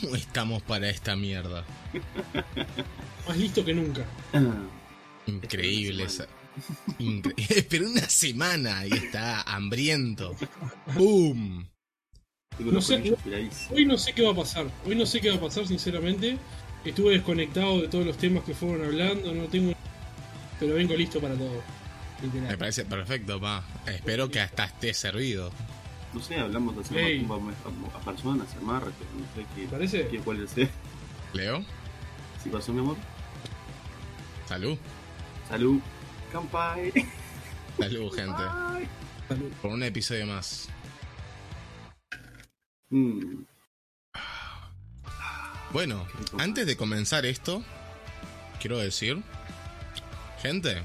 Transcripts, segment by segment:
¿Cómo estamos para esta mierda? Más listo que nunca. Increíble esa. Incre- Esperó una semana y está hambriento. ¡Boom! No sé. Hoy no sé qué va a pasar. Hoy no sé qué va a pasar, sinceramente. Estuve desconectado de todos los temas que fueron hablando. No tengo. Pero vengo listo para todo. Me parece perfecto, pa. Espero que hasta esté servido. No sé, hablamos de hacer Ey. más tumba a, a personas, a marcas, no sé qué. ¿Te parece? qué cuál es. Leo, ¿Sí pasó, mi amor? salud. Salud. Campai. Salud, gente. Salud. Por un episodio más. Mm, Bueno, antes de comenzar esto, quiero decir, gente,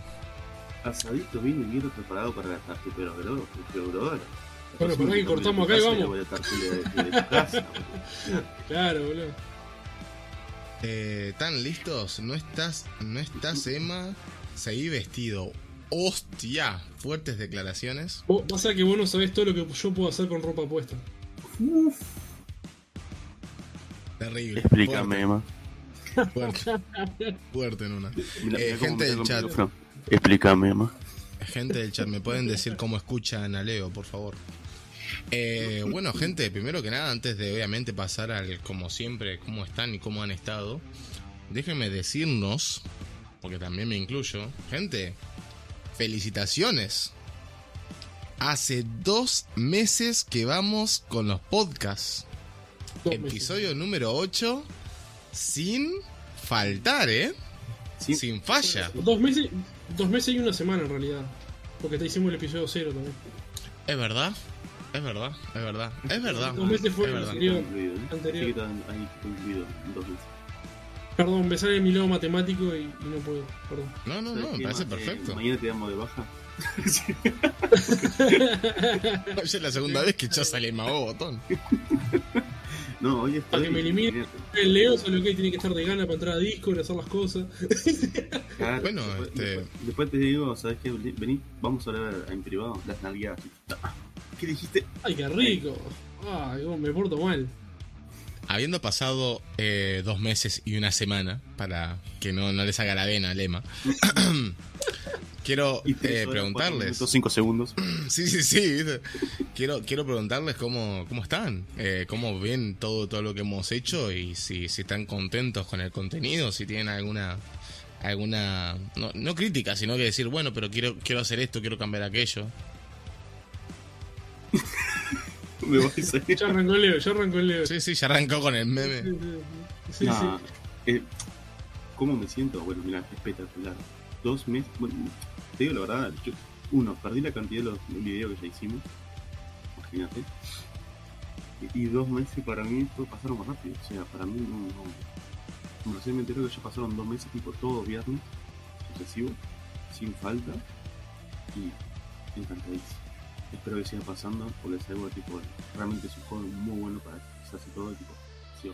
asadito vino y vino preparado para la tarde, pero bro, pero bro. Bueno, pará que cortamos acá y vamos. Voy a tartile de, de, de tu casa, boludo. Claro, boludo. eh, ¿están listos? ¿No estás, no estás, Emma? Seguí vestido. ¡Hostia! Fuertes declaraciones. Vos, pasa que vos no sabés todo lo que yo puedo hacer con ropa puesta. Terrible. Explícame, Emma. Fuerte, fuerte, en una. Mira, Eh, gente del chat. Explícame, Emma. Gente del chat, ¿me pueden decir cómo escuchan a Leo, por favor? Eh, bueno, gente, primero que nada, antes de obviamente pasar al, como siempre, cómo están y cómo han estado, déjenme decirnos, porque también me incluyo, gente, felicitaciones. Hace dos meses que vamos con los podcasts. Episodio número 8, sin faltar, ¿eh? Sí. Sin falla. Dos meses, dos meses y una semana en realidad. Porque te hicimos el episodio cero también. Es verdad, es verdad, es verdad, es verdad. Dos meses fue verdad. anterior. Perdón, me sale mi lado matemático y, y no puedo. Perdón. No, no, ¿Sabes no, me parece? Eh, perfecto. mañana te damos de baja. Hoy es la segunda vez que ya sale el mago botón. No, hoy estoy. Para que me elimine. El Leo solo que tiene que estar de gana para entrar a Discord y hacer las cosas. Claro, Bueno, después, este- después, después te digo, ¿sabes qué? Vení, vamos a hablar en privado. Las nalgueadas. ¿Qué dijiste? Ay, qué rico. Ay, cómo me porto mal. Habiendo pasado eh, dos meses y una semana, para que no, no les haga la vena, Lema, quiero eh, preguntarles. minutos, cinco segundos. Sí, sí, sí. Quiero, quiero preguntarles cómo, cómo están, eh, cómo ven todo, todo lo que hemos hecho y si, si están contentos con el contenido, si tienen alguna, alguna, no, no crítica, sino que decir, bueno, pero quiero, quiero hacer esto, quiero cambiar aquello. Me voy a. Ya arrancó el Leo, ya arrancó el Leo. Sí, sí, ya arrancó con el meme. sí, sí. Nah, eh, ¿Cómo me siento? Bueno, mira, espectacular. Dos meses. Bueno, te digo la verdad, yo, uno, perdí la cantidad de los videos que ya hicimos. Imagínate. Y, y dos meses para mí fue, pasaron más rápido. O sea, para mí no. no como recién me entero que ya pasaron dos meses, tipo todo viernes, sucesivo, sin falta. Y encantadísimo. Espero que siga pasando porque es algo tipo. Realmente es un juego muy bueno para que se hace todo tipo. sí,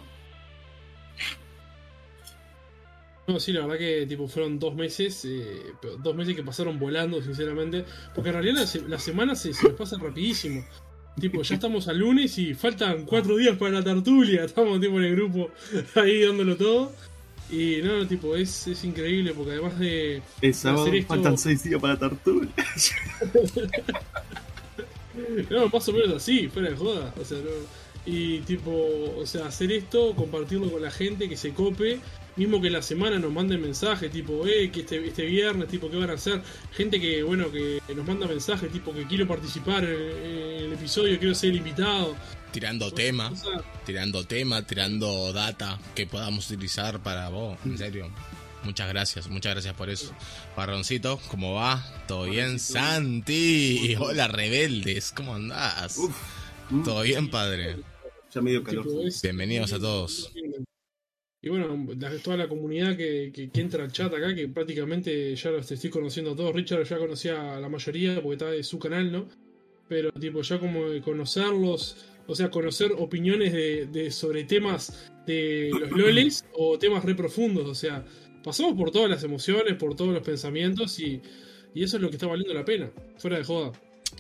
No, sí, la verdad que tipo fueron dos meses, eh, dos meses que pasaron volando, sinceramente. Porque en realidad las las semanas se, se pasan rapidísimo. Tipo, ya estamos al lunes y faltan cuatro días para la tertulia. Estamos tipo en el grupo ahí dándolo todo. Y no, tipo, es, es increíble porque además de. Es sábado, Hacer esto- faltan seis días para Tartulia. No, más o menos así, fuera de joda. O sea, no. Y tipo, o sea, hacer esto, compartirlo con la gente, que se cope. Mismo que en la semana nos manden mensajes, tipo, eh, que este, este viernes, tipo, ¿qué van a hacer? Gente que, bueno, que nos manda mensajes, tipo, que quiero participar en, en el episodio, quiero ser el invitado. Tirando tema, O sea, tirando tema, tirando data que podamos utilizar para vos, en serio. Muchas gracias, muchas gracias por eso. Parroncito, ¿cómo va? ¿Todo bien? Santi, hola rebeldes, ¿cómo andás? Uf, ¿Todo bien, padre? Ya me dio calor. Bienvenidos a todos. Y bueno, la- toda la comunidad que, que- que entra al chat acá, que prácticamente ya los estoy conociendo a todos. Richard ya conocía a la mayoría porque estaba de su canal, ¿no? Pero tipo, ya como de conocerlos, o sea, conocer opiniones de, de- sobre temas de los loles o temas re profundos. O sea, pasamos por todas las emociones, por todos los pensamientos y, y eso es lo que está valiendo la pena, fuera de joda.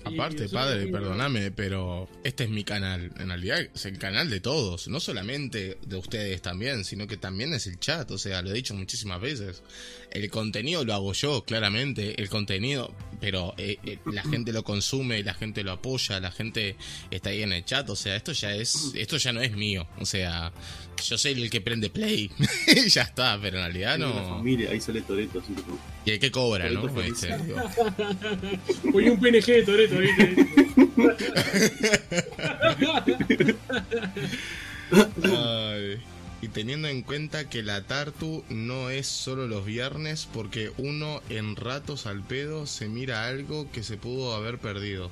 Aparte, padre, perdóname, pero este es mi canal. En realidad es el canal de todos. No solamente de ustedes también, sino que también es el chat. O sea, lo he dicho muchísimas veces. El contenido lo hago yo, claramente. El contenido, pero eh, eh, la gente lo consume, la gente lo apoya, la gente está ahí en el chat. O sea, esto ya es, esto ya no es mío. O sea, yo soy el que prende play. y ya está, pero en realidad no. familia, ahí sale Toreto, así como. Y el que cobra, ¿no? Toreto feliz. Este, digo. Ponía un PNG de Toreto, ¿viste? Ay, Y teniendo en cuenta que la Tartu no es solo los viernes, porque uno en ratos al pedo se mira algo que se pudo haber perdido.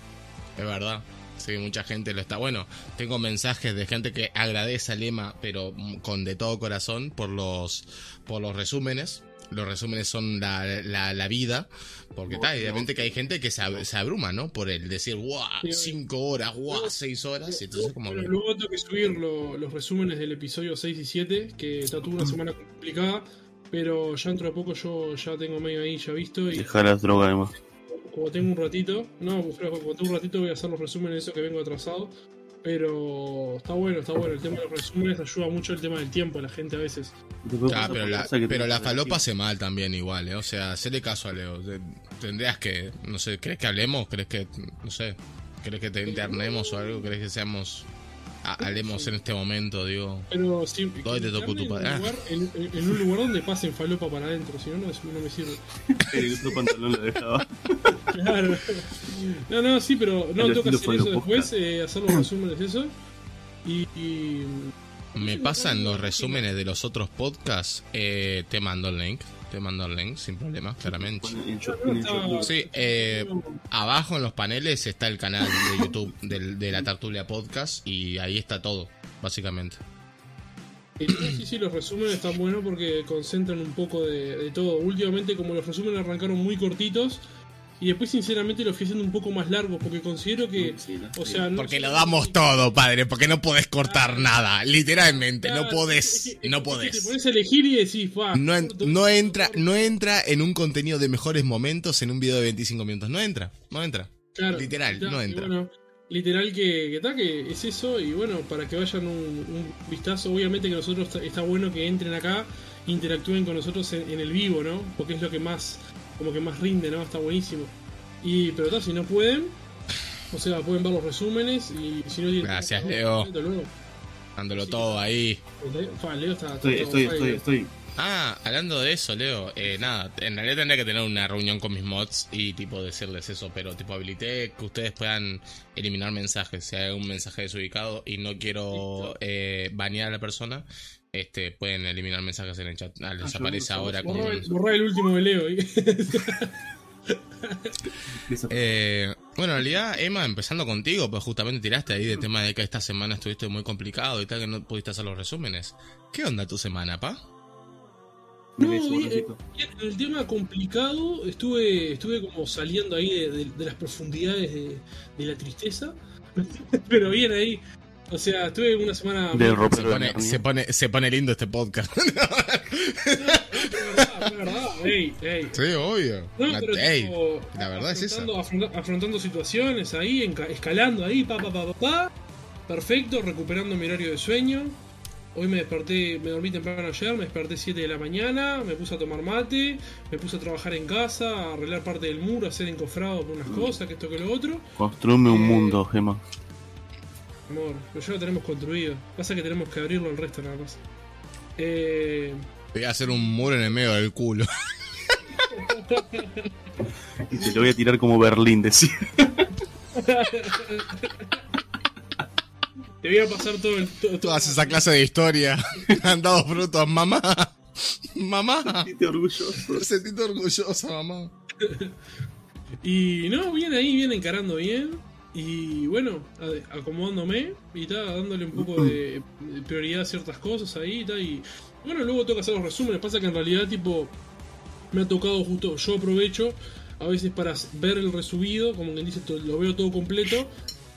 Es verdad. Sí, mucha gente lo está. Bueno, tengo mensajes de gente que agradece a Lema, pero con de todo corazón, por los, por los resúmenes. Los resúmenes son la, la, la vida. Porque está, obviamente que hay gente que se, ab- se abruma, ¿no? Por el decir, guau, Sí. cinco horas, guau, seis horas. Y entonces como Bueno, que- luego tengo que subir lo- los resúmenes del episodio 6 y 7, que está tuvo una semana complicada, pero ya dentro de poco yo ya tengo medio ahí ya visto y Deja las drogas, además. como tengo un ratito, no, como tengo un ratito voy a hacer los resúmenes de eso que vengo atrasado, pero está bueno, está bueno, el tema de los resúmenes ayuda mucho el tema del tiempo a la gente a veces. Ah, pero la, pero la falopa hace mal también igual, ¿eh? O sea, hacele caso a Leo. Te- Tendrías que, no sé, ¿crees que hablemos? ¿Crees que, no sé, crees que te internemos o algo? ¿Crees que seamos, hablemos en este momento, digo? Pero sí, ¿Dónde te tocó tu en padre? Ah. lugar- En, un lugar donde pasen falopa para adentro, si no, no, no me sirve. El otro pantalón lo dejaba. Claro. No, no, sí, pero no El toca hacer eso después, eh, hacer los resúmenes de eso. Y, y- Me pasan los resúmenes de los otros podcasts, eh, te mando el link, te mando el link, sin problema, claramente. Sí, eh, abajo en los paneles está el canal de YouTube del- de la Tartulia Podcast y ahí está todo, básicamente. sí, sí, los resúmenes están buenos porque concentran un poco de, de todo. Últimamente, como los resúmenes arrancaron muy cortitos, y después, sinceramente, los fui haciendo un poco más largos porque considero que, Sí, la- o sea, no Porque lo damos todo, padre, porque no podés cortar nada, literalmente, no es podés, que- es que- no es que Te podés. pones a elegir y decís, "Fa, No, en- no entra, corto". no entra en un contenido de mejores momentos en un video de 25 minutos, no entra, no entra. Claro, Literal, claro, no entra. bueno, literal que, que, ta, que es eso, y bueno, para que vayan un, un vistazo, obviamente que nosotros está, está bueno que entren acá, interactúen con nosotros en, en el vivo, ¿no? Porque es lo que más, como que más rinde, ¿no? Está buenísimo. Y, pero tal, si no pueden, o sea, pueden ver los resúmenes y si no tienen... Gracias, Leo. luego. Dándolo Sí. todo ahí. Leo está... Estoy, está estoy, todo estoy, fire. estoy. Ah, hablando de eso, Leo, eh, nada, en realidad tendría que tener una reunión con mis mods y tipo decirles eso, pero tipo habilité que ustedes puedan eliminar mensajes, si hay un mensaje desubicado y no quiero eh, banear a la persona, este pueden eliminar mensajes en el chat. Ah, les Ah, aparece ahora como un- el, último de Leo. ¿eh? Eh, bueno, en realidad, Emma, empezando contigo, pues justamente tiraste ahí de tema de que esta semana estuviste muy complicado y tal, que no pudiste hacer los resúmenes. ¿Qué onda tu semana, pa? No, en el tema complicado estuve, estuve como saliendo ahí de, de- de las profundidades de, de la tristeza, pero bien ahí. O sea, estuve una semana... Se pone, se pone, se pone lindo este podcast. No, de verdad, de verdad, ey, ey. sí, obvio. No, La- pero ey, tipo, la verdad es esa. afrontando, afronta- afrontando situaciones ahí, escalando ahí, pa, pa, pa, pa, pa. Perfecto, recuperando mi horario de sueño. Hoy me desperté, me dormí temprano ayer, me desperté 7 de la mañana, me puse a tomar mate, me puse a trabajar en casa, a arreglar parte del muro, a hacer encofrado por unas cosas, que esto que lo otro. Construme un Eh, mundo, Gema. Amor, pero ya lo tenemos construido. Pasa que tenemos que abrirlo el resto nada más. Eh, Voy a hacer un muro en el medio del culo. Y te lo voy a tirar como Berlín, decía. te voy a pasar todo el... to- Toda esa clase de historia han dado frutos. Mamá, mamá, Sentite orgulloso. sentite orgullosa, mamá. Y no, bien ahí, bien encarando bien. Y bueno, acomodándome y tal, dándole un poco de, prioridad a ciertas cosas ahí y tal. Y bueno, luego tengo que hacer los resúmenes. Pasa que en realidad, tipo, me ha tocado justo, yo aprovecho a veces para ver el resubido, como quien dice, lo veo todo completo.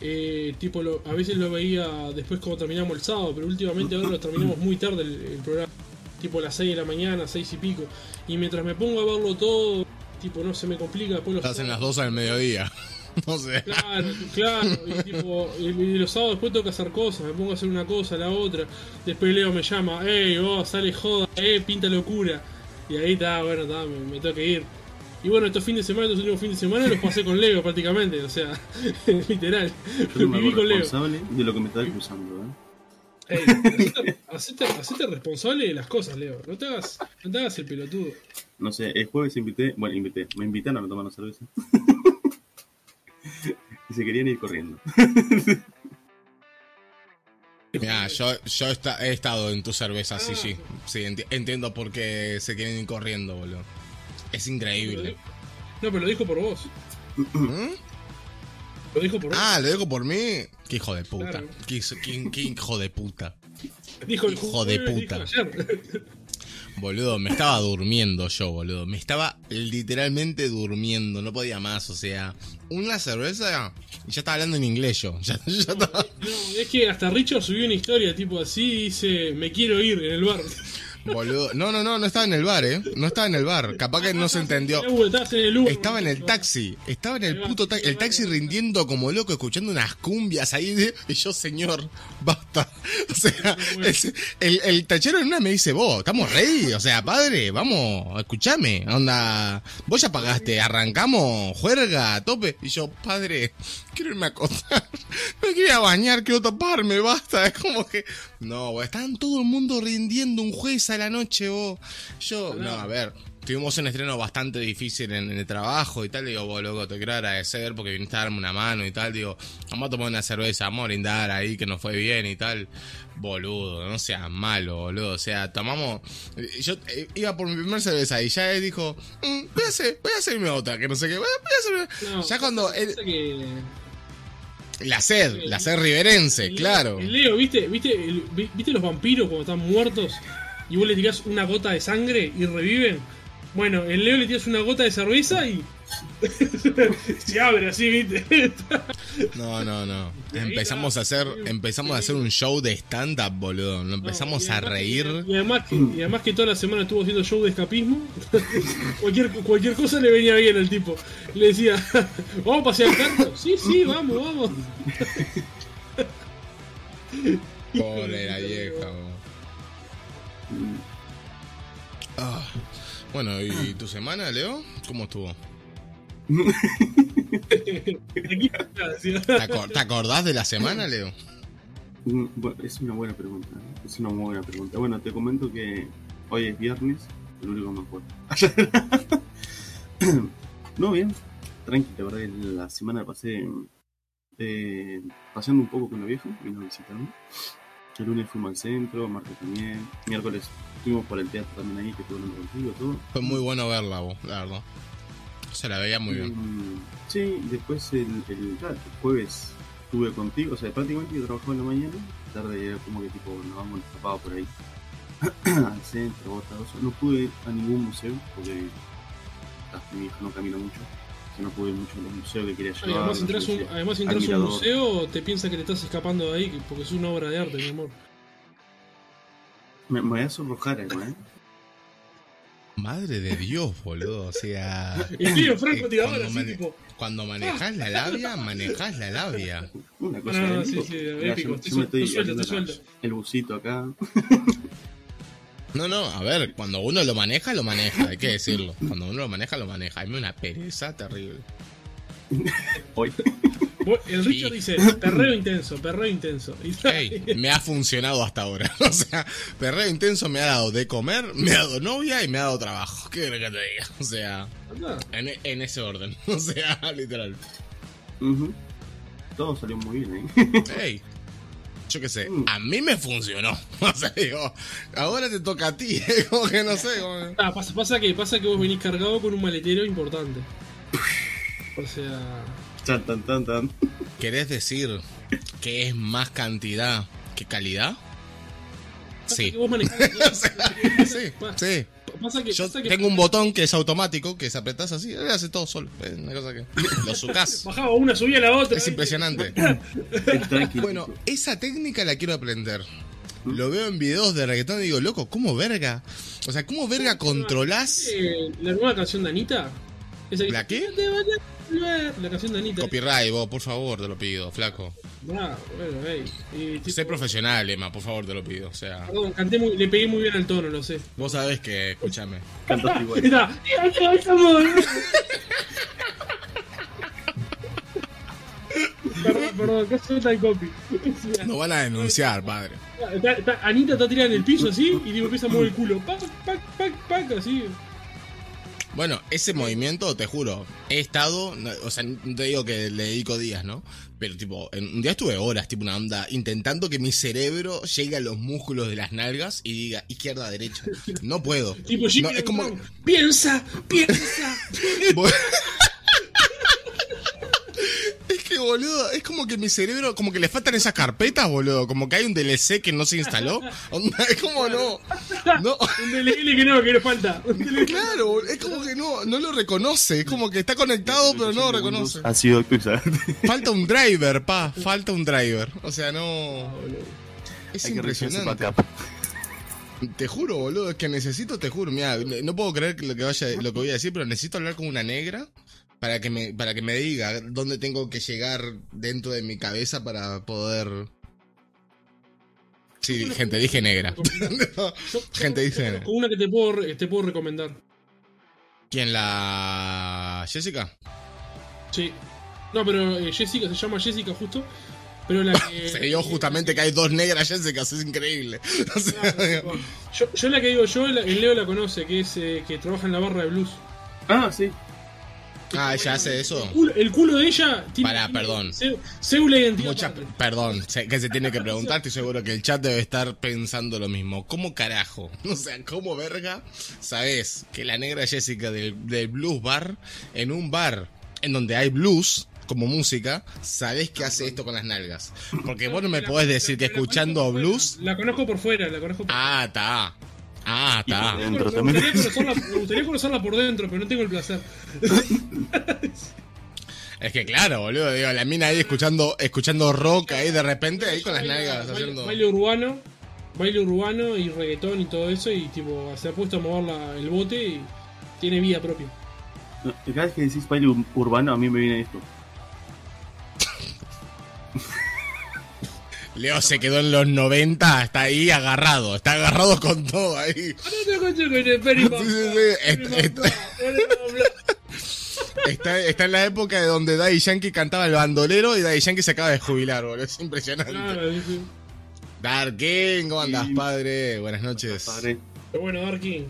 Eh, tipo, lo- a veces lo veía después cuando terminamos el sábado, pero últimamente ahora lo terminamos muy tarde el, el programa. Tipo a las 6 de la mañana, 6 y pico. Y mientras me pongo a verlo todo, tipo, no se me complica después los Estás en las 12 del mediodía. O sea, Claro, claro. Y, tipo, y, y los sábados después tengo que hacer cosas. Me pongo a hacer una cosa, la otra. Después Leo me llama, hey, vos, sale joda, eh, pinta locura. Y ahí está, bueno, está, me, me tengo que ir. Y bueno, estos fines de semana, estos últimos fines de semana los pasé con Leo prácticamente. O sea, literal. Yo no Viví con Leo. responsable de lo que me está acusando, ¿eh? Ey, hacete responsable de las cosas, Leo. No te hagas, no te hagas el pelotudo. No sé, el jueves invité, bueno, invité, me invitaron a tomar una cerveza. Se querían ir corriendo. Mira, yo, he estado en tu cerveza, sí, sí. Sí, enti- entiendo por qué se quieren ir corriendo, boludo. Es increíble. No, pero lo dijo por vos. ¿Mm? Lo dijo por vos. Ah, lo digo por mí. Qué hijo de puta. Claro. Qué, hizo- qué- qué hijo de puta. dijo el hijo de puta. dijo ayer. Boludo, me estaba durmiendo yo, boludo. Me estaba literalmente durmiendo, no podía más, o sea, una cerveza y ya estaba hablando en inglés yo. Ya, estaba- No, es que hasta Richard subió una historia tipo así y dice, me quiero ir en el bar. Boludo, no, no, no, no estaba en el bar, eh. No estaba en el bar, capaz que no se entendió. Estaba en el taxi, estaba en el puto taxi, el taxi rindiendo como loco, escuchando unas cumbias ahí, de- y yo, señor, basta. O sea, el, el tachero en una me dice, vos, estamos ready, o sea, padre, vamos, escúchame, onda, vos ya pagaste, arrancamos, juerga, tope, y yo, padre, quiero irme a acostar, me quiero ir a bañar, quiero taparme, basta, es como que, no, vos, estaban todo el mundo rindiendo un juez a la noche, vos, yo, no, a ver, Tuvimos un estreno bastante difícil en, en el trabajo y tal. Digo, vos, loco, te quiero agradecer porque viniste a darme una mano y tal. Digo, vamos a tomar una cerveza, vamos a brindar ahí que nos fue bien y tal. Boludo, no seas malo, boludo. O sea, tomamos. Yo eh, iba por mi primer cerveza y ya él dijo, "Mm, voy a hacer, voy a hacerme otra, que no sé qué. Voy a, hacerme-". No, ya cuando. él- pasa que la sed, la sed riverense, el- claro. el Leo, ¿viste, viste, el- vi- ¿viste los vampiros cuando están muertos y vos le tirás una gota de sangre y reviven? Bueno, el Leo le tiras una gota de cerveza y se abre así, ¿viste? No, no, no. Empezamos a hacer, empezamos a hacer un show de stand-up, boludo. Nos empezamos a que- reír. Y además, que, y además que toda la semana estuvo haciendo show de escapismo. cualquier, cualquier cosa le venía bien al tipo. Le decía, ¿vamos a pasear el canto? Sí, sí, vamos, vamos. Pobre la vieja. Ah. Bueno, ¿y tu semana, Leo? ¿Cómo estuvo? ¿Te, acor- te acordás de la semana, Leo? mm, es una buena pregunta. ¿eh? Es una muy buena pregunta. Bueno, te comento que hoy es viernes, el único que me acuerdo. no, bien. Tranquila, la verdad la semana pasé eh, paseando un poco con la vieja, vino a visitarme. El lunes fuimos al centro, martes también. Miércoles fuimos por el teatro también ahí, que hablando contigo, todo. Fue muy bueno verla, vos, la verdad. Se la veía muy bien. Mm, Sí, después el, el, jueves estuve contigo, o sea, prácticamente yo trabajaba en la mañana, tarde era como que tipo nos vamos escapado por ahí al centro, otra cosa. No pude ir a ningún museo porque ah, mi hijo no camina mucho, o sea, no pude ir mucho a los museos que quería llevar. además no entras, un, además al entras a un museo, te piensa que te estás escapando de ahí que- porque es una obra de arte, mi amor. Me, me voy a sonrojar, ¿eh? Madre de Dios, boludo. O sea. Y tío, eh, francotirador, cuando, así mane- tipo. cuando manejas la labia, manejas la labia. Una cosa No, no, de sí, sí, épico, yo- yo me estoy suelto. El busito acá. No, no, a ver, cuando uno lo maneja, lo maneja, hay que decirlo. Cuando uno lo maneja, lo maneja. A mí me da una pereza terrible. Hoy. El Richard Sí. dice, perreo intenso, perreo intenso. Me ha funcionado hasta ahora. O sea, perreo intenso me ha dado de comer, me ha dado novia y me ha dado trabajo. ¿Qué que te diga? O sea, en, en ese orden. O sea, literal. Todo salió muy bien, ¿eh? Ey, yo qué sé, Mm. a mí me funcionó. O sea, digo, ahora te toca a ti. Como que no sé. como- Ah, pasa, pasa que pasa que vos venís cargado con un maletero importante. O sea, Tan, tan, tan, tan. ¿Querés decir que es más cantidad que calidad? pasa Sí. que vos manejás. O sea, sí, sí. Pasa que, Yo pasa que tengo un botón que es automático, que se apretás así, hace todo solo. Es una cosa que. Lo sucás. bajaba una, subía la otra. Es impresionante. Bueno, esa técnica la quiero aprender. Lo veo en videos de reggaetón y digo, loco, ¿cómo verga? O sea, ¿cómo verga controlás? Eh, la nueva canción de Anita. ¿La qué? "Te van a volver", La canción de Anita. Copyright, vos, por favor, te lo pido, flaco. Ah, bueno, ey. Y, tipo, Sé profesional, Emma, por favor, te lo pido. O sea, Perdón, canté muy, le pegué muy bien al tono, lo sé. vos sabés que, escúchame. Cantaste igual. Perdón, perdón, acá suelta el copy. Nos van a denunciar, padre. Está- está- Anita está tirada en el piso así y tipo empieza a mover el culo. Pac, pac, pac, pac, así. Bueno, ese movimiento, te juro, he estado, o sea, no te digo que le dedico días, ¿no? Pero tipo, en un día estuve horas, tipo una onda, intentando que mi cerebro llegue a los músculos de las nalgas y diga izquierda, derecha. No puedo. Tipo No, es como... Neutron. Piensa, piensa. Que, boludo, es como que mi cerebro, como que le faltan esas carpetas, boludo. Como que hay un DLC que no se instaló. Es como no. No. Un DLL que no, que no falta. Claro, boludo, es como que no, no lo reconoce. Es como que está conectado, pero no lo reconoce. Ha sido. Falta un driver, pa. Falta un driver. O sea, no. Es impresionante. Te juro, boludo, es que necesito, te juro, mira, no puedo creer lo que vaya, lo que voy a decir, pero necesito hablar con una negra para que me, para que me diga dónde tengo que llegar dentro de mi cabeza para poder. Sí, gente, dije negra. Gente, dice- Con una que te puedo, re- te puedo recomendar. ¿Quién la Jessica? Sí. No, pero eh, Jessica, se llama Jessica justo. Pero la que. Se dio justamente que hay dos negras Jessicas, es increíble. O sea, Yo, yo la que digo yo, la- el Leo la conoce, que es eh, que trabaja en la barra de blues. Ah, sí. Ah, ¿ya hace eso? El culo, el culo de ella tiene. Pará, perdón. se- Seula identidad. Mucha, perdón, que se tiene que preguntar, estoy seguro que el chat debe estar pensando lo mismo. ¿Cómo carajo? O sea, ¿cómo verga sabes que la negra Jessica del, del Blues Bar, en un bar en donde hay blues como música, sabes que hace esto con las nalgas? Porque vos no me podés decir que escuchando fuera. blues... La conozco por fuera, la conozco por Ah, está. Ah, está. dentro me, gustaría conocerla, me gustaría conocerla por dentro, pero no tengo el placer. Es que claro, boludo, digo, la mina ahí escuchando, escuchando rock ahí de repente, ahí con las Baila- nalgas baile- haciendo... Baile urbano, baile urbano y reggaetón y todo eso, y tipo, se ha puesto a mover la- el bote y tiene vida propia. No, cada vez que decís baile ur- urbano, a mí me viene esto. Leo se quedó en los 90, está ahí agarrado, está agarrado con todo ahí. Sí, sí, sí. Está, está en la época de donde Daddy Yankee cantaba el bandolero y Daddy Yankee se acaba de jubilar, boludo. Es impresionante. Claro, sí, sí. Dark King, ¿cómo andás, Sí. padre? Buenas noches. Padre. Bueno, Darkin,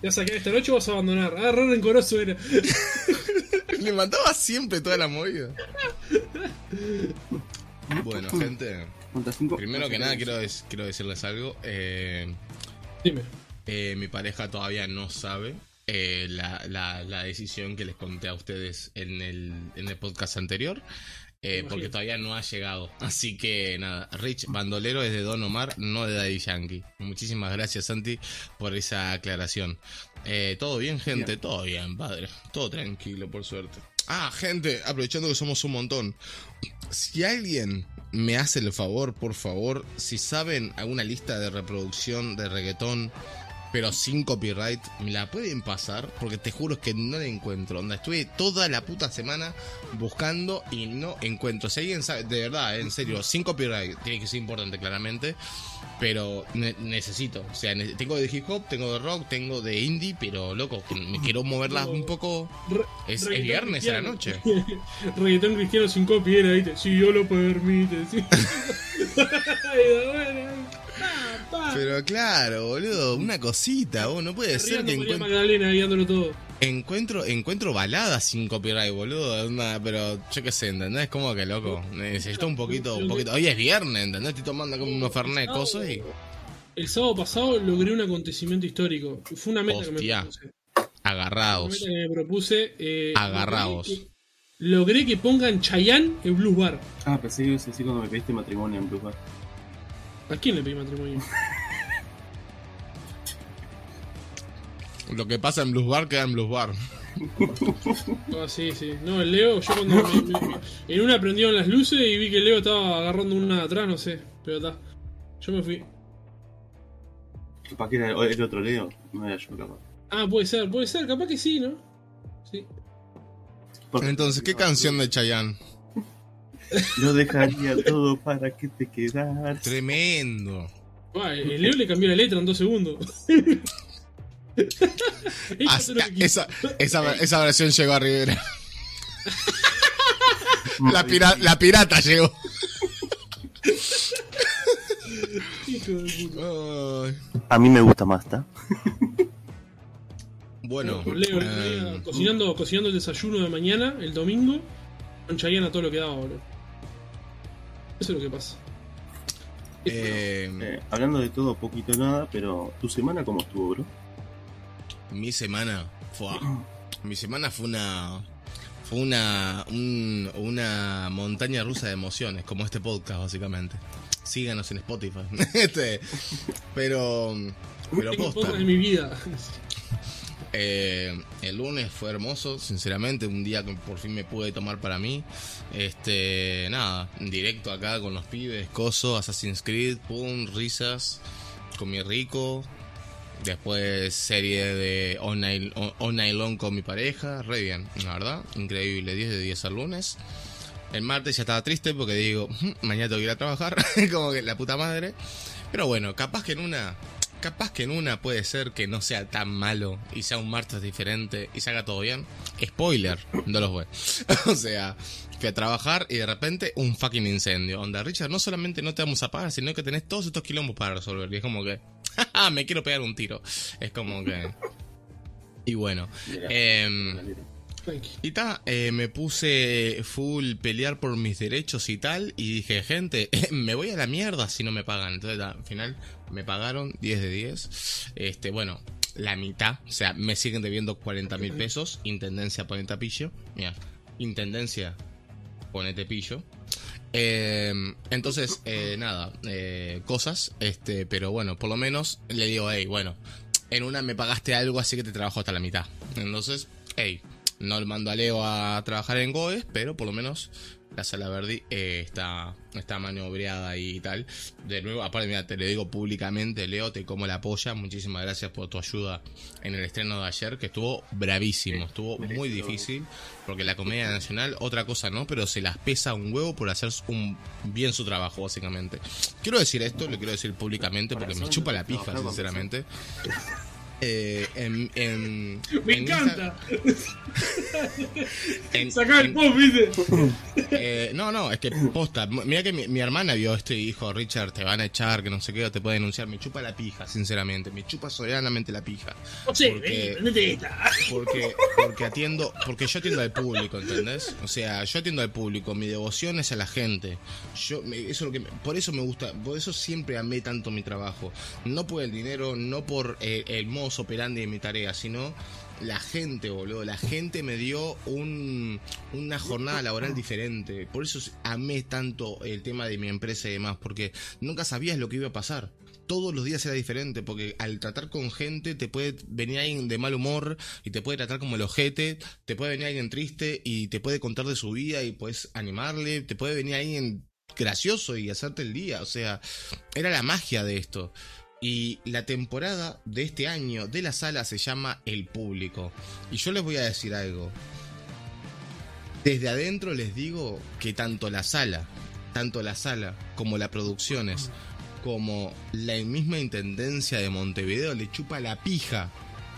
¿te vas a quedar esta noche o vas a abandonar? Ah, re rencoroso era. Le mandaba siempre toda la movida. Bueno, gente, Primero que nada quiero, quiero decirles algo. Eh, Dime. Eh, mi pareja todavía no sabe eh, la, la- la decisión que les conté a ustedes en el, en el podcast anterior. eh, porque todavía no ha llegado. Así que nada, Rich Bandolero es de Don Omar, no de Daddy Yankee. Muchísimas gracias, Santi, por esa aclaración. Eh, ¿Todo bien, gente? Bien. Todo bien, padre. Todo tranquilo, por suerte. Ah, gente, aprovechando que somos un montón. Si alguien me hace el favor, por favor, si saben alguna lista de reproducción de reggaetón, pero sin copyright, me la pueden pasar, porque te juro que no la encuentro. Onda, estuve toda la puta semana buscando y no encuentro. Si alguien sabe, de verdad, eh, en serio, sin copyright, tiene que ser importante claramente, pero ne- necesito. O sea, ne- tengo de hip hop, tengo de rock, tengo de indie, pero loco, que me quiero moverlas un poco. Re- Es, viernes a la noche. Reggaetón cristiano sin copy era, ¿viste? Si Dios lo permite, pa. Pero claro, boludo, una cosita, vos no puede ser que María encuentre. Magdalena guiándolo todo. Encuentro, encuentro baladas sin copyright, boludo. pero yo qué sé, ¿entendés? Como que loco. Necesito un poquito, un poquito. Hoy es viernes, ¿entendés? Estoy tomando como unos fernet cosas y. El sábado pasado logré un acontecimiento histórico. Fue una meta que me Hostia. propuse. Una Agarrados. meta que me propuse. eh, Agarraos. logré que- Logré que pongan Chayanne en Blues Bar. Ah, pensé que ibas a decir cuando me pediste matrimonio en Blue Bar. ¿A quién le pedí matrimonio? Lo que pasa en Blues Bar queda en Blues Bar. Ah, sí, sí. No, el Leo, yo cuando me- me- en una prendieron las luces y vi que el Leo estaba agarrando una de atrás, no sé. Pero está. Yo me fui. Capaz que era el otro Leo. No era yo, capaz. Ah, puede ser, puede ser, capaz que sí, ¿no? Sí. Entonces, ¿qué canción de Chayanne? Lo dejaría todo para que te quedaras. Tremendo. El Leo le cambió la letra en dos segundos. esa, esa, esa versión llegó a Rivera. La, pira- la pirata llegó. A mí me gusta más, ¿está? Bueno, Leo, Leo, eh, cocinando, cocinando el desayuno de mañana, el domingo, con Chayanne a todo lo que daba, boludo. Eso es lo que pasa. eh, Eh, hablando de todo, poquito nada, pero ¿tu semana cómo estuvo, bro? Mi semana fue mi semana fue una fue una un- una montaña rusa de emociones como este podcast básicamente síganos en Spotify este pero pero posta de mi vida. Eh, el lunes fue hermoso, sinceramente, un día que por fin me pude tomar para mí. Este, nada, directo acá con los pibes, coso, Assassin's Creed, pum, risas, comí rico. Después serie de All Night, Long con mi pareja, re bien, la verdad, increíble, 10 de 10 al lunes. El martes ya estaba triste porque digo, "Mm, mañana tengo que ir a trabajar, como que la puta madre. Pero bueno, capaz que en una, capaz que en una puede ser que no sea tan malo y sea un martes diferente y se haga todo bien. Spoiler, no los voy. o sea, fui a trabajar y de repente un fucking incendio. Onda, Richard, no solamente no te vamos a pagar, sino que tenés todos estos quilombos para resolver. Y es como que, "Ja, me quiero pegar un tiro. Es como que... Y bueno, em, y ta, eh, me puse full pelear por mis derechos y tal. Y dije, gente, me voy a la mierda si no me pagan. Entonces, ta, al final me pagaron 10 de 10. Este, bueno, la mitad. O sea, me siguen debiendo 40 mil pesos. Intendencia, ponete pillo. Mira, intendencia, ponete pillo. Eh, entonces, eh, nada, eh, cosas. Este, pero bueno, por lo menos le digo, hey, bueno, en una me pagaste algo, así que te trabajo hasta la mitad. Entonces, hey, no le mando a Leo a trabajar en Goes, pero por lo menos la sala Verdi eh, está, está maniobreada y tal. De nuevo, aparte, mira, te lo digo públicamente, Leo, te como la polla. Muchísimas gracias por tu ayuda en el estreno de ayer, que estuvo bravísimo, estuvo muy difícil, porque la comedia nacional, otra cosa no, pero se las pesa un huevo por hacer un, bien su trabajo, básicamente. Quiero decir esto, lo quiero decir públicamente, porque me chupa la pija, sinceramente. Eh, en, en- Me en encanta. en- Sacá el post, viste. eh, no, no, es que posta. Mira que mi, mi hermana vio esto y dijo, Richard, te van a echar, que no sé qué, o te puede denunciar. Me chupa la pija, sinceramente. Me chupa soberanamente la pija. No sé, Porque- vení, prendete esta. Porque, porque atiendo, porque yo atiendo al público, ¿entendés? O sea, yo atiendo al público, mi devoción es a la gente. Yo, eso es lo que, por eso me gusta, por eso siempre amé tanto mi trabajo. No por el dinero, no por eh, el modus operandi mi tarea, sino la gente, boludo. La gente me dio un, una jornada laboral diferente. Por eso amé tanto el tema de mi empresa y demás, porque nunca sabías lo que iba a pasar todos los días era diferente, porque al tratar con gente te puede venir alguien de mal humor y te puede tratar como el ojete, te puede venir alguien triste y te puede contar de su vida y puedes animarle, te puede venir alguien gracioso y hacerte el día, o sea, era la magia de esto. Y la temporada de este año de la sala se llama El Público. Y yo les voy a decir algo. Desde adentro les digo que tanto la sala, tanto la sala como las producciones, como la misma intendencia de Montevideo le chupa la pija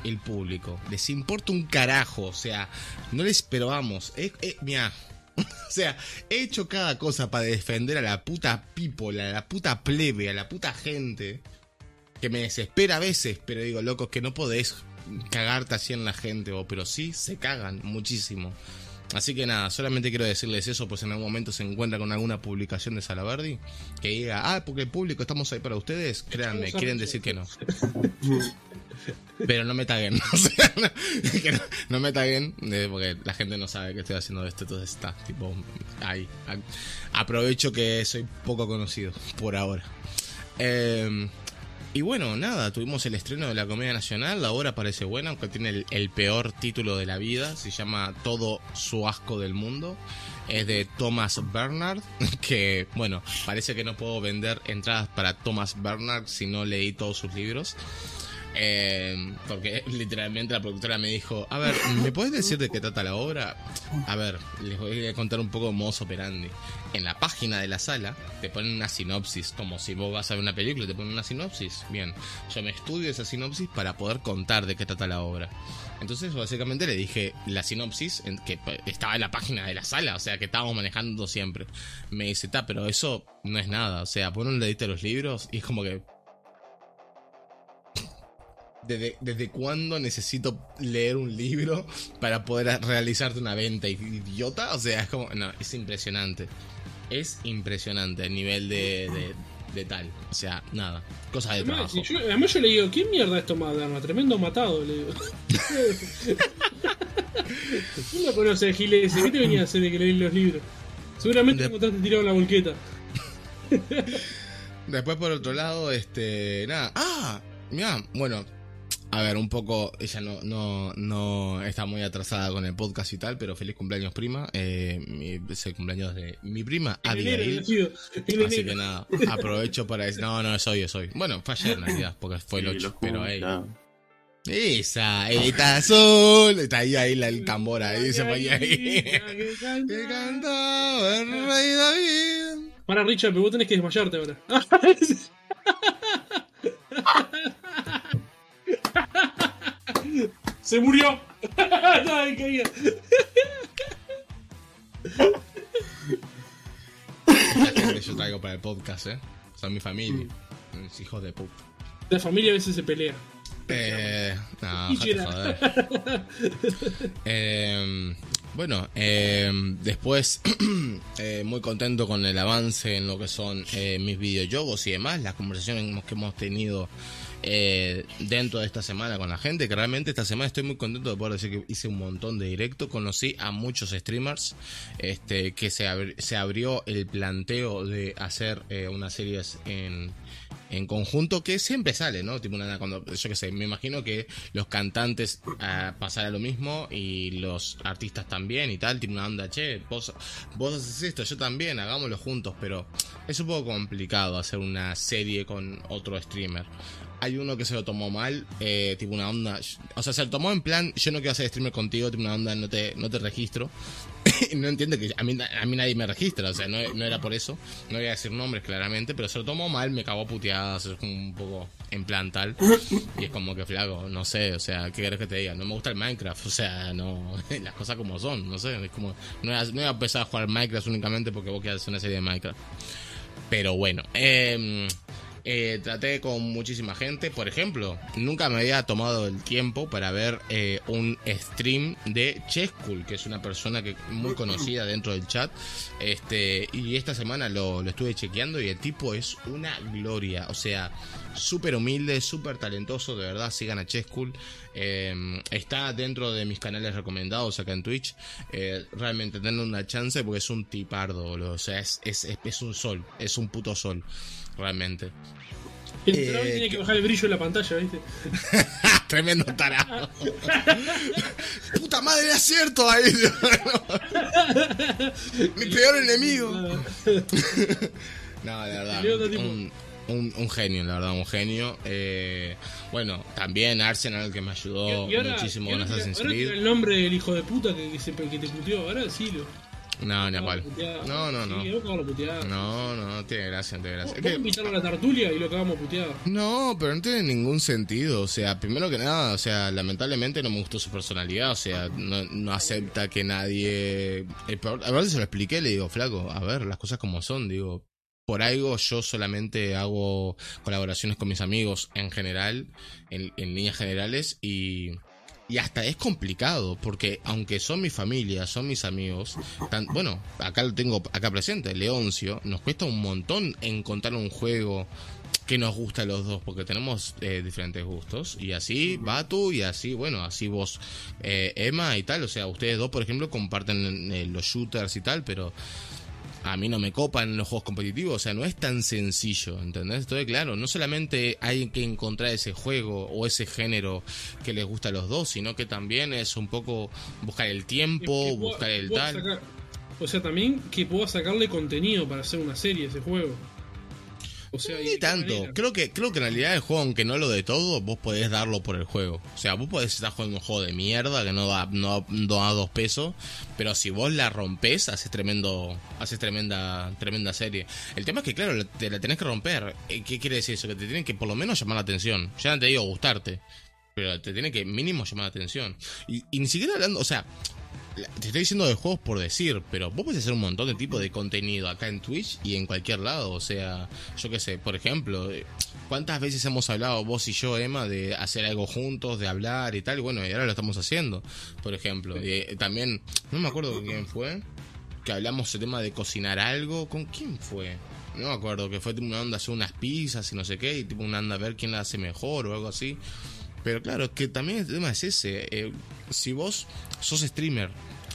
el público. Les importa un carajo, o sea, no les pero vamos, eh, eh, o sea, he hecho cada cosa para defender a la puta people, a la puta plebe, a la puta gente que me desespera a veces, pero digo, locos, que no podés cagarte así en la gente, o pero sí se cagan muchísimo. Así que nada, solamente quiero decirles eso, pues en algún momento se encuentra con alguna publicación de Salaverdi que diga, ah, porque el público estamos ahí para ustedes, créanme, quieren decir que no. Pero no me taguen, o sea, no, que no, no me taguen, eh, porque la gente no sabe que estoy haciendo esto, entonces está, tipo, ahí. A- Aprovecho que soy poco conocido, por ahora. Eh, y bueno, nada, tuvimos el estreno de la Comedia Nacional, la obra parece buena, aunque tiene el, el peor título de la vida, se llama Todo su asco del mundo, es de Thomas Bernard, que bueno, parece que no puedo vender entradas para Thomas Bernard si no leí todos sus libros. Eh, porque literalmente la productora me dijo, a ver, ¿me puedes decir de qué trata la obra? A ver, les voy a contar un poco mozo operandi. En la página de la sala te ponen una sinopsis, como si vos vas a ver una película, te ponen una sinopsis. Bien, yo me estudio esa sinopsis para poder contar de qué trata la obra. Entonces, básicamente le dije la sinopsis que estaba en la página de la sala, o sea, que estábamos manejando siempre. Me dice, ta, pero eso no es nada, o sea, un dedito a los libros y es como que ¿Desde, ¿Desde cuándo necesito leer un libro para poder realizarte una venta idiota? O sea, es como. No, es impresionante. Es impresionante el nivel de, de, tal. O sea, nada. Cosas de además, trabajo. Yo, además, yo le digo: ¿Quién mierda es Tomás Tremendo matado, le digo. ¿Quién lo conoce, Giles? ¿Qué te venía a hacer de que leí los libros? Seguramente de... encontraste tirado en la volqueta. Después, por otro lado, este. Nada. ¡Ah! Mira, bueno, a ver, un poco, ella no, no, no está muy atrasada con el podcast y tal, pero feliz cumpleaños prima. Eh, es el cumpleaños de mi prima, Abigail. Así que nada, aprovecho para decir, no, no, es hoy, es hoy. Bueno, fue ayer en realidad, porque fue el 8, pero ahí. Esa, está azul, está ahí, ahí el tambor ahí, se vaya ahí. Que cantaba el rey David. Para Richard, pero vos tenés que desmayarte ahora. ¡Se murió! Yo traigo para el podcast, ¿eh? Son mi familia. Mis hijos de puta. La familia a veces se pelea. Eh, no, joder. eh, bueno, eh, después eh, muy contento con el avance en lo que son eh, mis videojuegos y demás, las conversaciones que hemos tenido eh, dentro de esta semana con la gente, que realmente esta semana estoy muy contento de poder decir que hice un montón de directo, conocí a muchos streamers, este, que se, se abrió el planteo de hacer eh, unas series en, en conjunto que siempre sale, ¿no? Tipo una, cuando, yo qué sé, me imagino que los cantantes uh, lo mismo y los artistas también y tal, tipo una onda, che, vos, vos haces esto, yo también, hagámoslo juntos, pero es un poco complicado hacer una serie con otro streamer hay uno que se lo tomó mal, eh, tipo una onda. O sea, se lo tomó en plan, yo no quiero hacer streamer contigo, tipo una onda, no te, no te registro. no entiende que a mí, a mí nadie me registra, o sea, no, no, era por eso. No voy a decir nombres claramente, pero se lo tomó mal, me cagó puteadas, es un poco en plan tal. Y es como que flaco, no sé, o sea, ¿qué quieres que te diga? No me gusta el Minecraft, o sea, no, las cosas como son, no sé, es como, no voy a, no voy a empezar a jugar Minecraft únicamente porque vos quieras hacer una serie de Minecraft. Pero bueno, eh eh, traté con muchísima gente. Por ejemplo, nunca me había tomado el tiempo para ver eh, un stream de Chescool, que es una persona que muy conocida dentro del chat. Este, y esta semana lo, lo estuve chequeando y el tipo es una gloria. O sea, súper humilde, súper talentoso, de verdad, sigan a Chescool. Eh, está dentro de mis canales recomendados acá en Twitch. Eh, realmente denle una chance porque es un tipardo, boludo. O sea, es, es, es un sol, es un puto sol realmente. El eh, tiene que bajar el brillo en la pantalla, ¿viste? Tremendo tarado. Puta madre, era cierto ahí. Mi peor enemigo. no, de verdad. Un, un, un, genio, la verdad, un genio. Eh, bueno, también Arsenal que me ayudó muchísimo con Assassin's Creed. el nombre del hijo de puta que, que, se, que te puteó, ahora sí lo. No, ni a cual. No, no, no. No, no, tiene gracia, tiene gracia. ¿Cómo invitarlo a la tertulia y lo acabamos puteado? No, pero no tiene ningún sentido. O sea, primero que nada, o sea, lamentablemente no me gustó su personalidad. O sea, no, no acepta que nadie. A ver, se lo expliqué, le digo, flaco, a ver, las cosas como son, digo. Por algo yo solamente hago colaboraciones con mis amigos en general, en, en líneas generales, y y hasta es complicado, porque aunque son mi familia, son mis amigos, bueno, acá lo tengo acá presente, Leoncio, nos cuesta un montón encontrar un juego que nos gusta a los dos, porque tenemos eh, diferentes gustos. Y así va tú y así, bueno, así vos, eh, Emma y tal. O sea, ustedes dos, por ejemplo, comparten eh, los shooters y tal, pero a mí no me copan los juegos competitivos, o sea, no es tan sencillo, ¿entendés? Entonces, claro, no solamente hay que encontrar ese juego o ese género que les gusta a los dos, sino que también es un poco buscar el tiempo, buscar el tal. o sea, también que pueda sacarle contenido para hacer una serie ese juego. O sea, ¿y Ni tanto. manera? Creo que, creo que en realidad el juego, aunque no lo de todo, vos podés darlo por el juego. O sea, vos podés estar jugando un juego de mierda que no da, no, no da dos pesos. Pero si vos la rompés, haces tremendo. Haces tremenda, tremenda serie. El tema es que, claro, te la tenés que romper. Eh, ¿Qué quiere decir eso? Que te tienen que por lo menos llamar la atención. Ya no te digo gustarte. Pero te tiene que mínimo llamar la atención. Y, y ni siquiera hablando, o sea, te estoy diciendo de juegos por decir, pero vos podés hacer un montón de tipos de contenido acá en Twitch y en cualquier lado. O sea, yo qué sé, por ejemplo, eh, ¿cuántas veces hemos hablado vos y yo, Emma, de hacer algo juntos, de hablar y tal? Bueno, y ahora lo estamos haciendo, por ejemplo. Eh, también, no me acuerdo con quién fue, que hablamos el tema de cocinar algo. ¿Con quién fue? No me acuerdo, que fue una onda hacer unas pizzas y no sé qué, y tipo una onda a ver quién la hace mejor o algo así. Pero claro, que también el tema es ese. eh, si vos sos streamer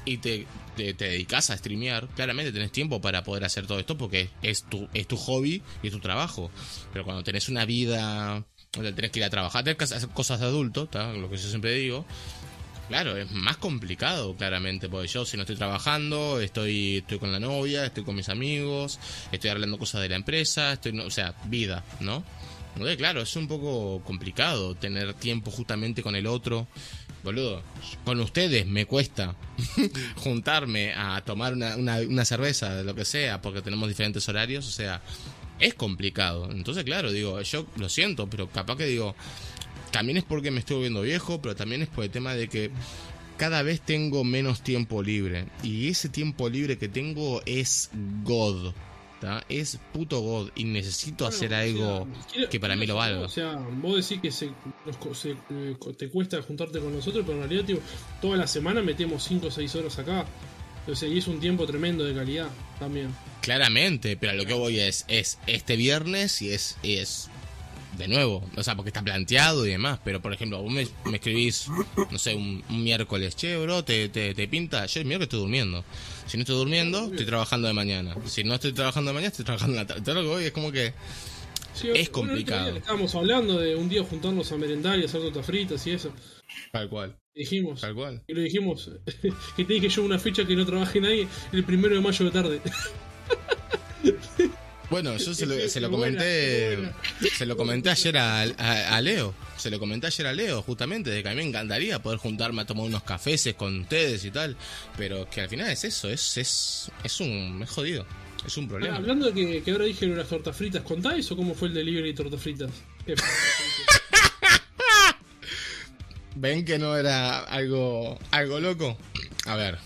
y te, te, dedicas a streamear, claramente tenés tiempo para poder hacer todo esto porque es tu, es tu hobby y es tu trabajo. Pero cuando tenés una vida tenés que ir a trabajar, tenés que hacer cosas de adulto, lo que yo siempre digo. Claro, es más complicado, claramente, porque yo si no estoy trabajando, estoy, estoy con la novia, estoy con mis amigos, estoy arreglando cosas de la empresa, estoy, no- o sea, vida, ¿no? Claro, es un poco complicado tener tiempo justamente con el otro. Boludo, con ustedes me cuesta juntarme a tomar una, una, una cerveza, lo que sea, porque tenemos diferentes horarios, o sea, es complicado. Entonces, claro, digo, yo lo siento, pero capaz que digo, también es porque me estoy volviendo viejo, pero también es por el tema de que cada vez tengo menos tiempo libre. Y ese tiempo libre que tengo es God. ¿Tá? Es puto God. Y necesito Bueno, hacer o sea, algo quiero- que para mí lo valga. O sea, vos decís que se, eh, te cuesta juntarte con nosotros, pero en realidad, tío, toda la semana metemos 5 o 6 horas acá. O sea, y es un tiempo tremendo de calidad también. Claramente, pero a lo que voy es, es este viernes y es, es de nuevo, o sea, porque está planteado y demás, pero por ejemplo, vos me, me escribís, no sé, un, un miércoles, che, bro, te, te, te pinta, yo el miércoles estoy durmiendo. Si no estoy durmiendo, estoy trabajando de mañana. Si no estoy trabajando de mañana, estoy trabajando en la tarde. Lo que es como que Sí, Es bueno, complicado. Estábamos hablando de un día juntarnos a merendar y hacer tortas fritas y eso. tal cual, Dijimos. tal cual. Y lo dijimos. que te dije yo una fecha que no trabaje nadie el primero de mayo de tarde. Bueno, yo se lo, se comenté, buena. se lo comenté ayer a, a- a Leo, se lo comenté ayer a Leo, justamente, de que a mí me encantaría poder juntarme a tomar unos cafeses con ustedes y tal, pero que al final es eso, es, es, es un, es jodido, es un Ah, problema. hablando de que, que ahora dije lo de las tortas fritas, ¿contá eso? ¿Cómo fue el delivery de tortas fritas? ¿Ven que no era algo, algo loco? A ver,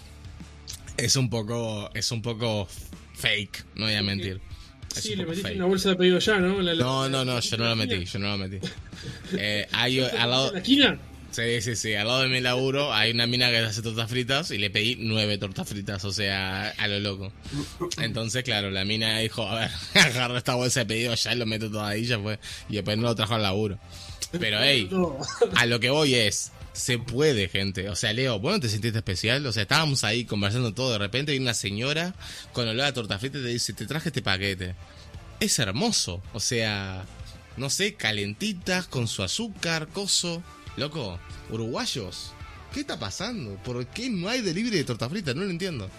es un poco, es un poco fake, no voy a mentir. Sí, le metiste fake. una bolsa de pedido ya, ¿no? La- la- No, no, no, yo no lo metí, yo no lo metí. Eh, hay al ¿En lado, la esquina? Sí, sí, sí. Al lado de mi laburo hay una mina que hace tortas fritas y le pedí nueve tortas fritas, o sea, a lo loco. Entonces, claro, la mina dijo, a ver, agarro esta bolsa de pedido ya y lo meto todo ahí, ya fue. Y después no lo trajo al laburo. Pero, hey, a lo que voy es, se puede, gente. O sea, Leo, ¿vos no te sentiste especial? O sea, estábamos ahí conversando todo, de repente hay una señora con olor a torta frita y te dice, te traje este paquete. Es hermoso. O sea, no sé, calentitas, con su azúcar, coso. Loco, uruguayos, ¿qué está pasando? ¿Por qué no hay delivery de torta frita? No lo entiendo.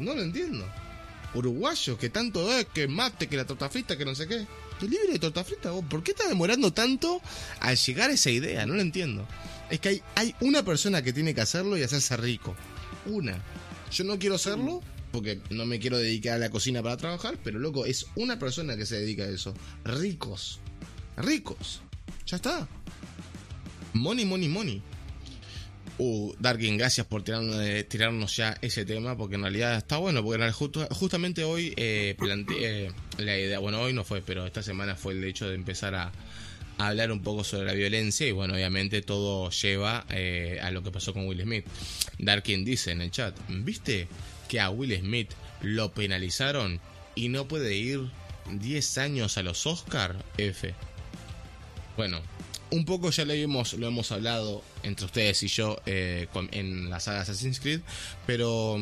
No lo entiendo. Uruguayos, que tanto es, que mate, que la torta frita, que no sé qué. Delivery de torta frita, ¿por qué está demorando tanto al llegar a esa idea? No lo entiendo. Es que hay, hay una persona que tiene que hacerlo y hacerse rico. Una. Yo no quiero hacerlo porque no me quiero dedicar a la cocina para trabajar, pero loco, es una persona que se dedica a eso. Ricos. Ricos. Ya está. Money, money, money. Uh, Darkin, gracias por tirarnos, eh, ya ese tema, porque en realidad está bueno, porque justamente hoy eh, planteé la idea, bueno, hoy no fue, pero esta semana fue el hecho de empezar a, hablar un poco sobre la violencia y bueno, obviamente todo lleva eh, a lo que pasó con Will Smith. Darkin dice en el chat, ¿viste que a Will Smith lo penalizaron y no puede ir 10 años a los Oscar? F. Bueno, un poco ya lo hemos, lo hemos hablado entre ustedes y yo eh, en la saga Assassin's Creed, pero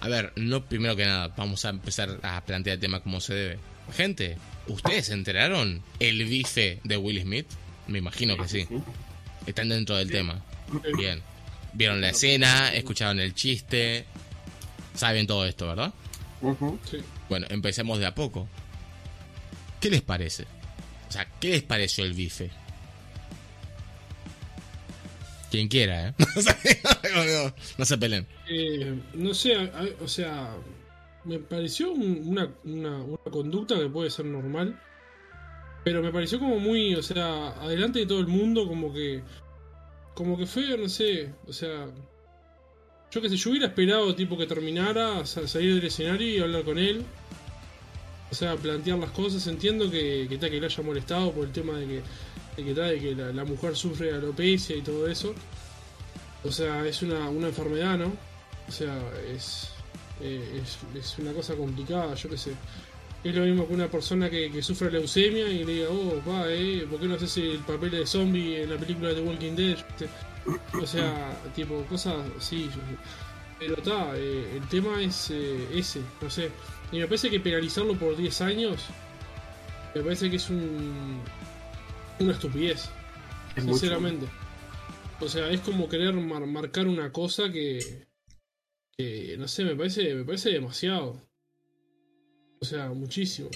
a ver, no primero que nada, vamos a empezar a plantear el tema como se debe. Gente, ¿ustedes se enteraron el bife de Will Smith? Me imagino que sí. Están dentro del tema. Bien. Vieron la escena, escucharon el chiste, saben todo esto, ¿verdad? Ujú. Sí. Bueno, empecemos de a poco. ¿qué les parece? O sea, ¿qué les pareció el bife? Quien quiera, ¿eh? no, se peleen. Eh, no sé, o sea, me pareció una, una, una, conducta que puede ser normal. Pero me pareció como muy, o sea, adelante de todo el mundo, como que. Como que fue, no sé, o sea. Yo que sé, yo hubiera esperado tipo que terminara, salir del escenario y hablar con él. O sea, plantear las cosas. Entiendo que, que, que le haya molestado por el tema de que, de que, de que la, mujer sufre alopecia y todo eso. O sea, es una, una enfermedad, ¿no? O sea, es, eh, es, es, una cosa complicada, yo qué sé. Es lo mismo que una persona que, que sufre leucemia y le diga, oh, va, eh, ¿por qué no haces el papel de zombie en la película de The Walking Dead? O sea, tipo, cosas así. Pero está, eh, el tema es eh, ese, no sé. Y me parece que penalizarlo por 10 años, me parece que es un, una estupidez. sinceramente. O sea, es como querer marcar una cosa que, que, no sé, me parece, me parece demasiado. O sea, muchísimo.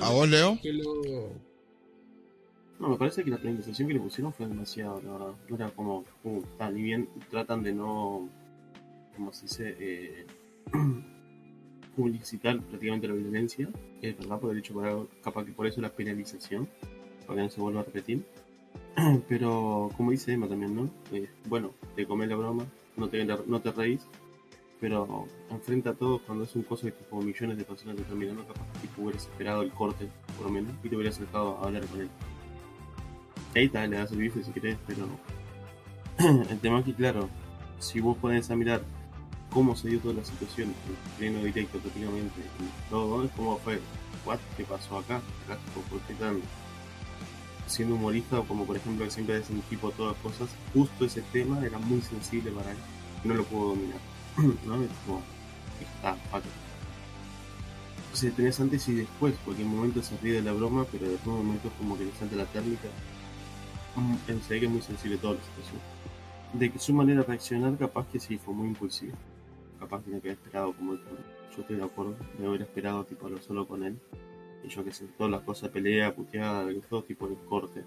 ¿A vos, Leo? No, me parece que la penalización que le pusieron fue demasiado, la verdad. No era como, uh, ni bien tratan de no, como se dice, eh, publicitar prácticamente la violencia, es verdad, por el hecho, por capaz que por eso la penalización, para que no se vuelva a repetir. Pero, como dice Emma también, ¿no? Eh, bueno, te comes la broma, no te, no te reís, pero enfrenta a todos cuando es un cosa que tipo millones de personas te están mirando, capaz que tipo hubieras esperado el corte, por lo menos, y te hubieras acercado a hablar con él. Ahí está, le das el bife si querés, pero el tema es que, claro, si vos pones a mirar cómo se dio toda la situación, pleno directo prácticamente, y todo, cómo fue, what, qué pasó acá, por qué tan siendo humorista, como por ejemplo que siempre un tipo todas cosas, justo ese tema era muy sensible para él, no lo puedo dominar, ¿no? Es como, está, pato. Entonces tenés antes y después, porque en momento se ríe de la broma, pero en momentos como que le salta la térmica se ve que es muy sensible toda la situación. De que su manera de reaccionar, capaz que sí, fue muy impulsiva. Capaz que no había esperado como Yo estoy de acuerdo, me hubiera esperado tipo lo solo con él. Y yo que sé, todas las cosas, pelea, puteada, todo tipo de corte.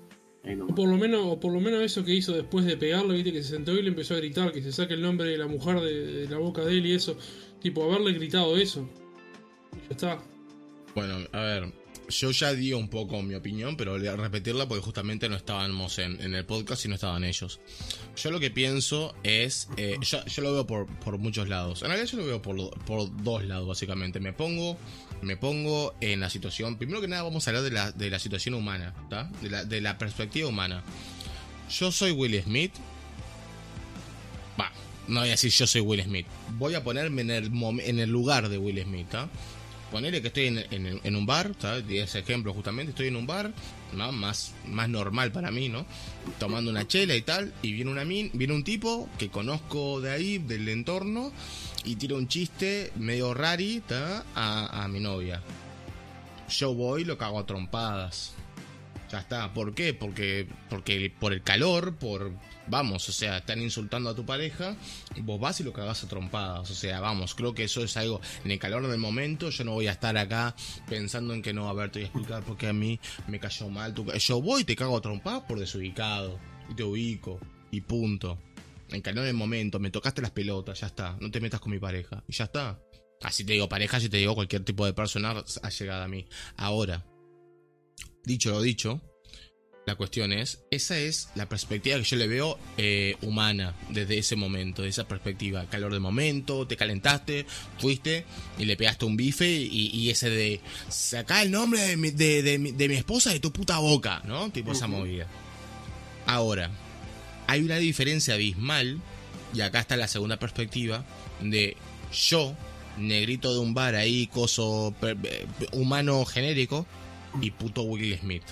o por lo menos, por lo menos eso que hizo después de pegarlo, viste, que se sentó y le empezó a gritar, que se saque el nombre de la mujer de, la boca de él y eso. Tipo, haberle gritado eso. ya está. Bueno, a ver, yo ya di un poco mi opinión, pero voy a repetirla porque justamente no estábamos en, el podcast y no estaban ellos. Yo lo que pienso es, eh, yo, lo veo por, muchos lados. En realidad yo lo veo por, dos lados, básicamente. Me pongo, me pongo en la situación, primero que nada vamos a hablar de la, de la situación humana, de la, de la perspectiva humana. Yo soy Will Smith. Va, no voy a decir yo soy Will Smith. Voy a ponerme en el, en el lugar de Will Smith, ¿está? Ponele que estoy en, un bar, ¿sabes? ese ejemplo justamente, estoy en un bar, más, más normal para mí, ¿no? Tomando una chela y tal, y viene, una min, viene un tipo que conozco de ahí, del entorno, y tira un chiste medio rari a, a mi novia. Yo voy y lo cago a trompadas. Ya está. ¿Por qué? Porque, porque por el calor, por Vamos, o sea, están insultando a tu pareja, vos vas y lo cagás a trompadas. O sea, vamos, creo que eso es algo en el calor del momento. Yo no voy a estar acá pensando en que no, a ver, te voy a explicar porque a mí me cayó mal. Tu... Yo voy y te cago a trompadas por desubicado. Y te ubico. Y punto. En calor del momento, me tocaste las pelotas, ya está. No te metas con mi pareja. Y ya está. Así te digo pareja, si te digo cualquier tipo de persona ha llegado a mí. Ahora, dicho lo dicho, la cuestión es, esa es la perspectiva que yo le veo eh, humana desde ese momento, de esa perspectiva. Calor de momento, te calentaste, fuiste y le pegaste un bife y, ese de sacar el nombre de mi, de, mi, esposa de tu puta boca, ¿no? Tipo esa movida. Ahora, hay una diferencia abismal, y acá está la segunda perspectiva, de yo, negrito de un bar ahí, coso humano genérico, y puto Will Smith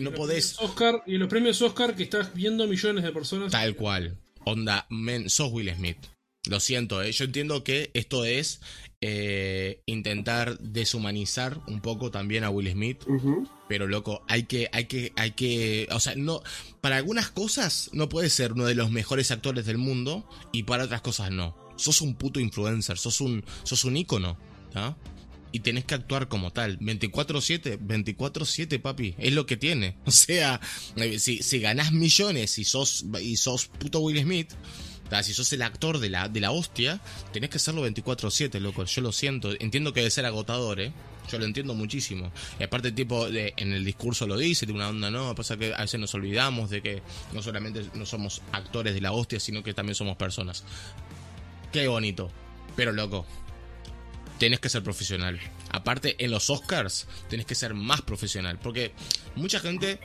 no podés. Oscar, y los premios Oscar que estás viendo millones de personas. Tal cual. Onda, men, sos Will Smith. Lo siento, ¿eh? yo entiendo que esto es eh, intentar deshumanizar un poco también a Will Smith. Pero loco, hay que, hay que, hay que. O sea, no. Para algunas cosas no puedes ser uno de los mejores actores del mundo. Y para otras cosas no. Sos un puto influencer, sos un. sos un ícono. y tenés que actuar como tal. 24-7, 24-7, papi, es lo que tiene. O sea, eh, si, si ganás millones y sos, y sos puto Will Smith, si sos el actor de la, de la hostia, tenés que hacerlo 24-7, loco. Yo lo siento. Entiendo que debe ser agotador, ¿eh? Yo lo entiendo muchísimo. Y aparte, tipo, en el discurso lo dice, de una onda, no, pasa que a veces nos olvidamos de que no solamente no somos actores de la hostia, sino que también somos personas. Qué bonito. Pero loco, tenés que ser profesional. Aparte, en los Oscars tenés que ser más profesional. Porque mucha gente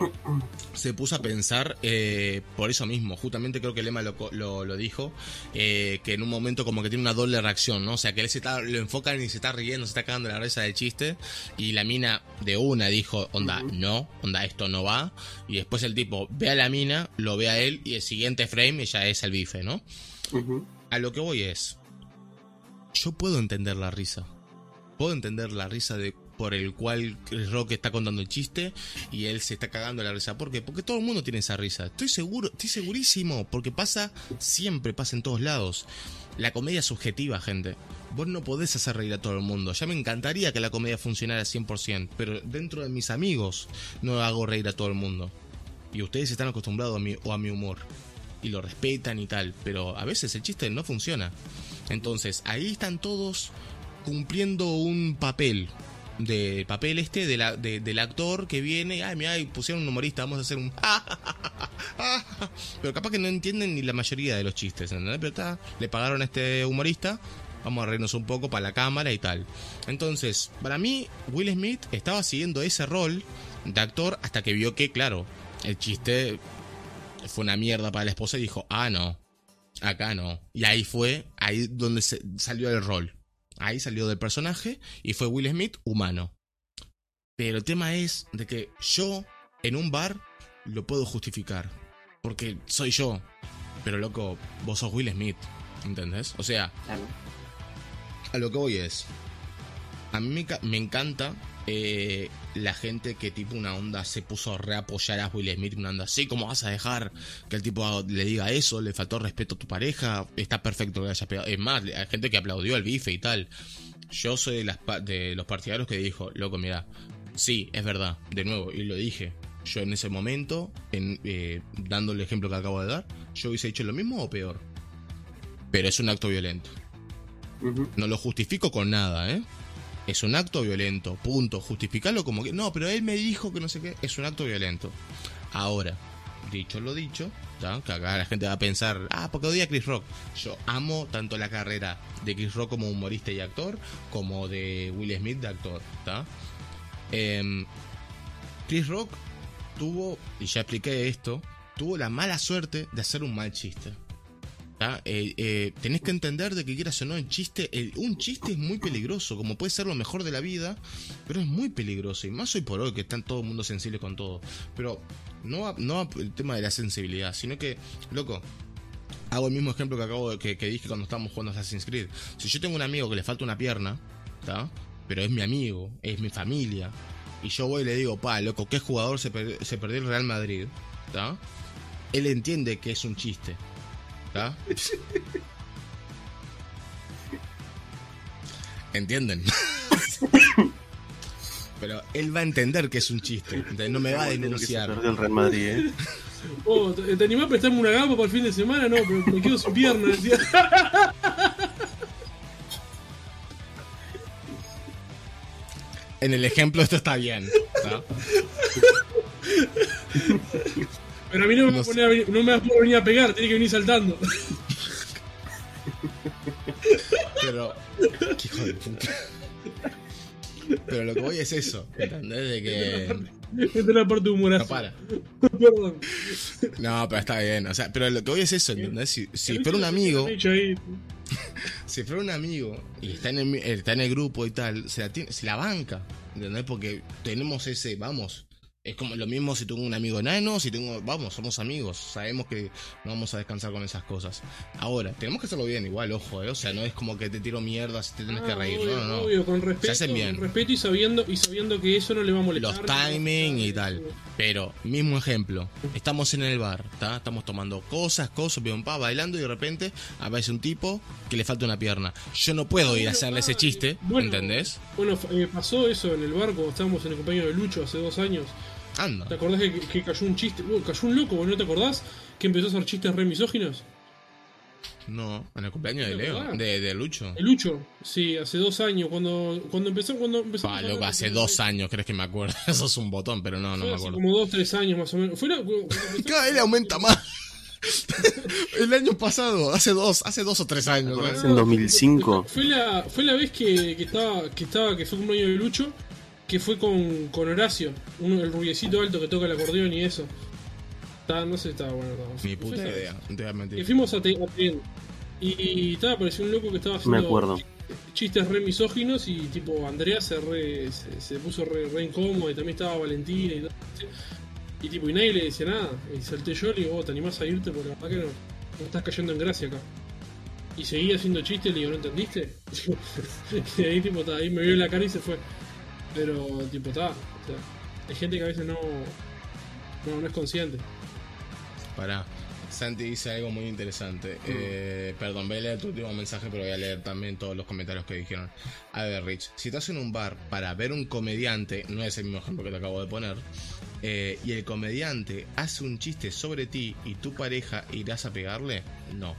se puso a pensar eh, por eso mismo. Justamente creo que Lema lo, lo, dijo. Eh, que en un momento como que tiene una doble reacción, ¿no? O sea, que él se está, lo enfocan y se está riendo, se está cagando la risa del chiste. Y la mina de una dijo, onda, no, onda, esto no va. Y después el tipo ve a la mina, lo ve a él y el siguiente frame ya es el bife, ¿no? A lo que voy es, yo puedo entender la risa. Puedo entender la risa de por el cual Rock está contando el chiste y él se está cagando la risa. ¿Por qué? Porque todo el mundo tiene esa risa. Estoy seguro, estoy segurísimo, porque pasa, siempre pasa en todos lados. La comedia es subjetiva, gente. Vos no podés hacer reír a todo el mundo. Ya me encantaría que la comedia funcionara al 100%, pero dentro de mis amigos no hago reír a todo el mundo. Y ustedes están acostumbrados a mi, o a mi humor. Y lo respetan y tal, pero a veces el chiste no funciona. Entonces, ahí están todos cumpliendo un papel. De papel este de la, del actor que viene. Ay, mira, pusieron un humorista, vamos a hacer un. Pero capaz que no entienden ni la mayoría de los chistes, ¿entendés? Pero está, le pagaron a este humorista. Vamos a reírnos un poco para la cámara y tal. Entonces, para mí, Will Smith estaba siguiendo ese rol de actor hasta que vio que, claro, el chiste fue una mierda para la esposa y dijo, ah, no, Acá no. Y ahí fue, ahí donde se salió el rol. Ahí salió del personaje y fue Will Smith humano. Pero el tema es de que yo en un bar lo puedo justificar. Porque soy yo. Pero loco, vos sos Will Smith. ¿Entendés? O sea, a lo que voy es. A mí me, me encanta eh, la gente que tipo una onda se puso a reapoyar a Will Smith, una onda así, ¿cómo vas a dejar que el tipo le diga eso? Le faltó respeto a tu pareja, está perfecto que haya pegado. Es más, hay gente que aplaudió al bife y tal. Yo soy de, las, de los partidarios que dijo, loco, mira, sí, es verdad, de nuevo, y lo dije. Yo en ese momento, en, eh, dando el ejemplo que acabo de dar, yo hubiese hecho lo mismo o peor. Pero es un acto violento. No lo justifico con nada, ¿eh? Es un acto violento, punto. Justificarlo como que, no, pero él me dijo que no sé qué, es un acto violento. Ahora, dicho lo dicho, que acá la gente va a pensar, ah, porque odia a Chris Rock. Yo amo tanto la carrera de Chris Rock como humorista y actor, como de Will Smith de actor. Em, Chris Rock tuvo, y ya expliqué esto, tuvo la mala suerte de hacer un mal chiste. Eh, eh, tenés que entender de que quieras o no, el chiste, un chiste es muy peligroso, como puede ser lo mejor de la vida, pero es muy peligroso, y más hoy por hoy que están todo el mundo sensible con todo. Pero no, no el tema de la sensibilidad, sino que, loco, hago el mismo ejemplo que acabo de, que, dije cuando estábamos jugando Assassin's Creed. Si yo tengo un amigo que le falta una pierna, pero es mi amigo, es mi familia, y yo voy y le digo, pa, loco, ¿qué jugador se, se perdió el Real Madrid? Él entiende que es un chiste. ¿Entienden? Pero él va a entender que es un chiste. No me va a denunciar. el Real Madrid, ¿eh? Oh, ¿te, ¿te, animás a prestarme una gamba para el fin de semana? No, pero me quedo sin pierna. En el ejemplo esto está bien. Pero a mí no me, va, a poner, no me va a poder venir a pegar, tiene que venir saltando. Pero. ¿Qué hijo de puta? Pero lo que voy es eso, ¿entendés? De que. Esta es la parte humoraza. No para. Perdón. No, pero está bien. O sea, pero lo que voy es eso, ¿entendés? Si, si fuera un amigo. si fuera un amigo y está en el, está en el grupo y tal, se la, tiene, se la banca. ¿Entendés? Porque tenemos ese, vamos, Es como lo mismo si tengo un amigo enano, si tengo, vamos, somos amigos, sabemos que no vamos a descansar con esas cosas. Ahora, tenemos que hacerlo bien igual, ojo, ¿eh? o sea, no es como que te tiro mierda si te tienes que Ah, reír, obvio, no, no, obvio, con respeto, Se hacen bien. con respeto y sabiendo, y sabiendo que eso no le va a molestar. Los timing y tal. Pero, mismo ejemplo, estamos en el bar, ¿tá? estamos tomando cosas, cosas, pa, bailando y de repente aparece un tipo que le falta una pierna. Yo no puedo ir a hacerle ese chiste, Bueno, ¿entendés? Bueno, eh, pasó eso en el bar cuando estábamos en el compañero de Lucho hace dos años. Anda. ¿Te acordás que, que cayó un chiste? Uh, cayó un loco, ¿vos ¿no te acordás? Que empezó a hacer chistes re misóginos. No, en el cumpleaños de ¿Te Leo, de, de Lucho. El Lucho, sí, hace dos años, cuando, cuando empezó, cuando empezó Pa, loco, hace dos años, crees que me acuerdo. Eso es un botón, pero no, no me Hace acuerdo. como dos, tres años más o menos. Fue la- Cada vez le aumenta más. el año pasado, hace dos, hace dos o tres años. ¿no? ¿Acordás en 2005? Fue la, fue la vez que, que estaba, que estaba, que fue cumpleaños de Lucho, que fue con, con Horacio, uno, el rubiecito alto que toca el acordeón y eso. Estaba, no sé, estaba bueno. estaba- Ni puta idea, te voy a Y fuimos a Te- a. Y, y estaba, parecía un loco que estaba haciendo Me acuerdo. chistes re misóginos y tipo Andrea se, re, se, se puso re, re incómodo y también estaba Valentina y todo. ¿sí? Y tipo, y nadie le decía nada. Y salté yo y le digo, "Vos, ¿te animás a irte? Porque la verdad que no, no estás cayendo en gracia acá. Y seguía haciendo chistes, le digo, ¿no entendiste? y ahí tipo, ta, ahí me vio la cara y se fue. Pero tipo, está. O sea, hay gente que a veces no, no, no es consciente. Pará. Santi dice algo muy interesante. Eh, perdón, voy a leer tu último mensaje, pero voy a leer también todos los comentarios que dijeron. A ver, Rich, si estás en un bar para ver un comediante, no es el mismo ejemplo que te acabo de poner, eh, y el comediante hace un chiste sobre ti y tu pareja irás a pegarle, no.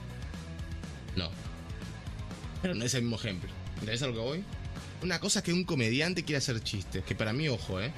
No. Pero no es el mismo ejemplo. ¿Entendés a lo que voy? Una cosa es que un comediante quiere hacer chistes, que para mí, ojo, ¿eh?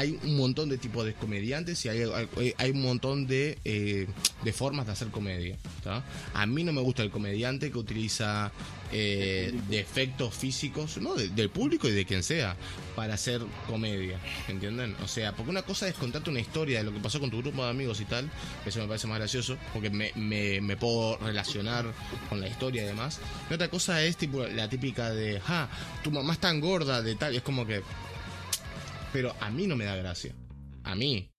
Hay un montón de tipos de comediantes y hay, hay- hay un montón de, eh, de formas de hacer comedia. ¿tá? A mí no me gusta el comediante que utiliza eh, defectos físicos ¿no? de- del público y de quien sea para hacer comedia. ¿Entienden? O sea, porque una cosa es contarte una historia de lo que pasó con tu grupo de amigos y tal, eso me parece más gracioso, porque me, me, me puedo relacionar con la historia y demás. Y otra cosa es tipo la típica de, ja, tu mamá es tan gorda, de tal, y es como que pero a mí no me da gracia. A mí.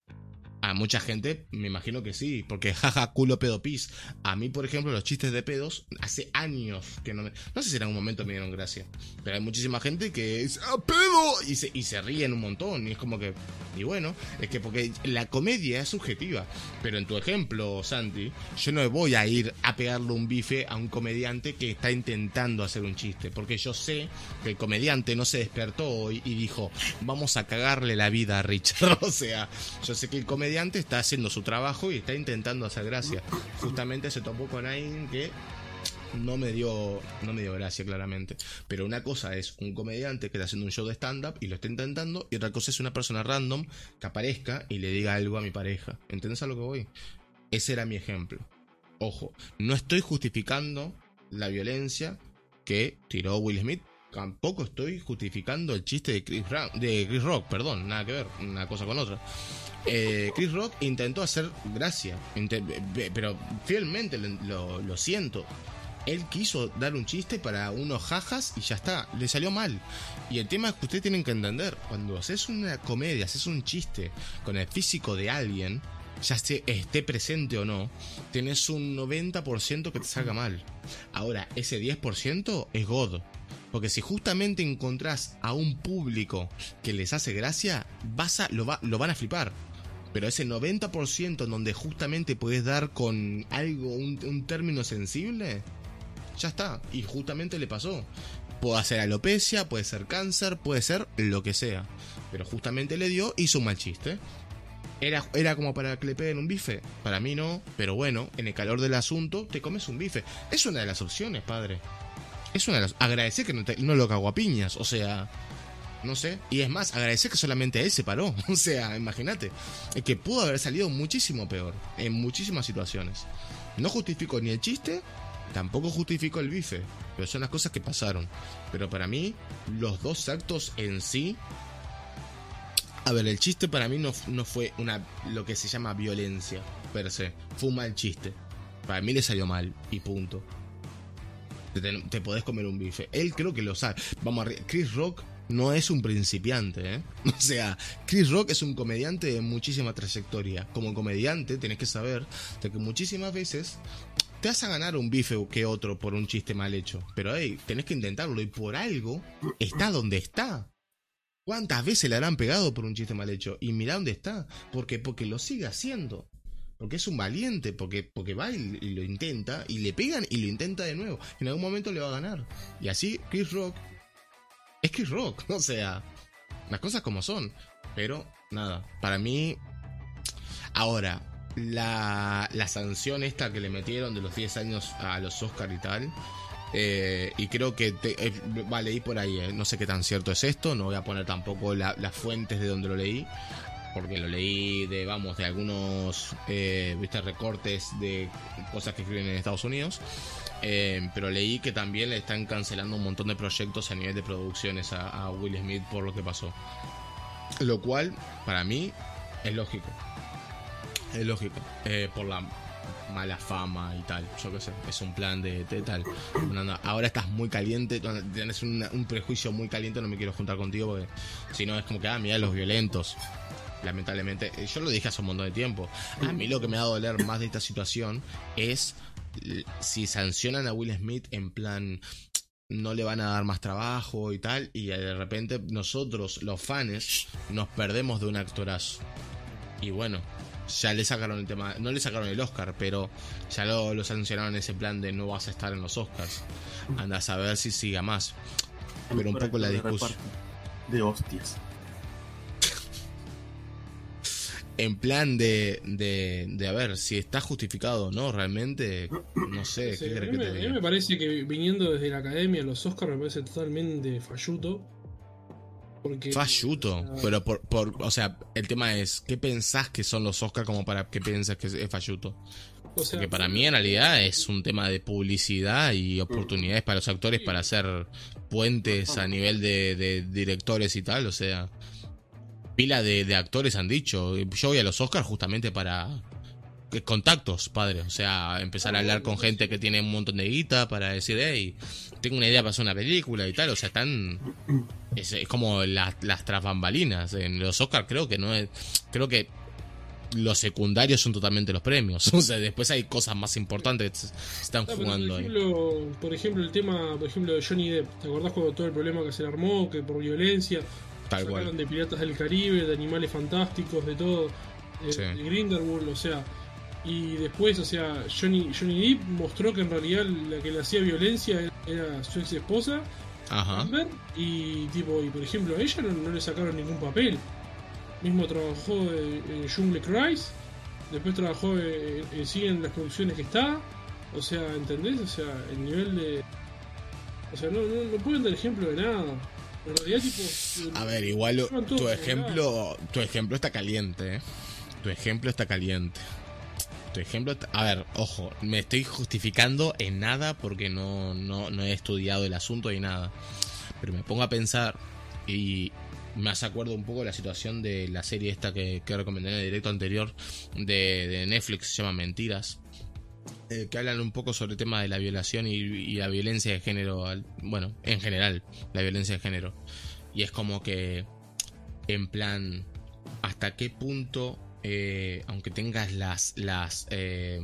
A mucha gente me imagino que sí, porque jaja, culo pedo pis. A mí, por ejemplo, los chistes de pedos, hace años que no me... No sé si en algún momento me dieron gracia, pero hay muchísima gente que dice, ¡ah, pedo! Y se, y se ríen un montón, y es como que... Y bueno, es que porque la comedia es subjetiva, pero en tu ejemplo, Santi, yo no voy a ir a pegarle un bife a un comediante que está intentando hacer un chiste, porque yo sé que el comediante no se despertó hoy y dijo, vamos a cagarle la vida a Richard. O sea, yo sé que el comediante está haciendo su trabajo y está intentando hacer gracia. Justamente se topó con alguien que no me dio no me dio gracia claramente pero una cosa es un comediante que está haciendo un show de stand up y lo está intentando y otra cosa es una persona random que aparezca y le diga algo a mi pareja ¿entendés a lo que voy? ese era mi ejemplo ojo no estoy justificando la violencia que tiró Will Smith tampoco estoy justificando el chiste de Chris, de Chris Rock perdón nada que ver una cosa con otra eh, Chris Rock intentó hacer gracia, be- pero fielmente lo, siento. Él quiso dar un chiste para unos jajas y ya está, le salió mal. Y el tema es que ustedes tienen que entender, cuando haces una comedia, haces un chiste con el físico de alguien, ya esté, esté presente o no, tenés un 90% que te salga mal. Ahora, ese 10% es God. Porque si justamente encontrás a un público que les hace gracia, lo, va- lo van a flipar. Pero ese 90% en donde justamente puedes dar con algo, un, término sensible, ya está. Y justamente le pasó. Puede ser alopecia, puede ser cáncer, puede ser lo que sea. Pero justamente le dio, hizo un mal chiste. Era, era como para que le peguen un bife. Para mí no, pero bueno, en el calor del asunto te comes un bife. Es una de las opciones, padre. Es una de las... Agradecer que no, no lo cago a piñas, o sea... No sé. Y es más, agradecer que solamente él se paró. O sea, imagínate. Que pudo haber salido muchísimo peor. En muchísimas situaciones. No justifico ni el chiste, tampoco justifico el bife. Pero son las cosas que pasaron. Pero para mí, los dos actos en sí. A ver, el chiste para mí no, no fue una lo que se llama violencia, per se. Fue un mal chiste. Para mí le salió mal. Y punto. Te, te- podés comer un bife. Él creo que lo sabe. Vamos a Chris Rock no es un principiante, ¿eh? O sea, Chris Rock es un comediante de muchísima trayectoria. Como comediante, tenés que saber de que muchísimas veces te vas a ganar un bife que otro por un chiste mal hecho. Pero hey, tenés que intentarlo y por algo está donde está. ¿Cuántas veces le habrán pegado por un chiste mal hecho? Y mira dónde está. Porque, porque lo sigue haciendo. Porque es un valiente, porque, porque va y lo intenta, y le pegan y lo intenta de nuevo. En algún momento le va a ganar. Y así Chris Rock es Chris Rock, o sea, las cosas como son. Pero nada, para mí. Ahora, la, la sanción esta que le metieron de los 10 años a los Oscar y tal. eh, y creo que te, eh, va, leí por ahí, eh, no sé qué tan cierto es esto, no voy a poner tampoco la- las fuentes de donde lo leí, porque lo leí de, vamos, de algunos, eh, viste, recortes de cosas que escriben en Estados Unidos, eh, pero leí que también le están cancelando un montón de proyectos a nivel de producciones a, Will Smith por lo que pasó. Lo cual, para mí, es lógico. Es lógico. eh, por la mala fama y tal. Yo qué sé. Es un plan de, de tal. Ahora estás muy caliente. Tienes un, prejuicio muy caliente. No me quiero juntar contigo porque si no es como que, ah, mira los violentos. Lamentablemente, eh, yo lo dije hace un montón de tiempo. A mí lo que me va a doler más de esta situación es si sancionan a Will Smith en plan no le van a dar más trabajo y tal y de repente nosotros los fans nos perdemos de un actorazo y bueno ya le sacaron el tema no le sacaron el Oscar pero ya lo, lo sancionaron en ese plan de no vas a estar en los Oscars anda a saber si siga más pero un poco la discusión. De hostias. En plan de, de, de a ver si está justificado o no realmente no sé Sí, qué a, mí que me, a mí me parece que viniendo desde la academia, los Oscars me parece totalmente falluto. Porque, Falluto, o sea, pero por, por, o sea, el tema es, ¿qué pensás que son los Oscars como para que pienses que es falluto? o sea, Porque para mí en realidad es un tema de publicidad y oportunidades para los actores para hacer puentes a nivel de, de directores y tal, o sea, pila de, de actores han dicho, yo voy a los Oscars justamente para eh, contactos, padre, o sea, empezar a hablar con gente que tiene un montón de guita para decir, hey, tengo una idea para hacer una película y tal, o sea, están... Es, es como las, las tras bambalinas. En los Oscars creo que no es... Creo que los secundarios son totalmente los premios. O sea, después hay cosas más importantes que se están Ah, jugando por ahí. ejemplo, por ejemplo, el tema, por ejemplo, de Johnny Depp. ¿Te acordás cuando todo el problema que se le armó, que por violencia, Tal sacaron cual. de Piratas del Caribe, de Animales Fantásticos, de todo, de, Sí. de Grindelwald, o sea, y después, o sea, Johnny, Johnny Depp mostró que en realidad la que le hacía violencia era, era su ex esposa, Ajá. Amber, y tipo, y por ejemplo, a ella no, no le sacaron ningún papel. Mismo trabajó en, en Jungle Cries, después trabajó en, en- sí en las producciones que está, o sea, ¿entendés? O sea, el nivel de... O sea, no, no, no pueden dar ejemplo de nada. Tipo... A ver, igual lo- Llevan todo tu ejemplo, tu ejemplo está caliente, ¿eh? Tu ejemplo está caliente. Tu ejemplo, está- a ver, ojo, me estoy justificando en nada porque no, no, no he estudiado el asunto y nada. Pero me pongo a pensar y me hace acuerdo un poco de la situación de la serie esta que, que recomendé en el directo anterior de, de Netflix, se llama Mentiras. Eh, que hablan un poco sobre el tema de la violación y, la violencia de género, bueno, en general, la violencia de género. Y es como que, en plan, hasta qué punto, eh, aunque tengas las, las, eh,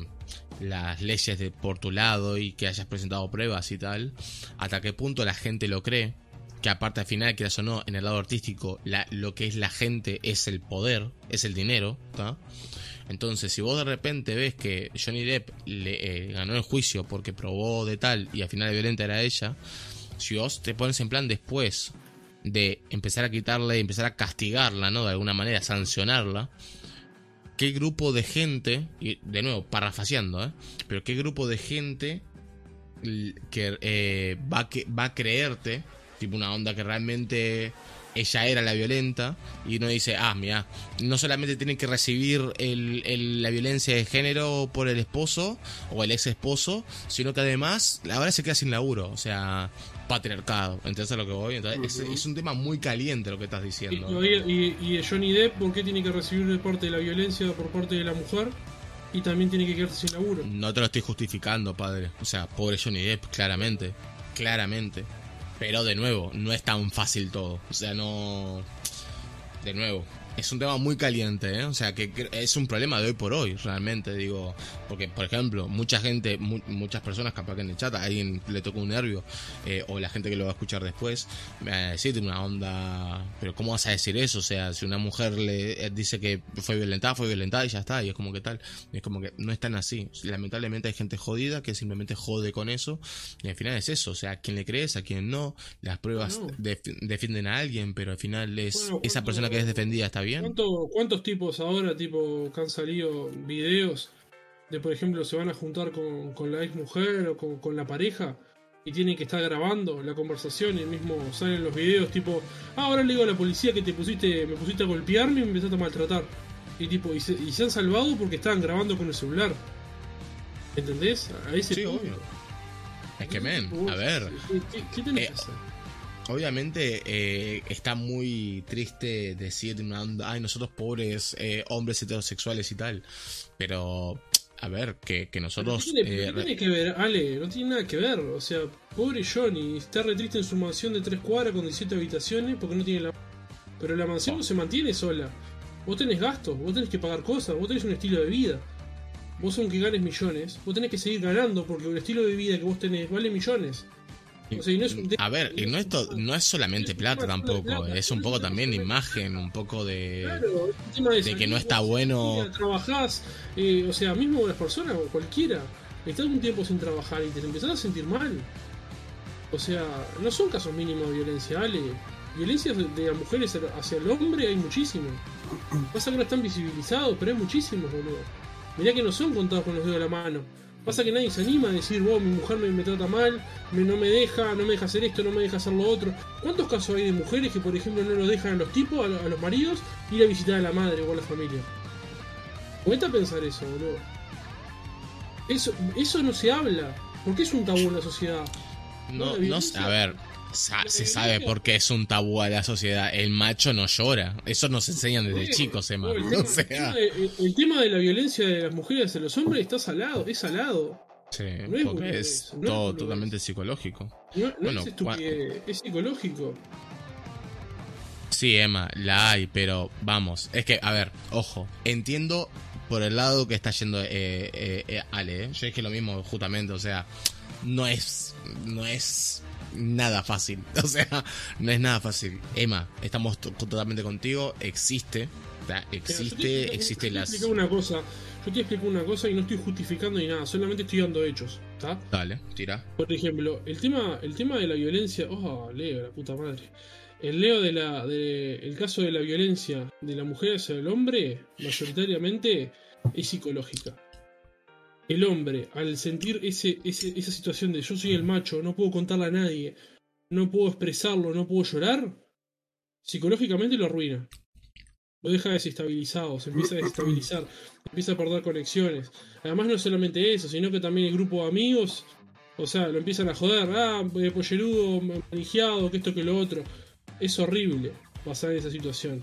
las leyes por tu lado y que hayas presentado pruebas y tal, hasta qué punto la gente lo cree. Que aparte al final, quieras o no, en el lado artístico, lo que es la gente es el poder, es el dinero, ¿tá? Entonces, si vos de repente ves que Johnny Depp le eh, ganó el juicio porque probó de tal y al final violenta era ella, si vos te pones en plan después de empezar a quitarle, empezar a castigarla, ¿no? De alguna manera, sancionarla, ¿qué grupo de gente, y de nuevo, parrafaseando, ¿eh? Pero qué grupo de gente que eh, va, que va a creerte, tipo una onda que realmente ella era la violenta y uno dice, ah, mira, no solamente tiene que recibir el- el- la violencia de género por el esposo o el ex esposo, sino que además ahora se queda sin laburo, o sea, patriarcado, ¿entendés a lo que voy? Entonces, es, es un tema muy caliente lo que estás diciendo. y, y- y Johnny Depp, ¿por qué tiene que recibir de parte de la violencia por parte de la mujer? Y también tiene que quedarse sin laburo. No te lo estoy justificando, padre. O sea, pobre Johnny Depp, claramente. Claramente. Pero de nuevo, no es tan fácil todo. O sea, no. De nuevo, es un tema muy caliente, ¿eh? O sea, que es un problema de hoy por hoy, realmente, digo. Porque, por ejemplo, mucha gente, muchas personas, capaz que en el chat a alguien le toca un nervio, eh, o la gente que lo va a escuchar después, me va a decir una onda. Pero, ¿cómo vas a decir eso? O sea, si una mujer le eh, dice que fue violentada, fue violentada y ya está, y es como que tal. es como que no es tan así. Lamentablemente hay gente jodida que simplemente jode con eso, y al final es eso. O sea, a quién le crees, a quién no. Las pruebas defienden a alguien, pero al final es esa persona que es defendida está bien ¿Cuántos tipos ahora, tipo, que han salido videos de, por ejemplo, se van a juntar con, la ex mujer o con, la pareja y tienen que estar grabando la conversación y mismo salen los videos tipo, ah, ahora le digo a la policía que te pusiste, me pusiste a golpearme y me empezaste a maltratar. Y tipo, y se, han salvado porque estaban grabando con el celular. ¿Entendés? Ahí se sí, obvio. Es que, men, a ver. ¿Qué, qué, tenés eh, que hacer? Obviamente eh, está muy triste decir, ay, nosotros pobres eh, hombres heterosexuales y tal. Pero, a ver, que, nosotros... No tiene, eh, que ver, Ale, no tiene nada que ver. O sea, pobre Johnny, está re triste en su mansión de tres cuadras con 17 habitaciones porque no tiene la... Pero la mansión no se mantiene sola. Vos tenés gastos, vos tenés que pagar cosas, vos tenés un estilo de vida. Vos aunque ganes millones, vos tenés que seguir ganando porque el estilo de vida que vos tenés vale millones a ver, y no es, no es solamente plata tampoco, es un poco también imagen, un poco de, de, que no está bueno. Trabajás, eh, o sea, mismo las personas o cualquiera, estás un tiempo sin trabajar y te empezás a sentir mal. O sea, no son casos mínimos de violencia, Ale. Violencia de las mujeres hacia el hombre hay muchísimo. Pasa que no están visibilizados, pero hay muchísimos, boludo. Mirá que no son contados con los dedos de la mano. Pasa que nadie se anima a decir, vos, mi mujer me, trata mal, no me deja, no me deja hacer esto, no me deja hacer lo otro. ¿Cuántos casos hay de mujeres que, por ejemplo, no los dejan a los tipos, a, los maridos, ir a visitar a la madre o a la familia? Cuenta pensar eso, boludo. Eso, eso no se habla. ¿Por qué es un tabú en la sociedad? No, no, a ver, se sabe por qué es un tabú a la sociedad. El macho no llora. Eso nos enseñan desde chicos, Emma. El, tema, de la violencia de las mujeres hacia los hombres está salado, es salado. Sí, porque es, todo totalmente psicológico. bueno, es, es psicológico. Sí, Emma, la hay, pero vamos. Es que, a ver, ojo, entiendo por el lado que está yendo eh, eh, eh Ale. ¿eh? Yo dije lo mismo, justamente, o sea, no es, no es nada fácil. O sea, no es nada fácil. Emma, estamos totalmente contigo. Existe. Existe, existe las. Te una cosa. Yo te explico una cosa y no estoy justificando ni nada, solamente estoy dando hechos. ¿Está? Dale, tira. Por ejemplo, el tema, el tema de la violencia. Oh, Leo, la puta madre. El Leo de la. De, el caso de la violencia de la mujer hacia el hombre, mayoritariamente, es psicológica el hombre, al sentir ese, esa situación de yo soy el macho, no puedo contarle a nadie, no puedo expresarlo, no puedo llorar, psicológicamente lo arruina. Lo deja desestabilizado, se empieza a desestabilizar, empieza a perder conexiones. Además, no solamente eso, sino que también el grupo de amigos, o sea, lo empiezan a joder, ah, eh, pollerudo, manijeado, que esto que lo otro. Es horrible pasar en esa situación.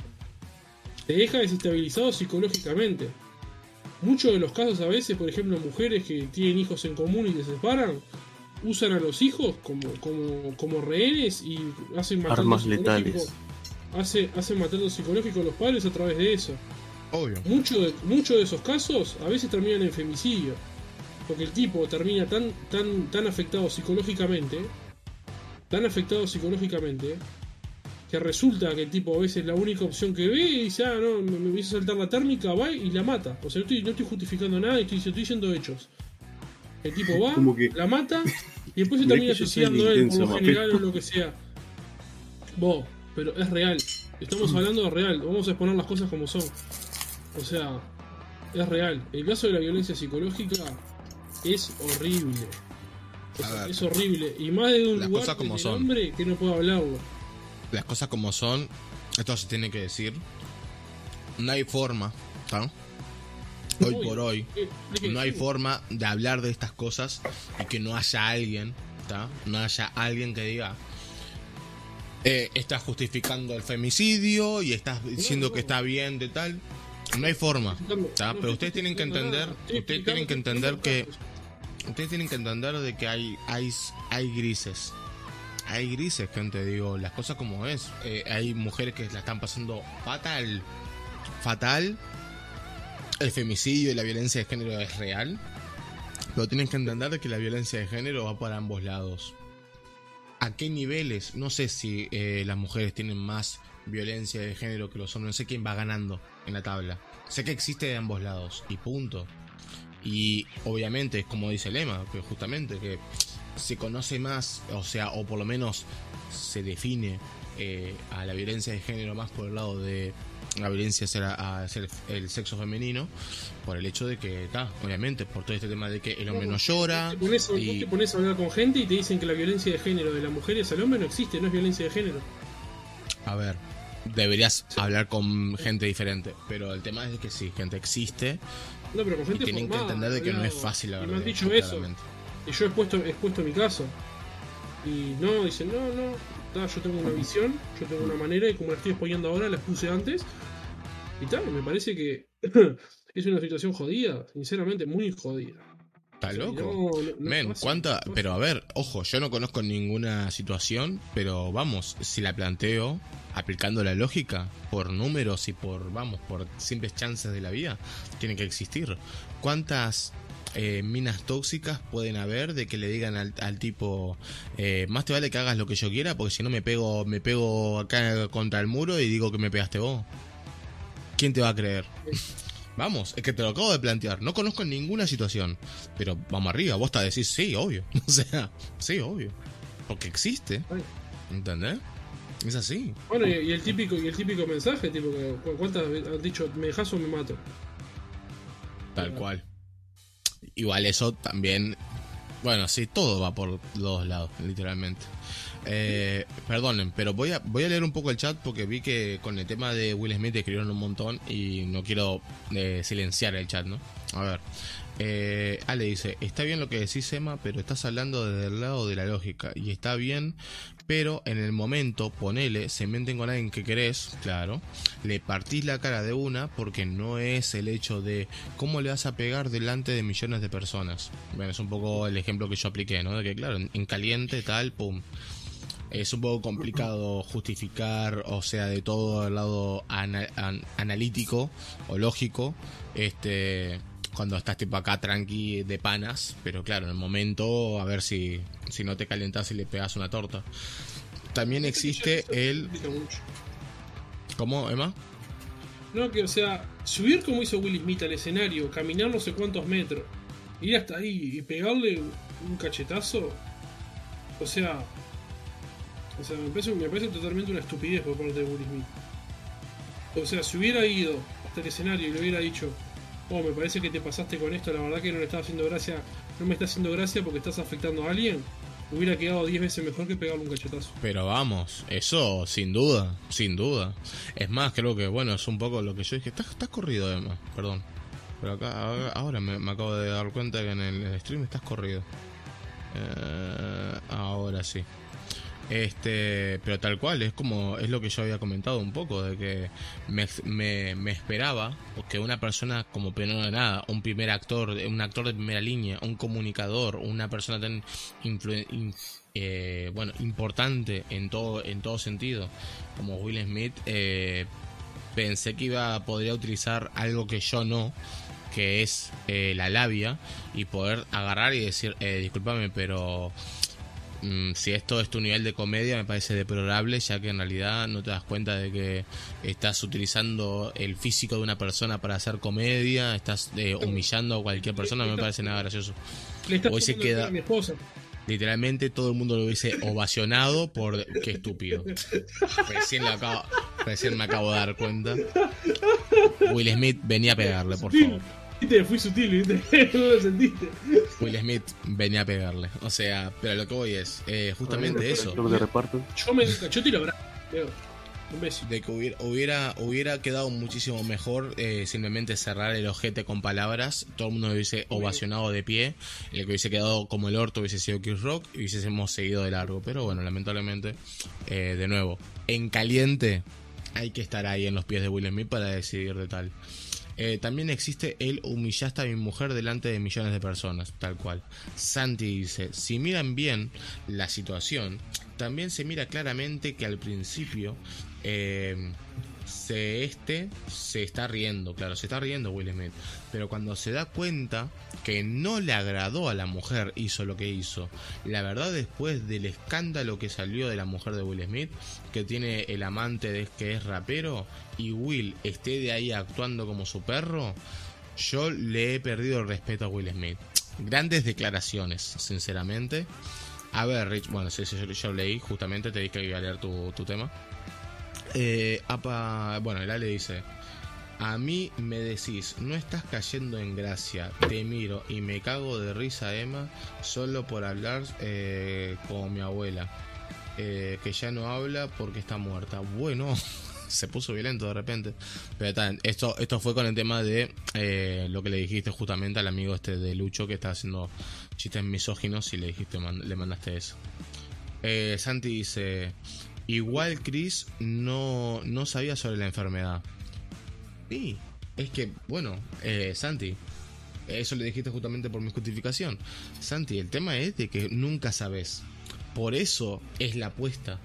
Te deja desestabilizado psicológicamente muchos de los casos a veces, por ejemplo, mujeres que tienen hijos en común y se separan, usan a los hijos como, como, como rehenes y hacen maltrato letales. Hace, hacen maltrato psicológico a los padres a través de eso. Obvio. Muchos de, mucho de esos casos a veces terminan en femicidio. Porque el tipo termina tan, tan, tan afectado psicológicamente, tan afectado psicológicamente, que resulta que el tipo a veces la única opción que ve y dice, ah, no, me, me hizo saltar la térmica, va y la mata. O sea, no estoy, no estoy justificando nada, estoy, estoy diciendo hechos. El tipo va, la mata y después se termina suicidando él, por lo general o lo que sea. Vos, pero es real. Estamos hablando de real, vamos a exponer las cosas como son. O sea, es real. El caso de la violencia psicológica es horrible. es horrible. Y más de un lugar como hombre que no puede hablarlo las cosas como son, esto se tiene que decir. No hay forma, Hoy por hoy, no hay forma de hablar de estas cosas y que no haya alguien, No haya alguien que diga, eh, estás justificando el femicidio y estás diciendo que está bien de tal. No hay forma, Pero ustedes tienen que entender, ustedes tienen que entender que, ustedes tienen que entender de que hay, hay, hay grises hay grises, gente, digo, las cosas como es. Eh, hay mujeres que la están pasando fatal, fatal. El femicidio y la violencia de género es real. Pero tienen que entender que la violencia de género va para ambos lados. ¿A qué niveles? No sé si eh, las mujeres tienen más violencia de género que los hombres. No sé quién va ganando en la tabla. Sé que existe de ambos lados y punto. Y obviamente es como dice Lema, que justamente que se conoce más, o sea, o por lo menos se define eh, a la violencia de género más por el lado de la violencia hacia, el sexo femenino, por el hecho de que, está, obviamente, por todo este tema de que el hombre no llora. Te pones, y... te pones a hablar con gente y te dicen que la violencia de género de las mujeres al hombre no existe, no es violencia de género. A ver, deberías hablar con gente diferente, pero el tema es que sí, gente existe. No, pero con gente y tienen que entender de que no es fácil, la y verdad. me han dicho eso. Y yo he expuesto, he expuesto mi caso. Y no, dicen, no, no, yo tengo una visión, yo tengo una manera y como la estoy exponiendo ahora, la puse antes. Y tal, me parece que es una situación jodida, sinceramente, muy jodida. Está loco. Men, ¿cuánta? Pero a ver, ojo, yo no conozco ninguna situación, pero vamos, si la planteo aplicando la lógica por números y por, vamos, por simples chances de la vida, tiene que existir. ¿Cuántas eh, minas tóxicas pueden haber de que le digan al, tipo eh, más te vale que hagas lo que yo quiera porque si no me pego me pego acá contra el muro y digo que me pegaste vos quién te va a creer vamos es que te lo acabo de plantear no conozco ninguna situación pero vamos arriba vos te decís sí obvio o sea sí obvio porque existe ¿entendés? es así. Bueno y, el típico y el típico mensaje tipo cuántas han dicho me dejas o me mato tal cual igual eso también. Bueno, sí, todo va por los dos lados, literalmente. Eh, perdonen, pero voy a, voy a leer un poco el chat porque vi que con el tema de Will Smith escribieron un montón y no quiero eh, silenciar el chat, ¿no? A ver. Eh, Ale dice, está bien lo que decís Emma, pero estás hablando desde el lado de la lógica. Y está bien, pero en el momento, ponele, se meten con alguien que querés, claro, le partís la cara de una porque no es el hecho de cómo le vas a pegar delante de millones de personas. Bueno, es un poco el ejemplo que yo apliqué, ¿no? De que, claro, en caliente, tal, pum es un poco complicado justificar, o sea, de todo el lado analítico o lógico, este, cuando estás tipo acá tranqui de panas, pero claro, en el momento a ver si, si no te calientas y le pegas una torta. También existe el... ¿Cómo, Emma? No, que o sea, subir como hizo Will Smith al escenario, caminar no sé cuántos metros, ir hasta ahí y pegarle un cachetazo, o sea, o sea, me parece, me parece totalmente una estupidez por parte de Will Smith. O sea, si hubiera ido hasta el escenario y le hubiera dicho, oh, me parece que te pasaste con esto, la verdad que no le estaba haciendo gracia, no me está haciendo gracia porque estás afectando a alguien, hubiera quedado 10 veces mejor que pegarle un cachetazo. Pero vamos, eso sin duda, sin duda. Es más, creo que, bueno, es un poco lo que yo dije. Estás, estás corrido, además, perdón. Pero acá, ahora me, me, acabo de dar cuenta que en el stream estás corrido. Eh, ahora sí. Este, pero tal cual, es como, es lo que yo había comentado un poco, de que me, me, esperaba que una persona como pero de nada, un primer actor, un actor de primera línea, un comunicador, una persona tan eh, bueno, importante en todo, en todo sentido, como Will Smith, eh, pensé que iba podría utilizar algo que yo no, que es eh, la labia, y poder agarrar y decir, eh, discúlpame, pero si esto es tu nivel de comedia, me parece deplorable, ya que en realidad no te das cuenta de que estás utilizando el físico de una persona para hacer comedia, estás eh, humillando a cualquier persona, no me parece nada gracioso. Hoy se queda. Literalmente todo el mundo lo hubiese ovacionado por qué estúpido. Recién, acabo, recién me acabo de dar cuenta. Will Smith venía a pegarle, por favor. Fui sutil, no lo sentiste. Will Smith venía a pegarle. O sea, pero lo que voy es eh, justamente eso. Yo me yo tiro Un beso. De que hubiera, hubiera, quedado muchísimo mejor eh, simplemente cerrar el ojete con palabras. Todo el mundo hubiese ovacionado de pie. El que hubiese quedado como el orto hubiese sido Chris Rock y hubiésemos seguido de largo. Pero bueno, lamentablemente, eh, de nuevo, en caliente hay que estar ahí en los pies de Will Smith para decidir de tal. Eh, también existe el humillaste a mi mujer delante de millones de personas, tal cual. Santi dice, si miran bien la situación, también se mira claramente que al principio eh, se este se está riendo, claro, se está riendo Will Smith, pero cuando se da cuenta que no le agradó a la mujer hizo lo que hizo. La verdad después del escándalo que salió de la mujer de Will Smith, que tiene el amante de que es rapero y Will esté de ahí actuando como su perro, yo le he perdido el respeto a Will Smith. Grandes declaraciones, sinceramente. A ver, Rich, bueno, sí, sí, yo, leí, justamente te dije que iba a leer tu, tu tema. Eh, apa, bueno, el Ale dice, a mí me decís, no estás cayendo en gracia, te miro y me cago de risa, Emma, solo por hablar eh, con mi abuela, eh, que ya no habla porque está muerta. Bueno, se puso violento de repente. Pero esto, esto fue con el tema de eh, lo que le dijiste justamente al amigo este de Lucho que está haciendo chistes misóginos y le dijiste, le mandaste eso. Eh, Santi dice, Igual Chris no, no sabía sobre la enfermedad. Sí, es que, bueno, eh, Santi, eso le dijiste justamente por mi justificación. Santi, el tema es de que nunca sabes. Por eso es la apuesta.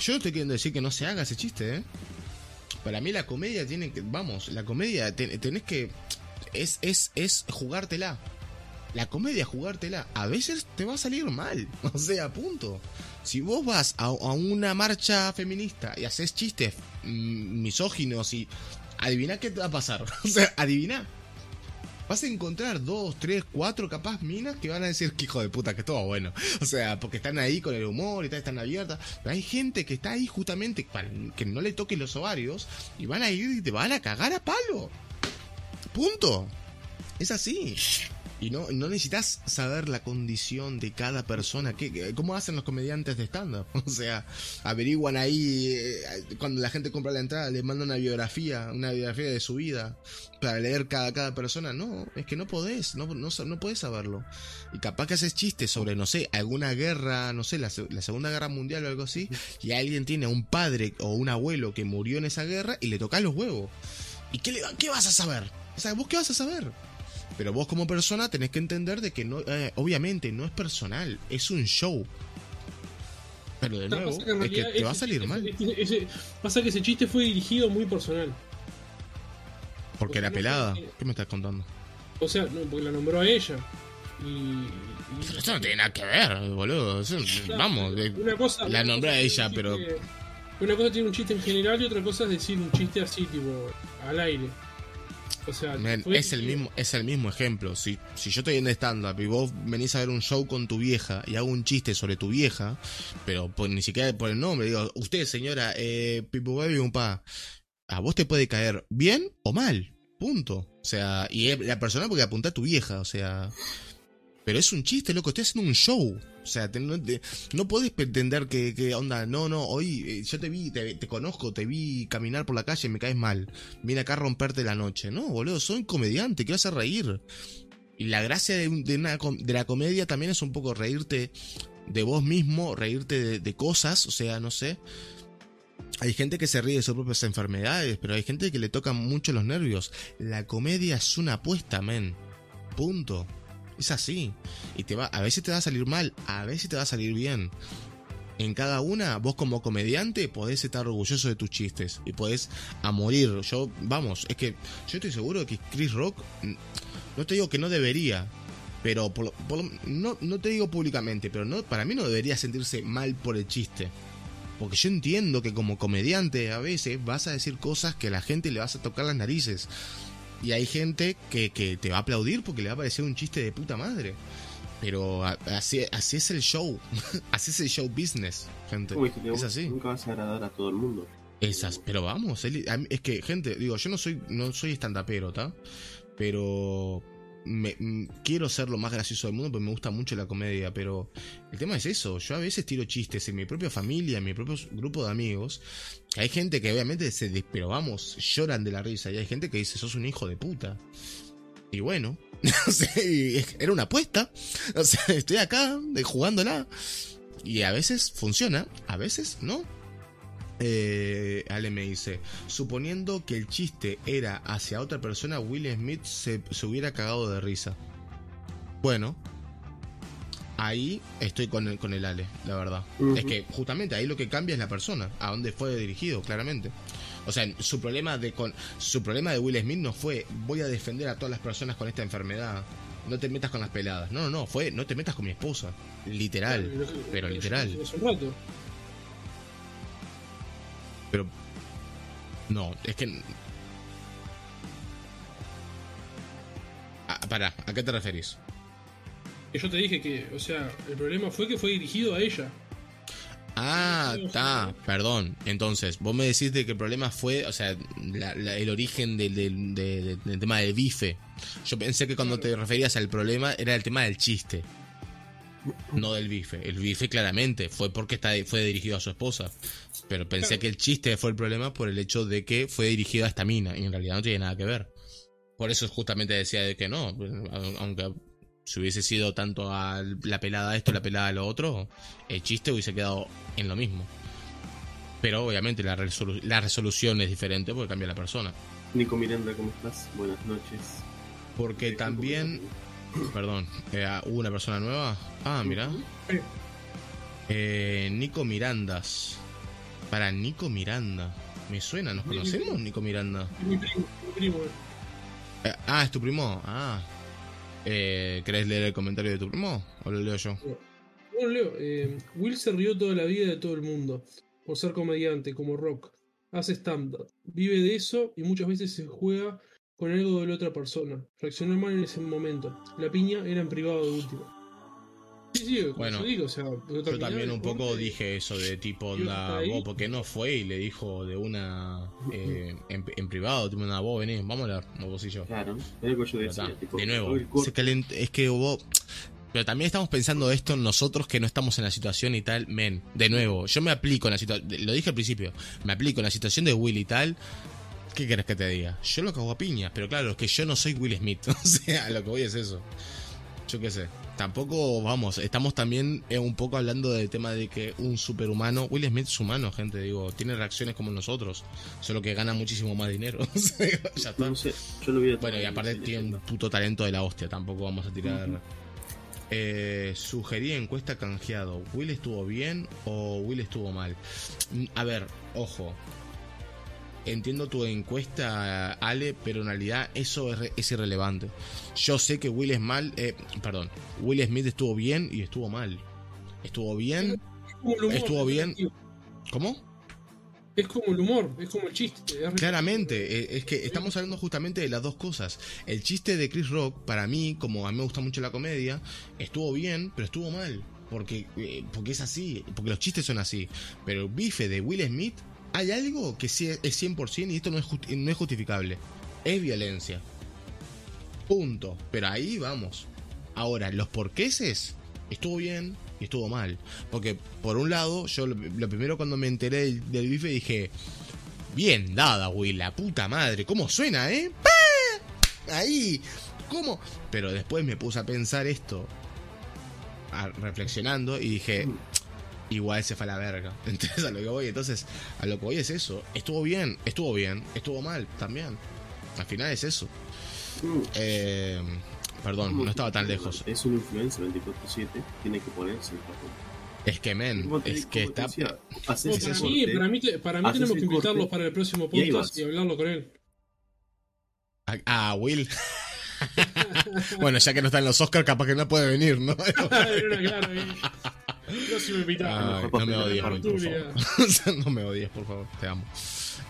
Yo no estoy queriendo decir que no se haga ese chiste, ¿eh? Para mí la comedia tiene que, vamos, la comedia tenés que, es, es, es jugártela. La comedia jugártela. A veces te va a salir mal. O sea, punto. Si vos vas a, una marcha feminista y haces chistes mm, misóginos y adivina qué te va a pasar. o sea, adivina. Vas a encontrar dos, tres, cuatro capaz minas que van a decir que hijo de puta, que todo bueno. O sea, porque están ahí con el humor y tal, están abiertas. Pero hay gente que está ahí justamente para que no le toquen los ovarios y van a ir y te van a cagar a palo. Punto. Es así. Y no, no necesitas saber la condición de cada persona. ¿Qué, ¿Cómo hacen los comediantes de stand-up? O sea, averiguan ahí, eh, cuando la gente compra la entrada, le mandan una biografía, una biografía de su vida, para leer cada, cada persona. No, es que no podés, no, no, no podés saberlo. Y capaz que haces chistes sobre, no sé, alguna guerra, no sé, la, Segunda Guerra Mundial o algo así, y alguien tiene un padre o un abuelo que murió en esa guerra y le tocas los huevos. ¿Y qué, le, qué vas a saber? O sea, ¿vos qué vas a saber? Pero vos como persona tenés que entender de que no, eh, obviamente no es personal, es un show. Pero de nuevo, es que te va a salir mal. pasa que ese chiste fue dirigido muy personal. Porque era pelada. ¿Qué me estás contando? O sea, no, porque la nombró a ella. Y, Pero eso no tiene nada que ver, boludo. vamos, una cosa, la nombró a ella, pero. una cosa tiene un chiste en general y otra cosa es decir un chiste así, tipo, al aire es, el mismo, es el mismo ejemplo. Si, si yo estoy en stand-up y vos venís a ver un show con tu vieja y hago un chiste sobre tu vieja, pero ni siquiera por el nombre, digo, usted, señora, eh, Pipo Baby un pa, a vos te puede caer bien o mal, punto. O sea, y la persona porque apunta a tu vieja, o sea. Pero es un chiste, loco, estoy haciendo un show. O sea, no, no podés pretender que, onda, no, no, hoy eh, yo te vi, te, conozco, te vi caminar por la calle, me caes mal. Vine acá a romperte la noche. No, boludo, soy comediante, ¿qué vas a reír? Y la gracia de, de, la comedia también es un poco reírte de vos mismo, reírte de, cosas, o sea, no sé. Hay gente que se ríe de sus propias enfermedades, pero hay gente que le toca mucho los nervios. La comedia es una apuesta, men. Punto. Es así. Y te va, a veces te va a salir mal, a veces te va a salir bien. En cada una, vos como comediante podés estar orgulloso de tus chistes y podés a morir. Yo, vamos, es que yo estoy seguro que Chris Rock, mm, no te digo que no debería, pero no, no te digo públicamente, pero no, para mí no debería sentirse mal por el chiste. Porque yo entiendo que como comediante a veces vas a decir cosas que a la gente le vas a tocar las narices. Y hay gente que, te va a aplaudir porque le va a parecer un chiste de puta madre. Pero así, así es el show. así es el show business, gente. es así. Nunca vas a agradar a todo el mundo. Esas, pero vamos, es que, gente, digo, yo no soy, no soy stand-upero, ¿está? Pero me, mm, quiero ser lo más gracioso del mundo porque me gusta mucho la comedia, pero el tema es eso, yo a veces tiro chistes en mi propia familia, en mi propio grupo de amigos, hay gente que obviamente se, pero vamos, lloran de la risa, y hay gente que dice, sos un hijo de puta. Y bueno, era una apuesta, o sea, estoy acá jugándola, y a veces funciona, a veces no. Eh, Ale me dice, suponiendo que el chiste era hacia otra persona, Will Smith se, se hubiera cagado de risa. Bueno, ahí estoy con el, con el Ale, la verdad. Es que justamente ahí lo que cambia es la persona, a dónde fue dirigido, claramente. O sea, su problema de con su problema de Will Smith no fue voy a defender a todas las personas con esta enfermedad. No te metas con las peladas. No, no, no, fue no te metas con mi esposa. Literal. Pero literal. Hace un rato. Pero. No, es que. Ah, pará, ¿a qué te referís? Que yo te dije que, o sea, el problema fue que fue dirigido a ella. Ah, está, perdón. Entonces, vos me decís de que el problema fue, o sea, la- la- el origen del, del- de- de- del tema del bife. Yo pensé que cuando te referías al problema era el tema del chiste, no del bife. El bife claramente fue porque está, fue dirigido a su esposa. Pero pensé que el chiste fue el problema por el hecho de que fue dirigido a esta mina y en realidad no tiene nada que ver. Por eso justamente decía de que no, aunque si hubiese sido tanto a la pelada a esto, la pelada a lo otro, el chiste hubiese quedado en lo mismo. Pero obviamente la, resolu- la resolución es diferente porque cambia la persona. Nico Miranda, ¿cómo estás? Buenas noches. Porque Eh, también, perdón, eh, hubo una persona nueva. Ah, mira. Eh, Eh, Nico Mirandas. Para Nico Miranda. Me suena, ¿nos conocemos, Nico Miranda? es mi primo, mi primo. eh. Eh, ah, es tu primo. Ah. Eh, ¿Querés leer el comentario de tu primo? ¿O lo leo yo? Bueno, Leo, eh, Will se rió toda la vida de todo el mundo, por ser comediante, como rock. Hace stand-up, vive de eso y muchas veces se juega con algo de la otra persona. Reaccionó mal en ese momento. La piña era en privado de último. Sí, sí, Bueno, yo digo, o sea, Yo también un poco dije eso de tipo, onda, vos, ¿por qué no fue? Y le dijo de una, eh, en, en privado, tipo, una, vos vení, vamos a hablar, vos y yo. Claro, es lo que yo Pero decía. está, tipo, de nuevo, se calent- es que hubo... Pero también estamos pensando esto nosotros que no estamos en la situación y tal, men. De nuevo, yo me aplico en la situación, lo dije al principio, me aplico en la situación de Will y tal. ¿Qué querés que te diga? Yo lo cago a piñas, pero claro, es que yo no soy Will Smith. O sea, lo que voy es eso. Yo qué sé. Tampoco, vamos, estamos también eh, un poco hablando del tema de que un superhumano, Will Smith es humano, gente, digo, tiene reacciones como nosotros, solo que gana muchísimo más dinero. Ya está. No sé, yo lo vi Bueno, y aparte tiene un puto talento de la hostia, tampoco vamos a tirar. Ujú. Eh, sugerí encuesta canjeado. ¿Will estuvo bien o Will estuvo mal? Mm, A ver, ojo. Entiendo tu encuesta, Ale, pero en realidad eso es, es irrelevante. Yo sé que Will es mal, eh, perdón, Will Smith estuvo bien y estuvo mal. Estuvo bien, humor, estuvo bien. ¿cómo? Es como el humor, es como el chiste. es- Claramente, eh, es que estamos hablando justamente de las dos cosas. El chiste de Chris Rock, para mí, como a mí me gusta mucho la comedia, estuvo bien, pero estuvo mal. Porque, eh, porque es así, porque los chistes son así. Pero el bife de Will Smith, hay algo que sí es 100% y esto no es, justificable. Es violencia. Punto. Pero ahí vamos. Ahora, los porqueses, estuvo bien y estuvo mal. Porque, por un lado, yo lo, primero cuando me enteré del, bife dije, Bien dada, Will, la puta madre. ¿Cómo suena, eh? ¡Pah! Ahí. ¿Cómo? Pero después me puse a pensar esto. reflexionando y dije. Igual se fue a la verga. Entonces a lo que voy. Entonces, a lo que voy es eso. Estuvo bien, estuvo bien, estuvo mal también. Al final es eso. Mm, Eh, perdón, no estaba tan lejos. Es un influencer 24-7, tiene que ponerse el papel. Es que, men, es que está. decía, No, para, mí, corte, para mí, para tenemos que el corte, invitarlo para el próximo y podcast vas. y hablarlo con él. Ah, Will. bueno, ya que no está en los Oscars, capaz que no puede venir, ¿no? Ay, no me odies, por favor. no me odies, por favor, te amo.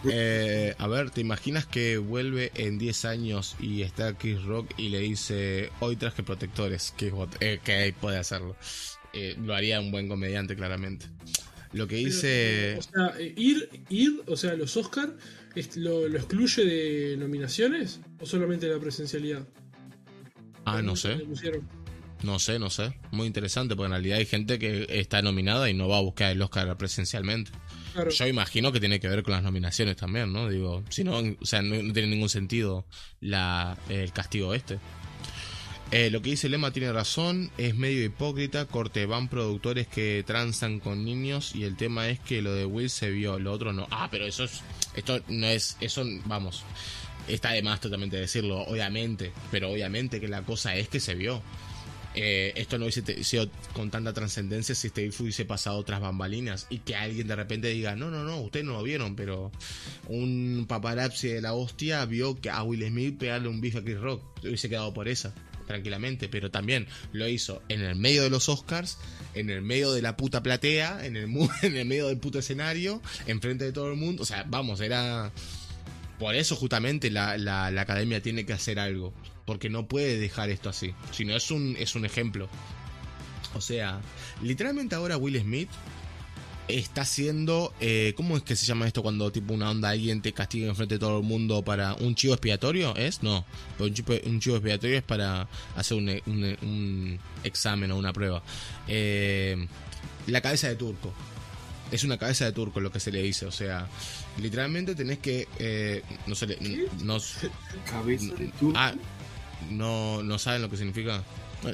Eh, a ver, ¿te imaginas que vuelve en 10 años y está Chris Rock y le dice, hoy traje protectores? Que, eh, que puede hacerlo. Eh, lo haría un buen comediante, claramente. Lo que dice... O sea, eh, ir, ir, o sea, los Oscar lo, lo excluye de nominaciones o solamente de la presencialidad. Ah, no Le sé. No sé, no sé. Muy interesante, porque en realidad hay gente que está nominada y no va a buscar el Oscar presencialmente. Claro. Yo imagino que tiene que ver con las nominaciones también, ¿no? Digo, si no, o sea, no, no tiene ningún sentido la, el castigo este. Eh, lo que dice Lema tiene razón, es medio hipócrita, corte, van productores que transan con niños y el tema es que lo de Will se vio, lo otro no. Ah, pero eso es, esto no es, eso, vamos, está de más totalmente decirlo, obviamente, pero obviamente que la cosa es que se vio. Eh, esto no hubiese sido con tanta trascendencia si este hubiese pasado otras bambalinas y que alguien de repente diga, no, no, no, ustedes no lo vieron, pero un paparazzi de la hostia vio que a Will Smith pegarle un bife a Chris Rock, hubiese quedado por esa tranquilamente, pero también lo hizo en el medio de los Oscars, en el medio de la puta platea, en el, en el medio del puto escenario, enfrente de todo el mundo, o sea, vamos, era... Por eso justamente la, la, la academia tiene que hacer algo porque no puede dejar esto así. Sino es un, es un ejemplo. O sea, literalmente ahora Will Smith está haciendo. Eh, ¿Cómo es que se llama esto cuando tipo una onda alguien te castiga enfrente de todo el mundo para un chivo expiatorio? ¿Es? No. Un chivo, un chivo expiatorio es para hacer un, un, examen o una prueba. Eh, la cabeza de turco. Es una cabeza de turco lo que se le dice. O sea, literalmente tenés que. Eh, no se le. No, cabeza de turco. Ah, no, no saben lo que significa.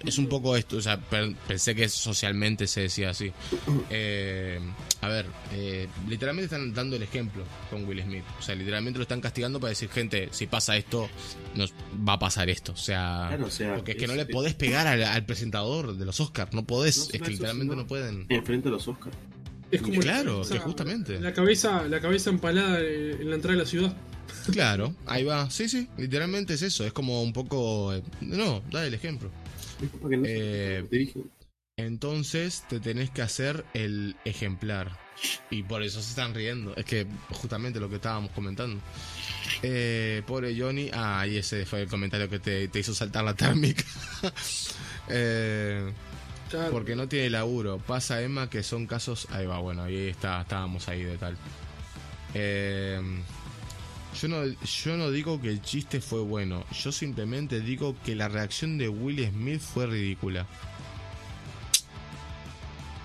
Es un poco esto, o sea, pensé que socialmente se decía así. Eh, a ver, eh, literalmente están dando el ejemplo con Will Smith. O sea, literalmente lo están castigando para decir, gente, si pasa esto, nos va a pasar esto. O sea, porque es, que no le podés pegar al, presentador de los Oscars. No podés, es que literalmente no pueden. Enfrente de los Oscars. Es como claro, que justamente. La cabeza, la cabeza empalada en la entrada de la ciudad. Claro, ahí va. Sí, sí, literalmente es eso. Es como un poco. Eh, no, da el ejemplo. Eh, entonces te tenés que hacer el ejemplar. Y por eso se están riendo. Es que justamente lo que estábamos comentando. Eh, pobre Johnny. Ah, y ese fue el comentario que te, hizo saltar la térmica. eh, Porque no tiene laburo. Pasa Emma que son casos. Ahí va, bueno, ahí está, estábamos ahí de tal. Eh, yo no, yo no digo que el chiste fue bueno, yo simplemente digo que la reacción de Will Smith fue ridícula.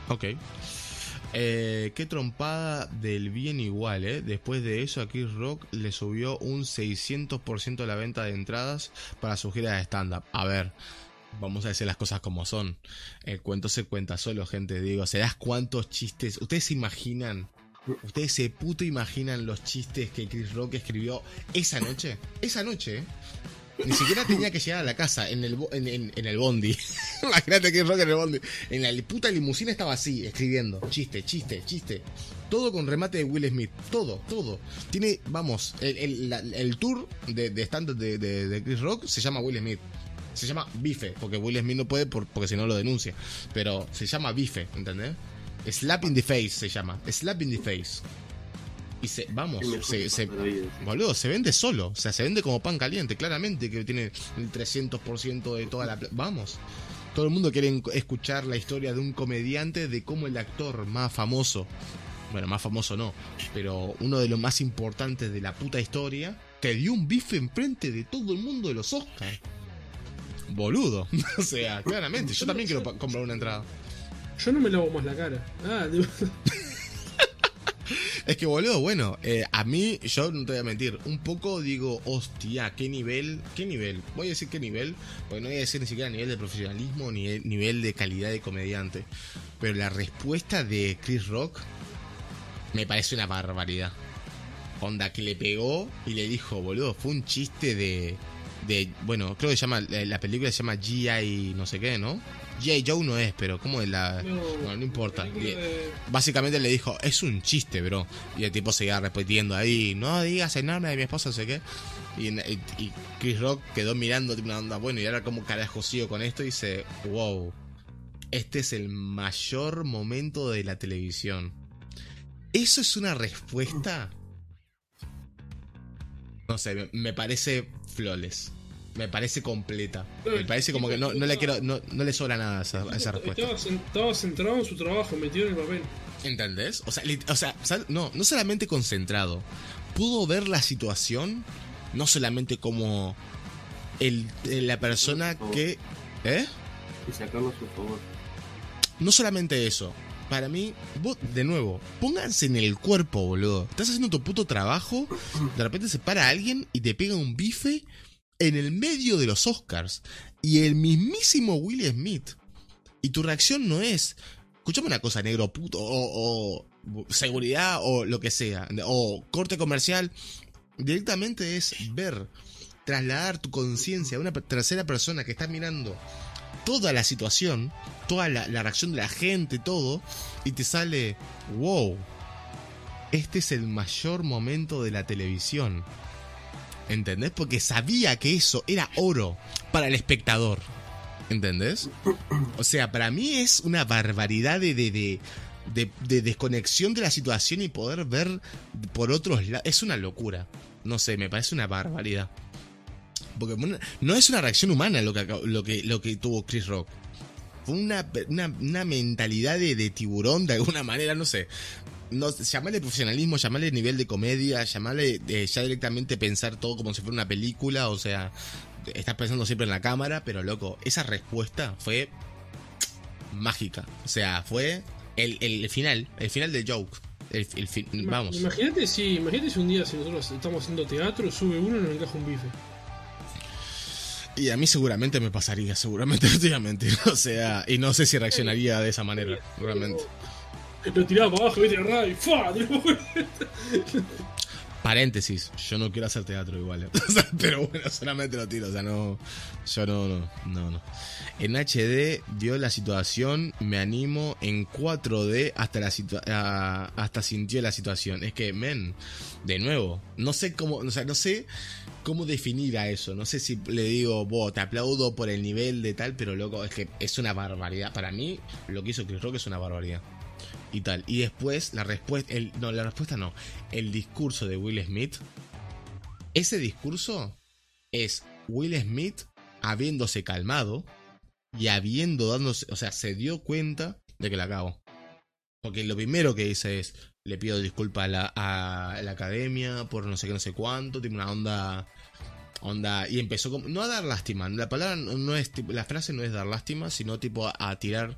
Ok. Eh, qué trompada del bien igual, ¿eh? Después de eso a Chris Rock le subió un 600% la venta de entradas para su gira de stand-up. A ver, vamos a decir las cosas como son. El cuento se cuenta solo, gente. Digo, ¿se das cuántos chistes? ¿Ustedes se imaginan ¿Ustedes se puto imaginan los chistes que Chris Rock escribió esa noche? Esa noche, ¿eh? Ni siquiera tenía que llegar a la casa, en el, en, el bondi. Imagínate Chris Rock en el bondi. En la puta limusina estaba así, escribiendo. Chiste, chiste, chiste. Todo con remate de Will Smith. Todo, todo. Tiene, vamos, el, tour de, de stand de, de, Chris Rock se llama Will Smith. Se llama Bife, porque Will Smith no puede porque si no lo denuncia. Pero se llama Bife, ¿entendés? Slap in the face se llama. Slap in the face. Y se, vamos, se, se, boludo, se vende solo. O sea, se vende como pan caliente, claramente, que tiene el 300% de toda la... Vamos. Todo el mundo quiere escuchar la historia de un comediante, de cómo el actor más famoso, bueno, más famoso no, pero uno de los más importantes de la puta historia, te dio un bife enfrente de todo el mundo de los Oscars. Boludo. o sea, claramente, yo también quiero comprar una entrada. Yo no me lavo más la cara. Ah, Es que boludo, bueno, eh, a mí, yo no te voy a mentir, un poco digo, hostia, qué nivel, qué nivel, voy a decir qué nivel, porque no voy a decir ni siquiera nivel de profesionalismo ni nivel de calidad de comediante, pero la respuesta de Chris Rock me parece una barbaridad. Onda que le pegó y le dijo, boludo, fue un chiste de, de bueno, creo que se llama, la película se llama G.I. no sé qué, ¿no? G.I. Joe no es, pero ¿cómo es la...? No, no, importa. Básicamente le dijo, es un chiste, bro. Y el tipo seguía repitiendo ahí, no digas el nombre de mi esposa, no sé qué. Y, Chris Rock quedó mirando una onda, bueno, y ahora como carajo sigo con esto y dice, wow, este es el mayor momento de la televisión. ¿Eso es una respuesta? No sé, me parece flores me parece completa. Me parece como que no, no le quiero, no, no, le sobra nada a esa, esa respuesta. Estaba, centrado en su trabajo, metido en el papel. ¿Entendés? O sea, o sea, no, no solamente concentrado. Pudo ver la situación, no solamente como el, la persona que. ¿Eh? Y sacarlo a su favor. No solamente eso. Para mí, vos, de nuevo, pónganse en el cuerpo, boludo. Estás haciendo tu puto trabajo, de repente se para alguien y te pega un bife en el medio de los Oscars y el mismísimo Will Smith. Y tu reacción no es, escúchame una cosa, negro puto, o, seguridad, o lo que sea, o corte comercial. Directamente es ver, trasladar tu conciencia a una tercera persona que está mirando toda la situación, toda la, reacción de la gente, todo, y te sale, wow, este es el mayor momento de la televisión. ¿Entendés? Porque sabía que eso era oro para el espectador. ¿Entendés? O sea, para mí es una barbaridad de, de, de, de, desconexión de la situación y poder ver por otros lados. Es una locura. No sé, me parece una barbaridad. Porque no es una reacción humana lo que, lo que, lo que tuvo Chris Rock. Fue una, una, una mentalidad de, tiburón de alguna manera, no sé. No, llamarle profesionalismo, llamarle nivel de comedia, llamarle eh, ya directamente pensar todo como si fuera una película, o sea, estás pensando siempre en la cámara, pero loco, esa respuesta fue mágica. O sea, fue el, el final, el final del joke. El, el fin, vamos. Imagínate si, imagínate si un día si nosotros estamos haciendo teatro, sube uno y nos encaja un bife. Y a mí seguramente me pasaría, seguramente no te voy a mentir. O sea, y no sé si reaccionaría de esa manera, realmente. Lo tiraba para abajo, viste, y ¡fua! Paréntesis, yo no quiero hacer teatro igual. Pero bueno, solamente lo tiro. O sea, no. Yo no, no, no, no. En HD dio la situación, me animo. En 4D hasta la hasta sintió la situación. Es que, men, de nuevo, no sé cómo, o sea, no sé cómo definir a eso. No sé si le digo, vos, te aplaudo por el nivel de tal, pero loco, es que es una barbaridad. Para mí, lo que hizo Chris Rock es una barbaridad y tal. Y después la respuesta, no, la respuesta no, el discurso de Will Smith. Ese discurso es Will Smith habiéndose calmado y habiendo dándose, o sea, se dio cuenta de que la acabó. Porque lo primero que dice es, le pido disculpas a la, a la academia por no sé qué, no sé cuánto, tiene una onda onda y empezó como no a dar lástima la palabra no es la frase no es dar lástima sino tipo a tirar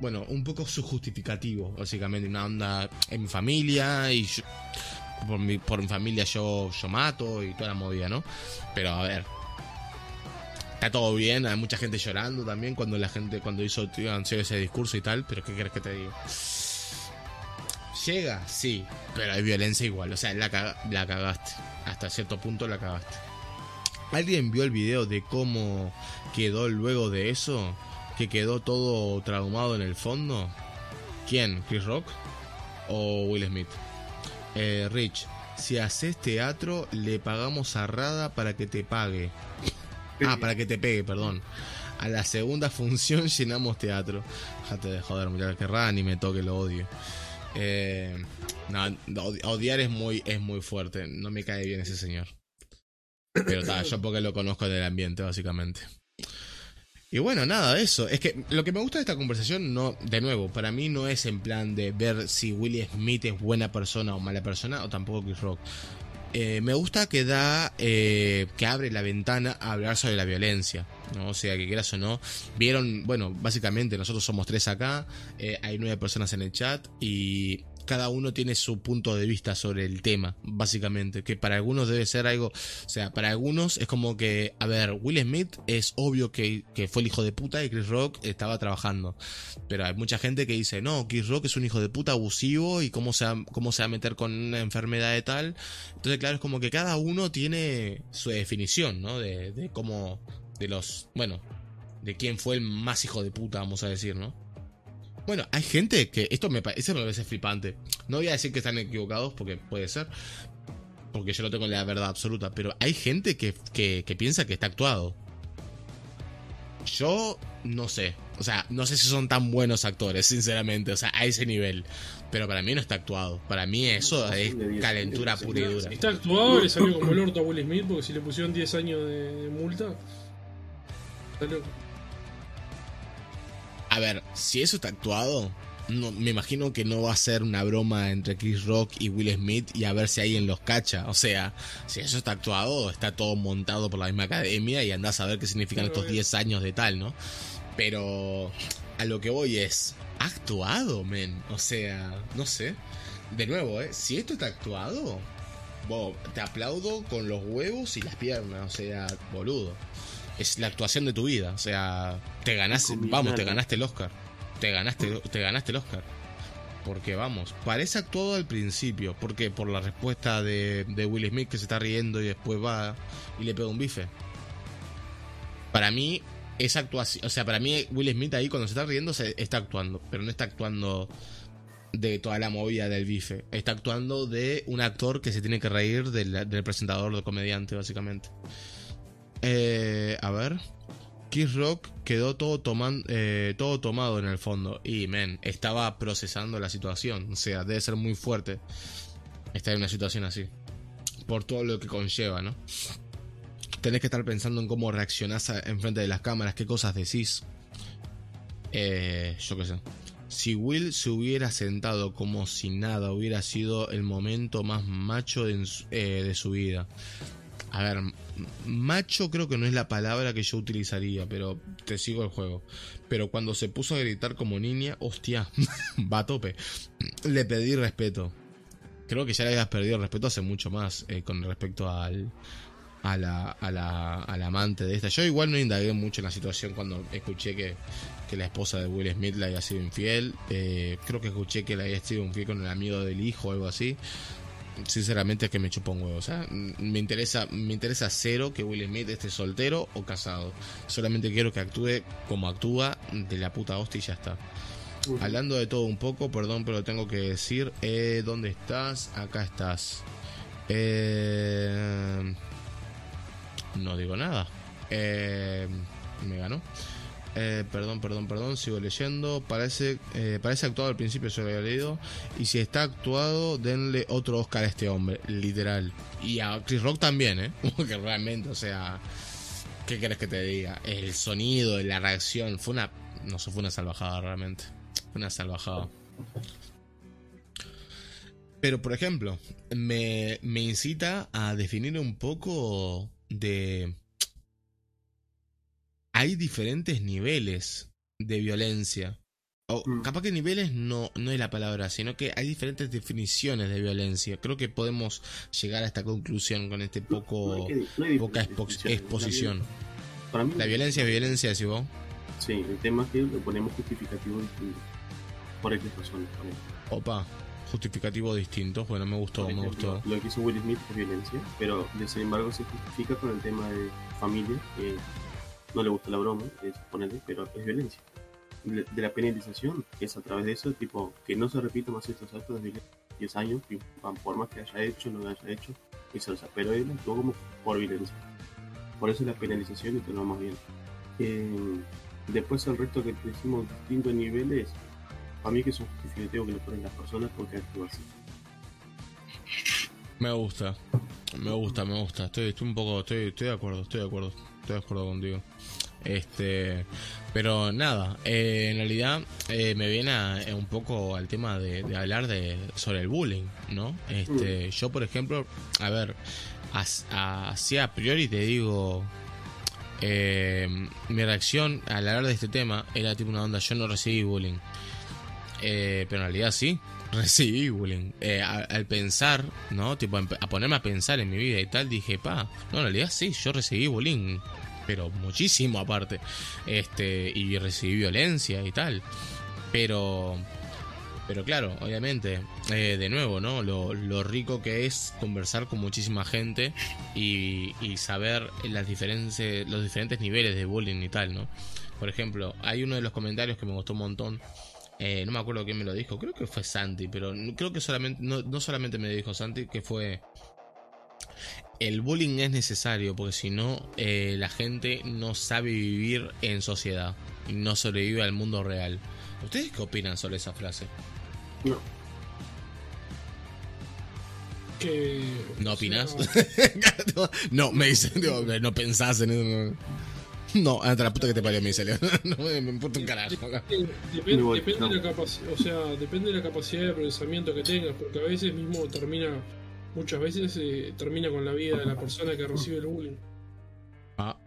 bueno, un poco su justificativo, básicamente, una onda en mi familia y por, mi, por mi familia yo, yo mato y toda la movida, ¿no? Pero a ver, está todo bien, hay mucha gente llorando también cuando la gente, cuando hizo ese discurso y tal, pero ¿qué quieres que te diga? Llega, sí, pero hay violencia igual, o sea, la, la cagaste, hasta cierto punto la cagaste. ¿Alguien vio el video de cómo quedó luego de eso? Que quedó todo traumado en el fondo? ¿Quién? ¿Chris Rock? ¿O Will Smith? Eh, Rich, si haces teatro, le pagamos a Rada para que te pague. Ah, para que te pegue, perdón. A la segunda función llenamos teatro. Déjate de joder, mira que Rada ni me toque, lo odio. Eh, no, odiar es muy, es muy fuerte. No me cae bien ese señor. Pero está, yo porque lo conozco del ambiente, básicamente. Y bueno, nada, eso. Es que lo que me gusta de esta conversación, no, de nuevo, para mí no es en plan de ver si Willie Smith es buena persona o mala persona, o tampoco Chris Rock. Eh, me gusta que da, eh, que abre la ventana a hablar sobre la violencia, ¿no? O sea, que quieras o no. Vieron, bueno, básicamente nosotros somos tres acá, eh, hay nueve personas en el chat y cada uno tiene su punto de vista sobre el tema, básicamente. Que para algunos debe ser algo. O sea, para algunos es como que. A ver, Will Smith es obvio que, fue el hijo de puta y Chris Rock estaba trabajando. Pero hay mucha gente que dice, no, Chris Rock es un hijo de puta abusivo y cómo se va, cómo se va a meter con una enfermedad de tal. Entonces, claro, es como que cada uno tiene su definición, ¿no? De, de cómo. De los. Bueno, de quién fue el más hijo de puta, vamos a decir, ¿no? Bueno, hay gente que. Esto me, parece, me parece flipante. No voy a decir que están equivocados, porque puede ser. Porque yo no tengo la verdad absoluta. Pero hay gente que, que, piensa que está actuado. Yo no sé. O sea, no sé si son tan buenos actores, sinceramente. O sea, a ese nivel. Pero para mí no está actuado. Para mí eso es calentura pura y dura. Está actuado, le salió como el orto a Will Smith porque si le pusieron 10 años de, multa. Está loco. A ver, si eso está actuado, no, me imagino que no va a ser una broma entre Chris Rock y Will Smith y a ver si alguien los cacha. O sea, si eso está actuado, está todo montado por la misma academia y andás a ver qué significan estos 10 años de tal, ¿no? Pero a lo que voy es, ¿ha actuado, men? O sea, no sé. De nuevo, ¿eh? Si esto está actuado, te aplaudo con los huevos y las piernas, o sea, boludo. Es la actuación de tu vida, o sea, te ganaste, vamos, te ganaste el Oscar. Te ganaste, te ganaste el Oscar. Porque vamos, parece actuado al principio, porque por la respuesta de, de Will Smith que se está riendo y después va y le pega un bife. Para mí, esa actuación, o sea, para mí Will Smith ahí cuando se está riendo se está actuando, pero no está actuando de toda la movida del bife. Está actuando de un actor que se tiene que reír del, del presentador, del comediante, básicamente. Eh, a ver. Kiss Rock quedó todo, toman, eh, todo tomado en el fondo. Y, men, estaba procesando la situación. O sea, debe ser muy fuerte estar en una situación así. Por todo lo que conlleva, ¿no? Tenés que estar pensando en cómo reaccionás enfrente de las cámaras, qué cosas decís. Eh, yo qué sé. Si Will se hubiera sentado como si nada, hubiera sido el momento más macho de, eh, de su vida. A ver, macho creo que no es la palabra que yo utilizaría, pero te sigo el juego. Pero cuando se puso a gritar como niña, hostia, va a tope. Le pedí respeto. Creo que ya le habías perdido respeto hace mucho más eh, con respecto al, a la, a, la, a la amante de esta. Yo igual no indagué mucho en la situación cuando escuché que, que la esposa de Will Smith le había sido infiel. Eh, creo que escuché que le había sido infiel con el amigo del hijo o algo así sinceramente es que me chupa un huevo. O sea, me interesa, me interesa cero que Will Smith esté soltero o casado. Solamente quiero que actúe como actúa de la puta hostia y ya está. Hablando de todo un poco, perdón, pero tengo que decir, eh, ¿dónde estás? Acá estás. Eh, no digo nada. Eh, me ganó. Eh, perdón, perdón, perdón, sigo leyendo. Parece, eh, parece actuado al principio, se lo había leído. Y si está actuado, denle otro Oscar a este hombre, literal. Y a Chris Rock también, ¿eh? Porque realmente, o sea, ¿qué querés que te diga? El sonido, la reacción, fue una. No sé, fue una salvajada realmente. Fue una salvajada. Pero, por ejemplo, me incita a definir un poco de hay diferentes niveles de violencia. O Mm. capaz que niveles no, no es la palabra, sino que hay diferentes definiciones de violencia. Creo que podemos llegar a esta conclusión con este No poco hay que- no hay poca expo- exposición. La- Para mí, La violencia es violencia, si vos. Sí, el tema es que le ponemos justificativo distinto. Por X razones. ejemplo. Opa, justificativo distinto. Bueno, me gustó, Por me ejemplo, gustó. Lo que hizo Will Smith es violencia, pero de sin embargo se justifica con el tema de familia, que no le gusta la broma, es ponerle, pero es violencia. De, la penalización, es a través de eso, tipo, que no se repita más estos actos de violencia. 10 años, y por más que haya hecho, no haya hecho, viceversa. Pero él actuó como por violencia. Por eso la penalización y te lo más bien. Eh, después el resto que decimos distintos niveles, a mí que es un justificativo que le ponen las personas porque actúa así. Me gusta. Me gusta, me gusta. Estoy, estoy un poco. Estoy, estoy de acuerdo, estoy de acuerdo. Estoy de acuerdo contigo. Este. Pero nada, eh, en realidad eh, me viene a- eh, un poco al tema de, de hablar de sobre el bullying, ¿no? Este, yo por ejemplo, a ver, así a priori te digo, mi reacción al hablar de este tema era tipo una onda, yo no recibí bullying, pero en realidad sí, recibí bullying. A- al pensar, ¿no? Tipo, a ponerme a pensar en mi vida y tal, dije, pa, no, en realidad sí, yo recibí bullying, pero muchísimo aparte. Este, y recibí violencia y tal. Pero, pero claro, obviamente, eh, de nuevo, ¿no? Lo, lo rico que es conversar con muchísima gente y, y saber las diferencias, los diferentes niveles de bullying y tal, ¿no? Por ejemplo, hay uno de los comentarios que me gustó un montón. eh, no me acuerdo quién me lo dijo, creo que fue Santi, pero creo que solamente, no, no solamente me dijo Santi, que fue el bullying es necesario porque si no eh, la gente no sabe vivir en sociedad y no sobrevive al mundo real. ¿Ustedes qué opinan sobre esa frase? No, Que, ¿No o opinás? sea, no, me dice, digo, no pensás en eso. No, no anda la puta que te parió, me dice Leo. No me, me importa un carajo. Depende, voy, depende no. de la capacidad, o sea, depende de la capacidad de procesamiento que tengas, porque a veces mismo termina, muchas veces eh, termina con la vida de la persona que recibe el bullying. Ah,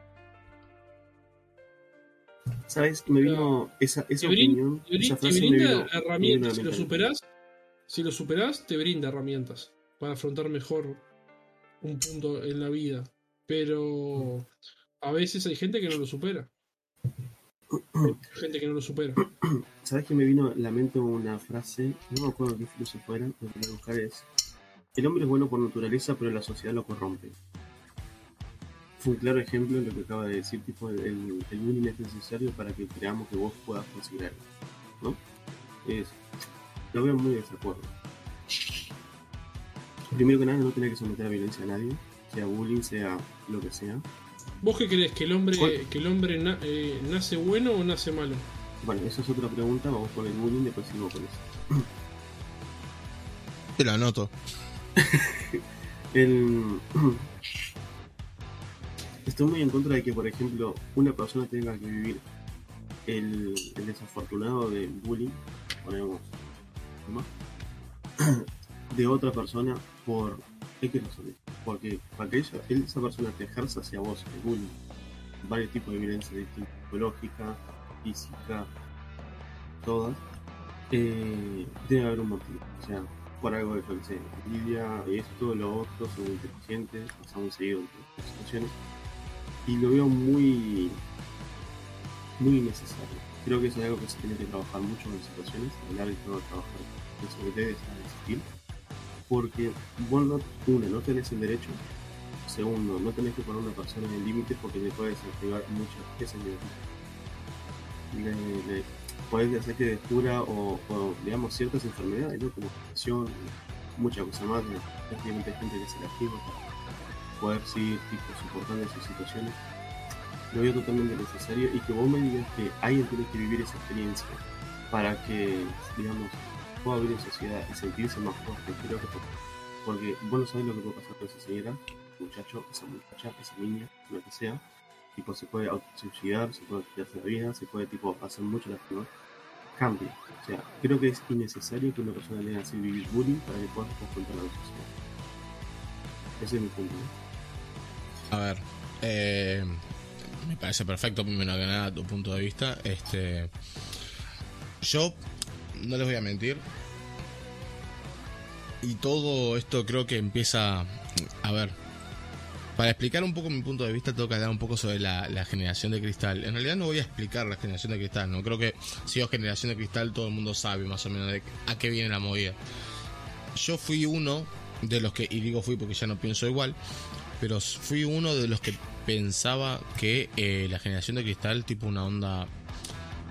¿sabes? Me vino esa, esa Te brin- opinión, Te, brin- esa te frase me brinda vino, me vino herramientas, si lo superás, si lo superás, te brinda herramientas para afrontar mejor un punto en la vida, pero a veces hay gente que no lo supera. Hay gente que no lo supera. ¿Sabes que me vino a la mente una frase? No me acuerdo qué filósofo era, lo que voy a buscar es: El hombre es bueno por naturaleza, pero la sociedad lo corrompe. Fue un claro ejemplo de lo que acaba de decir, tipo, el, bullying es necesario para que creamos que vos puedas conseguir algo, ¿no? Es, lo veo muy de desacuerdo. Primero que nada, no tener que someter a violencia a nadie, sea bullying, sea lo que sea. ¿Vos qué crees? ¿Que el hombre, que el hombre na- eh, nace bueno o nace malo? Bueno, esa es otra pregunta, vamos con el bullying, después seguimos con eso. Te lo anoto. Estoy muy en contra de que, por ejemplo, una persona tenga que vivir el, desafortunado del bullying, ponemos, de otra persona por X razones. Porque para que ella, esa persona te ejerza hacia vos el bullying, varios tipos de violencia distintas, psicológica, física, todas, eh, debe haber un motivo. O sea, por algo de que sé, envidia, esto, lo otro, son inteligentes, pasa muy seguido en situaciones. Y lo veo muy, muy innecesario. Creo que eso es algo que se tiene que trabajar mucho en situaciones, hablar y todo trabajar dejar de existir. Porque vos no, una, no tenés el derecho, segundo, no tenés que poner a una persona en el límite porque le puedes activar muchas veces le, le, puedes hacer que descubra o, digamos ciertas enfermedades, ¿no? como depresión, muchas cosas más, prácticamente hay gente que se lastima para poder seguir tipo, soportando esas situaciones. Lo veo totalmente necesario y que vos me digas que alguien tiene que vivir esa experiencia para que, digamos, pueda vivir en sociedad y sentirse más fuerte, creo que porque vos no sabés lo que puede pasar con esa señora, muchacho, esa muchacha, esa niña, lo que sea, se puede suicidar, se puede quitarse la vida, se puede tipo hacer mucho lastimar, cambia. O sea, creo que es innecesario que una persona que hacer vivir bullying para que pueda confrontar la sociedad. Ese es mi punto. ¿no? A ver, eh, me parece perfecto, primero que nada, tu punto de vista. Este, yo no les voy a mentir. Y todo esto creo que empieza. A ver, para explicar un poco mi punto de vista, tengo que hablar un poco sobre la, generación de cristal. En realidad no voy a explicar la generación de cristal, no creo que si yo generación de cristal todo el mundo sabe más o menos de a qué viene la movida. Yo fui uno de los que, y digo fui porque ya no pienso igual, pero fui uno de los que pensaba que eh, la generación de cristal, tipo una onda,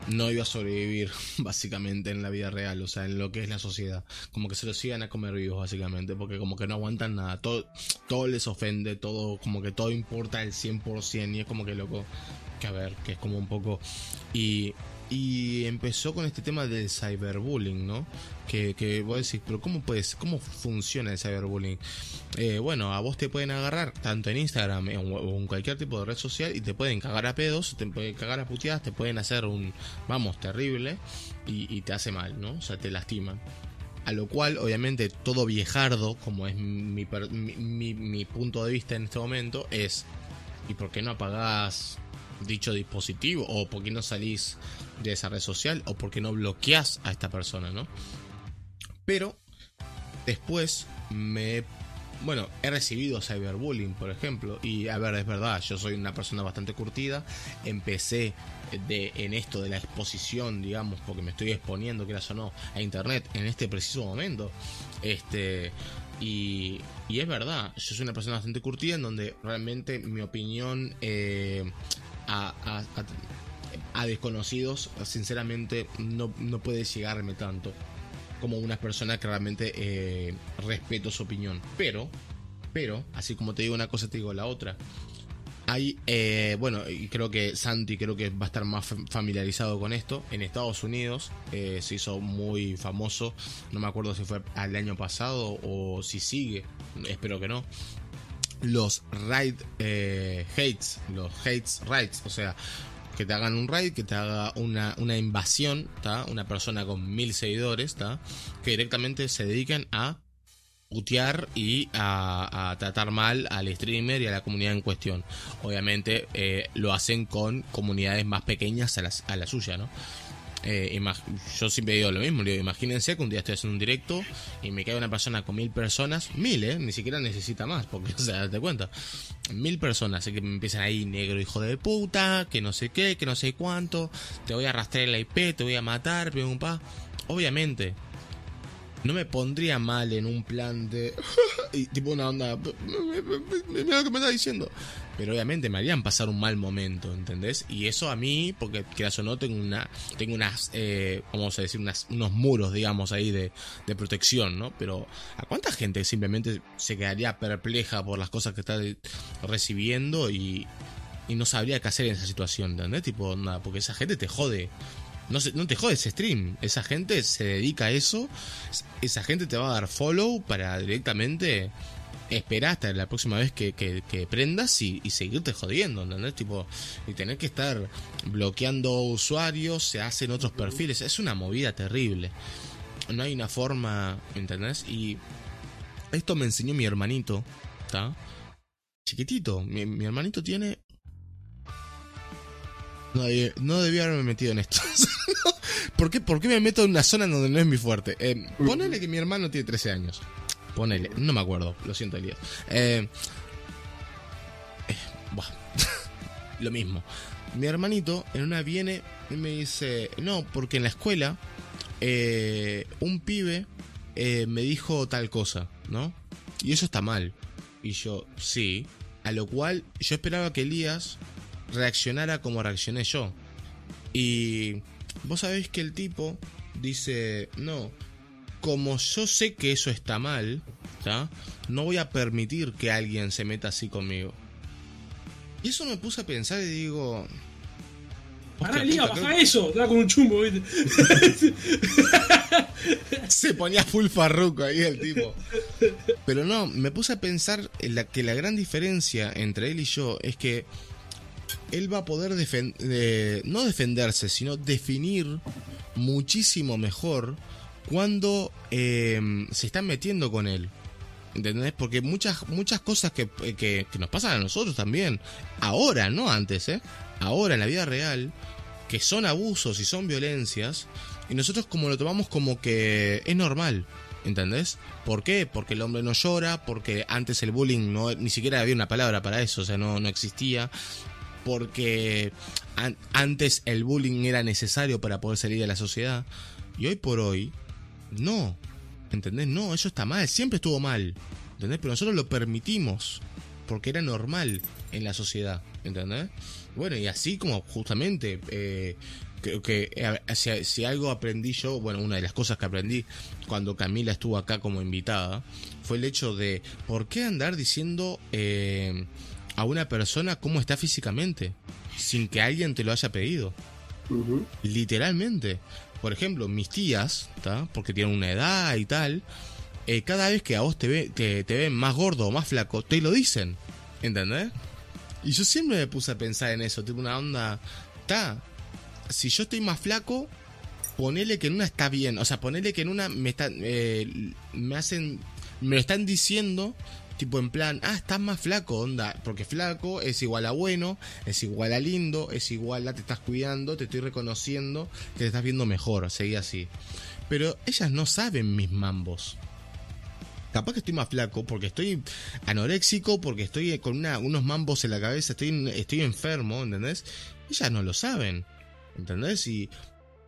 no iba a sobrevivir básicamente en la vida real, o sea, en lo que es la sociedad. Como que se lo sigan a comer vivos básicamente, porque como que no aguantan nada, todo, todo les ofende, todo, como que todo importa el 100% y es como que loco, que a ver, que es como un poco... Y, y empezó con este tema del cyberbullying, ¿no? Que, que vos decís, pero ¿cómo puedes, cómo funciona el cyberbullying? Eh, bueno, a vos te pueden agarrar tanto en Instagram o en cualquier tipo de red social y te pueden cagar a pedos, te pueden cagar a puteadas, te pueden hacer un, vamos, terrible y, te hace mal, ¿no? O sea, te lastiman. A lo cual, obviamente, todo viejardo, como es mi, mi, mi, mi punto de vista en este momento, es, ¿y por qué no apagás dicho dispositivo o por qué no salís de esa red social o por qué no bloqueas a esta persona, ¿no? Pero después me bueno, he recibido cyberbullying, por ejemplo, y a ver, es verdad, yo soy una persona bastante curtida, empecé de, en esto de la exposición, digamos, porque me estoy exponiendo, quieras o no, a internet en este preciso momento. Este, y, y, es verdad, yo soy una persona bastante curtida en donde realmente mi opinión eh, a, a, a, a, desconocidos, sinceramente, no, no puede llegarme tanto como una persona que realmente eh, respeto su opinión. Pero, pero, así como te digo una cosa, te digo la otra. Hay, eh, bueno, y creo que Santi creo que va a estar más familiarizado con esto. En Estados Unidos eh, se hizo muy famoso, no me acuerdo si fue al año pasado o si sigue, espero que no. Los raid eh, hates, los hates rights, o sea, que te hagan un raid, que te haga una, una invasión, ¿tá? una persona con mil seguidores, ¿tá? que directamente se dedican a putear y a, a, tratar mal al streamer y a la comunidad en cuestión. Obviamente eh, lo hacen con comunidades más pequeñas a la, a la suya, ¿no? Eh, yo siempre digo lo mismo, imagínense que un día estoy haciendo un directo y me cae una persona con mil personas, mil, ¿eh? Ni siquiera necesita más, porque, o sea, date cuenta, mil personas, así que me empiezan ahí, negro hijo de puta, que no sé qué, que no sé cuánto, te voy a arrastrar el IP, te voy a matar, pum, pa. Obviamente, no me pondría mal en un plan de. y tipo una onda. Mira lo que me está diciendo. Pero obviamente me harían pasar un mal momento, ¿entendés? Y eso a mí, porque quieras o no, tengo una. Tengo unas. Eh, vamos a decir, unos muros, digamos, ahí de, de protección, ¿no? Pero ¿a cuánta gente simplemente se quedaría perpleja por las cosas que está recibiendo y. Y no sabría qué hacer en esa situación, ¿entendés? Tipo, nada, porque esa gente te jode no, no te jodes stream. Esa gente se dedica a eso. Esa gente te va a dar follow para directamente esperar hasta la próxima vez que, prendas y, seguirte jodiendo, ¿entendés? Tipo, y tener que estar bloqueando usuarios, se hacen otros perfiles. Es una movida terrible. No hay una forma, ¿entendés? Y esto me enseñó mi hermanito, ¿está? Chiquitito. mi hermanito tiene no, no debía haberme metido en esto. ¿Por, qué, ¿Por, qué, me meto en una zona donde no es mi fuerte? Eh, ponele que mi hermano tiene 13 años. Ponele, no me acuerdo, lo siento, Elías. Eh, eh, lo mismo. Mi hermanito en una viene y me dice, no, porque en la escuela un pibe me dijo tal cosa, ¿no? Y eso está mal. Y yo, sí. A lo cual yo esperaba que Elías reaccionara como reaccioné yo. Y vos sabés que el tipo dice, no, como yo sé que eso está mal, no voy a permitir que alguien se meta así conmigo. Y eso me puse a pensar y digo... Pará, Lía, baja eso, da con un chumbo, Se ponía full farruco ahí el tipo. Pero no, me puse a pensar la, que la gran diferencia entre él y yo es que él va a poder no defenderse, sino definir muchísimo mejor cuando em, se están metiendo con él. ¿Entendés? Porque muchas, muchas cosas que, que, nos pasan a nosotros también, ahora, no antes, ¿eh? Ahora en la vida real, que son abusos y son violencias, y nosotros como lo tomamos como que es normal. ¿Entendés? ¿Por qué? Porque el hombre no llora, porque antes el bullying no, ni siquiera había una palabra para eso, o sea, no, no existía porque antes el bullying era necesario para poder salir de la sociedad. Y hoy por hoy, no. ¿Entendés? No, eso está mal, siempre estuvo mal. ¿Entendés? Pero nosotros lo permitimos porque era normal en la sociedad. ¿Entendés? Bueno, y así como justamente... Eh, creo que eh, si, algo aprendí yo, bueno, una de las cosas que aprendí cuando Camila estuvo acá como invitada, fue el hecho de por qué andar diciendo eh, a una persona cómo está físicamente, sin que alguien te lo haya pedido. Literalmente. Por ejemplo, mis tías, porque tienen una edad y tal, eh, cada vez que a vos te, ve, te, ven más gordo o más flaco, te lo dicen. ¿Entendés? Y yo siempre me puse a pensar en eso, tipo una onda, está, si yo estoy más flaco, ponele que en una está bien, o sea, ponele que en una me están, eh, me hacen, me lo están diciendo Tipo en plan, ah, estás más flaco, onda. Porque flaco es igual a bueno, es igual a lindo, es igual a te estás cuidando, te estoy reconociendo, te estás viendo mejor, seguí así. Pero ellas no saben mis mambos. Capaz que estoy más flaco porque estoy anoréxico, porque estoy con unos mambos en la cabeza, estoy, estoy enfermo, ¿entendés? Ellas no lo saben, ¿entendés? Y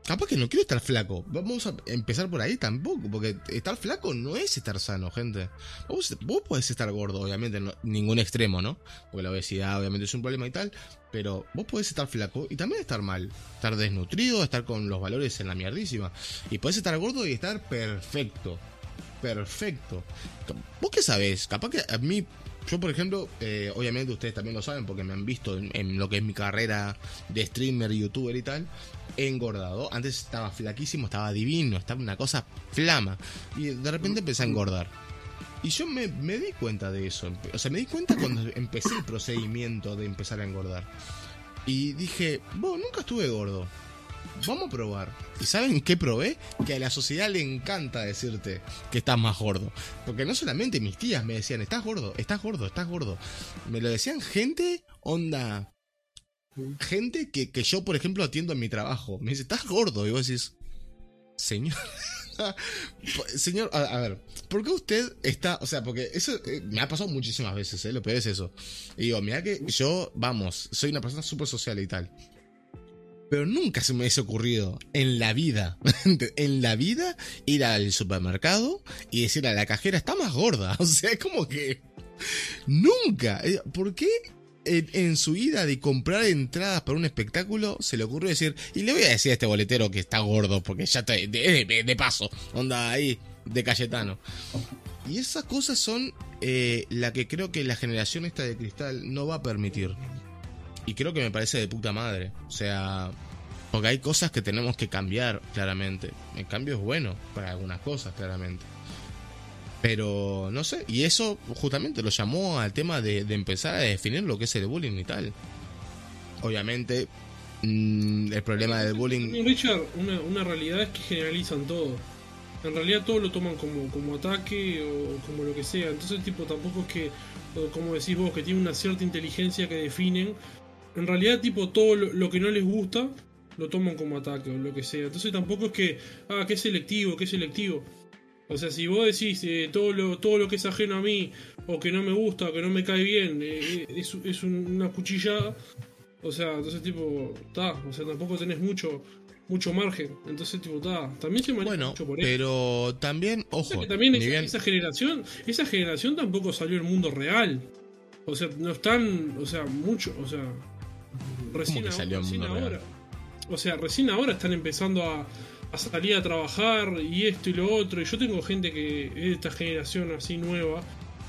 Capaz que no quiero estar flaco. Vamos a empezar por ahí tampoco. Porque estar flaco no es estar sano, gente. Vos, vos podés estar gordo, obviamente, no, ningún extremo, ¿no? Porque la obesidad obviamente es un problema y tal. Pero vos podés estar flaco y también estar mal. Estar desnutrido, estar con los valores en la mierdísima. Y podés estar gordo y estar perfecto. Perfecto. ¿Vos qué sabés? Capaz que a mí yo, por ejemplo, eh, obviamente ustedes también lo saben porque me han visto en, lo que es mi carrera de streamer, youtuber y tal. Engordado. Antes estaba flaquísimo, estaba divino, estaba una cosa flama. Y de repente empecé a engordar. Y yo me, me di cuenta de eso. O sea, me di cuenta cuando empecé el procedimiento de empezar a engordar. Y dije, vos, nunca estuve gordo vamos a probar. ¿Y saben qué probé? Que a la sociedad le encanta decirte que estás más gordo. Porque no solamente mis tías me decían, estás gordo, estás gordo, estás gordo. Me lo decían gente onda gente que, que yo, por ejemplo, atiendo en mi trabajo. Me dice, estás gordo. Y vos decís, señor. Señor, a, ver, ¿por qué usted está, o sea, porque eso eh, me ha pasado muchísimas veces, ¿eh? Lo peor es eso. Y digo, mira que yo, vamos, soy una persona súper social y tal. Pero nunca se me hubiese ocurrido en la vida, en la vida, ir al supermercado y decir a la cajera, está más gorda. O sea, es como que... Nunca. ¿Por qué en, su ida de comprar entradas para un espectáculo, se le ocurrió decir, y le voy a decir a este boletero que está gordo, porque ya está de paso, onda ahí, de Cayetano. Y esas cosas son eh, la que creo que la generación esta de cristal no va a permitir. Y creo que me parece de puta madre. O sea, porque hay cosas que tenemos que cambiar, claramente. El cambio es bueno para algunas cosas, claramente. Pero no sé, y eso justamente lo llamó al tema de, de, empezar a definir lo que es el bullying y tal. Obviamente, mmm, el problema del bullying. Richard, una, una, realidad es que generalizan todo. En realidad todo lo toman como, como ataque o como lo que sea. Entonces, tipo, tampoco es que, como decís vos, que tiene una cierta inteligencia que definen. En realidad, tipo, todo lo que no les gusta lo toman como ataque o lo que sea. Entonces tampoco es que, ah, que selectivo, que selectivo. O sea, si vos decís eh, todo, lo, todo lo que es ajeno a mí, o que no me gusta, o que no me cae bien, eh, es, es, una cuchillada, o sea, entonces tipo, ta, o sea, tampoco tenés mucho mucho margen. Entonces, tipo, ta, también se maneja bueno, mucho por eso. Pero también, ojo, o sea, también esa, bien... esa, generación, esa generación tampoco salió al mundo real. O sea, no están, o sea, mucho, o sea, recién, ahora, salió recién ahora. O sea, recién ahora están empezando a, a salir a trabajar y esto y lo otro. Y yo tengo gente que es de esta generación así nueva.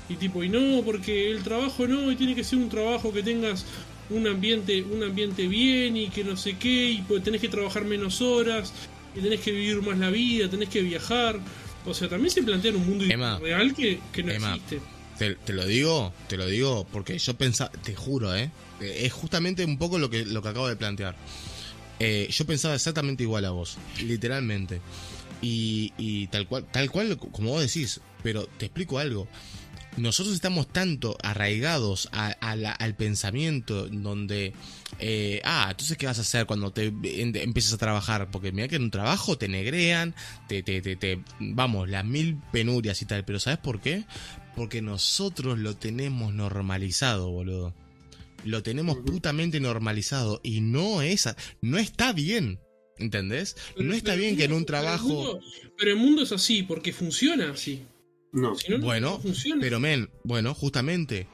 Y tipo, y no, porque el trabajo no, y tiene que ser un trabajo que tengas un ambiente, un ambiente bien y que no sé qué, y pues tenés que trabajar menos horas, y tenés que vivir más la vida, tenés que viajar. O sea, también se plantea un mundo Emma, real que, que no Emma, existe. Te, te, lo digo, te lo digo porque yo pensaba, te juro, ¿eh? Es justamente un poco lo que, lo que acabo de plantear. Eh, yo pensaba exactamente igual a vos, literalmente. Y, y, tal cual, tal cual como vos decís, pero te explico algo. Nosotros estamos tanto arraigados al pensamiento donde, eh, ah, entonces qué vas a hacer cuando te en, empieces a trabajar, porque mira que en un trabajo te negrean, te, te, te, vamos, las mil penurias y tal, pero ¿sabes por qué? Porque nosotros lo tenemos normalizado, boludo lo tenemos putamente normalizado y no es no está bien ¿entendés? Pero, no está pero bien que en un pero trabajo el mundo, pero el mundo es así porque funciona así No, si no, no bueno funciona. pero men bueno justamente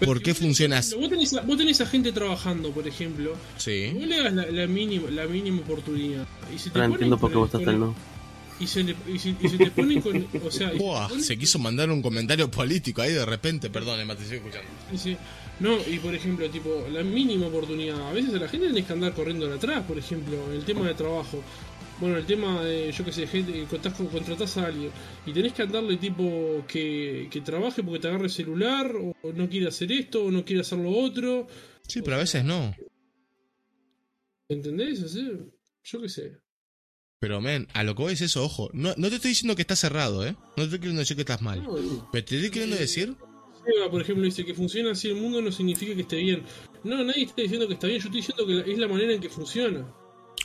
Pero ¿por qué funciona así? Vos tenés, a, vos tenés a gente trabajando, por ejemplo. sí Vos le das la, la mínima, la mínima oportunidad. Y se te ahora entiendo por qué vos estás el- no. Y se, le- y se- y se te ponen con. O sea, y se ponen- se quiso mandar un comentario político ahí de repente perdón Emma te estoy escuchando sí, sí. No, y por ejemplo, tipo, la mínima oportunidad. A veces a la gente tenés que andar corriendo atrás, por ejemplo, el tema de trabajo. Bueno, el tema de, yo qué sé, gente, contás con- contratás a alguien y tenés que andarle tipo que, que trabaje porque te agarre el celular, o no quiere hacer esto, o no quiere hacer lo otro. sí pero a veces no ¿Entendés? Yo qué sé. pero men a lo que voy es eso ojo no, no te estoy diciendo que estás cerrado eh no te estoy queriendo decir que estás mal No, no. pero te estoy queriendo decir Por ejemplo, dice que funciona así el mundo no significa que esté bien. No, nadie está diciendo que está bien, yo estoy diciendo que es la manera en que funciona.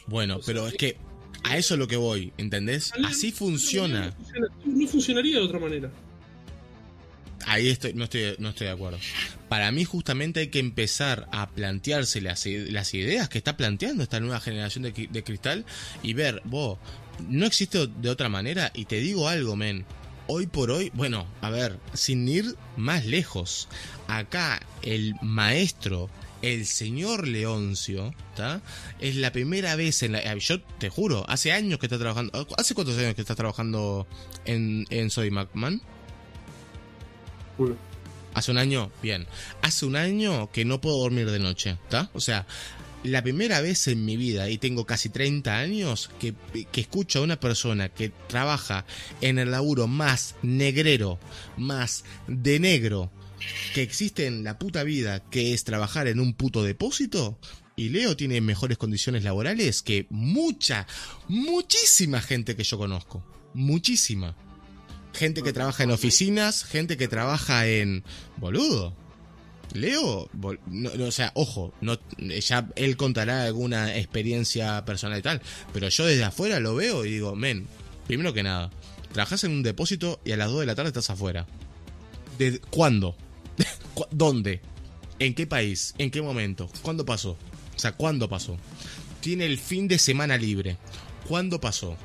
bueno pero es que a eso es lo que voy ¿entendés? así funciona No funciona- No funcionaría de otra manera. Ahí estoy, no estoy, no estoy de acuerdo. Para mí justamente hay que empezar a plantearse las, ideas que está planteando esta nueva generación de, de cristal y ver, vos, no existe de otra manera y te digo algo, men. Hoy por hoy, bueno, a ver, sin ir más lejos, acá el maestro, el señor Leoncio, ¿está? Es la primera vez en la... Yo te juro, hace años que está trabajando... ¿Hace cuántos años que está trabajando en, en Soy McMahon? Uno. Hace un año, bien. Hace un año que no puedo dormir de noche, ¿está? O sea, la primera vez en mi vida, y tengo casi 30 años, que, que escucho a una persona que trabaja en el laburo más negrero, más de negro que existe en la puta vida, que es trabajar en un puto depósito. Y Leo tiene mejores condiciones laborales que mucha, muchísima gente que yo conozco. Muchísima. Gente que trabaja en oficinas, gente que trabaja en... Boludo. Leo, o sea, ojo, no, ya él contará alguna experiencia personal y tal, pero yo desde afuera lo veo y digo, men, primero que nada, trabajas en un depósito y a las 2 de la tarde estás afuera. ¿De cuándo? ¿Dónde? ¿En qué país? ¿En qué momento? ¿Cuándo pasó? O sea, ¿cuándo pasó? Tiene el fin de semana libre. ¿Cuándo pasó?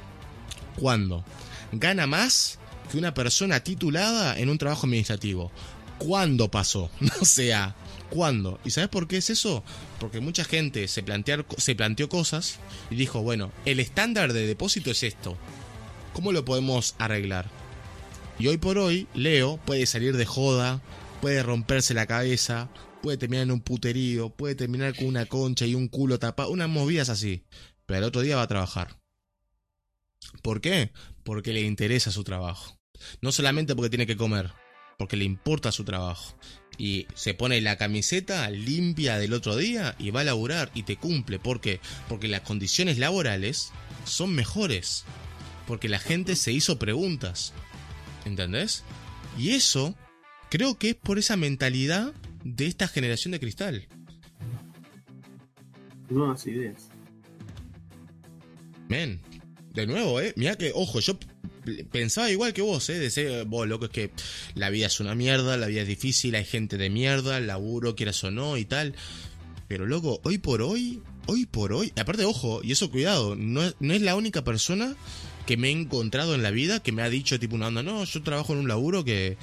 ¿Cuándo? Gana más que una persona titulada en un trabajo administrativo. ¿Cuándo pasó? O sea, ¿cuándo? ¿Y sabes por qué es eso? Porque mucha gente se, se planteó cosas y dijo, bueno, el estándar de depósito es esto. ¿Cómo lo podemos arreglar? Y hoy por hoy, Leo puede salir de joda, puede romperse la cabeza, puede terminar en un puterío, puede terminar con una concha y un culo tapado, unas movidas así. Pero el otro día va a trabajar. ¿Por qué? Porque le interesa su trabajo. No solamente porque tiene que comer, porque le importa su trabajo. Y se pone la camiseta limpia del otro día y va a laburar y te cumple. ¿Por qué? Porque las condiciones laborales son mejores. Porque la gente se hizo preguntas. ¿Entendés? Y eso creo que es por esa mentalidad de esta generación de cristal. Nuevas ideas. Men, de nuevo, eh. Mira que, ojo, yo pensaba igual que vos, eh. De ser, vos, loco, es que la vida es una mierda, la vida es difícil, hay gente de mierda, laburo, quieras o no y tal. Pero, loco, hoy por hoy, hoy por hoy, aparte, ojo, y eso cuidado, no es, no es la única persona que me he encontrado en la vida que me ha dicho, tipo, una onda, no, yo trabajo en un laburo que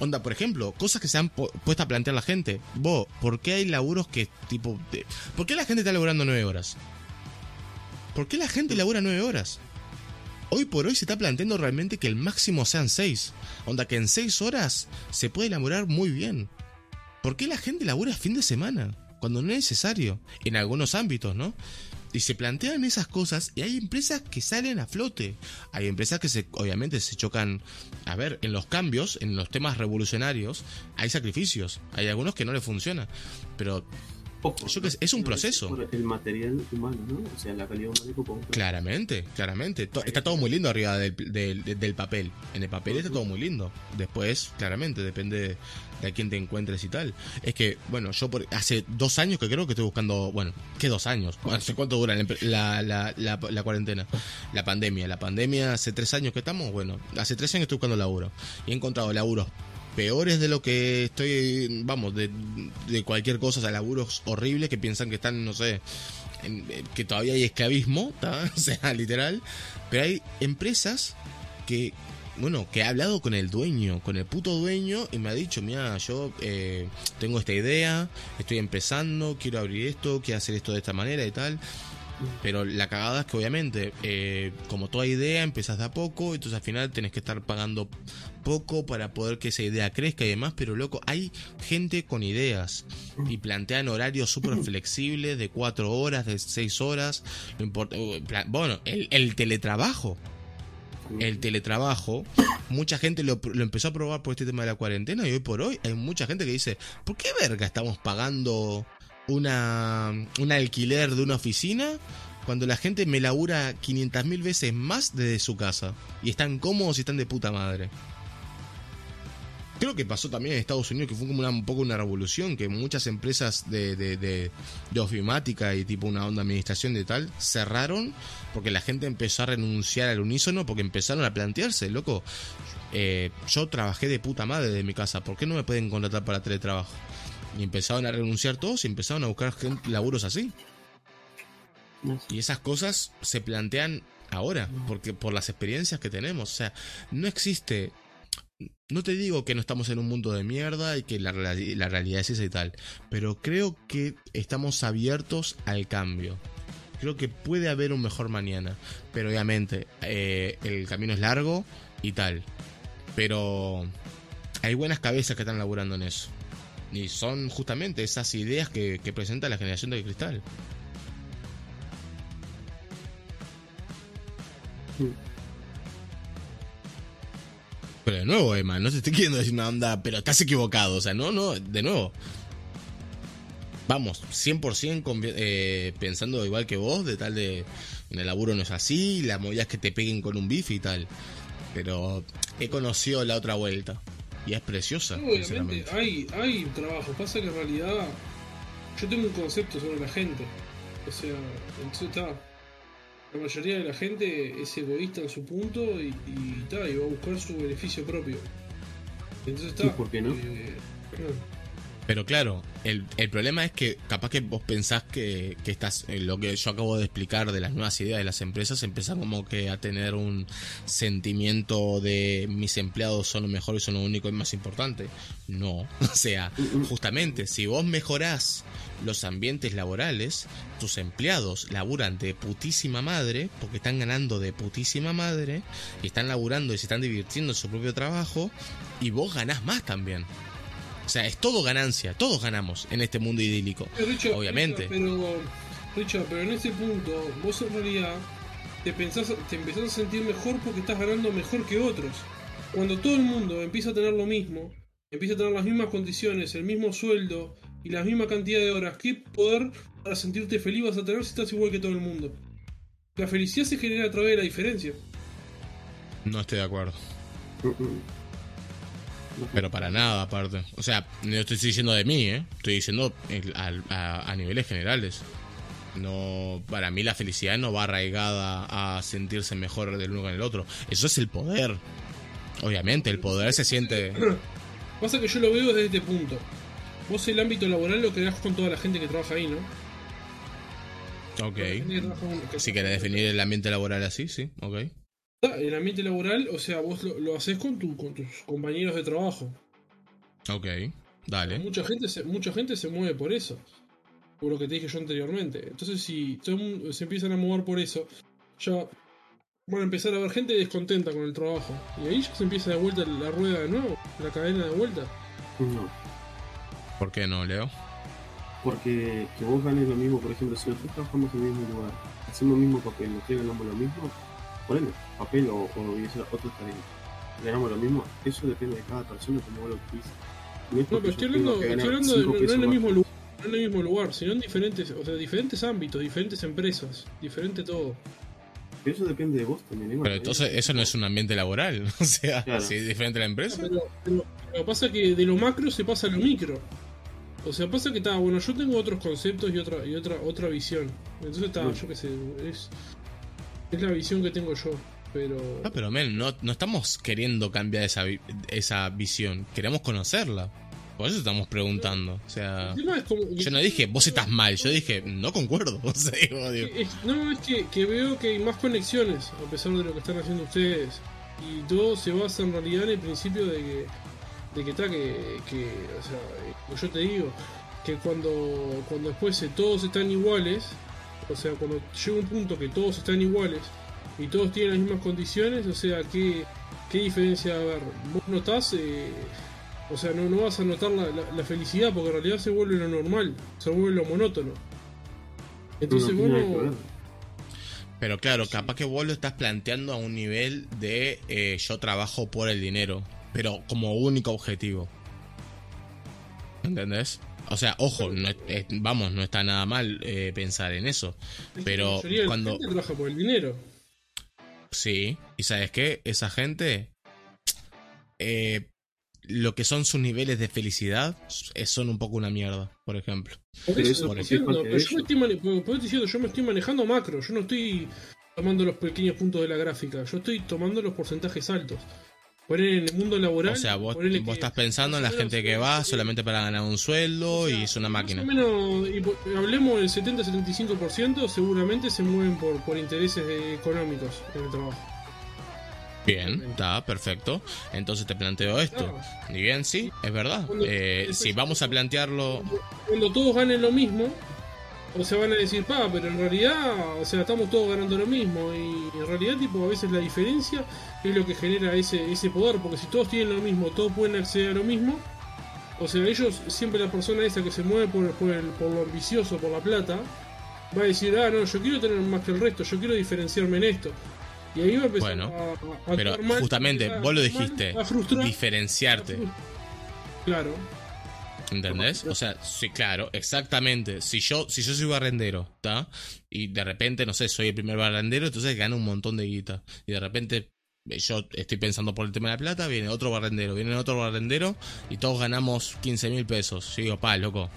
Onda, por ejemplo, cosas que se han puesto a plantear la gente. Vos, ¿por qué hay laburos que tipo... ¿Por qué la gente está laburando nueve horas? ¿Por qué la gente labura nueve horas? Hoy por hoy se está planteando realmente que el máximo sean seis. Onda, que en seis horas se puede laburar muy bien. ¿Por qué la gente labura fin de semana? Cuando no es necesario. En algunos ámbitos, ¿no? Y se plantean esas cosas y hay empresas que salen a flote. Hay empresas que se, obviamente se chocan. A ver, en los cambios, en los temas revolucionarios, hay sacrificios. Hay algunos que no les funciona. Pero es un proceso. El material humano, ¿no? O sea, la calidad humana Claramente, claramente. Está todo muy lindo arriba del, del, papel. En el papel está todo muy lindo. Después, claramente, depende de a quién te encuentres y tal. Es que, bueno, yo por, hace dos años que creo que estoy buscando, bueno, ¿qué dos años? ¿Hace cuánto dura la, la, la, cuarentena? La pandemia. La pandemia hace tres años que estamos, bueno, hace tres años estoy buscando laburo. Y he encontrado laburos peores de lo que estoy, vamos, de, cualquier cosa, o sea, laburos horribles que piensan que están, no sé, que todavía hay esclavismo, o sea, literal, pero hay empresas que, bueno, que he hablado con el dueño, con el puto dueño, y me ha dicho, mira, yo eh, tengo esta idea, estoy empezando, quiero abrir esto, quiero hacer esto de esta manera y tal. Pero la cagada es que obviamente, eh, como toda idea, empezás de a poco, entonces al final tenés que estar pagando poco para poder que esa idea crezca y demás, pero loco, hay gente con ideas y plantean horarios súper flexibles de cuatro horas, de seis horas, no importa, uh, bueno, el, teletrabajo. El teletrabajo, mucha gente lo, lo, empezó a probar por este tema de la cuarentena y hoy por hoy hay mucha gente que dice, ¿por qué verga estamos pagando una, un alquiler de una oficina cuando la gente me labura 500.000 veces más desde su casa y están cómodos y están de puta madre. Creo que pasó también en Estados Unidos, que fue como un poco una revolución, que muchas empresas de, de, de, de, ofimática y tipo una onda administración de tal cerraron porque la gente empezó a renunciar al unísono porque empezaron a plantearse, loco, eh, yo trabajé de puta madre desde mi casa, ¿por qué no me pueden contratar para teletrabajo? Y empezaron a renunciar todos y empezaron a buscar laburos así. Y esas cosas se plantean ahora, porque por las experiencias que tenemos. O sea, no existe. No te digo que no estamos en un mundo de mierda y que la, la realidad es esa y tal, pero creo que estamos abiertos al cambio. Creo que puede haber un mejor mañana, pero obviamente eh, el camino es largo y tal. Pero hay buenas cabezas que están laburando en eso. Y son justamente esas ideas que, presenta la generación de cristal. Pero de nuevo, Emma, no te estoy queriendo decir una onda, pero estás equivocado. O sea, no, no, de nuevo. Vamos, 100% eh, pensando igual que vos, de tal de. En el laburo no es así, la movida es que te peguen con un bife y tal. Pero he conocido la otra vuelta. Y es preciosa, Obviamente sinceramente. hay, hay trabajo, pasa que en realidad yo tengo un concepto sobre la gente. O sea, entonces está. La mayoría de la gente es egoísta en su punto y, y, ta, y va a buscar su beneficio propio. Entonces está. ¿Y por qué no? eh, claro. Pero claro, el, el problema es que capaz que vos pensás que, que estás, eh, lo que yo acabo de explicar de las nuevas ideas de las empresas, empiezan como que a tener un sentimiento de mis empleados son lo mejor y son lo único y más importante. No, o sea, justamente si vos mejorás los ambientes laborales, tus empleados laburan de putísima madre, porque están ganando de putísima madre, y están laburando y se están divirtiendo en su propio trabajo, y vos ganás más también. O sea, es todo ganancia, todos ganamos en este mundo idílico. Pero, Richard, Obviamente. Richard, pero, Richard, pero en ese punto, vos en realidad te, pensás, te empezás a sentir mejor porque estás ganando mejor que otros. Cuando todo el mundo empieza a tener lo mismo, empieza a tener las mismas condiciones, el mismo sueldo y la misma cantidad de horas, ¿qué poder para sentirte feliz vas a tener si estás igual que todo el mundo? La felicidad se genera a través de la diferencia. No estoy de acuerdo. Mm, mm. Pero para nada, aparte. O sea, no estoy diciendo de mí, ¿eh? Estoy diciendo a, a niveles generales. No, para mí la felicidad no va arraigada a sentirse mejor del uno con el otro. Eso es el poder. Obviamente, el poder se siente. Pasa que yo lo veo desde este punto. Vos el ámbito laboral lo creás con toda la gente que trabaja ahí, ¿no? Ok. Con- Si querés definir el ambiente laboral así, sí, ok. El ambiente laboral, o sea, vos lo, lo haces con, tu, con tus compañeros de trabajo. Ok, dale. Mucha gente, se, mucha gente se mueve por eso. Por lo que te dije yo anteriormente. Entonces, si todo el mundo se empiezan a mover por eso, ya van a empezar a haber gente descontenta con el trabajo. Y ahí ya se empieza de vuelta la rueda de nuevo, la cadena de vuelta. No. ¿Por qué no, Leo? Porque que vos ganes lo mismo, por ejemplo, si nosotros trabajamos en el mismo lugar, hacemos el mismo papel, nosotros ganamos lo mismo, ponele, papel o, o eso, otro tareas, ganamos lo mismo, eso depende de cada persona como vos lo utilices. No, es No, pero estoy hablando, estoy hablando de, no, en el mismo lugar. No en el mismo lugar, sino en diferentes, o sea, diferentes ámbitos, diferentes empresas, diferente todo. Pero eso depende de vos también, Emma. Pero entonces eso no es un ambiente laboral. O sea, Claro. si es diferente la empresa. Pero, pero, pero pasa que de lo macro se pasa a lo micro. O sea, pasa que está, bueno, yo tengo otros conceptos y otra y otra otra visión. Entonces está, yo qué sé, es es la visión que tengo yo, pero Ah, pero men, no, no estamos queriendo cambiar esa, vi- esa visión, queremos conocerla. Por eso estamos preguntando. O sea, es como yo no dije vos estás mal, yo dije no concuerdo. O sea, digo, es- no, es que, que veo que hay más conexiones a pesar de lo que están haciendo ustedes. Y todo se basa en realidad en el principio de que, de que está, que, que, o sea, como yo te digo, que cuando, cuando después todos están iguales, o sea, cuando llega un punto que todos están iguales y todos tienen las mismas condiciones, o sea, ¿qué, qué diferencia va a haber? Vos notás, eh, o sea, no, no vas a notar la, la- la felicidad porque en realidad se vuelve lo normal, se vuelve lo monótono. Entonces no no... Pero claro, capaz que vos lo estás planteando a un nivel de eh, yo trabajo por el dinero, pero como único objetivo. ¿Entendés? O sea, ojo, no vamos, no está nada mal eh, pensar en eso. Es que Pero la mayoría de la cuando- gente trabaja por el dinero. Sí, y sabes qué, esa gente, eh, lo que son sus niveles de felicidad eh, son un poco una mierda, por ejemplo. Por eso por pero me estoy diciendo, yo me estoy manejando macro, yo no estoy tomando los pequeños puntos de la gráfica, yo estoy tomando los porcentajes altos. Poner en el mundo laboral. O sea, vos, estás pensando en la gente que va solamente para ganar un sueldo o sea, y es una máquina. Más o menos, y hablemos del 70-75%, seguramente se mueven por, por intereses económicos en el trabajo. Bien, está perfecto. Entonces te planteo esto. Y bien, sí, es verdad. Eh, si vamos a plantearlo... cuando todos ganen lo mismo, o sea, van a decir, pa, pero en realidad, o sea, estamos todos ganando lo mismo. Y en realidad, tipo, a veces la diferencia es lo que genera ese, ese poder, porque si todos tienen lo mismo, todos pueden acceder a lo mismo. O sea, ellos, siempre la persona esa que se mueve por, por, el- por lo ambicioso, por la plata, va a decir, ah, no, yo quiero tener más que el resto, yo quiero diferenciarme en esto. Y ahí va a empezar Bueno, a, a- a Pero mal, justamente, a- vos lo a- dijiste, a frustrar. diferenciarte. Claro. ¿Entendés? O sea, sí, claro, exactamente. Si yo, si yo soy barrendero, ¿está? Y de repente, no sé, soy el primer barrendero, entonces gano un montón de guita. Y de repente yo estoy pensando por el tema de la plata, viene otro barrendero, viene otro barrendero y todos ganamos 15 mil pesos. Yo digo, pa, loco,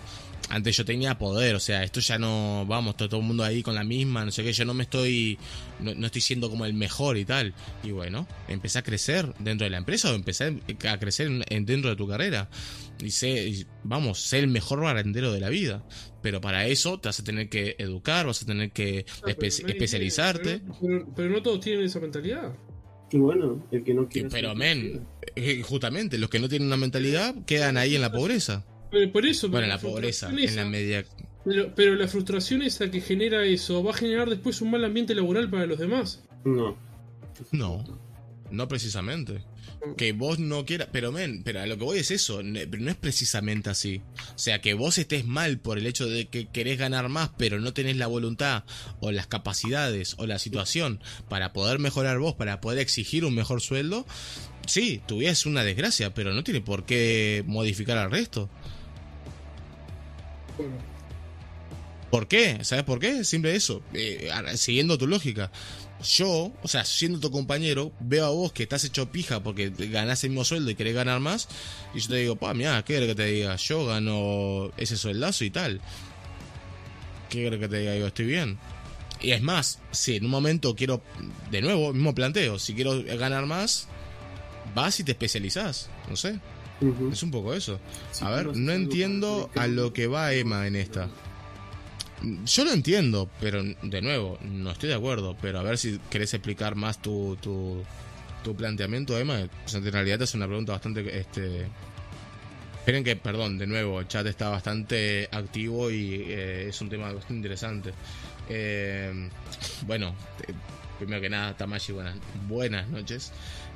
antes yo tenía poder, o sea, esto ya no, vamos, todo, el mundo ahí con la misma, no sé qué, yo no me estoy, no, estoy siendo como el mejor y tal. Y bueno, empecé a crecer dentro de la empresa o empecé a crecer en, dentro de tu carrera. Y sé, vamos, sé el mejor barrendero de la vida. Pero para eso te vas a tener que educar, vas a tener que especializarte. Pero, no todos tienen esa mentalidad. Y bueno, el que no quiere. Pero, men, eh, justamente, los que no tienen una mentalidad quedan ahí en la pobreza. Por eso. Bueno, la pobreza, en la media. Pero, pero la frustración esa que genera eso va a generar después un mal ambiente laboral para los demás. No. No. No precisamente. Que vos no quieras. Pero, men, pero a lo que voy es eso. Pero no es precisamente así. O sea, que vos estés mal por el hecho de que querés ganar más, pero no tenés la voluntad, o las capacidades, o la situación para poder mejorar vos, para poder exigir un mejor sueldo. Sí, tu vida es una desgracia, pero no tiene por qué modificar al resto. ¿Por qué? ¿Sabes por qué? Simple eso. Eh, siguiendo tu lógica yo, o sea, siendo tu compañero, veo a vos que estás hecho pija porque ganás el mismo sueldo y querés ganar más, y yo te digo, pa, mira, ¿qué querés que te diga? Yo gano ese sueldazo y tal. ¿Qué querés que te diga? Yo estoy bien. Y es más, si en un momento quiero, de nuevo, mismo planteo, si quiero ganar más, vas y te especializás, no sé. Es un poco eso. a ver, no entiendo a lo que va Emma en esta. Yo lo entiendo, pero de nuevo, no estoy de acuerdo. Pero a ver si querés explicar más tu, tu, tu planteamiento, Emma. Pues en realidad es una pregunta bastante. este Esperen que, perdón, de nuevo, el chat está bastante activo y eh, es un tema bastante interesante. Eh, bueno, primero que nada, Tamashi, buenas, buenas noches.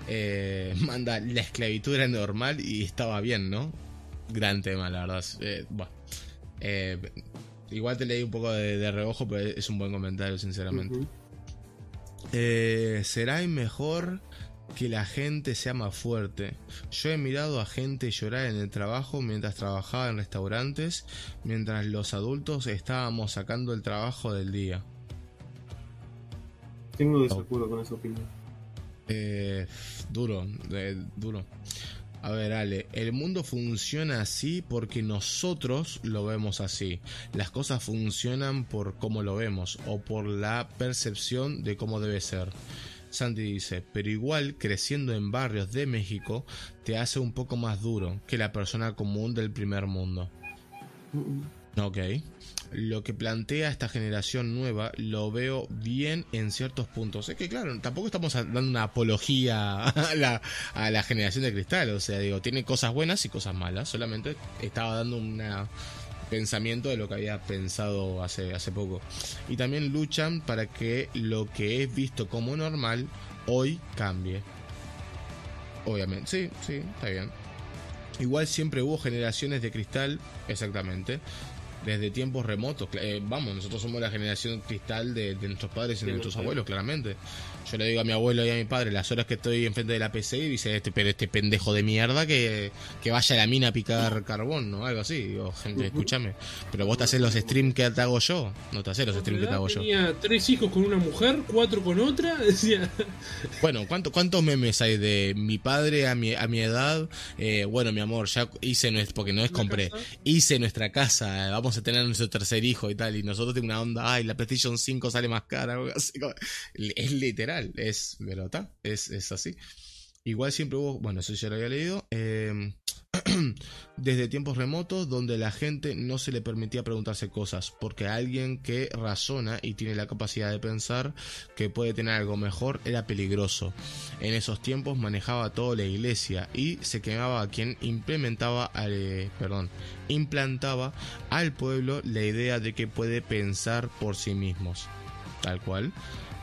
Eh, manda la esclavitud era normal y estaba bien, ¿no? Gran tema, la verdad. bueno, Igual te leí un poco de, reojo, pero es un buen comentario, sinceramente. Eh, ¿Será mejor que la gente sea más fuerte? Yo he mirado a gente llorar en el trabajo mientras trabajaba en restaurantes, mientras los adultos estábamos sacando el trabajo del día. Tengo desacuerdo con esa opinión. Eh, duro, duro. A ver, Ale, el mundo funciona así porque nosotros lo vemos así. Las cosas funcionan por cómo lo vemos o por la percepción de cómo debe ser. Santi dice, pero igual creciendo en barrios de México te hace un poco más duro que la persona común del primer mundo. Ok lo que plantea esta generación nueva lo veo bien en ciertos puntos. Es que claro, tampoco estamos dando una apología a la, generación de cristal, o sea, digo, tiene cosas buenas y cosas malas, solamente estaba dando un pensamiento de lo que había pensado hace, hace poco. Y también luchan para que lo que es visto como normal hoy cambie. Obviamente, sí, sí, está bien. Igual siempre hubo generaciones de cristal, exactamente desde tiempos remotos. Eh, vamos, nosotros somos la generación cristal de, nuestros padres y de nuestros abuelos, claramente. Yo le digo a mi abuelo y a mi padre las horas que estoy enfrente de la PC y dice, este, pero este pendejo de mierda que, vaya a la mina a picar carbón, ¿no? Algo así. Digo, gente, escúchame. Pero vos te haces los streams que te hago yo. No te haces los streams que te hago yo. Tenía tres hijos con una mujer, cuatro con otra. Decía. Bueno, ¿cuánto, ¿cuántos memes hay de mi padre a mi, a mi edad? Eh, bueno, mi amor, ya hice nuestro, porque no es compré, hice nuestra casa, vamos a tener nuestro tercer hijo y tal. Y nosotros tenemos una onda, ay, la PlayStation 5 sale más cara. Es literal es, pero es, es así. Igual siempre hubo, bueno, eso ya lo había leído, em, desde tiempos remotos donde la gente no se le permitía preguntarse cosas, porque alguien que razona y tiene la capacidad de pensar que puede tener algo mejor era peligroso. En esos tiempos manejaba toda la iglesia y se quemaba a quien implementaba, eh, perdón, implantaba al pueblo la idea de que puede pensar por sí mismos. Tal cual.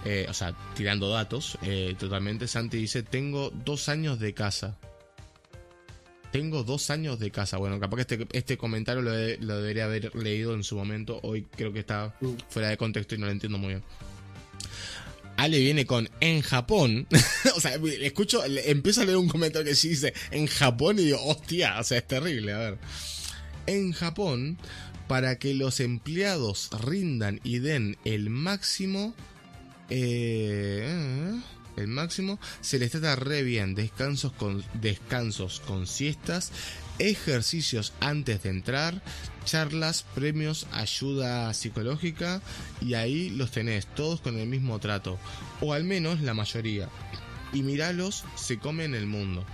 Eh, o sea, tirando datos eh, totalmente, Santi dice, tengo dos años de casa. Tengo dos años de casa. Bueno, capaz que este, este comentario lo, debería haber leído en su momento. Hoy creo que está fuera de contexto y no lo entiendo muy bien. Ale viene con en Japón. o sea, escucho, empiezo a leer un comentario que sí dice en Japón y digo, hostia, o sea, es terrible. A ver. En Japón, para que los empleados rindan y den el máximo, eh, el máximo. Se les trata re bien, descansos con, descansos con siestas, ejercicios antes de entrar, charlas, premios, ayuda psicológica y ahí los tenés todos con el mismo trato, o al menos la mayoría. Y miralos, se comen el mundo.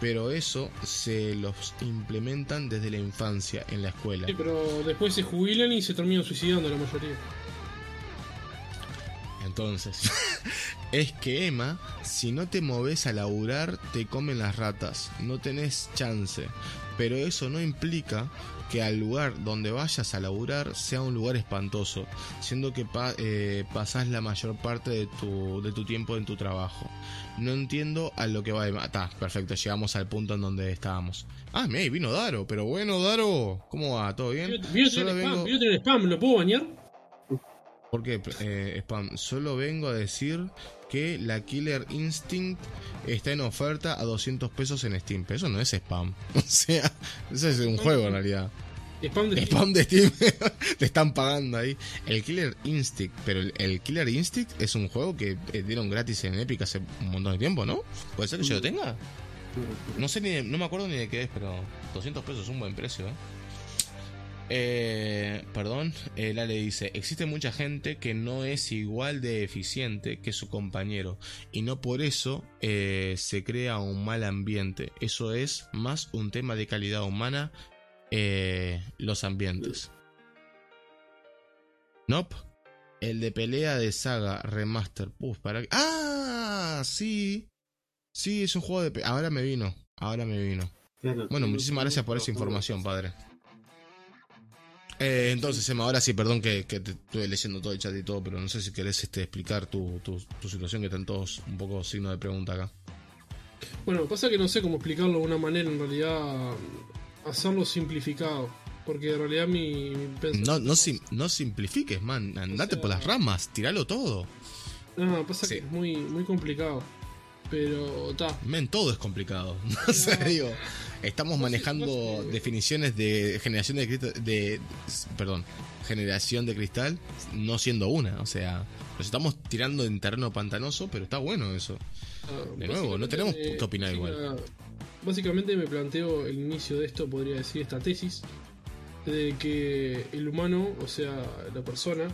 Pero eso se los implementan desde la infancia en la escuela. Pero después se jubilan y se terminan suicidando la mayoría. Entonces, es que Emma, si no te moves a laburar, te comen las ratas. No tenés chance. Pero eso no implica que al lugar donde vayas a laburar sea un lugar espantoso, siendo que pa eh, pasás la mayor parte de tu, de tu tiempo en tu trabajo. No entiendo a lo que va de... Está, perfecto, llegamos al punto en donde estábamos. Ah, mira, vino Daro, pero bueno, Daro, ¿cómo va? ¿Todo bien? Vio tener spam, spam, ¿lo puedo bañar? ¿Por qué eh, spam? Solo vengo a decir que la Killer Instinct está en oferta a 200 pesos en Steam. Pero eso no es spam. O sea, eso es un juego en realidad. Spam de Spam de Steam. Te están pagando ahí. El Killer Instinct. Pero el, el Killer Instinct es un juego que eh, dieron gratis en Epic hace un montón de tiempo, ¿no? ¿Puede ser que yo lo tenga? No sé ni, de- no me acuerdo ni de qué es, pero 200 pesos es un buen precio, ¿eh? Eh, perdón, eh, Lale dice, existe mucha gente que no es igual de eficiente que su compañero y no por eso eh, se crea un mal ambiente. Eso es más un tema de calidad humana, eh, los ambientes. Nope. El de pelea de saga remaster. Puf, para... Ah, sí. Sí, es un juego de... Ahora me vino. Ahora me vino. Bueno, muchísimas gracias por esa información, padre. Eh, entonces, Emma, ahora sí, perdón que, que te estuve leyendo todo el chat y todo, pero no sé si querés este, explicar tu, tu, tu situación, que están todos un poco signo de pregunta acá. Bueno, pasa que no sé cómo explicarlo de una manera, en realidad, hacerlo simplificado. Porque en realidad mi, mi pensamiento- No, no, sim- no simplifiques, man. Andate sea- por las ramas, tiralo todo. No, pasa Sí. que es muy, muy complicado. Pero, está. Men, todo es complicado. No sé, digo. Estamos No sé, manejando no definiciones de generación de cristal. De, perdón, generación de cristal, no siendo una. O sea, nos estamos tirando en terreno pantanoso, pero está bueno eso. De nuevo, no tenemos Básicamente, que opinar igual. básica- Básicamente me planteo el inicio de esto, podría decir, esta tesis, de que el humano, o sea, la persona,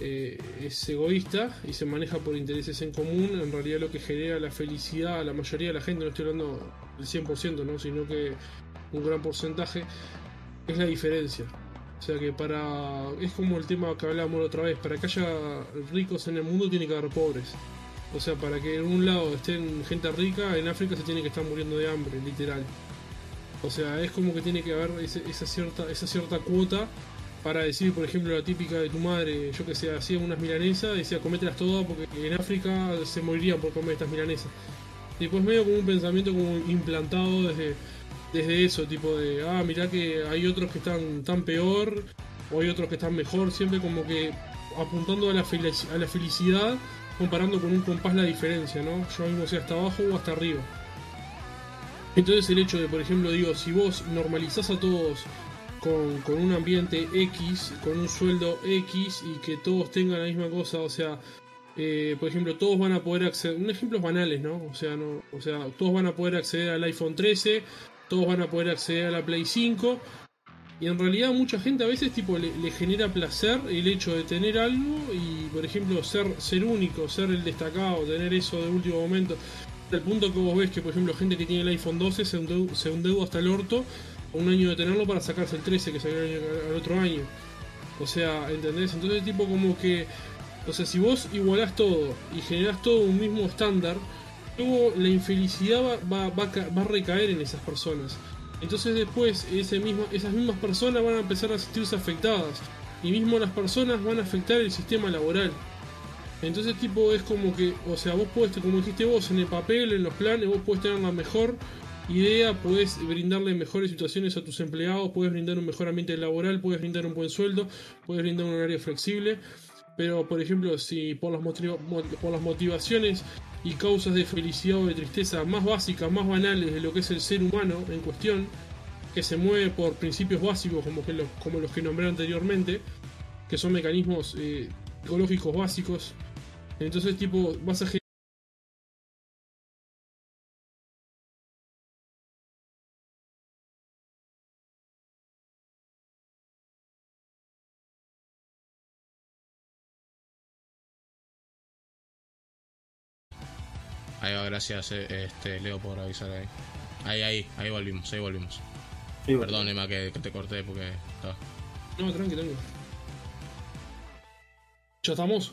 eh, es egoísta y se maneja por intereses en común. En realidad lo que genera la felicidad a la mayoría de la gente, no estoy hablando del 100%, ¿no? sino que un gran porcentaje, es la diferencia. O sea que para... Es como el tema que hablábamos otra vez, para que haya ricos en el mundo tiene que haber pobres. O sea, para que en un lado estén gente rica, en África se tiene que estar muriendo de hambre, literal. O sea, es como que tiene que haber esa, cierta, esa cierta cuota para decir, por ejemplo, la típica de tu madre, yo que sé, hacía unas milanesas, decía comételas todas porque en África se morirían por comer estas milanesas. Y pues medio como un pensamiento como implantado desde, desde eso, tipo de, ah, mirá que hay otros que están tan peor, o hay otros que están mejor, siempre como que apuntando a la, a la felicidad, comparando con un compás la diferencia, ¿no? Yo mismo sea hasta abajo o hasta arriba. Entonces el hecho de, por ejemplo, digo, si vos normalizás a todos con, con un ambiente X, con un sueldo X y que todos tengan la misma cosa, o sea, eh, por ejemplo, todos van a poder acceder, un ejemplos banales, ¿no? O sea, no, o sea, todos van a poder acceder al iPhone 13, todos van a poder acceder a la Play 5. Y en realidad mucha gente a veces tipo le, genera placer el hecho de tener algo y por ejemplo ser, ser único, ser el destacado, tener eso de último momento. Hasta el punto que vos ves que por ejemplo gente que tiene el iPhone 12 se endeu- se endeuda hasta el orto un año de tenerlo para sacarse el 13 que salió al otro año. O sea, ¿entendés? Entonces tipo como que... O sea, si vos igualás todo y generás todo un mismo estándar, luego la infelicidad va, va, va, va a recaer en esas personas. Entonces después ese mismo, esas mismas personas van a empezar a sentirse afectadas. Y mismo las personas van a afectar el sistema laboral. Entonces tipo es como que, o sea, vos podés, como dijiste vos, en el papel, en los planes, vos podés tener la mejor idea, podés brindarle mejores situaciones a tus empleados, podés brindar un mejor ambiente laboral, podés brindar un buen sueldo, podés brindar un horario flexible. Pero por ejemplo, si por las, por las motivaciones y causas de felicidad o de tristeza más básicas, más banales de lo que es el ser humano en cuestión, que se mueve por principios básicos como, los, como los que nombré anteriormente, que son mecanismos eh, psicológicos básicos, entonces tipo vas a Ahí va, gracias eh, este, Leo por avisar ahí. Ahí, ahí, ahí volvimos, ahí volvimos. Perdón, Emma, que, que te corté porque... ah. No, tranqui, tranqui. ¿Ya estamos?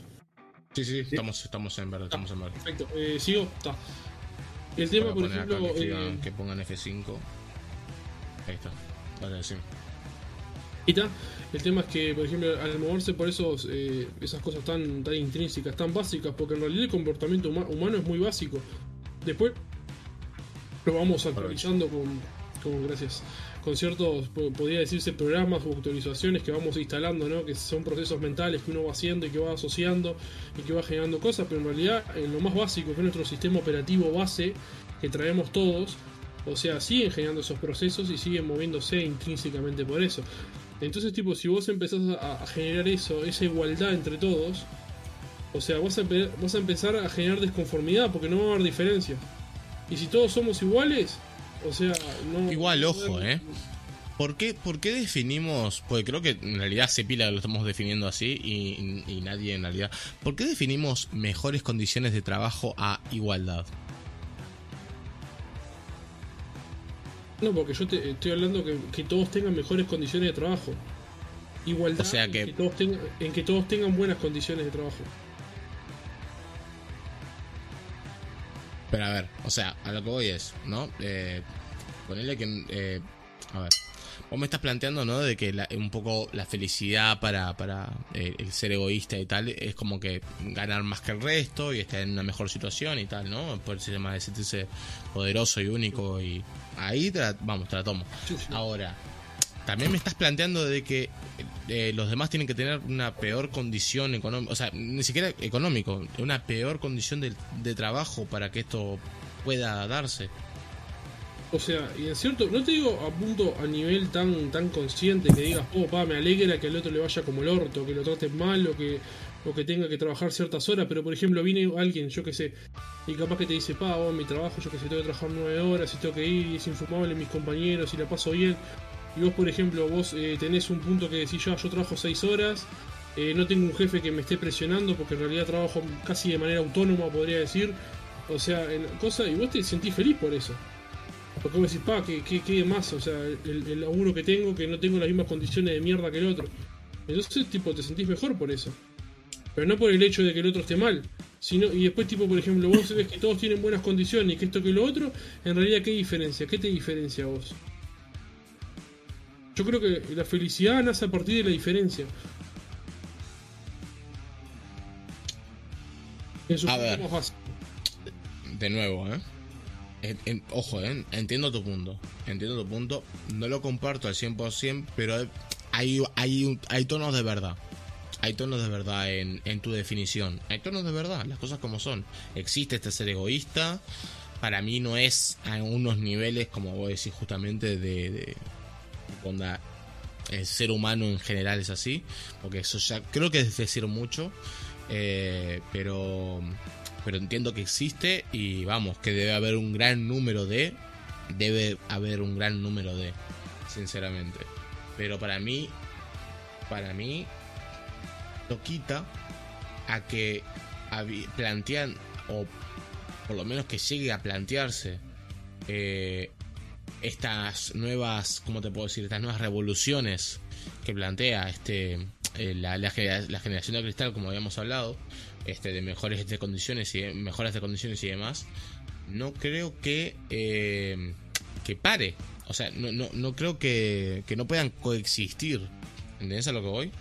Sí, sí, estamos, estamos en verde, estamos en verde. Perfecto. Eh, ¿Sigo? Está. El tema, por ejemplo. que, escriban- eh, que pongan F5. Ahí está. Vale, sí. El tema es que, por ejemplo, al moverse por esos, eh, esas cosas tan, tan intrínsecas, tan básicas, porque en realidad el comportamiento huma- humano es muy básico. Después lo vamos actualizando con, con gracias, con ciertos, po- podría decirse, programas o actualizaciones que vamos instalando, ¿no? que son procesos mentales que uno va haciendo y que va asociando y que va generando cosas, pero en realidad en lo más básico, que es nuestro sistema operativo base que traemos todos, o sea, siguen generando esos procesos y siguen moviéndose intrínsecamente por eso. Entonces, tipo, si vos empezás a, a generar eso, esa igualdad entre todos, o sea, vas a, empe- vas a empezar a generar desconformidad porque no va a haber diferencia. Y si todos somos iguales, o sea, no. Igual, no- ojo, ¿eh? ¿Por qué, ¿Por qué definimos? Porque creo que en realidad Cepila lo estamos definiendo así y, y nadie en realidad. ¿Por qué definimos mejores condiciones de trabajo a igualdad? No, porque yo te estoy hablando que, que todos tengan mejores condiciones de trabajo. Igualdad O sea en que- todos tengan, en que todos tengan buenas condiciones de trabajo. Pero a ver, o sea, a lo que voy es, ¿no? Eh, ponerle que. eh, a ver. Vos me estás planteando, ¿no? De que la- un poco la felicidad para, para eh, el ser egoísta y tal es como que ganar más que el resto y estar en una mejor situación y tal, ¿no? Por ser más de sentirse poderoso y único y ahí te la- vamos, te la tomo. Sí, sí. Ahora, también me estás planteando de que eh, los demás tienen que tener una peor condición económica, o sea, ni siquiera económico, una peor condición de, de trabajo para que esto pueda darse. O sea, y en cierto, no te digo a punto a nivel tan tan consciente que digas, oh, pa, me alegra que al otro le vaya como el orto, que lo traten mal o que, o que tenga que trabajar ciertas horas, pero por ejemplo viene alguien, yo que sé, y capaz que te dice, pa, oh, mi trabajo, yo que sé, tengo que trabajar nueve horas y tengo que ir y es infumable mis compañeros y la paso bien. Y vos, por ejemplo, vos eh, tenés un punto que decís, ya, yo trabajo seis horas, eh, no tengo un jefe que me esté presionando porque en realidad trabajo casi de manera autónoma, podría decir. O sea, en cosa, y vos te sentís feliz por eso. Porque vos decís, pa, que, que, que más, o sea, el, el laburo que tengo, que no tengo las mismas condiciones de mierda que el otro. Entonces, tipo, te sentís mejor por eso. Pero no por el hecho de que el otro esté mal. Sino, y después, tipo, por ejemplo, vos ves que todos tienen buenas condiciones y que esto que lo otro, en realidad, ¿qué diferencia? ¿Qué te diferencia a vos? Yo creo que la felicidad nace a partir de la diferencia. A ver. De nuevo, ¿eh? Ojo, ¿eh? Entiendo tu punto. Entiendo tu punto. No lo comparto al 100%, pero hay, tonos de verdad. Hay tonos de verdad en, tu definición. Hay tonos de verdad, las cosas como son. Existe este ser egoísta. Para mí no es a unos niveles, como vos decís, justamente de... de el ser humano en general es así. Porque eso ya creo que es decir mucho. eh, pero pero entiendo que existe y vamos, que debe haber un gran número de, debe haber un gran número de, sinceramente. Pero para mí, para mí, lo quita a que plantean, o por lo menos que llegue a plantearse, eh, estas nuevas, ¿cómo te puedo decir? Estas nuevas revoluciones que plantea este eh, la, la generación de cristal, como habíamos hablado, este, de mejores de condiciones y mejoras de condiciones y demás, no creo que eh, que pare. O sea, no, no, no creo que, que no puedan coexistir. ¿Entendés a lo que voy?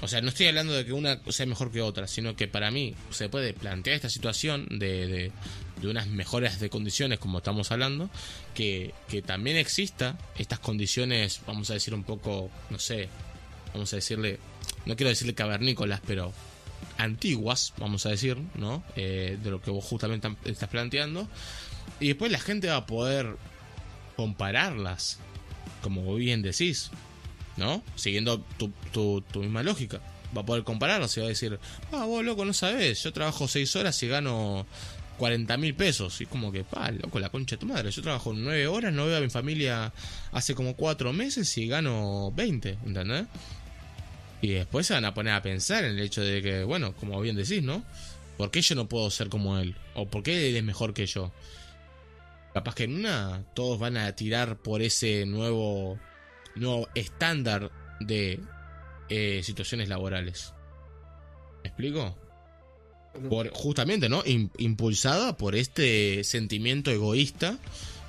O sea, no estoy hablando de que una sea mejor que otra, sino que para mí se puede plantear esta situación de, de, de unas mejoras de condiciones, como estamos hablando, que, que también exista estas condiciones, vamos a decir un poco, no sé, vamos a decirle, no quiero decirle cavernícolas, pero antiguas, vamos a decir, ¿no? Eh, de lo que vos justamente estás planteando. Y después la gente va a poder compararlas, como bien decís, ¿no? Siguiendo tu, tu, tu misma lógica. Va a poder compararlas y va a decir, ah, vos loco, no sabés, yo trabajo 6 horas y gano 40 mil pesos. Y como que, pa, loco, la concha de tu madre. Yo trabajo 9 horas, no veo a mi familia hace como 4 meses y gano 20, ¿entendés? Y después se van a poner a pensar en el hecho de que, bueno, como bien decís, ¿no? ¿Por qué yo no puedo ser como él? ¿O por qué él es mejor que yo? Capaz que en una todos van a tirar por ese nuevo, nuevo estándar de eh, situaciones laborales. ¿Me explico? Por, justamente, ¿no? Im- impulsada por este sentimiento egoísta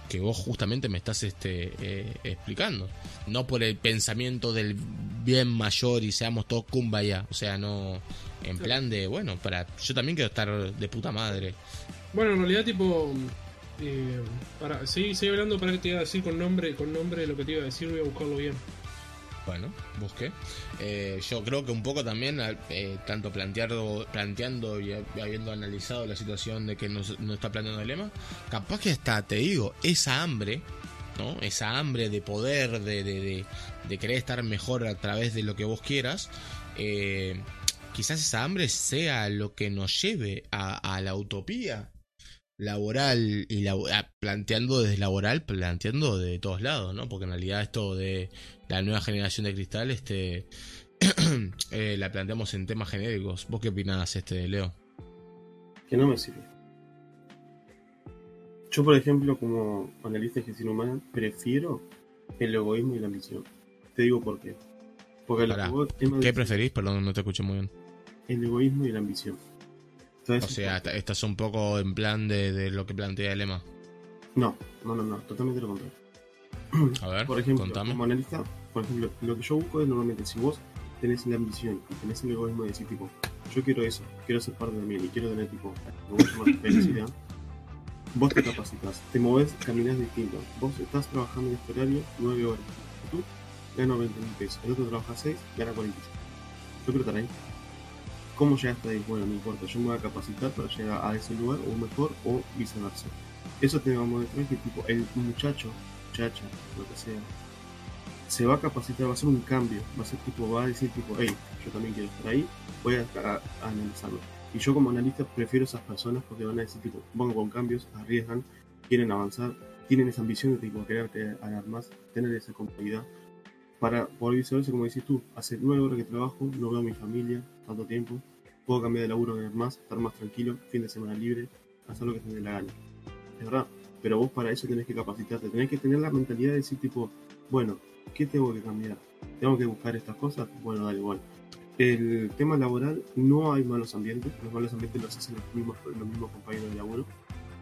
que vos justamente me estás este, eh, explicando. No por el pensamiento del bien mayor y seamos todos kumbaya. O sea, no. En plan de, bueno, para. Yo también quiero estar de puta madre. Bueno, en realidad, tipo. Eh, para, seguí, seguí hablando para que te iba a decir con nombre, con nombre lo que te iba a decir, voy a buscarlo bien. Bueno, busqué. Eh, yo creo que un poco también, eh, tanto planteando, planteando y ha- habiendo analizado la situación de que nos está planteando el lema, capaz que hasta te digo, esa hambre, ¿no? Esa hambre de poder, de, de, de, de querer estar mejor a través de lo que vos quieras, eh, quizás esa hambre sea lo que nos lleve a la utopía laboral y labo- ah, planteando desde laboral, planteando de todos lados, ¿no? Porque en realidad esto de la nueva generación de cristal, este eh, la planteamos en temas genéricos. ¿Vos qué opinás, este, Leo? que no me sirve. Yo, por ejemplo, como analista de gestión humana, prefiero el egoísmo y la ambición. Te digo por qué. Porque Pará, ¿Qué preferís? Perdón, no te escuché muy bien. el egoísmo y la ambición. Entonces, O sea, esta- estás un poco en plan de, de lo que plantea el lema. no, no, no, no, totalmente lo contrario. A ver, Por ejemplo, contame. como analista, por ejemplo, lo que yo busco es normalmente si vos tenés la ambición y tenés el egoísmo de decir tipo, yo quiero eso, quiero ser parte también y quiero tener tipo, lo voy a llamar felicidad, vos te capacitas, te moves, caminás distinto. Vos estás trabajando en este horario 9 horas. Tú ganas 20 mil pesos, el otro trabaja 6, gana 45. Yo quiero estar ahí. ¿Cómo llegaste ahí? Bueno, no importa, yo me voy a capacitar para llegar a ese lugar o mejor o viceversa. Eso te va a mostrar que tipo, el muchacho, muchacha, lo que sea, se va a capacitar, va a hacer un cambio, va a ser tipo, va a decir tipo, hey, yo también quiero estar ahí, voy a, analizarlo. Y yo como analista prefiero esas personas porque van a decir tipo, van con cambios, arriesgan, quieren avanzar, tienen esa ambición de tipo querer ganar más, tener esa comodidad. Para por viceversa, como decís tú, hace nueve horas que trabajo, no veo a mi familia tanto tiempo, puedo cambiar de laburo, más, estar más tranquilo, fin de semana libre, hacer lo que te dé la gana. Es verdad, pero vos para eso tenés que capacitarte, tenés que tener la mentalidad de decir tipo, bueno, ¿qué tengo que cambiar? ¿Tengo que buscar estas cosas? Bueno, da igual. El tema laboral, no hay malos ambientes, los malos ambientes los hacen los mismos, los mismos compañeros de laburo.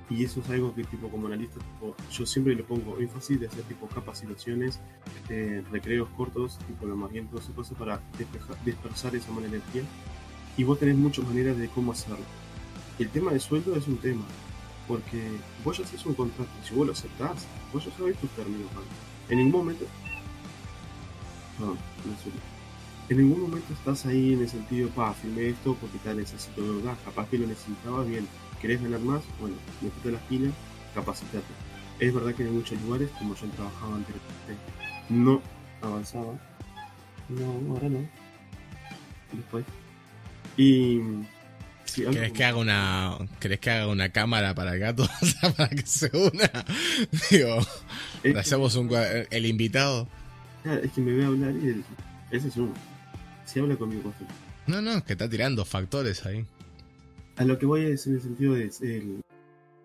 Y eso es algo que tipo como analista, tipo, yo siempre le pongo énfasis de hacer tipo capacitaciones, eh, recreos cortos, tipo llamamientos y cosas para despejar- dispersar esa mala energía. Y vos tenés muchas maneras de cómo hacerlo. El tema de sueldo es un tema, porque vos ya haces un contrato, si vos lo aceptás, vos ya sabés tus términos. ¿vale? En ningún momento. No sueldo. En ningún momento estás ahí en el sentido, pa, firmé esto porque tal necesito de verdad. Capaz que lo necesitabas bien. ¿Querés ganar más? Bueno, metete las pilas, capacitate. Es verdad que en muchos lugares, como yo trabajaba anteriormente, no avanzaba. No, ahora no. Después. Y. Sí, algo ¿Querés como- que haga una ¿Querés que haga una cámara para el gato? Para que se una. Digo, es hacemos un el invitado. Claro, es que me ve hablar y ese es uno. Si habla conmigo, No, no, es que está tirando factores ahí. A lo que voy es en el sentido de el.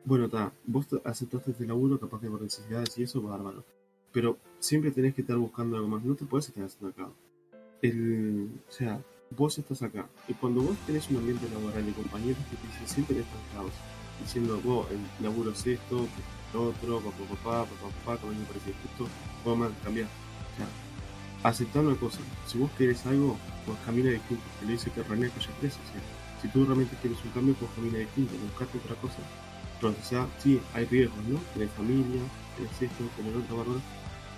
Bueno, está, vos aceptaste este laburo, capaz que por necesidades y eso, bárbaro. Pero siempre tenés que estar buscando algo más, no te puedes quedar haciendo acá. El, o sea, vos estás acá, y cuando vos tenés un ambiente laboral de compañeros que te dicen siempre estancados, diciendo, vos, el laburo es esto, lo otro, papá, papá, papá, papá, mí me parece justo, vos más cambiar. O sea, aceptar una cosa, si vos querés algo, pues camina distinto, que le dice que René que ya crece, o sea, si tú realmente quieres un cambio, pues camina distinto, buscarte otra cosa. Entonces, o sea, sí, hay riesgos, ¿no? Tenés familia, tenés esto, tenés otro valor,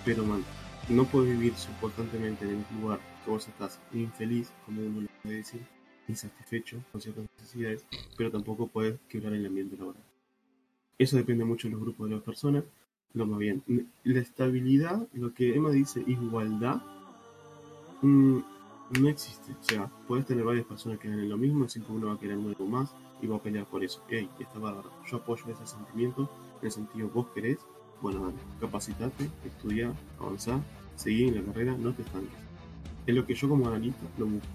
pero man, no puedes vivir constantemente en el lugar que vos estás infeliz, como uno le puede decir, insatisfecho con ciertas necesidades, pero tampoco puedes quebrar el ambiente laboral. Eso depende mucho de los grupos de las personas, lo más bien. La estabilidad, lo que Emma dice, igualdad, mm, no existe. O sea, puedes tener varias personas que ganen lo mismo, siempre uno va a querer algo más y va a pelear por eso. Ey, está bárbaro. Yo apoyo ese sentimiento, en el sentido, vos querés, bueno, dale, capacitate, estudia, avanzá, seguí en la carrera, no te estanques. Es lo que yo como analista lo busco.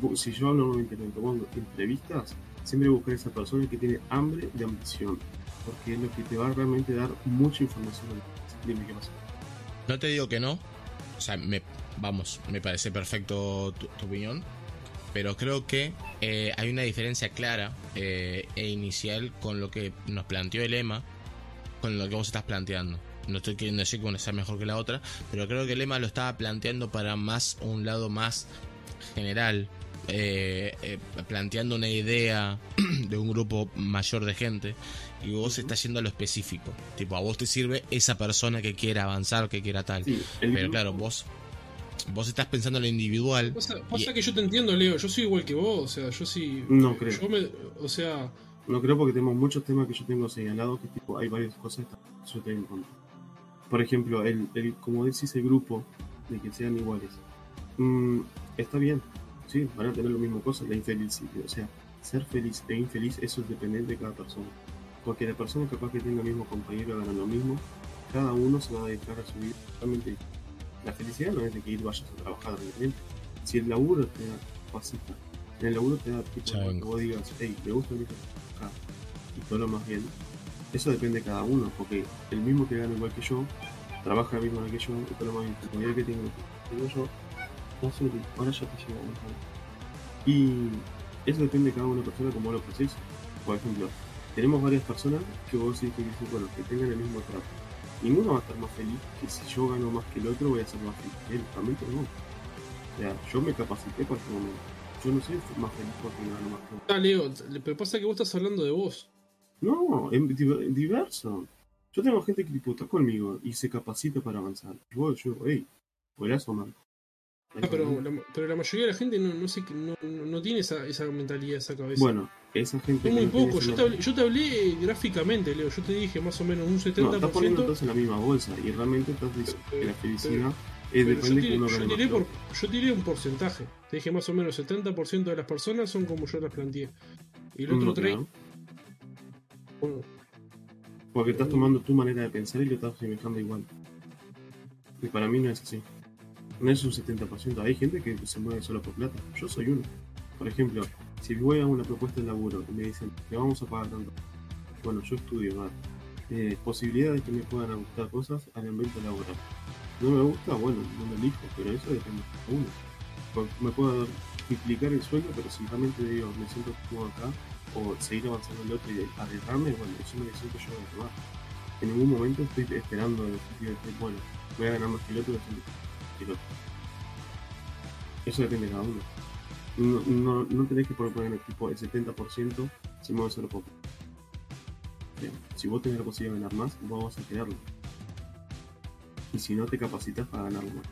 Bu- Si yo hablo normalmente cuando entrevistas, siempre buscar esa persona que tiene hambre de ambición, porque es lo que te va a realmente dar mucha información. Dime qué pasa. No te digo que no, o sea, me, vamos, me parece perfecto tu, opinión, pero creo que eh, hay una diferencia clara eh, e inicial con lo que nos planteó el EMA, con lo que vos estás planteando. No estoy queriendo decir que una sea mejor que la otra, pero creo que el EMA lo estaba planteando para más un lado más general, eh, eh, planteando una idea de un grupo mayor de gente y vos estás yendo a lo específico. Tipo, a vos te sirve esa persona que quiera avanzar, que quiera tal. Pero claro, vos vos estás pensando en lo individual. Pasa, que yo te entiendo, Leo. Yo soy igual que vos. O sea, yo sí. No creo. o sea. No creo porque tenemos muchos temas que yo tengo señalados que tipo hay varias cosas que yo tengo en contra. Por ejemplo, el, el, como decís, el grupo de que sean iguales. Mm, está bien, sí, van a tener lo mismo cosa, la infelicidad. O sea, ser feliz e infeliz, eso es dependiente de cada persona. Porque la persona capaz que tenga el mismo compañero gana lo mismo, cada uno se va a dedicar a su vida totalmente. La felicidad no es de que ir vayas a trabajar realmente. Si el laburo te da pasita, en el laburo te da tipo que vos digas, hey, me gusta mi acá y todo lo más bien, eso depende de cada uno, porque el mismo que gana igual que yo, trabaja lo mismo que yo, y todo lo más bien, el compañero que tengo, tengo yo, ahora ya te llevo Y eso depende de cada una persona como lo proceso. Por ejemplo, tenemos varias personas que vos decís que dicen, bueno, que tengan el mismo trato. Ninguno va a estar más feliz que si yo gano más que el otro voy a ser más feliz que él. Realmente no. O sea, yo me capacité para este momento. Yo no soy más feliz porque gano más que él. Ah, Leo, pero pasa que vos estás hablando de vos. No, es diverso. Yo tengo gente que está conmigo y se capacita para avanzar. Y vos, yo, hey, a man. Ah, pero, la, pero la mayoría de la gente no, no, sé, no, no tiene esa, esa mentalidad, esa cabeza. Bueno, esa gente. Muy poco. Yo te, hablé, yo te, hablé, gráficamente, Leo. Yo te dije más o menos un 70%. No, estás poniendo todos en la misma bolsa y realmente estás diciendo que la felicidad es depende de uno yo tiré, por, yo tiré un porcentaje. Te dije más o menos 70% de las personas son como yo las planteé. Y el otro 30%. Bueno, Porque estás tomando tu manera de pensar y lo estás semejando igual. Y para mí no es así no es un 70%. Hay gente que se mueve solo por plata. Yo soy uno. Por ejemplo, si voy a una propuesta de laburo y me dicen que vamos a pagar tanto, bueno, yo estudio, ¿vale? eh, posibilidad de que me puedan gustar cosas al ambiente laboral. No me gusta, bueno, no me elijo, pero eso depende de uno. Me puedo duplicar el sueño, pero si realmente digo, me siento como acá, o seguir avanzando el otro y arriesgarme, bueno, eso me siento yo de tomar. En ningún momento estoy esperando el sentido de que, bueno, voy a ganar más que el otro, eso depende de cada uno. No, no, no tenés que poner el tipo el 70% si mueves solo poco. Si vos tenés la posibilidad de ganar más, vos vas a quererlo. Y si no te capacitas para ganarlo más.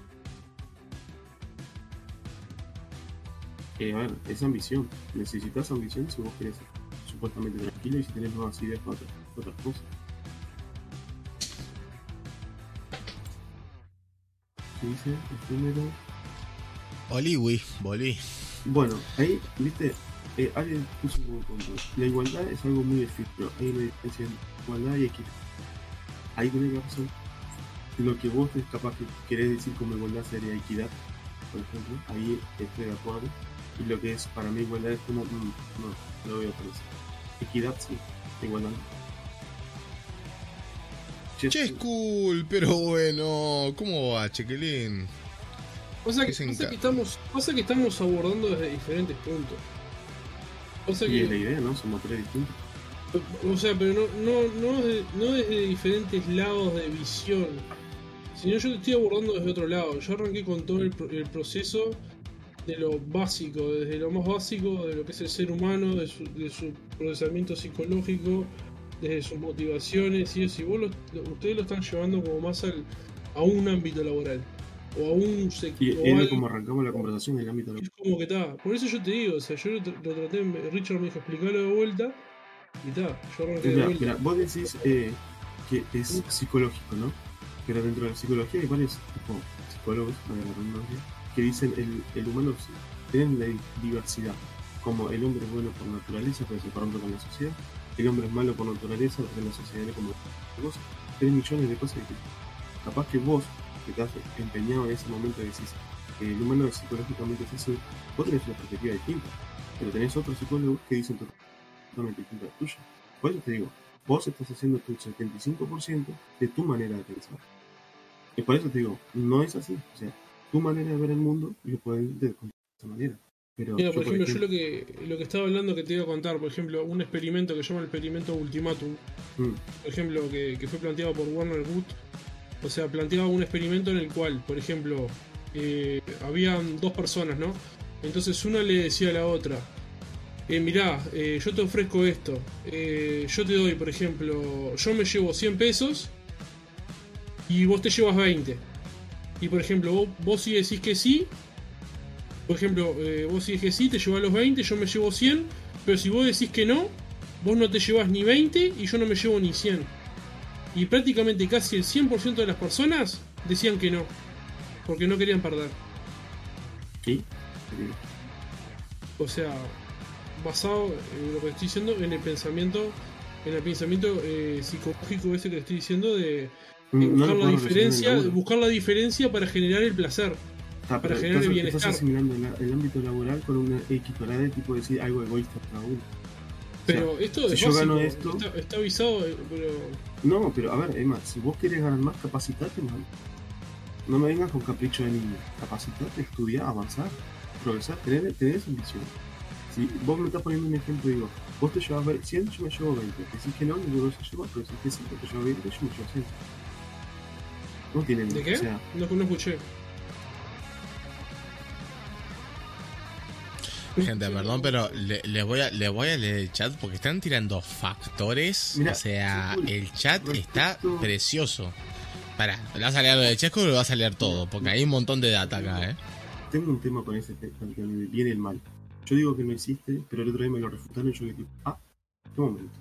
A ver, es ambición. Necesitas ambición si vos querés supuestamente tranquilo y si tenés nuevas ideas para otras cosas. ¿Qué dice? Efímero. Oliwi, volví. Bueno, ahí, viste, eh, alguien puso un punto. La igualdad es algo muy efímero. Hay una diferencia entre igualdad y equidad. Ahí tenés razón. Lo que vos es capaz que querés decir como igualdad sería equidad, por ejemplo, ahí estoy de acuerdo. Y lo que es para mí igualdad es como, mm, no, lo veo por eso. Equidad sí, igualdad Che, es cool, pero bueno, ¿cómo va, Chequelín? O sea, que, que estamos, pasa que estamos abordando desde diferentes puntos. O sea y que, es la idea, ¿no? Somos tres distintos. O sea, pero no, no, no, desde, no desde diferentes lados de visión. Sino yo te estoy abordando desde otro lado. Yo arranqué con todo el, el proceso de lo básico, desde lo más básico de lo que es el ser humano, de su, de su procesamiento psicológico, desde sus motivaciones y eso, y vos ustedes lo están llevando como más al, a un ámbito laboral o a un sector. Y es como arrancamos la conversación en el ámbito laboral. Es como que está, por eso yo te digo, o sea, yo lo, traté, Richard me dijo explicarlo de vuelta y está, yo arranqué de vuelta. Mira, vos decís eh, que es psicológico, ¿no? Pero dentro de la psicología hay varios psicólogos, que dicen el, el humano tiene la diversidad, como el hombre es bueno por naturaleza, pero se corrompe con la sociedad el hombre es malo por naturaleza, porque la sociedad es como vos tenés millones de cosas que capaz que vos, que estás empeñado en ese momento, decís que el humano psicológicamente es así, vos tenés una perspectiva distinta, pero tenés otros psicólogos que dicen totalmente distinta a la tuya. Por eso te digo, vos estás haciendo tu 75% de tu manera de pensar. Y por eso te digo, no es así. O sea, tu manera de ver el mundo lo pueden de esa manera. Pero Mira, por ejemplo, yo lo que, lo que estaba hablando que te iba a contar, por ejemplo, un experimento que se llama el experimento Ultimatum, Mm, por ejemplo, que, que fue planteado por Warner Wood, o sea, planteaba un experimento en el cual, por ejemplo, eh, habían dos personas, ¿no? Entonces una le decía a la otra, eh, mirá, eh, yo te ofrezco esto, eh, yo te doy, por ejemplo, yo me llevo 100 pesos y vos te llevas 20. Y por ejemplo, vos, vos si decís que sí, por ejemplo, eh, vos si decís que sí, te llevas los 20, yo me llevo 100, pero si vos decís que no, vos no te llevas ni 20 y yo no me llevo ni 100. Y prácticamente casi el 100% de las personas decían que no, porque no querían perder. ¿Sí? O sea, basado en lo que estoy diciendo en el pensamiento, en el pensamiento eh, psicológico ese que estoy diciendo de, de No buscar la diferencia, buscar la diferencia para generar el placer. Está, para generar estás, bienestar. estás asimilando el, el ámbito laboral con una equiparada de tipo decir algo egoísta para uno. Pero esto si es yo gano esto- está, está avisado, eh, pero No, pero a ver, Emma, si vos querés ganar más, capacitate, man. No me vengas con capricho de niño. Capacitate, estudiar, avanzar, progresar, tener, tener esa ambición. Si vos me estás poniendo un ejemplo, digo, vos te llevas ve- 100, yo me llevo 20. Decís que no, ninguno se lleva, pero decís que sí, vos te llevas 20, yo me llevo 100. No tienen, ¿de qué? o sea, no, no escuché. Gente, perdón, pero le- les voy a les voy a leer el chat porque están tirando factores. O sea, el chat está precioso. Pará, ¿le vas a leer lo de Chesco o le vas a leer todo? Porque hay un montón de data acá, ¿eh? tengo un tema con ese con el bien el mal. Yo digo que no existe, pero el otro día me lo refutaron y yo dije, ah, qué momento.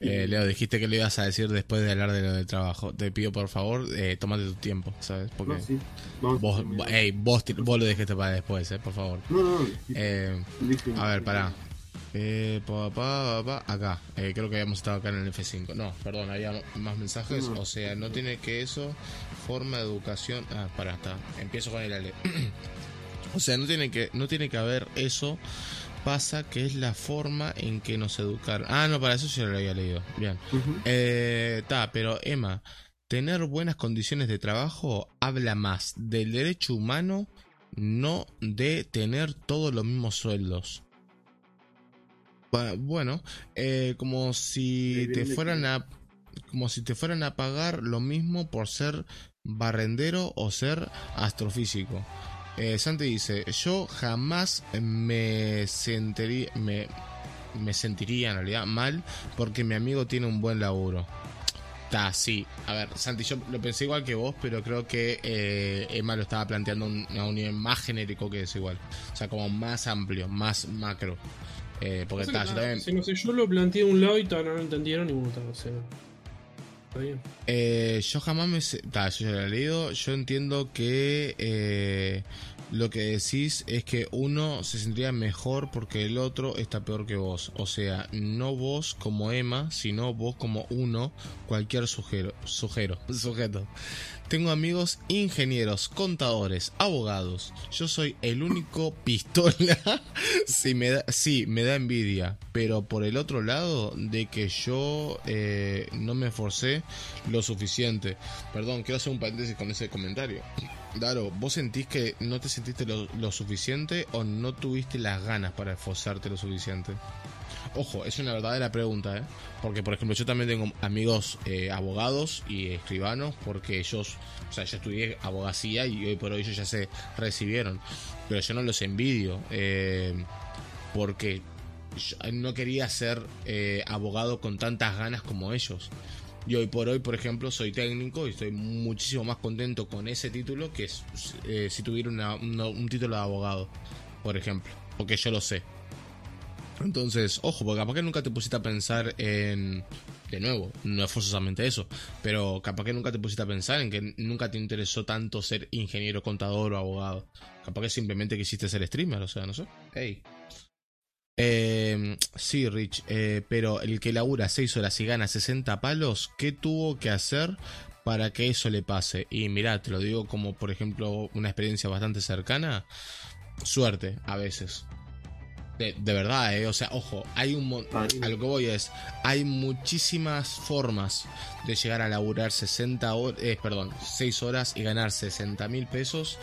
Eh, Leo, dijiste que lo ibas a decir después de hablar de lo del trabajo. Te pido por favor, eh, tómate tu tiempo, ¿sabes? Porque No, sí. Vamos vos, terminar. vos- vos, lo dejaste para después, ¿eh? Por favor. No, no. Eh, a ver, pará. Eh, pa, pa, pa, acá. Eh, creo que habíamos estado acá en el F5. No, perdón, había más mensajes. O sea, no tiene que eso. Forma de educación. Ah, pará, está. Empiezo con el Ale. o sea, no tiene que, no tiene que haber eso. Pasa que es la forma en que nos educaron. Ah, no, para eso ya lo había leído. Bien. Eh, ta, pero Emma, tener buenas condiciones de trabajo habla más del derecho humano, no de tener todos los mismos sueldos. Bueno, eh, como si te fueran a como si te fueran a pagar lo mismo por ser barrendero o ser astrofísico. Eh, Santi dice, yo jamás me sentiría, me, me sentiría en realidad mal porque mi amigo tiene un buen laburo. Ta, sí. A ver, Santi, yo lo pensé igual que vos, pero creo que eh, Emma lo estaba planteando un- a un nivel más genérico que es igual. O sea, como más amplio, más macro. Eh, porque está, yo también... si no sé, yo lo planteé de un lado y ta, no lo entendieron y bueno, ta, o sea, está bien. Eh, yo jamás me... Ta, yo ya lo he leído. Yo entiendo que eh, lo que decís es que uno se sentiría mejor porque el otro está peor que vos. O sea, no vos como Emma, sino vos como uno, cualquier sujero, sujero, sujeto. Tengo amigos ingenieros, contadores, abogados. Yo soy el único pistola. sí, me da, sí, me da envidia. Pero por el otro lado, de que yo eh, no me esforcé lo suficiente. Perdón, quiero hacer un paréntesis con ese comentario. Daro, ¿vos sentís que no te sentiste lo, suficiente o no tuviste las ganas para esforzarte lo suficiente? Ojo, es una verdadera pregunta, ¿eh? Porque, por ejemplo, yo también tengo amigos eh, abogados y escribanos porque ellos, o sea, yo estudié abogacía y hoy por hoy ellos ya se recibieron. Pero yo no los envidio eh, porque no quería ser eh, abogado con tantas ganas como ellos. Y hoy por hoy, por ejemplo, soy técnico y estoy muchísimo más contento con ese título que eh, si tuviera un título de abogado, por ejemplo. Porque yo lo sé. Entonces, ojo, porque capaz que nunca te pusiste a pensar en. De nuevo, no es forzosamente eso, pero capaz que nunca te pusiste a pensar en que nunca te interesó tanto ser ingeniero, contador o abogado. Capaz que simplemente quisiste ser streamer, o sea, no sé. Hey. Eh, sí, Rich, eh, pero el que labura 6 horas y gana 60 palos, ¿qué tuvo que hacer para que eso le pase? Y mirá, te lo digo como por ejemplo una experiencia bastante cercana, suerte a veces. De, de verdad, eh. O sea, ojo, hay un a lo que voy es, hay muchísimas formas de llegar a laburar 60 horas, perdón, 6 horas y ganar 60 mil pesos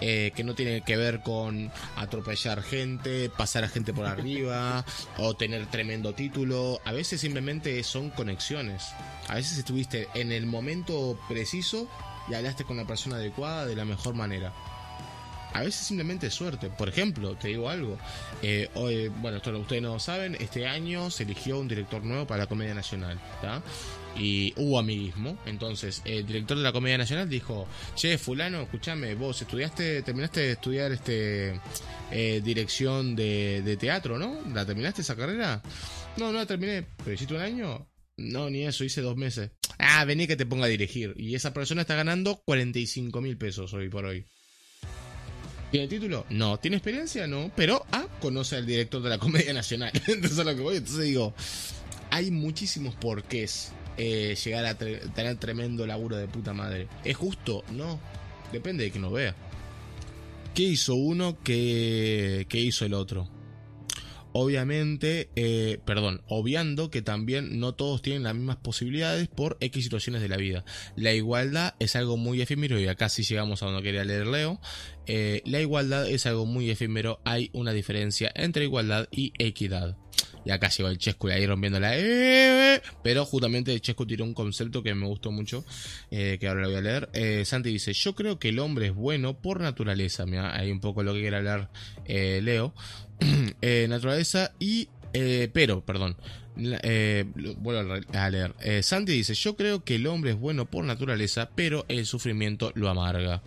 eh, que no tienen que ver con atropellar gente, pasar a gente por arriba o tener tremendo título. A veces simplemente son conexiones. A veces estuviste en el momento preciso y hablaste con la persona adecuada de la mejor manera. A veces simplemente es suerte. Por ejemplo, te digo algo. Eh, bueno, esto ustedes no lo saben. Este año se eligió un director nuevo para la Comedia Nacional. ¿tá? Y hubo amiguismo. Entonces, el director de la Comedia Nacional dijo: Che, Fulano, escúchame, vos estudiaste, terminaste de estudiar este eh, dirección de, de teatro, ¿no? ¿La terminaste esa carrera? No, no la terminé. ¿Pero hiciste un año? No, ni eso, hice dos meses. Ah, vení que te ponga a dirigir. Y esa persona está ganando 45 mil pesos hoy por hoy. ¿Tiene título? No. ¿Tiene experiencia? No. Pero, ah, conoce al director de la Comedia Nacional. Entonces a lo que voy. Entonces digo, hay muchísimos porqués eh, llegar a tre- tener tremendo laburo de puta madre. ¿Es justo? No. Depende de que nos vea. ¿Qué hizo uno? ¿Qué, qué hizo el otro? Obviamente, eh, perdón, obviando que también no todos tienen las mismas posibilidades por X situaciones de la vida. La igualdad es algo muy efímero y acá sí llegamos a donde quería leer Leo. Eh, la igualdad es algo muy efímero, hay una diferencia entre igualdad y equidad. Y acá llegó el Chesco y ahí rompiendo la... E, pero justamente el Chesco tiró un concepto que me gustó mucho, eh, que ahora lo voy a leer. Santi dice, yo creo que el hombre es bueno por naturaleza. Mira, hay un poco lo que quiere hablar Leo. Eh, naturaleza y... eh, pero, perdón. Eh, vuelvo a leer. Santi dice, yo creo que el hombre es bueno por naturaleza, pero el sufrimiento lo amarga.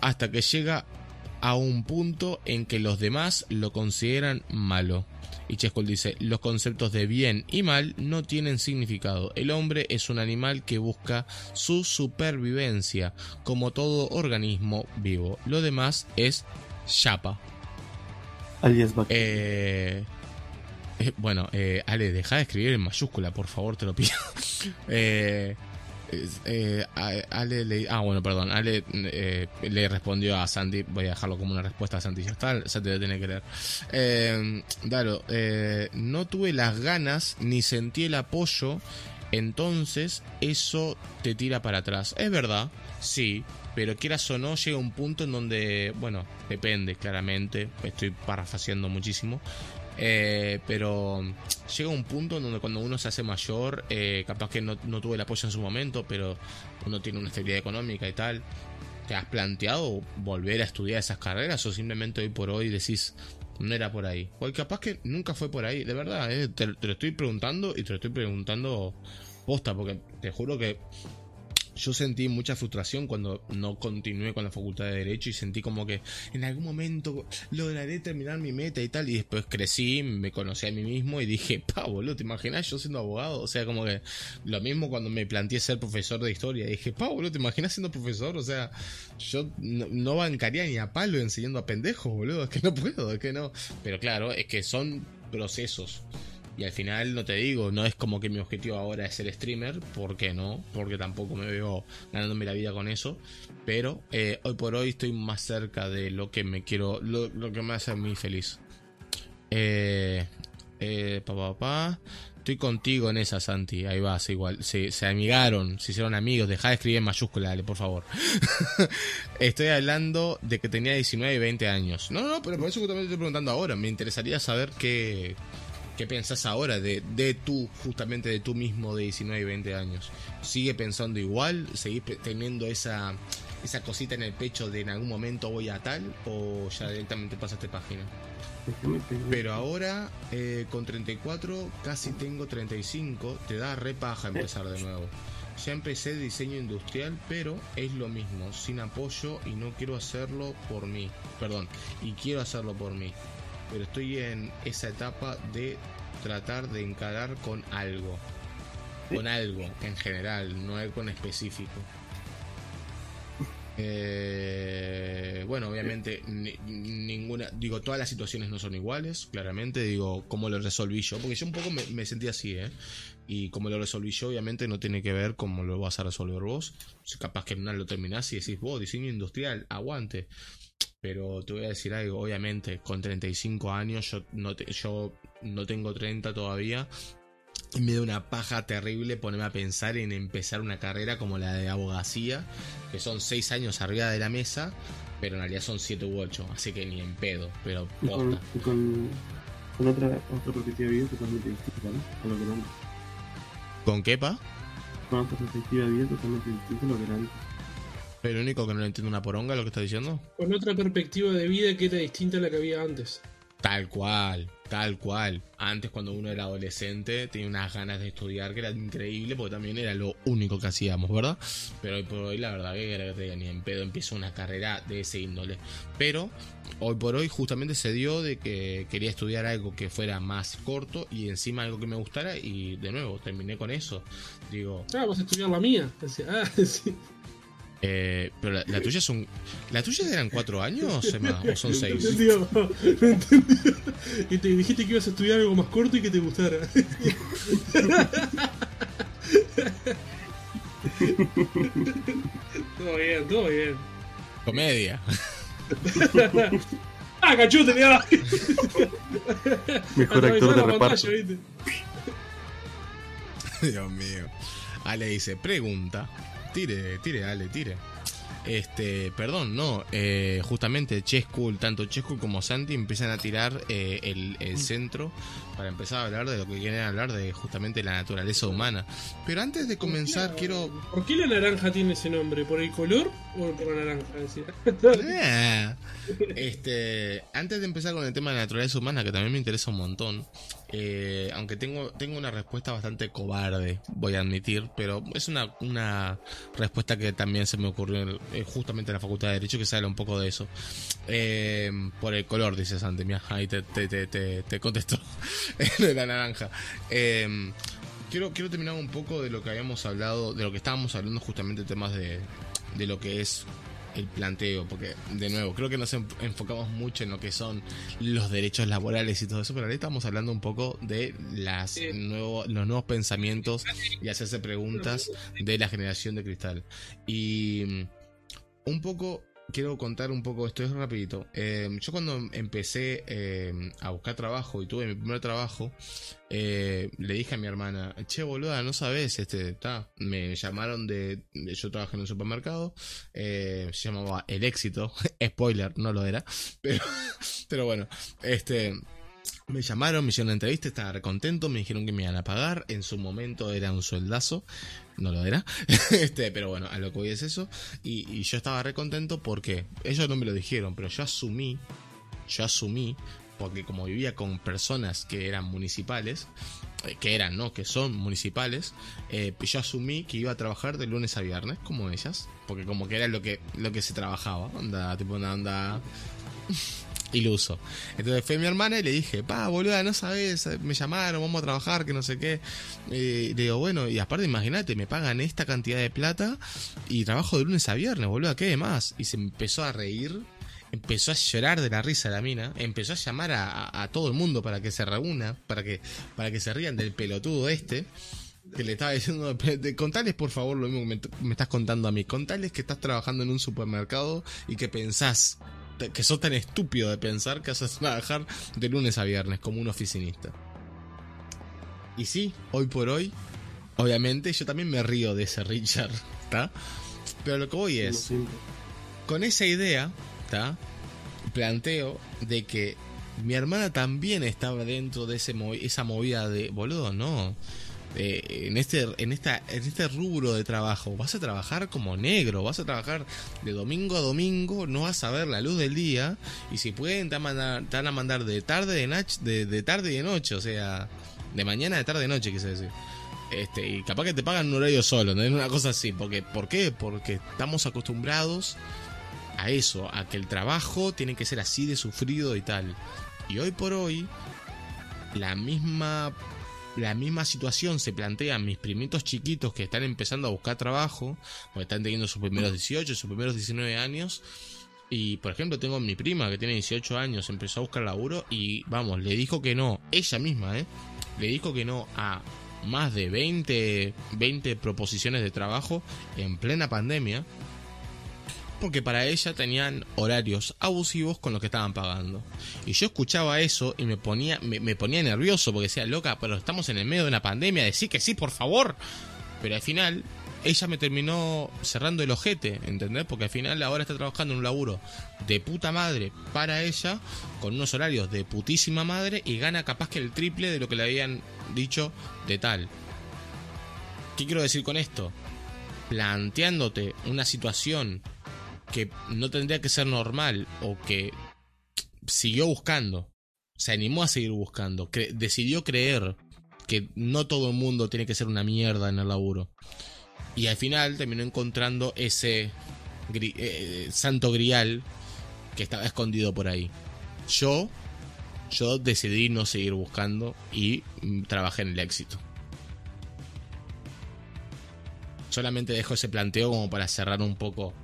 Hasta que llega a un punto en que los demás lo consideran malo. Y Cheskol dice, los conceptos de bien y mal no tienen significado. El hombre es un animal que busca su supervivencia, como todo organismo vivo. Lo demás es chapa. Alias. Eh, eh, bueno, eh, Ale, deja de escribir en mayúscula, por favor, te lo pido. eh, eh, Ale le, ah, bueno, perdón. Ale le respondió a Santi. Voy a dejarlo como una respuesta a Santi. Ya está, Santi lo tiene que leer. Eh, no tuve las ganas ni sentí el apoyo. Entonces, eso te tira para atrás. Es verdad, sí. Pero quieras o no, llega un punto en donde, bueno, depende claramente. Estoy parafraseando muchísimo. Eh, pero llega un punto en donde cuando uno se hace mayor, eh, capaz que no, no tuve el apoyo en su momento, pero uno tiene una estabilidad económica y tal. ¿Te has planteado volver a estudiar esas carreras o simplemente hoy por hoy decís, no era por ahí? O capaz que nunca fue por ahí, de verdad, eh, te, te lo estoy preguntando y te lo estoy preguntando posta, porque te juro que yo sentí mucha frustración cuando no continué con la facultad de Derecho y sentí como que en algún momento lograré terminar mi meta y tal. Y después crecí, me conocí a mí mismo y dije, pa, boludo, ¿te imaginas yo siendo abogado? O sea, como que lo mismo cuando me planteé ser profesor de historia. Dije, pa, boludo, ¿te imaginas siendo profesor? O sea, yo no, no bancaría ni a palo enseñando a pendejos, boludo. Es que no puedo, es que no. Pero claro, es que son procesos. Y al final, no te digo, no es como que mi objetivo ahora es ser streamer, ¿por qué no? Porque tampoco me veo ganándome la vida con eso. Pero eh, hoy por hoy estoy más cerca de lo que me quiero, lo, que me hace a mí feliz. Eh, eh, pa, pa, pa. Estoy contigo en esa, Santi. Ahí vas, igual. Se, se amigaron, se hicieron amigos. Deja de escribir en mayúscula, dale, por favor. estoy hablando de que tenía 19 y 20 años. No, no, pero por eso que también te estoy preguntando ahora. Me interesaría saber qué, qué pensás ahora de, de tú, justamente de tú mismo de 19 y 20 años. ¿Sigue pensando igual? ¿Seguís teniendo esa, esa cosita en el pecho de en algún momento voy a tal? ¿O ya directamente pasaste página? Pero ahora, eh, con 34, casi tengo 35, te da re paja empezar de nuevo. Ya empecé diseño industrial, pero es lo mismo, sin apoyo y no quiero hacerlo por mí. Perdón, y quiero hacerlo por mí. Pero estoy en esa etapa de tratar de encarar con algo. Con algo en general, no algo en específico. Eh, bueno, obviamente ni- ninguna, digo, todas las situaciones no son iguales, claramente, digo, cómo lo resolví yo, porque yo un poco me, me sentí así, ¿eh? Y como lo resolví yo, obviamente no tiene que ver cómo lo vas a resolver vos. Si capaz que en una lo terminás y decís, vos, diseño industrial, aguante. Pero te voy a decir algo, obviamente, con 35 años, yo no, te, yo no tengo 30 todavía. Y me da una paja terrible ponerme a pensar en empezar una carrera como la de abogacía, que son 6 años arriba de la mesa, pero en realidad son 7 u 8, así que ni en pedo, pero con, posta. con, con otra, otra perspectiva de vida totalmente distinta, ¿no? A lo que era antes. ¿Con qué, pa? Con otra perspectiva de vida totalmente distinta a lo que era antes. Lo único que no le entiendo una poronga lo que está diciendo. Con otra perspectiva de vida que era distinta a la que había antes. Tal cual, tal cual. Antes cuando uno era adolescente tenía unas ganas de estudiar que era increíble porque también era lo único que hacíamos, ¿verdad? Pero hoy por hoy la verdad que era que ni en pedo empiezo una carrera de ese índole. Pero hoy por hoy justamente se dio de que quería estudiar algo que fuera más corto y encima algo que me gustara y de nuevo terminé con eso. Digo, Ah, vas a estudiar la mía. Decía, ah, sí. Eh, pero la, la tuya son... ¿La tuya eran cuatro años Emma, o son No seis? no entendió. Y te dijiste que ibas a estudiar algo más corto y que te gustara. todo bien, todo bien. Comedia. ¡Ah, cachote, le da! Mejor actor de reparto. Dios mío. Ale dice, pregunta. Tire, tire, Ale, tire. Este, perdón, no, eh, justamente Chescool, tanto Chescool como Santi empiezan a tirar eh, el, el centro para empezar a hablar de lo que quieren hablar de justamente la naturaleza humana. Pero antes de comenzar, quiero... ¿Por qué la naranja tiene ese nombre? ¿Por el color o por la naranja? Decía. Ah. Este, antes de empezar con el tema de la naturaleza humana, que también me interesa un montón, eh, aunque tengo, tengo una respuesta bastante cobarde, voy a admitir, pero es una, una respuesta que también se me ocurrió eh, justamente en la Facultad de Derecho, que se habla un poco de eso. Eh, por el color, dice Santi, mira, ahí te, te, te, te contesto de la naranja. Eh, quiero, quiero terminar un poco de lo que habíamos hablado, de lo que estábamos hablando justamente temas de, de lo que es el planteo, porque de nuevo, creo que nos en- enfocamos mucho en lo que son los derechos laborales y todo eso, pero ahora estamos hablando un poco de las Sí. nuevo- los nuevos pensamientos y hacerse preguntas de la generación de cristal. Y mm, un poco, quiero contar un poco esto, es rapidito. Eh, yo cuando empecé eh, a buscar trabajo y tuve mi primer trabajo, eh, le dije a mi hermana, che boluda, no sabes, este, está, me llamaron de, yo trabajé en un supermercado, eh, se llamaba El Éxito, spoiler, no lo era, pero, pero bueno, este, me llamaron, me hicieron una entrevista, estaba recontento, me dijeron que me iban a pagar, en su momento era un sueldazo, no lo era, este, pero bueno, a lo que voy es eso, y, yo estaba recontento porque ellos no me lo dijeron, pero yo asumí, yo asumí, porque como vivía con personas que eran municipales, eh, que eran, no, que son municipales, eh, yo asumí que iba a trabajar de lunes a viernes, como ellas, porque como que era lo que, lo que se trabajaba, onda, tipo una onda iluso. Entonces fue mi hermana y le dije, pa, boluda, no sabes, me llamaron, vamos a trabajar, que no sé qué. Y le digo, bueno, y aparte imagínate, me pagan esta cantidad de plata y trabajo de lunes a viernes, boluda, ¿qué más? Y se empezó a reír. Empezó a llorar de la risa la mina, empezó a llamar a, todo el mundo para que se reúna, para que, para que se rían del pelotudo este, que le estaba diciendo, "Pe- contales por favor lo mismo que me, me estás contando a mí, contales que estás trabajando en un supermercado y que pensás que sos tan estúpido de pensar que vas a trabajar de lunes a viernes como un oficinista. Y sí, hoy por hoy, obviamente yo también me río de ese Richard, ¿está? Pero lo que voy es, con esa idea, ¿está? Planteo de que mi hermana también estaba dentro de ese movi- esa movida de, boludo, no. Eh, en este en esta en este rubro de trabajo vas a trabajar como negro vas a trabajar de domingo a domingo no vas a ver la luz del día y si pueden te van a mandar, de tarde de, nach- de, de tarde y de noche o sea de mañana de tarde de noche quise decir. Este y capaz que te pagan un horario solo no una cosa así porque ¿por qué? porque estamos acostumbrados a eso, a que el trabajo tiene que ser así de sufrido y tal. Y hoy por hoy, la misma, la misma situación se plantea en mis primitos chiquitos que están empezando a buscar trabajo, o están teniendo sus primeros 18, sus primeros 19 años. Y por ejemplo, tengo a mi prima que tiene 18 años, empezó a buscar laburo y vamos, le dijo que no, ella misma, ¿eh? Le dijo que no a más de 20, 20 proposiciones de trabajo en plena pandemia porque para ella tenían horarios abusivos con los que estaban pagando. Y yo escuchaba eso y me ponía, me, ponía nervioso porque decía, loca, pero estamos en el medio de una pandemia, decí que sí, por favor. Pero al final, ella me terminó cerrando el ojete, ¿entendés? Porque al final ahora está trabajando en un laburo de puta madre para ella, con unos horarios de putísima madre y gana capaz que el triple de lo que le habían dicho de tal. ¿Qué quiero decir con esto? Planteándote una situación que no tendría que ser normal o que siguió buscando, se animó a seguir buscando, decidió creer que no todo el mundo tiene que ser una mierda en el laburo. Y al final terminó encontrando ese eh, santo grial que estaba escondido por ahí. Yo, yo decidí no seguir buscando y trabajé en el éxito. Solamente dejo ese planteo como para cerrar un poco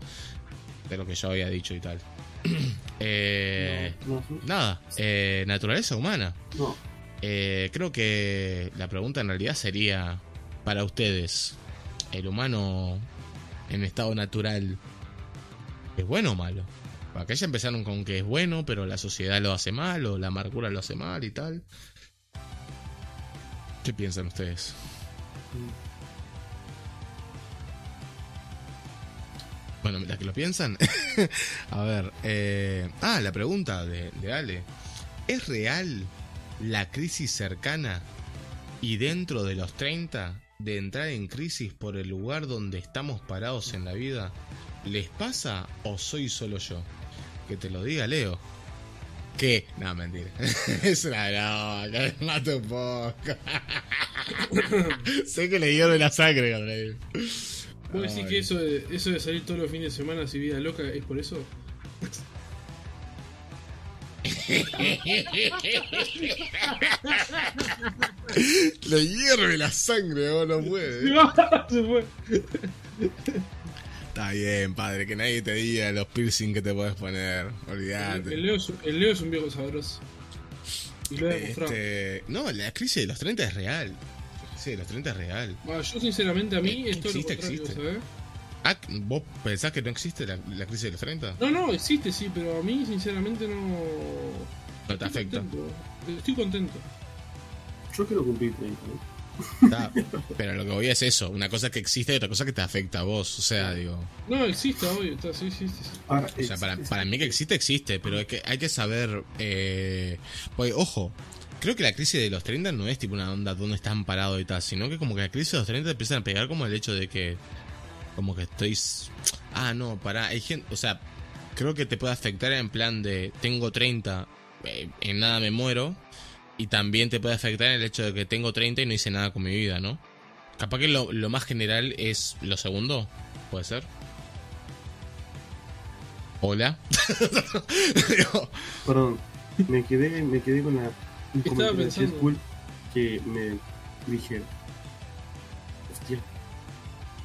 de lo que yo había dicho y tal. Eh, No, no, Nada, eh, naturaleza humana. no. Eh, creo que la pregunta en realidad sería para ustedes, ¿el humano en estado natural es bueno o malo? Para que ya empezaron con que es bueno, pero la sociedad lo hace mal, o la amargura lo hace mal y tal. ¿Qué piensan ustedes? Bueno, mientras que lo piensan. a ver. eh, ah, la pregunta de, de Ale. ¿Es real la crisis cercana y dentro de los 30 de entrar en crisis por el lugar donde estamos parados en la vida? ¿Les pasa o soy solo yo? Que te lo diga Leo. ¿Qué? No, mentira. es una broma, me mato un poco. sé que le hierve la sangre cuando ¿Vos decís Ay. que eso de, eso de salir todos los fines de semana y vida loca es por eso? Le hierve la sangre, vos no puede. Se fue. Está bien, padre, que nadie te diga los piercing que te puedes poner. El, Olvídate. Leo es, el Leo es un viejo sabroso. Y lo he demostrado. Este, no, la crisis de los 30 es real. Crisis de los 30 es real. Ah, yo sinceramente a mí Eh, es todo lo existe, existe. Ah, ¿vos pensás que no existe la, la crisis de los 30? No, no, existe sí, pero a mí sinceramente no... No te Estoy afecta. contento. Estoy contento. Yo quiero cumplir 30, ¿no? Está. Pero lo que voy es eso. Una cosa que existe y otra cosa que te afecta a vos. O sea, digo. No, existe, obvio, está, sí, sí, sí. sí. Ahora, O sea, para, para mí que existe, existe. Pero hay que, hay que saber. Eh, porque, ojo. Creo que la crisis de los 30 no es tipo una onda donde están parados y tal, sino que como que la crisis de los 30 te empiezan a pegar como el hecho de que como que estoy ah no, pará, hay gente, o sea, creo que te puede afectar en plan de tengo 30, eh, en nada me muero y también te puede afectar en el hecho de que tengo 30 y no hice nada con mi vida, ¿no? Capaz que lo, lo más general es lo segundo, puede ser. Hola. Perdón, me quedé, me quedé con la. Un Estaba comentario de pensando. Chesspool que me dije. Hostia.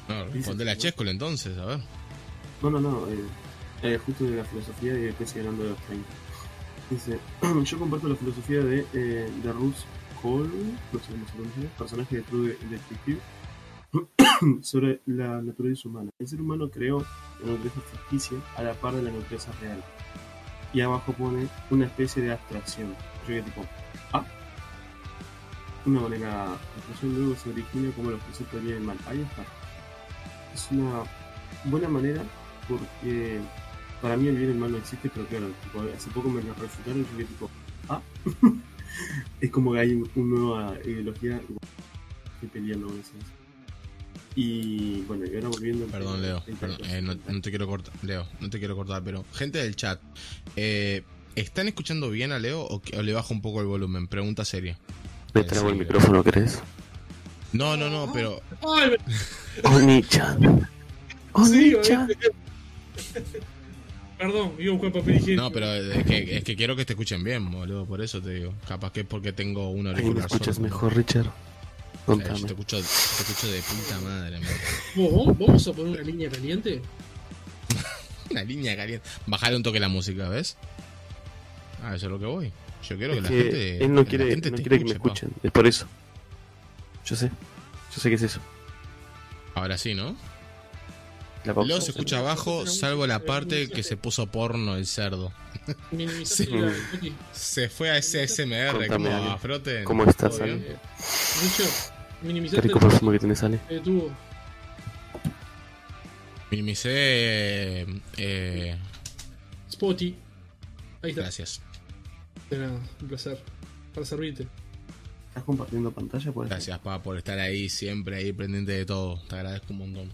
no, respondele a Chescol entonces, a ver. No, no, no. eh, eh, justo de la filosofía y de los 30. Dice: Yo comparto la filosofía de, eh, de Ruth Cole, no sé cómo se pronuncia, personaje de True Detective, sobre la naturaleza humana. El ser humano creó la naturaleza ficticia a la par de la naturaleza real. Y abajo pone una especie de abstracción. Yo que tipo, una manera de abstracción luego se origina como los bien y el mal. Ahí está. Es una buena manera porque para mí el bien y el mal no existe, pero claro, tipo, hace poco me lo refutaron y yo que tipo, ah, es como que hay un- una nueva ideología y bueno, estoy peleando con eso. Y bueno, y ahora volviendo. Perdón, Leo. Perdón, eh, no, te quiero cortar. Leo, no te quiero cortar, pero gente del chat, eh, ¿están escuchando bien a Leo o, que- o le bajo un poco el volumen? Pregunta seria. Me trago el micrófono, ¿querés? No, no, no, pero Ay, Oni-chan. Sí, Oni-chan. Perdón, iba a buscar papel higiénico. no, pero es que, es que quiero que te escuchen bien, boludo, por eso te digo. Capaz que es porque tengo un Ahí me auricular escuchas mejor, Richard. Eh, yo te Contame. escucho, te escucho de puta madre, man. ¿Vos- vos- ¿Vamos a poner una línea caliente? Una línea caliente. Bajar un toque la música, ¿ves? Ah, eso es lo que voy. Yo quiero que Es la que gente. él no la quiere, gente no te quiere que me escuche, pa. escuchen. Es por eso. Yo sé. Yo sé que es eso. Ahora sí, ¿no? Luego se escucha abajo, salvo la parte que se puso porno el cerdo. Ricky. Se fue a ese SMR como Ale. a frote. ¿Cómo estás, ¿Todo Ale? Qué minimizaste rico perfume que tenés, Ale. Minimicé. eh, eh, Spotty. Ahí está. gracias. De nada, un placer. Para servirte. ¿Estás compartiendo pantalla? Por Gracias, pa, por estar ahí siempre, ahí pendiente de todo. Te agradezco un montón.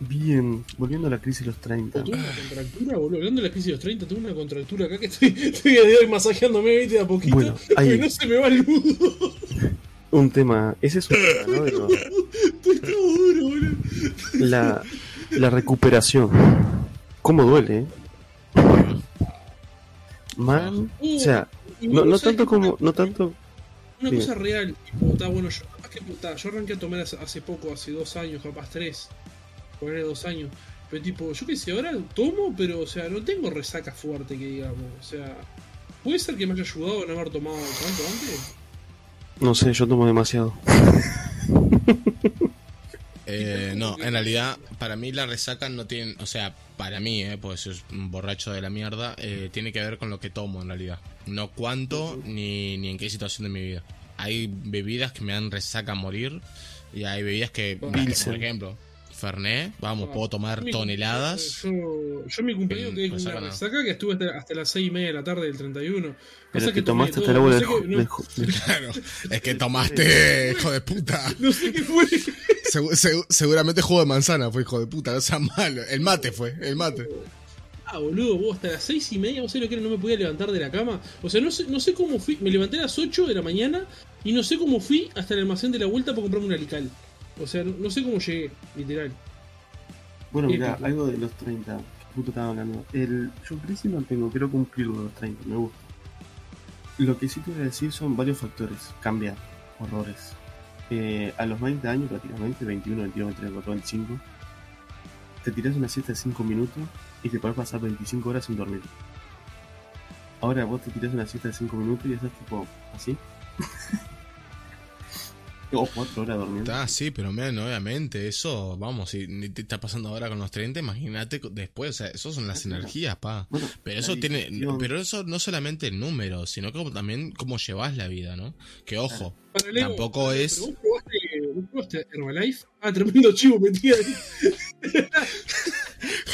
Bien, volviendo a la crisis de los 30. Oh, tuve una contractura, boludo. Hablando de la crisis de los 30, tuve una contractura acá que estoy, estoy a día de hoy masajeándome, viste, de a poquito. Bueno, ahí- no se me va el nudo. Un tema, ese es un tema, ¿no? Los- Estoy todo duro, boludo. la, la recuperación. ¿Cómo duele, eh? Man, o sea, no, tanto como, no tanto, Una cosa real, tipo, está bueno, yo, capaz que, está, yo arranqué a tomar hace, poco, hace dos años, capaz tres, ponerle dos años, pero tipo, yo qué sé, ahora tomo, pero o sea, no tengo resaca fuerte que digamos, o sea, ¿puede ser que me haya ayudado a no haber tomado tanto antes? no sé, yo tomo demasiado. Eh, no, en realidad, para mí la resaca no tiene. O sea, para mí, eh, pues soy un borracho de la mierda, eh, tiene que ver con lo que tomo en realidad. No cuánto ni, ni en qué situación de mi vida. Hay bebidas que me dan resaca a morir y hay bebidas que, por ejemplo, Fernet, vamos, puedo tomar toneladas. Yo, mi cumpleaños quedé con resaca una no. resaca que estuve hasta, hasta las seis y media de la tarde del 31. Pero que tomé tomaste hasta el agua no sé no- del- Claro, es que tomaste, hijo de puta. No sé qué fue. Segu- segu- seguramente jugo de manzana fue, hijo de puta, no sea malo. El mate fue, el mate. Ah, boludo, vos hasta las seis y media, vos sabés lo que era, no me podía levantar de la cama. O sea, no sé, no sé cómo fui, me levanté a las 8 de la mañana y no sé cómo fui hasta el almacén de la vuelta para comprarme un alical. O sea, no, no sé cómo llegué, literal. Bueno, mira, algo de los 30, que justo estaba hablando. El, yo crisis no tengo, quiero cumplir con los 30, me gusta. Lo que sí te voy a decir son varios factores. Cambiar, horrores. Eh, a los 20 años prácticamente, 21, 22, 23, 24, 25, te tiras una siesta de 5 minutos y te podés pasar 25 horas sin dormir. Ahora vos te tiras una siesta de 5 minutos y estás tipo así. o 4 horas durmiendo. Ah, sí, pero men, obviamente, eso, vamos, si te está pasando ahora con los 30, imagínate después, o sea, eso son las energías, pa. Bueno, Pero eso tiene, pero eso no solamente el número, sino como también cómo llevas la vida, ¿no? Que ojo, Tampoco es- pero ¿Vos probaste, probaste Herbalife? Ah, tremendo chivo metí ahí.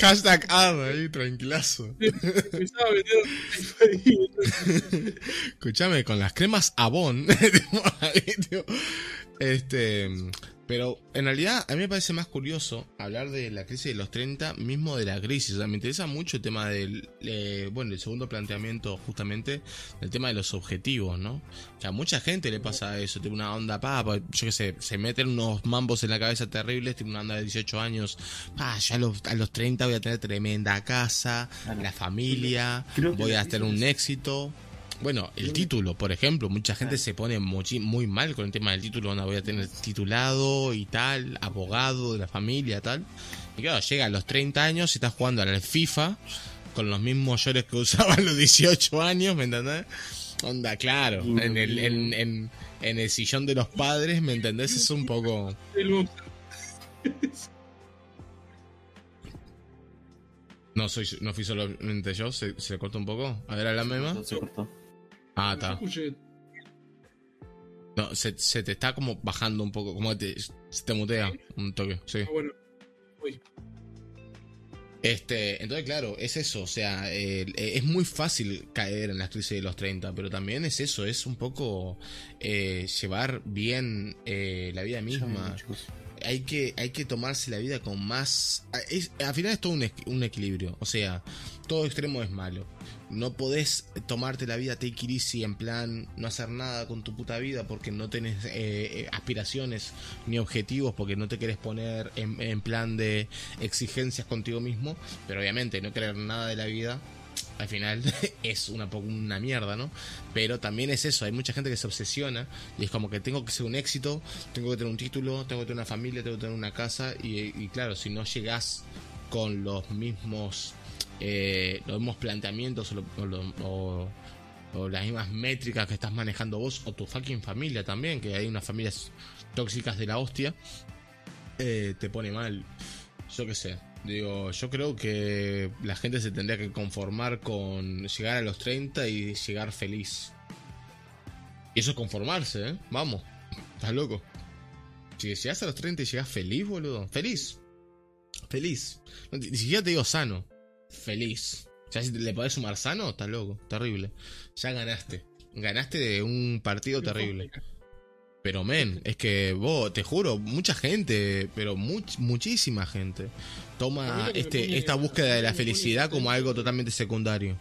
hashtag ad ahí, tranquilazo. Empezaba a vender Herbalife ahí. Escuchame, con las cremas Avon, este, pero en realidad a mí me parece más curioso hablar de la crisis de los 30, mismo de la crisis. O sea, me interesa mucho el tema del, eh, bueno, el segundo planteamiento justamente, el tema de los objetivos, ¿no? Que a mucha gente le pasa eso, tiene una onda, pa, pa, yo qué sé, se meten unos mambos en la cabeza terribles, tiene una onda de 18 años, pa, ya a los, a los 30 voy a tener tremenda casa, la familia, voy a tener un éxito. Bueno, el título, por ejemplo, mucha gente se pone muy mal con el tema del título, no voy a tener titulado y tal, abogado de la familia, tal. Y claro, llega a los 30 años y estás jugando al FIFA con los mismos llores que usaban a los 18 años, ¿me entendés? Onda, claro, en el, en, en, en el sillón de los padres, ¿me entendés? Es un poco... No soy no fui solamente yo, se, se cortó un poco. A ver, hablame más. Se cortó. Ah, está. escuché, No, se, se te está como bajando un poco, como te, se te mutea un toque, sí. ah, bueno. Uy, Este, entonces, claro, es eso, o sea, eh, es muy fácil caer en las crisis de los 30, pero también es eso, es un poco eh, llevar bien eh, la vida misma. Hay que, hay que tomarse la vida con más... es- al final es todo un, un equilibrio, o sea, todo extremo es malo. No podés tomarte la vida take it en plan no hacer nada con tu puta vida porque no tenés eh, eh, aspiraciones ni objetivos porque no te querés poner en, plan de exigencias contigo mismo, pero obviamente no querer nada de la vida al final es una, una mierda, ¿no? Pero también es eso, hay mucha gente que se obsesiona y es como que tengo que ser un éxito, tengo que tener un título, tengo que tener una familia, tengo que tener una casa y, y claro, si no llegás con los mismos eh, los mismos planteamientos o, las mismas métricas que estás manejando vos o tu fucking familia también, que hay unas familias tóxicas de la hostia. eh, te pone mal. Yo qué sé. Digo, yo creo que la gente se tendría que conformar con llegar a los 30 y llegar feliz. Y eso es conformarse, ¿eh? Vamos. Estás loco. Si llegas a los 30 y llegas feliz, boludo. Feliz. Feliz. Ni siquiera te digo sano. Feliz. Ya si le podés sumar sano, estás loco. Terrible. Ya ganaste. Ganaste de un partido terrible. Pero men, es que vos, te juro, mucha gente, pero much- muchísima gente, toma este, esta búsqueda de la felicidad como algo totalmente secundario.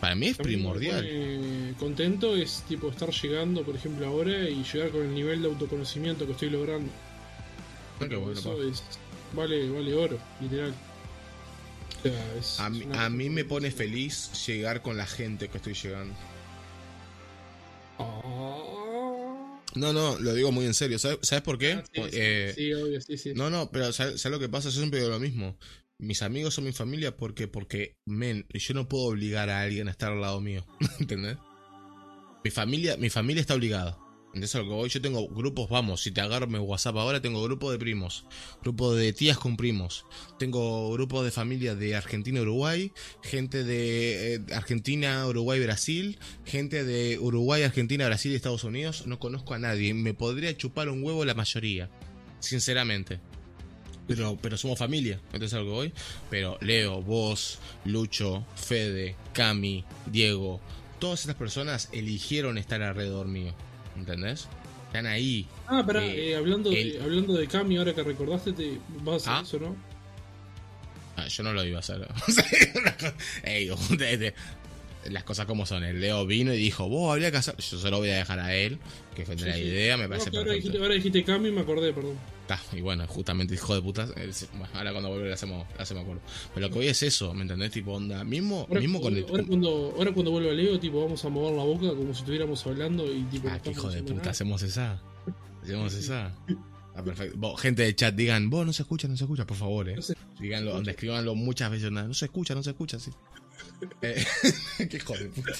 Para mí es me primordial. contento es tipo estar llegando, por ejemplo, ahora y llegar con el nivel de autoconocimiento que estoy logrando. Ah, qué bueno, Eso pa. es, vale, vale oro, literal. O sea, es- A mí, es una a mí me pone feliz llegar con la gente que estoy llegando. Ah. No, no, lo digo muy en serio. ¿Sabes, ¿sabes por qué? Ah, sí, sí, Eh, sí, obvio, sí, sí. No, no, pero ¿sabes, sabes lo que pasa? Yo siempre digo lo mismo. Mis amigos son mi familia porque, porque, men, yo no puedo obligar a alguien a estar al lado mío. ¿Entendés? Mi familia, mi familia está obligada. ¿Entendés a lo que voy? Yo tengo grupos, vamos, si te agarro mi WhatsApp ahora, tengo grupo de primos, grupo de tías con primos, tengo grupo de familia de Argentina, Uruguay, gente de eh, Argentina, Uruguay, Brasil, gente de Uruguay, Argentina, Brasil y Estados Unidos. No conozco a nadie. Me podría chupar un huevo la mayoría, sinceramente. Pero, pero somos familia, entonces algo voy. Pero Leo, vos, Lucho, Fede, Cami, Diego, todas estas personas eligieron estar alrededor mío. ¿Entendés? Están ahí. Ah, pará, eh, eh, hablando, el- de, hablando de Cami, ahora que recordaste, te vas a Ah. hacer eso, ¿no? Ah, yo no lo iba a hacer. Ey, de- las cosas como son. El Leo vino y dijo, vos habría que hacer. Yo se lo voy a dejar a él, que fue Sí, la sí. idea, me No, parece que ahora, perfecto. dijiste, ahora dijiste Cami y me acordé, perdón. Y bueno, justamente hijo de puta. bueno, ahora cuando vuelve le hacemos, le hacemos acuerdo. Pero lo que voy es eso, ¿me entendés? Tipo, onda. Mismo, Ahora, mismo con el. ahora cuando, ahora cuando vuelva Leo, tipo, vamos a mover la boca como si estuviéramos hablando y tipo. Ah, qué hijo de puta, nada. hacemos esa. Hacemos esa. Ah, perfecto. Vos, gente de chat, digan, vos no se escucha, no se escucha, por favor, eh. No se Díganlo, donde escribanlo muchas veces, no, no se escucha, no se escucha, sí. Eh, qué hijo de puta.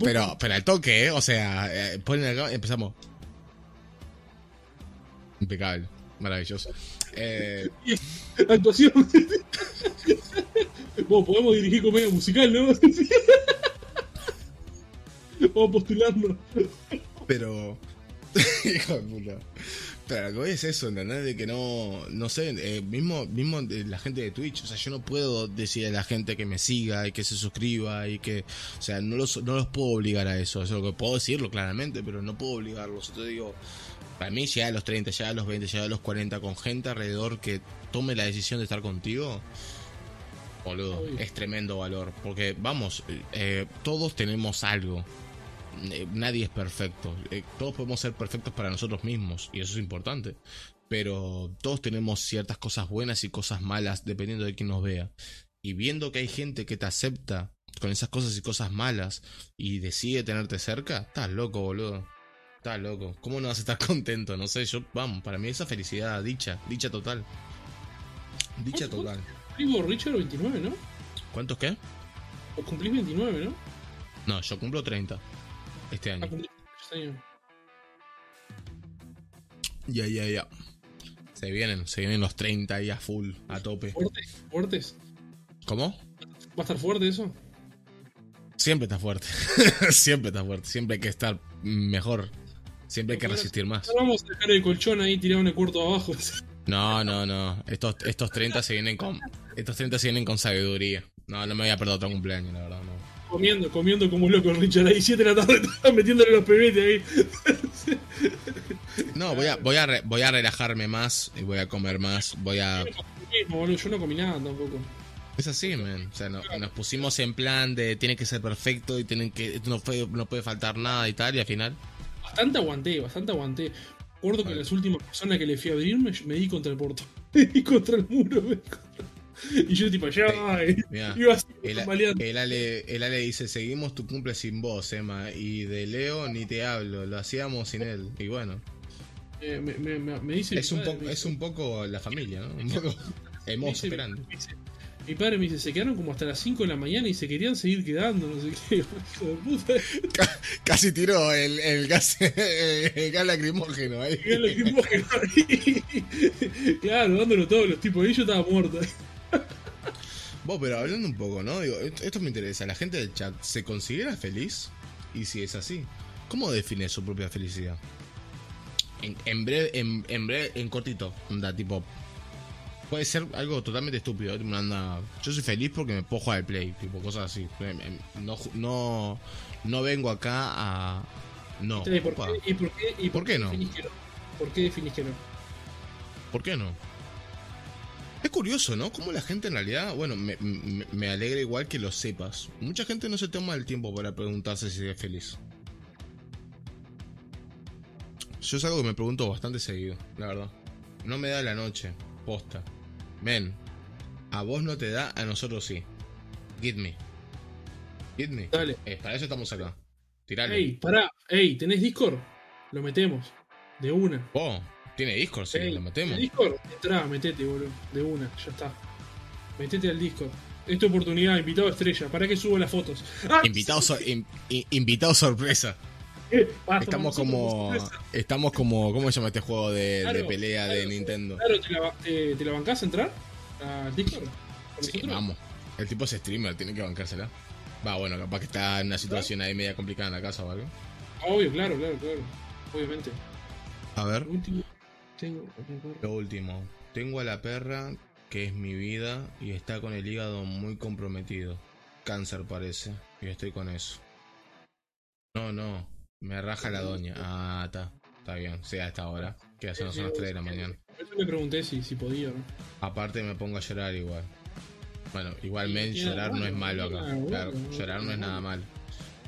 Pero, pero al toque, ¿eh? O sea, eh, ponen acá, empezamos. Impecable, maravilloso. Eh, Actuación. Vos podemos dirigir comedia musical, ¿no? Vamos a postularnos. pero. hijo de puta. Pero lo que voy es eso, ¿entendés? De que no, no sé, eh, mismo, mismo la gente de Twitch, o sea, yo no puedo decir a la gente que me siga y que se suscriba y que, o sea, no los, no los puedo obligar a eso, eso es lo que puedo decirlo claramente, pero no puedo obligarlos. Entonces digo, para mí llegar a los 30, llegar a los 20, llegar a los 40 con gente alrededor que tome la decisión de estar contigo, boludo, es tremendo valor, porque vamos, eh, todos tenemos algo. Eh, nadie es perfecto. Eh, todos podemos ser perfectos para nosotros mismos y eso es importante. Pero todos tenemos ciertas cosas buenas y cosas malas dependiendo de quién nos vea. Y viendo que hay gente que te acepta con esas cosas y cosas malas y decide tenerte cerca, estás loco, boludo. Estás loco. ¿Cómo no vas a estar contento? No sé, yo, vamos, para mí esa felicidad, dicha, dicha total. Dicha ¿Cuánto- total. Digo, Richard 29, ¿no? ¿Cuántos qué? Vos cumplís 29, ¿no? No, yo cumplo 30 este año. Ya, ya, ya. Se vienen, se vienen los 30 ahí a full, a tope. ¿Fuertes? ¿Fuertes? ¿Cómo? ¿Va a estar fuerte eso? Siempre está fuerte. siempre está fuerte. Siempre hay que estar mejor. Siempre hay que resistir más. Ahora vamos a dejar el colchón ahí tirado en el cuarto abajo. No, no, no. Estos, estos 30 se vienen con. Estos 30 se vienen con sabiduría. No, no me voy a perder otro cumpleaños, la verdad, no. Comiendo, comiendo como un loco Richard ahí, 7 de la tarde, metiéndole los pebetes ahí. No, voy a, voy a, re- voy a relajarme más y voy a comer más. Voy a. Yo no comí nada tampoco. Es así, man. O sea, no- nos pusimos en plan de tiene que ser perfecto y tienen que. No, fue- no puede faltar nada y tal, y al final. Bastante aguanté, bastante aguanté. Recuerdo que las últimas personas que le fui a abrirme, me di contra el portón. Me di contra el muro. me di contra- Y yo tipo, ya, y- Mira, iba así, El, el Ale, el Ale dice, seguimos tu cumple sin vos, Emma. Y de Leo ni te hablo, lo hacíamos sin él. Y bueno, Eh, me, me, me, dice es un, padre, es un poco la familia, ¿no? Un poco dice- me dice- Mi padre me dice, se quedaron como hasta las 5 de la mañana y se querían seguir quedando, no sé qué. Hijo de puta. Casi tiró el, el gas, el gas lacrimógeno ahí. El lacrimógeno ahí. claro, dándolo todo, los tipos. Y yo estaba muerto. Vos, pero hablando un poco, ¿no? Digo, esto, esto me interesa. ¿La gente del chat se considera feliz? Y si es así, ¿cómo define su propia felicidad? En, en breve, en, en breve, en cortito, anda, tipo. Puede ser algo totalmente estúpido. anda, yo soy feliz porque me puedo jugar al play, tipo cosas así. Em, em, No, no, no vengo acá a. No. ¿Y por qué, y por qué, y ¿Por qué no? definís que no? ¿Por qué definís que no? ¿Por qué no? Es curioso, ¿no? Como la gente en realidad, bueno, me, me- me alegra igual que lo sepas. Mucha gente no se toma el tiempo para preguntarse si es feliz. Yo es algo que me pregunto bastante seguido, la verdad. No me da la noche, posta. Men, a vos no te da, a nosotros sí. Get me. Get me. Dale. Eh, para eso estamos acá. Tirale. Ey, pará. Ey, ¿tenés Discord? Lo metemos. De una. Oh, tiene Discord, sí, Ey, lo metemos. ¿tenés Discord? Entrá, metete, boludo. De una, ya está. Metete al Discord. Es tu oportunidad, invitado estrella. ¿Para que subo las fotos? ¡Ah! Invitado, sor- in- in- invitado sorpresa. Eh, Estamos como. Estamos como. ¿Cómo se llama este juego de, Claro, de pelea de Nintendo? Claro, ¿te la, te, te la bancás a entrar? ¿Al Discord? ¿Con Sí, vamos. El tipo es streamer, tiene que bancársela. Va, bueno, capaz que está en una situación ahí media complicada en la casa o algo. Obvio, claro, claro, claro. Obviamente. A ver, último. Tengo. lo último. Tengo a la perra que es mi vida y está con el hígado muy comprometido. Cáncer parece. Y estoy con eso. No, no. Me raja la doña. Ah, está. Está bien. Sí, a esta hora. Que no son las 3 de la mañana. Yo le pregunté si, si podía no. Aparte me pongo a llorar igual. Bueno, igualmente llorar no es malo acá. Claro, llorar no es nada malo.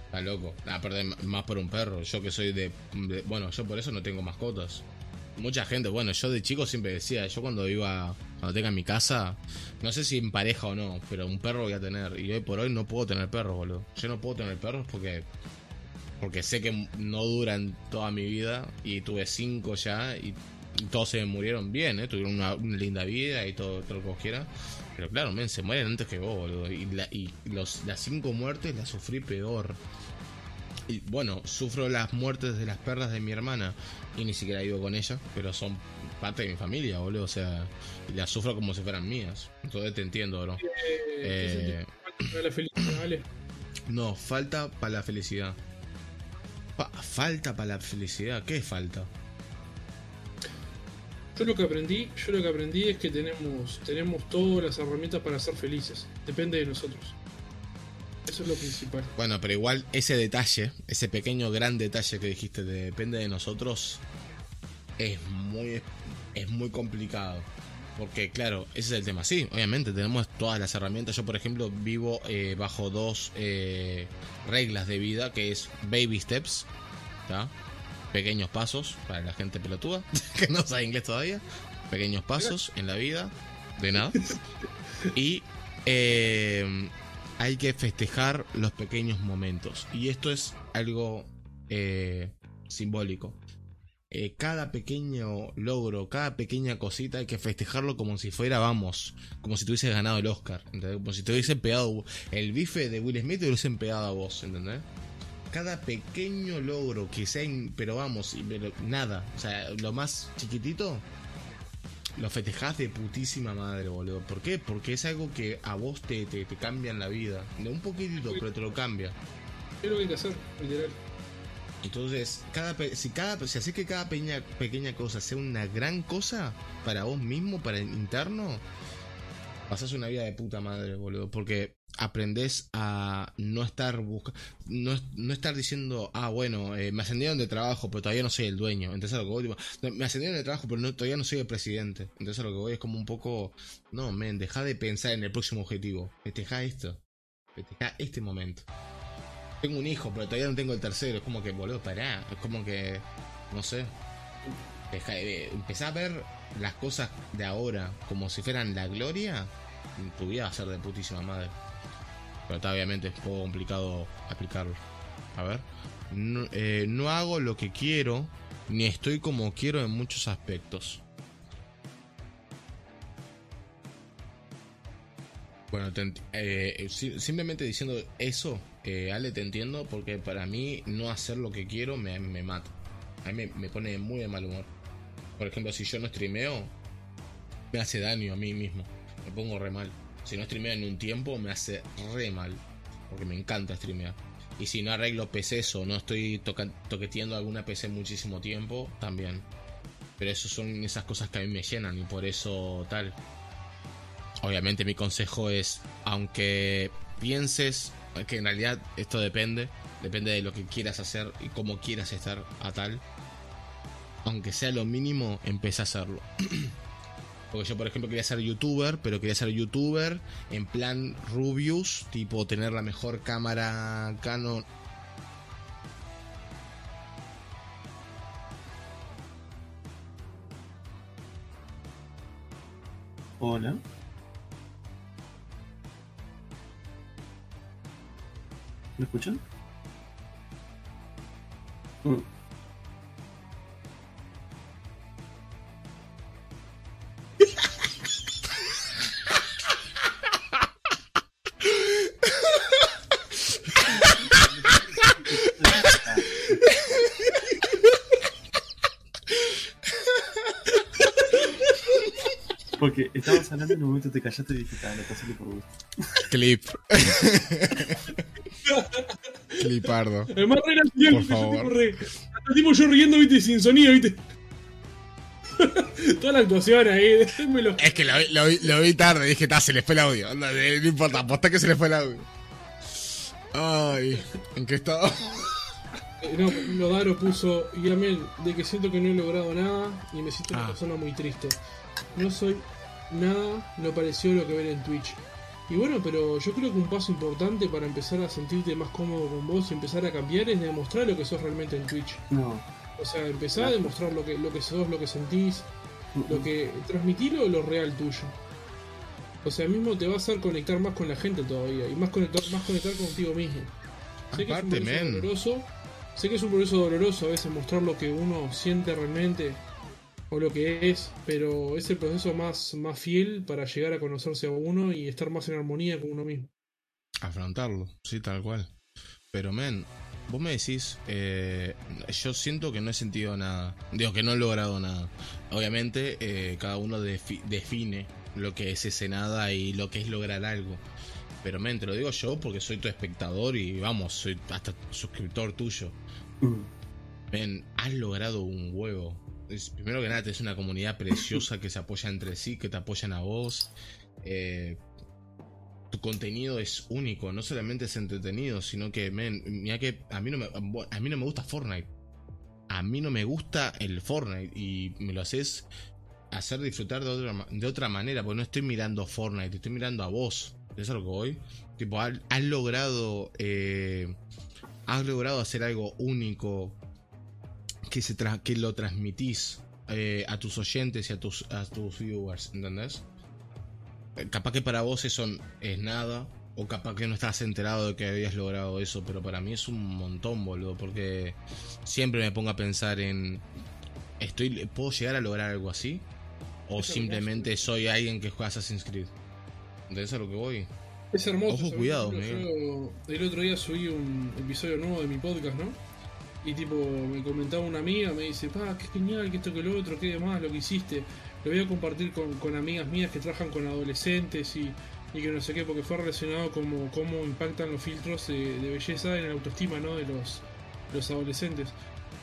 Está loco. Ah, perdón, más por un perro. Yo que soy de, de- Bueno, yo por eso no tengo mascotas. Mucha gente, bueno, yo de chico siempre decía, yo cuando iba, cuando tenga mi casa, no sé si en pareja o no, pero un perro voy a tener. Y hoy por hoy no puedo tener perros, boludo. Yo no puedo tener perros porque porque sé que no duran toda mi vida y tuve cinco ya y todos se murieron bien, ¿eh? tuvieron una, linda vida y todo, lo que vos quieras. Pero claro, men, se mueren antes que vos, boludo. Y, la- y los, las cinco muertes las sufrí peor. Y bueno, sufro las muertes de las perras de mi hermana y ni siquiera vivo con ellas, pero son parte de mi familia, boludo. O sea, las sufro como si fueran mías. Entonces te entiendo, bro. Eh, Eh, la felicidad, ¿vale? no, falta para la felicidad. Pa- falta para la felicidad, ¿qué falta? Yo lo que aprendí, yo lo que aprendí es que tenemos, tenemos todas las herramientas para ser felices. Depende de nosotros. Eso es lo principal. Bueno, pero igual ese detalle, ese pequeño gran detalle que dijiste de depende de nosotros, es muy, es muy complicado. Porque claro, ese es el tema. Sí, obviamente tenemos todas las herramientas. Yo, por ejemplo, vivo eh, bajo dos eh, reglas de vida, que es baby steps, ¿tá? pequeños pasos para la gente pelotuda que no sabe inglés todavía. Pequeños pasos en la vida, de nada. Y eh, hay que festejar los pequeños momentos. Y esto es algo eh, simbólico. Eh, cada pequeño logro, cada pequeña cosita hay que festejarlo como si fuera, vamos, como si tuviese ganado el Oscar. Como si te hubiesen pegado el bife de Will Smith te hubiesen pegado a vos, ¿entendés? Cada pequeño logro que sea, pero vamos, pero nada, o sea, lo más chiquitito, lo festejás de putísima madre, boludo. ¿Por qué? Porque es algo que a vos te, te, te cambia en la vida. De un poquitito, pero te lo cambia. Es lo que hay que hacer, literal. Entonces, cada si cada si haces que cada pequeña, pequeña cosa sea una gran cosa para vos mismo, para el interno, pasás una vida de puta madre, boludo. Porque aprendés a no estar busca no, no estar diciendo, ah, bueno, eh, me ascendieron de trabajo, pero todavía no soy el dueño. Entonces lo que voy, tipo, "No, me ascendieron de trabajo, pero todavía no soy el presidente. Entonces lo que voy es como un poco, no, men, deja de pensar en el próximo objetivo. Festeja esto. Festeja este momento. Tengo un hijo, pero todavía no tengo el tercero. Es como que, boludo, pará. Es como que, no sé. Deja de, empezá a ver las cosas de ahora como si fueran la gloria. Tu vida va a ser de putísima madre. Obviamente es un poco complicado aplicarlo. A ver. No, eh, no hago lo que quiero, ni estoy como quiero en muchos aspectos. Bueno, eh, si- simplemente diciendo eso, eh, Ale, te entiendo, porque para mí no hacer lo que quiero me, me mata. A mí me, me pone muy de mal humor. Por ejemplo, si yo no streameo, me hace daño a mí mismo. Me pongo re mal. Si no streameo en un tiempo, me hace re mal. Porque me encanta streamear. Y si no arreglo PCs o no estoy toqueteando alguna PC muchísimo tiempo, también. Pero eso son esas cosas que a mí me llenan y por eso tal. Obviamente mi consejo es, aunque pienses que en realidad esto depende, depende de lo que quieras hacer y cómo quieras estar a tal, aunque sea lo mínimo, empieza a hacerlo. Porque yo, por ejemplo, quería ser youtuber, pero quería ser youtuber en plan Rubius, tipo tener la mejor cámara Canon. Hola. ¿Me escuchan? Mm. Porque estabas hablando y en un momento te callaste y dije, ah, lo pasé por gusto. Clip. Clipardo. El más re nacional, Por favor. hasta tipo yo riendo, viste, sin sonido, viste. Toda la actuación ahí, déjenmelo. Es que lo vi, lo vi- lo vi tarde, dije, "Ta, se les fue el audio. Eh, no importa, aposta que se les fue el audio. Ay, ¿en qué estado? Eh, No, Lodaro puso, y Amel, de que siento que no he logrado nada y me siento una Ah. persona muy triste. No soy nada, no pareció lo que ven en Twitch. Y bueno, pero yo creo que un paso importante para empezar a sentirte más cómodo con vos y empezar a cambiar es demostrar lo que sos realmente en Twitch. No. O sea, empezar a demostrar lo que, lo que sos, lo que sentís, lo que transmitirlo lo real tuyo. O sea, mismo te va a hacer conectar más con la gente todavía y más conectar, más conectar contigo mismo. Sé que es un Aparte, proceso doloroso, sé que es un proceso doloroso a veces mostrar lo que uno siente realmente o lo que es, pero es el proceso más, más fiel para llegar a conocerse a uno y estar más en armonía con uno mismo. Afrontarlo, sí, tal cual. Pero, men, vos me decís, eh, yo siento que no he sentido nada. Digo que no he logrado nada. Obviamente, eh, cada uno defi- define lo que es ese nada y lo que es lograr algo. Pero, men, te lo digo yo porque soy tu espectador y vamos, soy hasta suscriptor tuyo. Mm. Men, has logrado un huevo. Primero que nada, es una comunidad preciosa que se apoya entre sí, que te apoyan a vos. Eh, tu contenido es único, no solamente es entretenido, sino que, men, mira que a mí no me, a mí no me gusta Fortnite. A mí no me gusta el Fortnite y me lo haces hacer disfrutar de otra, de otra manera, porque no estoy mirando Fortnite, estoy mirando a vos. ¿Es a lo que voy? Tipo, has, has logrado. eh, has logrado hacer algo único que, se tra- que lo transmitís eh, a tus oyentes y a tus, a tus viewers, ¿entendés? Eh, Capaz que para vos eso es nada, o capaz que no estás enterado de que habías logrado eso, pero para mí es un montón, boludo, porque siempre me pongo a pensar en, estoy, ¿puedo llegar a lograr algo así? ¿O Es simplemente soy alguien que juega Assassin's Creed? ¿Entendés a lo que voy? Es hermoso. Ojo, cuidado, yo el otro día subí un episodio nuevo de mi podcast, ¿no? Y tipo, me comentaba una amiga, me dice, pa, qué genial, que esto, que lo otro, qué demás, lo que hiciste. Lo voy a compartir con, con amigas mías que trabajan con adolescentes y, y que no sé qué, porque fue relacionado como cómo impactan los filtros de, belleza en la autoestima, ¿no? De los, los adolescentes.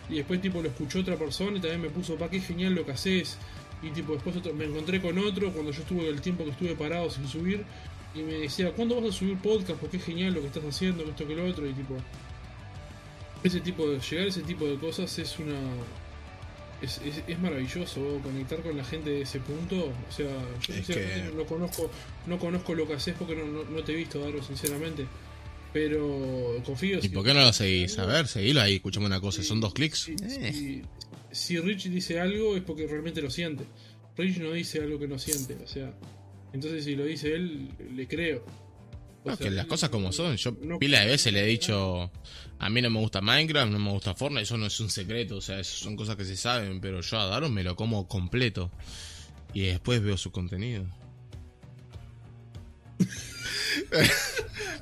Y después tipo lo escuchó otra persona y también me puso, pa, qué genial lo que haces. Y tipo después otro- me encontré con otro cuando yo estuve el tiempo que estuve parado sin subir. Y me decía, ¿cuándo vas a subir podcast? Porque es genial lo que estás haciendo, esto que lo otro. Y tipo, ese tipo de, llegar a ese tipo de cosas es una... Es, es, es maravilloso conectar con la gente de ese punto. O sea, yo Es sinceramente que- no conozco, no conozco lo que haces porque no, no, no te he visto, Daro, sinceramente. Pero confío. ¿Y si- por qué no lo seguís? A ver, seguilo ahí, escuchame una cosa, son dos clics. si, Eh. si- si Rich dice algo es porque realmente lo siente. Rich no dice algo que no siente, o sea. Entonces si lo dice él, le creo. No, sea, que las cosas como son. Yo no- pila de veces le he dicho, a mí no me gusta Minecraft, no me gusta Fortnite, eso no es un secreto, o sea, eso son cosas que se saben, pero yo a Daron me lo como completo. Y después veo su contenido.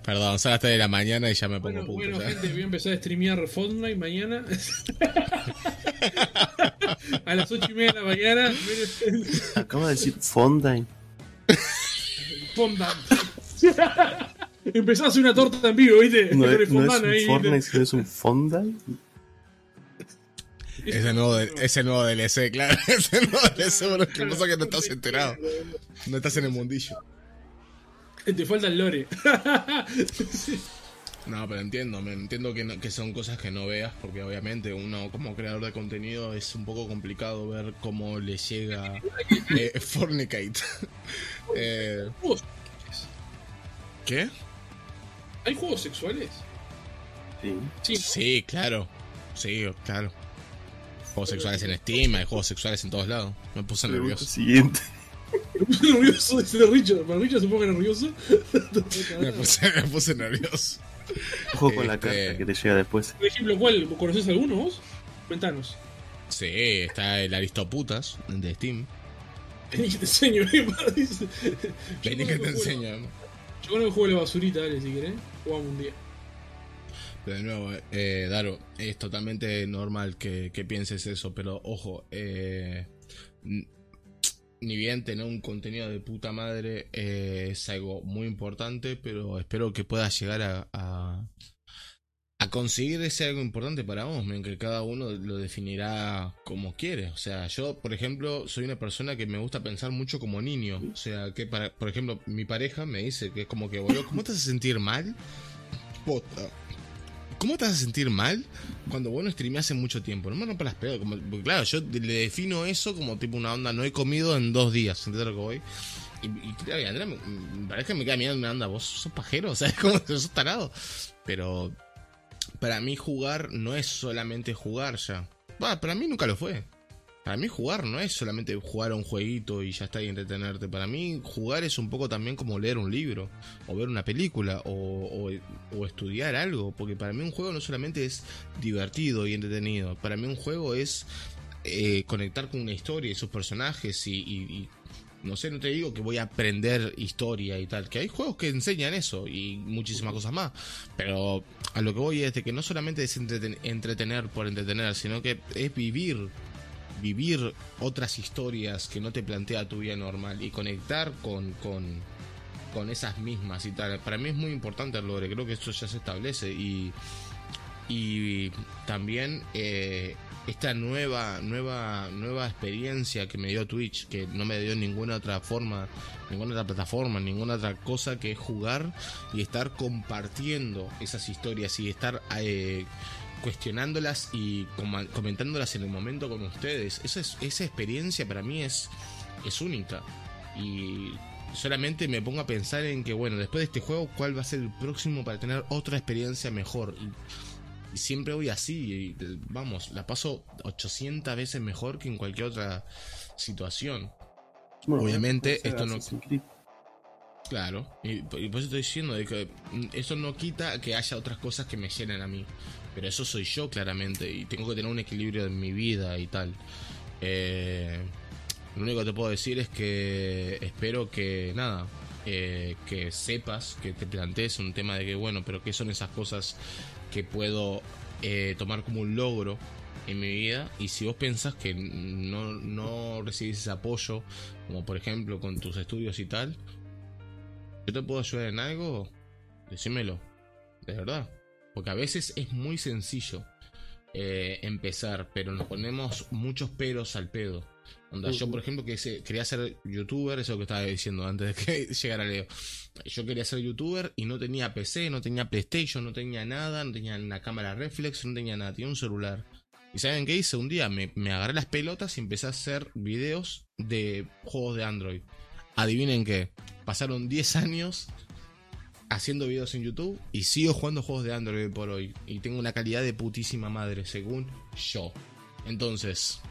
Perdón, son las 3 de la mañana y ya me pongo Bueno, bueno ya. gente, voy a empezar a streamear Fortnite mañana. a las 8 y media de la mañana. Acaba de decir Fondine. Fondant. Empezás a hacer una torta en vivo, ¿viste? No el es, no es un ahí, Fortnite, es un. Ese nuevo, de- ese nuevo DLC, claro. Ese nuevo DLC, bueno, que pasa que no estás enterado. No estás en el mundillo. Te falta el lore. No, pero entiendo, me entiendo que, no- que son cosas que no veas, porque obviamente uno como creador de contenido es un poco complicado ver cómo le llega eh, Fornicate. Eh, ¿Qué? ¿Hay juegos sexuales? Sí. Sí. Sí, claro. Sí, claro. Juegos sexuales en Steam, hay juegos sexuales en todos lados. Me puse nervioso. siguiente. Me puse nervioso, dice Richard. Para Richard se ponga nervioso. Me puse, me puse nervioso. Ojo con la Este- carta que te llega después. Por ejemplo, ¿cuál? ¿Conoces alguno vos? Cuéntanos. Sí, está el Aristoputas de Steam. Vení que te enseño, dice. Yo Vení que te enseño. Yo conozco el juego la basurita, dale, si querés. Jugamos un día. Pero de nuevo, eh, Daro, es totalmente normal que, que pienses eso, pero ojo, eh, ni bien tener un contenido de puta madre eh, es algo muy importante, pero espero que puedas llegar a, a conseguir ese algo importante para vos, que cada uno lo definirá como quiere. O sea, yo, por ejemplo, soy una persona que me gusta pensar mucho como niño. O sea, que, para, por ejemplo, mi pareja me dice que es como que, boludo, ¿cómo te a sentir mal? Puta. ¿Cómo te vas a sentir mal cuando vos no streameás hace mucho tiempo? No me rompas las pedas. Como, claro, yo le defino eso como tipo una onda, no he comido en dos días, ¿entendés lo que voy? Y, y claro, Andrea, me, parece que me queda mirando una onda, vos sos pajero, ¿sabes cómo sos tarado? Pero para mí jugar no es solamente jugar ya. Para mí nunca lo fue. Para mí jugar no es solamente jugar a un jueguito y ya está y entretenerte. Para mí jugar es un poco también como leer un libro, o ver una película, o estudiar algo. Porque para mí un juego no solamente es divertido y entretenido. Para mí un juego es eh, conectar con una historia y sus personajes y, y- y no sé, no te digo que voy a aprender historia y tal, que hay juegos que enseñan eso y muchísimas cosas más, pero a lo que voy es de que no solamente es entreten- entretener por entretener, sino que es vivir, vivir otras historias que no te plantea tu vida normal y conectar con, con, con esas mismas y tal. Para mí es muy importante el lore, creo que esto ya se establece y, y también eh, esta nueva, nueva, nueva experiencia que me dio Twitch, que no me dio ninguna otra forma, ninguna otra plataforma, ninguna otra cosa que jugar y estar compartiendo esas historias y estar eh, cuestionándolas y comentándolas en el momento con ustedes. Esa, es- esa experiencia para mí es, es única. Y solamente me pongo a pensar en que, bueno, después de este juego, ¿cuál va a ser el próximo para tener otra experiencia mejor? Y, y siempre voy así, y, vamos, la paso 800 veces mejor que en cualquier otra situación. Bueno, Obviamente, esto no-. Claro, y, y por eso estoy diciendo de que eso no quita que haya otras cosas que me llenen a mí. Pero eso soy yo claramente y tengo que tener un equilibrio en mi vida y tal. Eh, lo único que te puedo decir es que espero que nada, eh, que sepas, que te plantees un tema de que bueno, pero qué son esas cosas que puedo eh, tomar como un logro en mi vida y si vos pensás que no, no recibís ese apoyo, como por ejemplo con tus estudios y tal, yo te puedo ayudar en algo, decímelo, de verdad. Porque a veces es muy sencillo eh, empezar, pero nos ponemos muchos peros al pedo. Onda, yo, por ejemplo, que se- quería ser youtuber, eso que estaba diciendo antes de que llegara Leo. Yo quería ser youtuber y no tenía PC, no tenía PlayStation, no tenía nada, no tenía una cámara reflex, no tenía nada, tenía un celular. ¿Y saben qué hice? Un día me, me agarré las pelotas y empecé a hacer videos de juegos de Android. Adivinen qué, pasaron 10 años haciendo videos en YouTube y sigo jugando juegos de Android por hoy. Y tengo una calidad de putísima madre, según yo. Entonces,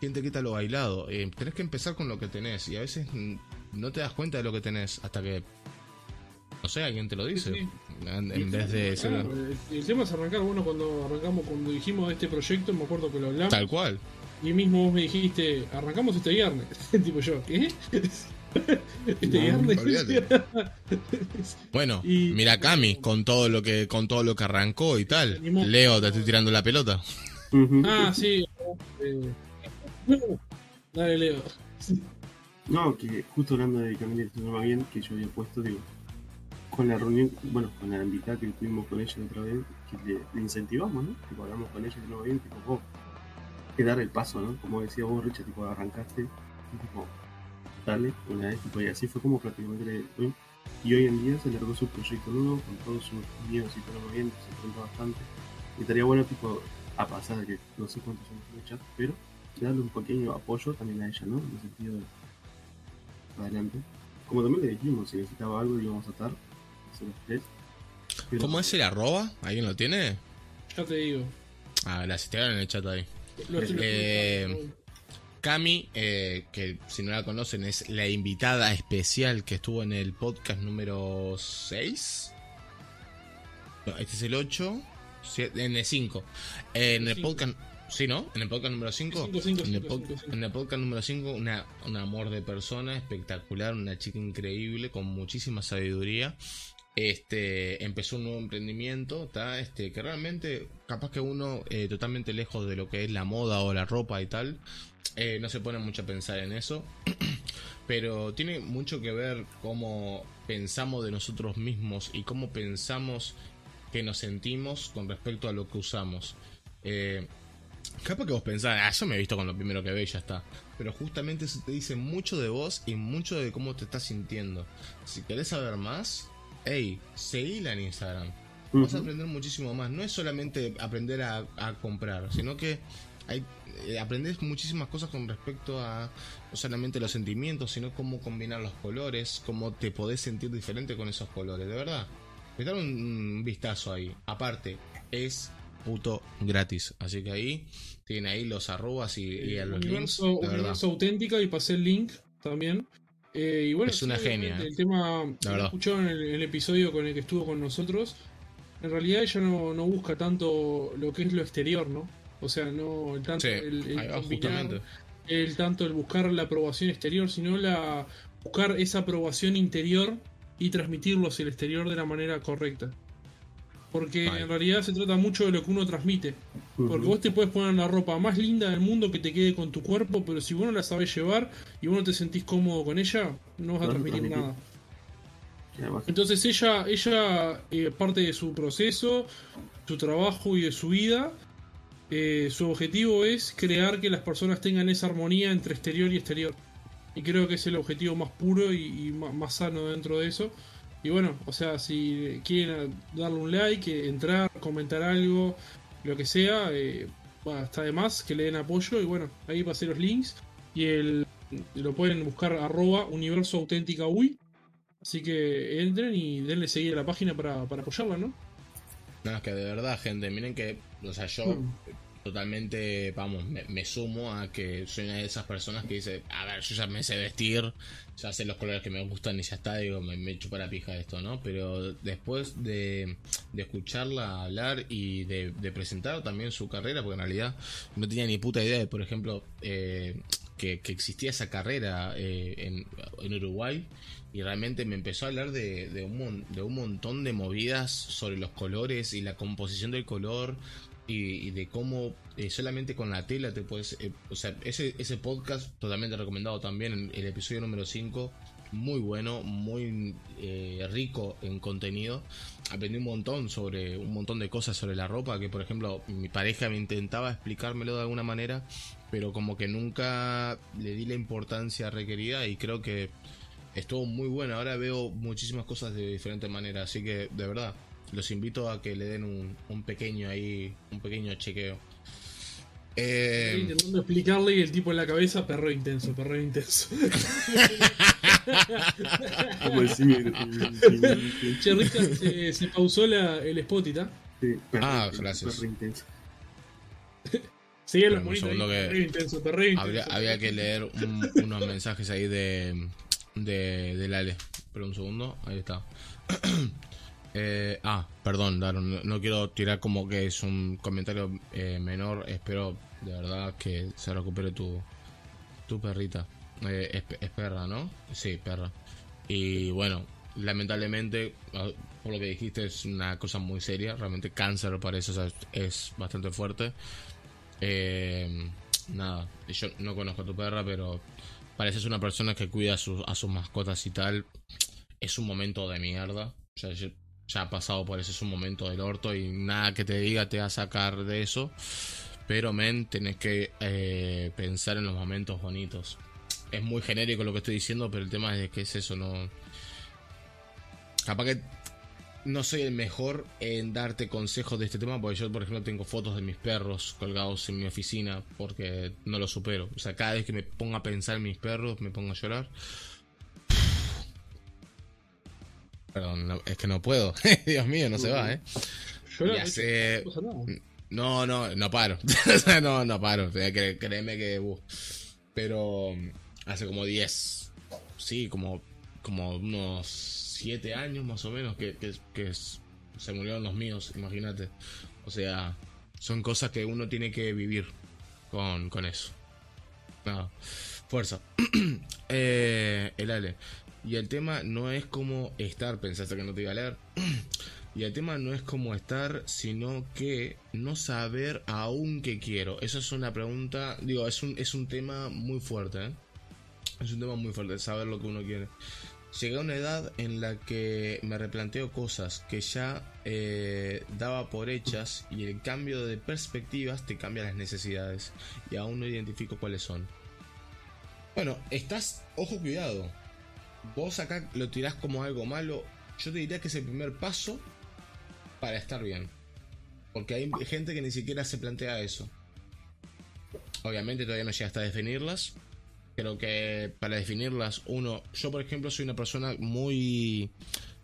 ¿quién te quita lo bailado? Eh, tenés que empezar con lo que tenés y a veces no te das cuenta de lo que tenés hasta que, no sé, alguien te lo dice. Sí, En, en vez de ser Claro, el, el tema es arrancar, bueno, cuando arrancamos, cuando dijimos de este proyecto, me acuerdo que lo hablamos. tal cual. Y mismo vos me dijiste, arrancamos este viernes. tipo yo, ¿qué? Este No, viernes. Bueno, Y- mira Cami, con todo lo que con todo lo que arrancó y tal. Leo, te estoy tirando la pelota. Ah, sí. eh, Dale. No, que justo hablando de Camila se llama bien, que yo había puesto, digo, con la reunión, bueno, con la invitada que tuvimos con ella la otra vez, que le, incentivamos, ¿no? Tipo, hablamos con ella que no va bien, tipo, vos, que dar el paso, ¿no? Como decía vos, Richard, tipo, arrancaste, tipo, dale, una vez, tipo, y así fue como prácticamente le. Y hoy en día se largó su proyecto nuevo, con todos sus miedos y todo lo bien, se enfrentó bastante. Y estaría bueno, tipo, a pasar que no sé cuántos son chat, pero darle un pequeño apoyo también a ella, ¿no? En el sentido de adelante. Como también le dijimos, si necesitaba algo íbamos a estar. Pero- ¿Cómo es el arroba? ¿Alguien lo tiene? Ya te digo. Ah, gracias, te en el chat ahí. Lo estoy- Eh, Cami, eh, que si no la conocen es la invitada especial que estuvo en el podcast número 6. No, este es el 8. En el 5. en el podcast... Sí, ¿no? En el podcast número 5. Cinco, cinco, En el, en podcast número 5, una, un amor de persona espectacular, una chica increíble, con muchísima sabiduría. Este empezó un nuevo emprendimiento, ¿tá? Este, que realmente, capaz que uno eh, totalmente lejos de lo que es la moda o la ropa y tal, eh, no se pone mucho a pensar en eso. Pero tiene mucho que ver cómo pensamos de nosotros mismos y cómo pensamos que nos sentimos con respecto a lo que usamos. Eh, Capaz que vos pensás, ah, yo me he visto con lo primero que ve y ya está. Pero justamente eso te dice mucho de vos y mucho de cómo te estás sintiendo. Si querés saber más, hey, seguila en Instagram. Vas a aprender muchísimo más. No es solamente aprender a, a comprar, sino que hay, eh, aprendes muchísimas cosas con respecto a no solamente los sentimientos, sino cómo combinar los colores, cómo te podés sentir diferente con esos colores. De verdad, dan un, un vistazo ahí. Aparte, es puto gratis. Así que ahí tienen ahí los arrobas y, y a los links. universo, De verdad. universo auténtica y pasé el link también. Eh, y bueno, Es una genia, eh. El tema, verdad. escucharon en el, el episodio con el que estuvo con nosotros. En realidad ella no, no busca tanto lo que es lo exterior, ¿no? O sea, no el tanto Sí, el, el ahí va, combinar, justamente. el tanto el buscar la aprobación exterior, sino la buscar esa aprobación interior y transmitirlo hacia el exterior de la manera correcta. Porque en realidad se trata mucho de lo que uno transmite. Porque vos te puedes poner la ropa más linda del mundo que te quede con tu cuerpo, pero si vos no la sabés llevar y vos no te sentís cómodo con ella, no vas a transmitir nada. Entonces ella, ella eh, parte de su proceso, su trabajo y de su vida, eh, su objetivo es crear que las personas tengan esa armonía entre exterior y exterior. Y creo que es el objetivo más puro y, más sano dentro de eso. Y bueno, o sea, si quieren darle un like, entrar, comentar algo, lo que sea, eh, está de más que le den apoyo. Y bueno, ahí pasé los links. Y el, lo pueden buscar arroba universo auténtica UI. Así que entren y denle seguir a la página para, para apoyarla, ¿no? No, es que de verdad, gente, miren que, o sea, yo Mm. Totalmente, vamos, me, sumo a que soy una de esas personas que dice, a ver, yo ya me sé vestir, ya sé los colores que me gustan y ya está, digo, me, me chupa la pija esto, ¿no? Pero después de, de escucharla hablar y de, presentar también su carrera, porque en realidad no tenía ni puta idea de, por ejemplo, eh, que, existía esa carrera eh, en, Uruguay y realmente me empezó a hablar de, de, un, de un montón de movidas sobre los colores y la composición del color y, y de cómo eh, solamente con la tela te puedes... eh, o sea, ese, ese podcast totalmente recomendado también, el, el episodio número 5, muy bueno, muy eh, rico en contenido. Aprendí un montón sobre un montón de cosas sobre la ropa, que por ejemplo mi pareja me intentaba explicármelo de alguna manera, pero como que nunca le di la importancia requerida y creo que estuvo muy bueno. Ahora veo muchísimas cosas de diferentes maneras, así que de verdad los invito a que le den un, un pequeño ahí, un pequeño chequeo. Estoy Eh, intentando explicarle y el tipo en la cabeza, perro intenso, perro intenso. che, Richard, se, se pausó la, el spot, ¿está? Sí, perro Ah, intenso, gracias. perro intenso. Siguen Pero los monitos perro intenso, perro intenso. habría, había que leer un- unos mensajes ahí de, de, de Lale. Pero un segundo, ahí está. Eh, ah, perdón, Daron, no, quiero tirar como que es un comentario eh, menor. Espero de verdad que se recupere tu, tu perrita. Eh, es, perra, ¿no? Sí, perra. Y bueno, lamentablemente, ah, por lo que dijiste, es una cosa muy seria. Realmente cáncer para eso o sea, es bastante fuerte. Eh, nada, yo no conozco a tu perra, pero pareces una persona que cuida a sus, a sus mascotas y tal. Es un momento de mierda. O sea, yo- ya ha pasado por eso, es un momento del orto y nada que te diga te va a sacar de eso. Pero, men, tenés que eh, pensar en los momentos bonitos. Es muy genérico lo que estoy diciendo, pero el tema es que es eso, no. Capaz que no soy el mejor en darte consejos de este tema, porque yo, por ejemplo, tengo fotos de mis perros colgados en mi oficina, porque no lo supero. O sea, cada vez que me pongo a pensar en mis perros, me pongo a llorar. Perdón, no- es que no puedo. Dios mío, no se va, ¿eh? Llorar, Ya sé. No. No, no, paro. No, no paro. O sea, cre- créeme que. uh, Pero um, hace como 10. Sí, como, como unos 7 años más o menos que, que, se murieron los míos, imagínate. O sea, son cosas que uno tiene que vivir con, con eso. Nada, fuerza. eh, el Ale. Y el tema no es como estar, pensaste que no te iba a leer. Y el tema no es como estar, sino que no saber aún qué quiero. Eso es una pregunta, digo, es un, es un tema muy fuerte, ¿eh? Es un tema muy fuerte, saber lo que uno quiere. Llegué a una edad en la que me replanteo cosas que ya eh, daba por hechas y el cambio de perspectivas te cambia las necesidades y aún no identifico cuáles son. Bueno, estás, ojo cuidado. Vos acá lo tirás como algo malo. Yo te diría que es el primer paso para estar bien. Porque hay gente que ni siquiera se plantea eso. Obviamente todavía no llegaste a definirlas. Creo que para definirlas, uno, yo por ejemplo soy una persona muy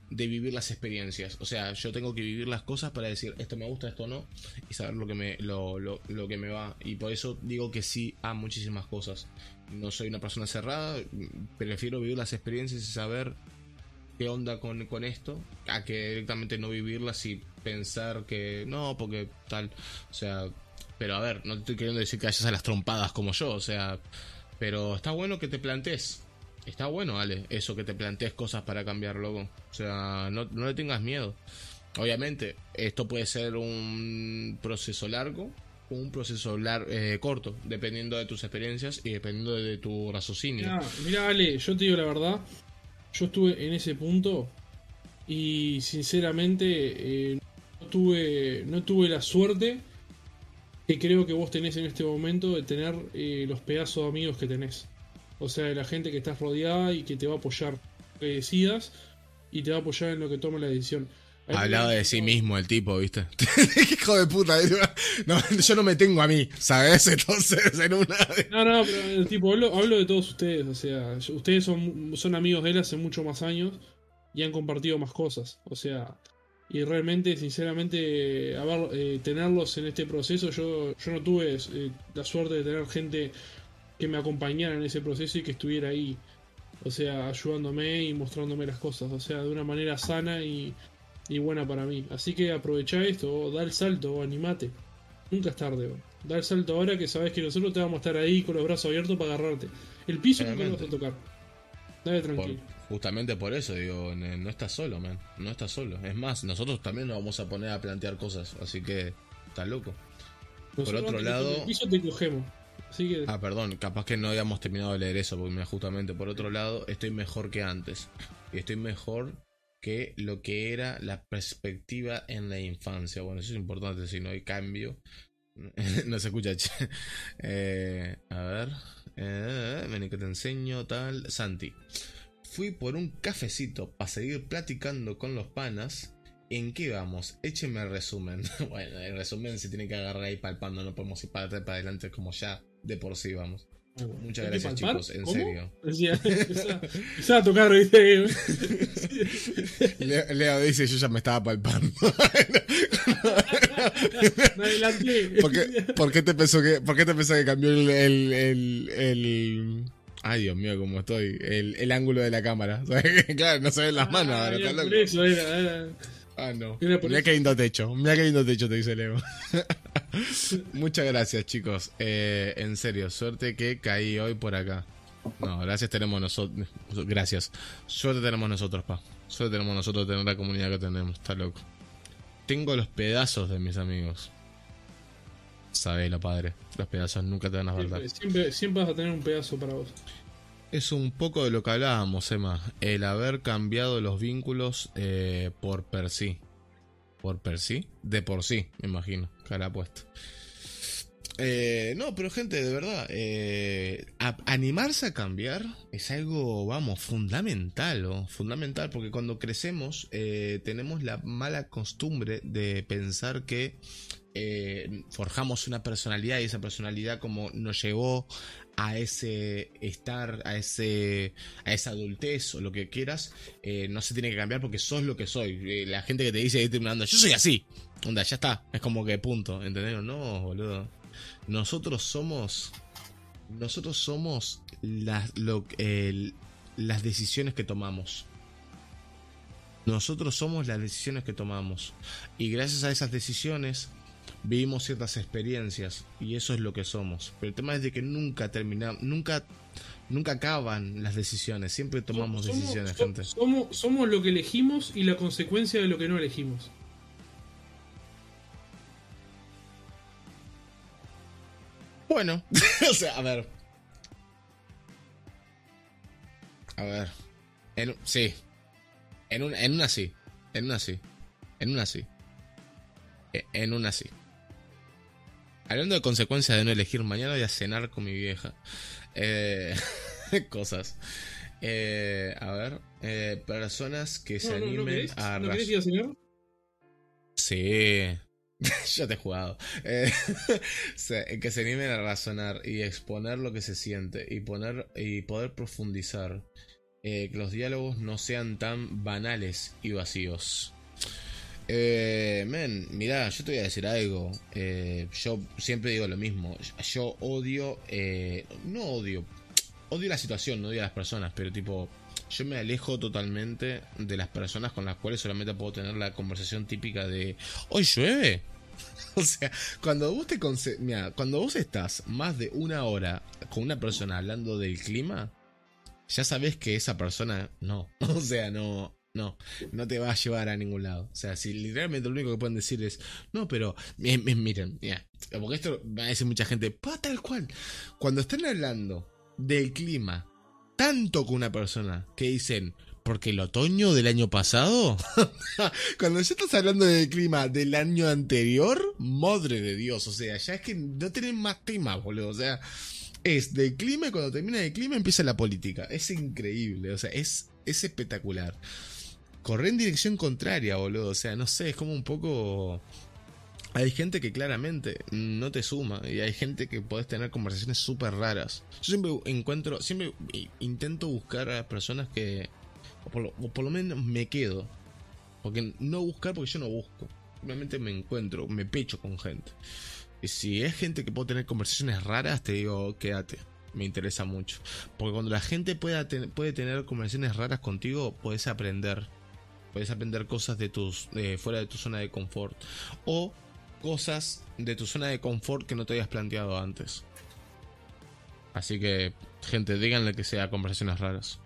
de vivir las experiencias. O sea, yo tengo que vivir las cosas para decir esto me gusta, esto no, y saber lo que me, lo, lo- lo que me va. Y por eso digo que sí a muchísimas cosas. No soy una persona cerrada, prefiero vivir las experiencias y saber qué onda con, con esto, a que directamente no vivirlas y pensar que no, porque tal. O sea, pero a ver, no te estoy queriendo decir que vayas a las trompadas como yo, o sea, pero está bueno que te plantees. Está bueno, Ale, eso que te plantees cosas para cambiar, loco. O sea, no, no le tengas miedo. Obviamente, esto puede ser un proceso largo un proceso lar- eh, corto, dependiendo de tus experiencias y dependiendo de tu raciocinio. Mirá, mirá, Ale, yo te digo la verdad. Yo estuve en ese punto y sinceramente eh, no, tuve, no tuve la suerte que creo que vos tenés en este momento de tener eh, los pedazos de amigos que tenés. O sea, de la gente que estás rodeada y que te va a apoyar lo que decidas y te va a apoyar en lo que tomes la decisión. Hablaba de sí mismo el tipo, ¿viste? Hijo de puta. no, yo no me tengo a mí, ¿sabes? Entonces, en una... No, no, pero eh, tipo, hablo, hablo de todos ustedes, o sea, ustedes son, son amigos de él hace mucho más años y han compartido más cosas, o sea, y realmente, sinceramente, eh, tenerlos en este proceso, yo, yo no tuve eh, la suerte de tener gente que me acompañara en ese proceso y que estuviera ahí, o sea, ayudándome y mostrándome las cosas, o sea, de una manera sana y, y buena para mí. Así que aprovecha esto, o da el salto, o animate. Nunca es tarde, o. da el salto ahora que sabes que nosotros te vamos a estar ahí con los brazos abiertos para agarrarte. El piso nunca lo vas a tocar. Dale Por- tranquilo. justamente por eso, digo, no estás solo, man. No estás solo. Es más, nosotros también nos vamos a poner a plantear cosas, así que estás loco. Nosotros otro lado- El piso te cogemos. Así que Ah, perdón, capaz que no habíamos terminado de leer eso, porque justamente por otro lado, estoy mejor que antes. Y estoy mejor que lo que era la perspectiva en la infancia. Bueno, eso es importante, si no hay cambio. no se escucha. Eh, a ver. Eh, vení que te enseño, tal. Santi. Fui por un cafecito para seguir platicando con los panas. ¿En qué vamos? Écheme el resumen. bueno, el resumen se tiene que agarrar ahí palpando, no podemos ir para para adelante como ya de por sí vamos. Ah. Muchas ¿Hay que gracias, chicos, en ¿Cómo? serio. Decía, empezaba, a tocar, ¿viste? Leo, Leo dice, yo ya me estaba palpando. Me adelanté. ¿Por qué, por qué te pensó que, por qué te pensó que cambió el, el, el, el- Ay, Dios mío, cómo estoy. El, el ángulo de la cámara. Claro, no se ven las manos Ah, ahora, por eso era, era- Ah, no. Mira eso. qué lindo techo. Mira qué lindo techo te dice Leo. Muchas gracias, chicos. Eh, en serio, suerte que caí hoy por acá. No, gracias tenemos nosotros. Gracias. Suerte tenemos nosotros, pa. Suerte tenemos nosotros de tener la comunidad que tenemos. Está loco. Tengo los pedazos de mis amigos. Sabelo, padre. Los pedazos nunca te van a faltar. Siempre, siempre, siempre vas a tener un pedazo para vos. Es un poco de lo que hablábamos, Emma. El haber cambiado los vínculos eh, por per sí. ¿Por per sí? De por sí, me imagino. Cara puesto. Eh, no, pero gente, de verdad, eh, animarse a cambiar es algo, vamos, fundamental, fundamental, porque cuando crecemos eh, tenemos la mala costumbre de pensar que forjamos una personalidad y esa personalidad como nos llevó a ese estar, a ese, a esa adultez o lo que quieras, eh, no se tiene que cambiar porque sos lo que soy. Eh, la gente que te dice, "Viste, anda, yo soy así, onda, ya está, es como que punto, ¿entendés? No, boludo. Nosotros somos, nosotros somos las, las decisiones que tomamos. Nosotros somos las decisiones que tomamos. Y gracias a esas decisiones vivimos ciertas experiencias y eso es lo que somos. Pero el tema es de que nunca terminamos, nunca, nunca acaban las decisiones. Siempre tomamos Somos- decisiones, so- gente. Somos, somos lo que elegimos y la consecuencia de lo que no elegimos. Bueno, o sea, a ver. A ver. En, sí. En, un, en una sí. En una sí. En una sí. E- En una sí. Hablando de consecuencias de no elegir, mañana voy a cenar con mi vieja. Eh, cosas. Eh, a ver. eh, personas que se No, no, ¿no animen querés? a ¿No ras- querés ir a cenar? Sí. ya te he jugado. Eh, que se animen a razonar y exponer lo que se siente y poner y poder profundizar. Eh, que los diálogos no sean tan banales y vacíos. Eh, men, mirá, yo te voy a decir algo. Eh, yo siempre digo lo mismo. Yo odio, eh, no odio, odio la situación, no odio a las personas, pero tipo, yo me alejo totalmente de las personas con las cuales solamente puedo tener la conversación típica de hoy llueve. O sea, cuando vos te mira, cuando vos estás más de una hora con una persona hablando del clima, ya sabes que esa persona no, o sea, no, no, no te va a llevar a ningún lado. O sea, si literalmente lo único que pueden decir es, no, pero mi- mi- miren, mira, porque esto va a decir mucha gente, pa, tal cual. Cuando están hablando del clima, tanto con una persona que dicen, porque el otoño del año pasado, cuando ya estás hablando del clima del año anterior, madre de Dios, o sea, ya es que no tienen más temas, boludo, o sea, es del clima y cuando termina el clima empieza la política, es increíble, o sea, es, es espectacular. Correr en dirección contraria, boludo, o sea, no sé, es como un poco... Hay gente que claramente no te suma y hay gente que podés tener conversaciones súper raras. Yo siempre encuentro, siempre intento buscar a personas que, o por, lo, por lo menos me quedo. Porque no buscar porque yo no busco. Simplemente me encuentro, me pecho con gente. Y si es gente que puedo tener conversaciones raras, te digo, quédate. Me interesa mucho. Porque cuando la gente pueda ten- puede tener conversaciones raras contigo, puedes aprender. Puedes aprender cosas de tus de fuera de tu zona de confort. O cosas de tu zona de confort que no te habías planteado antes. Así que, gente, díganle que sea conversaciones raras.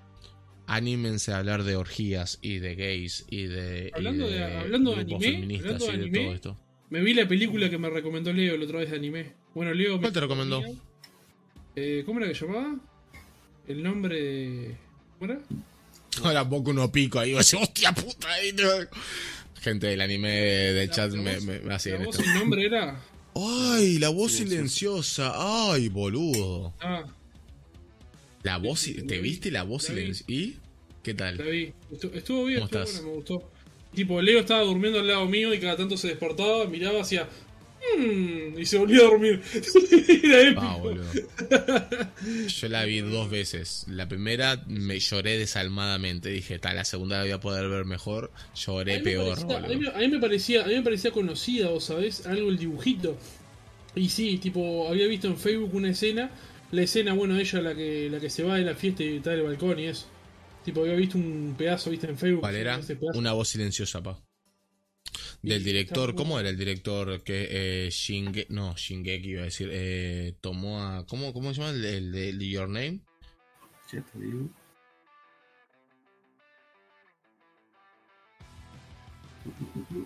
Anímense a hablar de orgías y de gays y de, y Hablando de- hablando de anime, feministas hablando de y de anime, todo esto. Me vi la película que me recomendó Leo la otra vez de anime. Bueno, Leo. me ¿Cuál te recomendó? Eh, ¿Cómo era que llamaba? El nombre de. ¿Cómo era? Ahora poco uno pico ahí, así, hostia puta. ahí no". Gente del anime del La- chat la me, me, me hace La en voz esto. y el nombre era. Ay, la voz silenciosa. Ay, boludo. Ah, La voz, Sí, la ¿te vi, viste la voz la vi. silenciosa? ¿Y? ¿Qué la tal? vi. Estu- Estuvo bien, ¿Cómo estuvo estás? buena, me gustó. Tipo, Leo estaba durmiendo al lado mío y cada tanto se despertaba, miraba hacia. "Mm", y se volvía a dormir. Ah, boludo. Yo la vi dos veces. La primera me lloré desalmadamente. Dije, tal, la segunda la voy a poder ver mejor. Lloré A peor, parecía- a, mí, me- a mí me parecía, a mí me parecía conocida, vos sabés, algo el dibujito. Y sí, tipo, había visto en Facebook una escena, la escena, bueno, ella la que, la que se va de la fiesta y está en el balcón y eso. Tipo, había visto un pedazo, viste, en Facebook. ¿Cuál era? Una voz silenciosa, pa. Del director, ¿cómo era el director que eh, Shinge, no, Shingeki iba a decir, eh, tomó a, ¿cómo, cómo se llama el, el de el de Your Name? Ya te digo.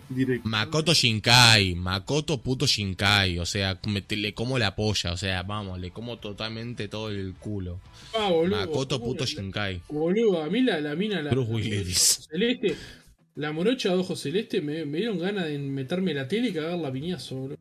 Directo. Makoto Shinkai, Makoto puto Shinkai, o sea, me- le como la polla, o sea, vamos, le como totalmente todo el culo. Ah, boludo. Makoto ¿cómo puto Shinkai. Boludo, a mí la, la mina, la, Bruce la Willis. celeste, la morocha de ojos celeste me, me dieron ganas de meterme la tele y cagarla a piñazo, da-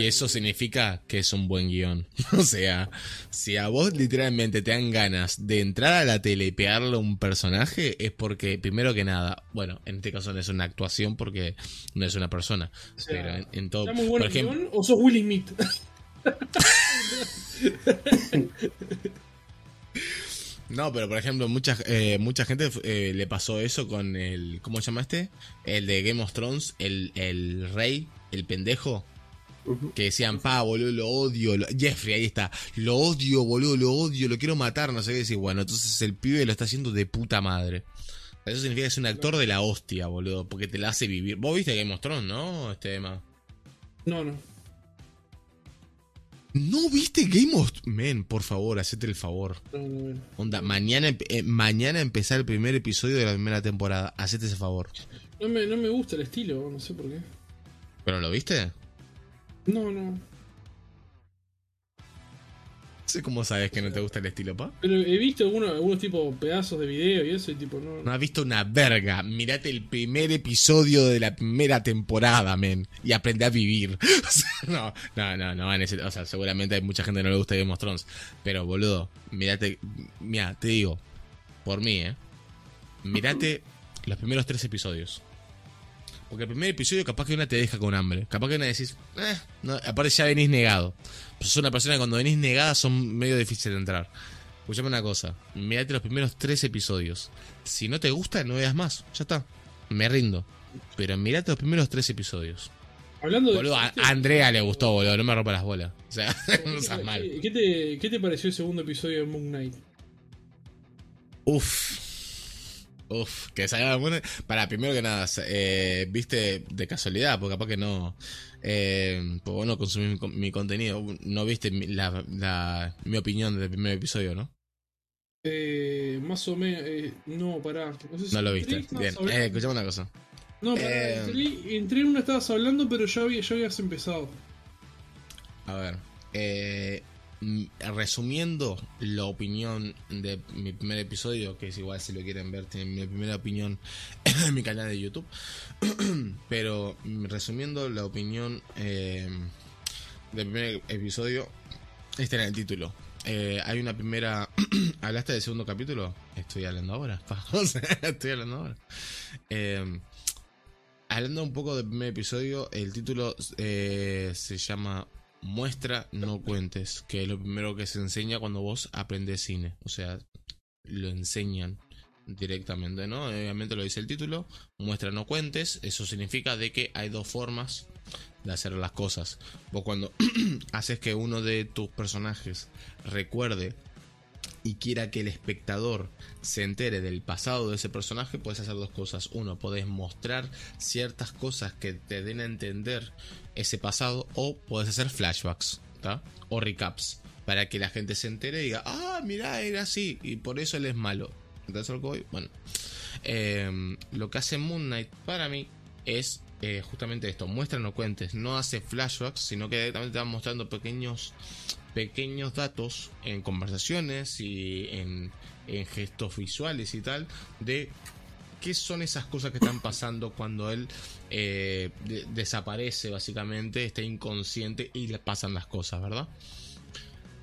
Y eso significa que es un buen guion. O sea, si a vos literalmente te dan ganas de entrar a la tele y pegarle a un personaje, es porque, primero que nada, bueno, en este caso no es una actuación porque no es una persona. o sea, pero en, en todo. ¿Está muy bueno por el ejemplo, guion o sos Willy Smith? No, pero por ejemplo, mucha, eh, mucha gente eh, le pasó eso con el. ¿Cómo se llama este? El de Game of Thrones, el, el rey, el pendejo. Que decían, pa, boludo, lo odio. lo- Jeffrey, ahí está. Lo odio, boludo, lo odio, lo quiero matar, no sé qué decir. Bueno, entonces el pibe lo está haciendo de puta madre. Eso significa que es un actor de la hostia, boludo, porque te la hace vivir. Vos viste Game of Thrones, ¿no? Este tema. No, no. ¿No viste Game of Men, por favor, hacete el favor. no. Onda, mañana, eh, mañana empezar el primer episodio de la primera temporada. Hacete ese favor. No me, no me gusta el estilo, no sé por qué. ¿Pero lo viste? No, no. No sé cómo sabes que no te gusta el estilo, pa. Pero he visto algunos, algunos tipo pedazos de video y eso y tipo no. No has visto una verga. Mirate el primer episodio de la primera temporada, men. Y aprende a vivir. O sea, no, no, no, no. en ese- o sea, seguramente hay mucha gente que no le gusta Game of Thrones. Pero, boludo, mirate. Mira, te digo. Por mí, eh. Mirate los primeros tres episodios. Porque el primer episodio capaz que una te deja con hambre. Capaz que una decís, eh, no, aparte ya venís negado. Pues sos una persona que cuando venís negada son medio difícil de entrar. Escuchame una cosa, mirate los primeros tres episodios. Si no te gusta, no veas más. Ya está. Me rindo. Pero mirate los primeros tres episodios. Hablando de. Boludo, a ¿viste? a Andrea le gustó, boludo. No me rompa las bolas. O sea, no seas mal. ¿Qué, te, ¿Qué te pareció el segundo episodio de Moon Knight? Uf. Uf, que salga. Para, primero que nada, eh, viste de casualidad, porque capaz que no. Eh, pues vos no consumís mi, mi contenido. No viste mi, la, la- mi opinión del primer episodio, ¿no? Eh, más o menos. Eh, no, pará. No, sé si No lo viste. Bien, eh, escuchame una cosa. No, pará, eh, entré, entré en una estabas hablando, pero ya, había- ya habías empezado. A ver, eh, resumiendo la opinión de mi primer episodio, que es igual si lo quieren ver, tienen mi primera opinión en mi canal de YouTube. Pero mm, resumiendo la opinión eh, del primer episodio, este era el título. Eh, hay una primera. ¿Hablaste del segundo capítulo? Estoy hablando ahora. estoy hablando ahora. Eh, hablando un poco del primer episodio, el título se llama Muestra, no cuentes, que es lo primero que se enseña cuando vos aprendes cine. O sea, lo enseñan directamente, ¿no? Obviamente lo dice el título, muestra, no cuentes. Eso significa de que hay dos formas de hacer las cosas. Vos cuando haces que uno de tus personajes recuerde y quiera que el espectador se entere del pasado de ese personaje, puedes hacer dos cosas. Uno, podés mostrar ciertas cosas que te den a entender ese pasado, o podés hacer flashbacks. O recaps, para que la gente se entere y diga, ah, mira, era así, y por eso él es malo. ¿Entendés a lo que? Bueno, eh, lo que hace Moon Knight para mí es eh, justamente esto, muestra no cuentes, no hace flashbacks, sino que directamente te mostrando pequeños pequeños datos en conversaciones y en, en gestos visuales y tal de qué son esas cosas que están pasando cuando él eh, de- desaparece básicamente, está inconsciente y le pasan las cosas, ¿verdad?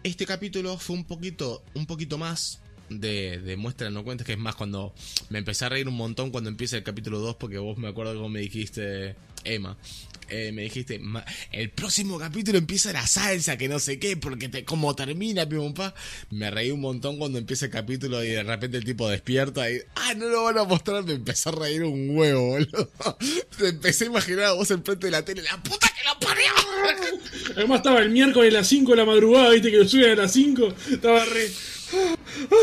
Este capítulo fue un poquito, un poquito más de, de muestra no cuentes, que es más cuando me empecé a reír un montón cuando empieza el capítulo 2, porque vos me acuerdo cómo me dijiste, Emma, eh, me dijiste, "Ma- el próximo capítulo empieza la salsa, que no sé qué, porque te, como termina, pim, pa". Me reí un montón cuando empieza el capítulo y de repente el tipo despierta y, ah, no lo van a mostrar, me empezó a reír un huevo, boludo. Me empecé a imaginar a vos enfrente de la tele, la puta que lo parió. Además estaba el miércoles a las 5 de la madrugada, viste que lo suben a las 5. Estaba re.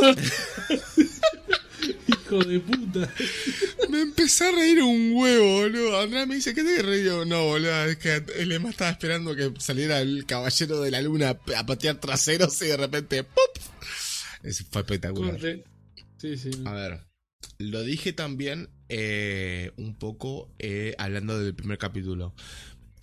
Hijo de puta. Me empecé a reír un huevo, boludo. Andrea me dice, ¿qué te reí? Yo, no, boludo, es que el Emma estaba esperando que saliera el caballero de la luna a patear traseros y de repente, ¡pop! Fue espectacular. Sí, sí. A ver, lo dije también eh, un poco eh, hablando del primer capítulo.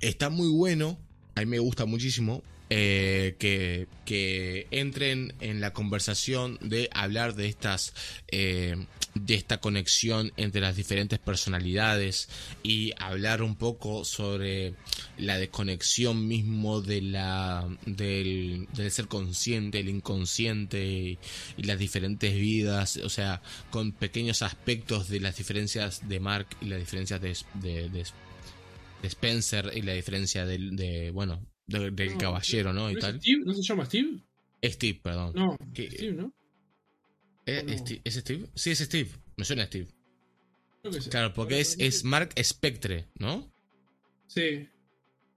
Está muy bueno, a mí me gusta muchísimo eh, que, que entren en la conversación de hablar de estas eh, de esta conexión entre las diferentes personalidades y hablar un poco sobre la desconexión mismo de la del, del ser consciente, el inconsciente y, y las diferentes vidas, o sea, con pequeños aspectos de las diferencias de Mark y las diferencias de, de, de- de Spencer y la diferencia del, de, bueno, de- del No, caballero, ¿no? ¿No Y tal. Steve? ¿No se llama Steve? Steve, perdón. No. Steve, ¿no? ¿Eh, no. Steve- ¿Es Steve? Sí, es Steve. Me suena a Steve. Claro, porque Ahora, es, es Mark Spectre, ¿no? Sí.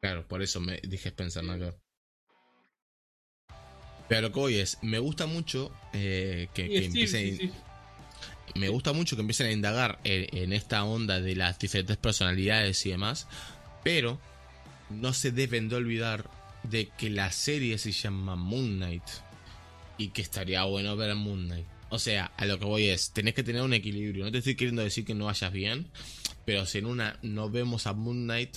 Claro, por eso me dije Spencer, no Pero lo que voy es, me gusta mucho eh, que, que Steve, empiecen, sí, sí. me gusta mucho que empiecen a indagar en, en esta onda de las diferentes personalidades y demás, pero no se deben de olvidar de que la serie se llama Moon Knight y que estaría bueno ver a Moon Knight. O sea, a lo que voy es, tenés que tener un equilibrio. No te estoy queriendo decir que no vayas bien, pero si en una no vemos a Moon Knight,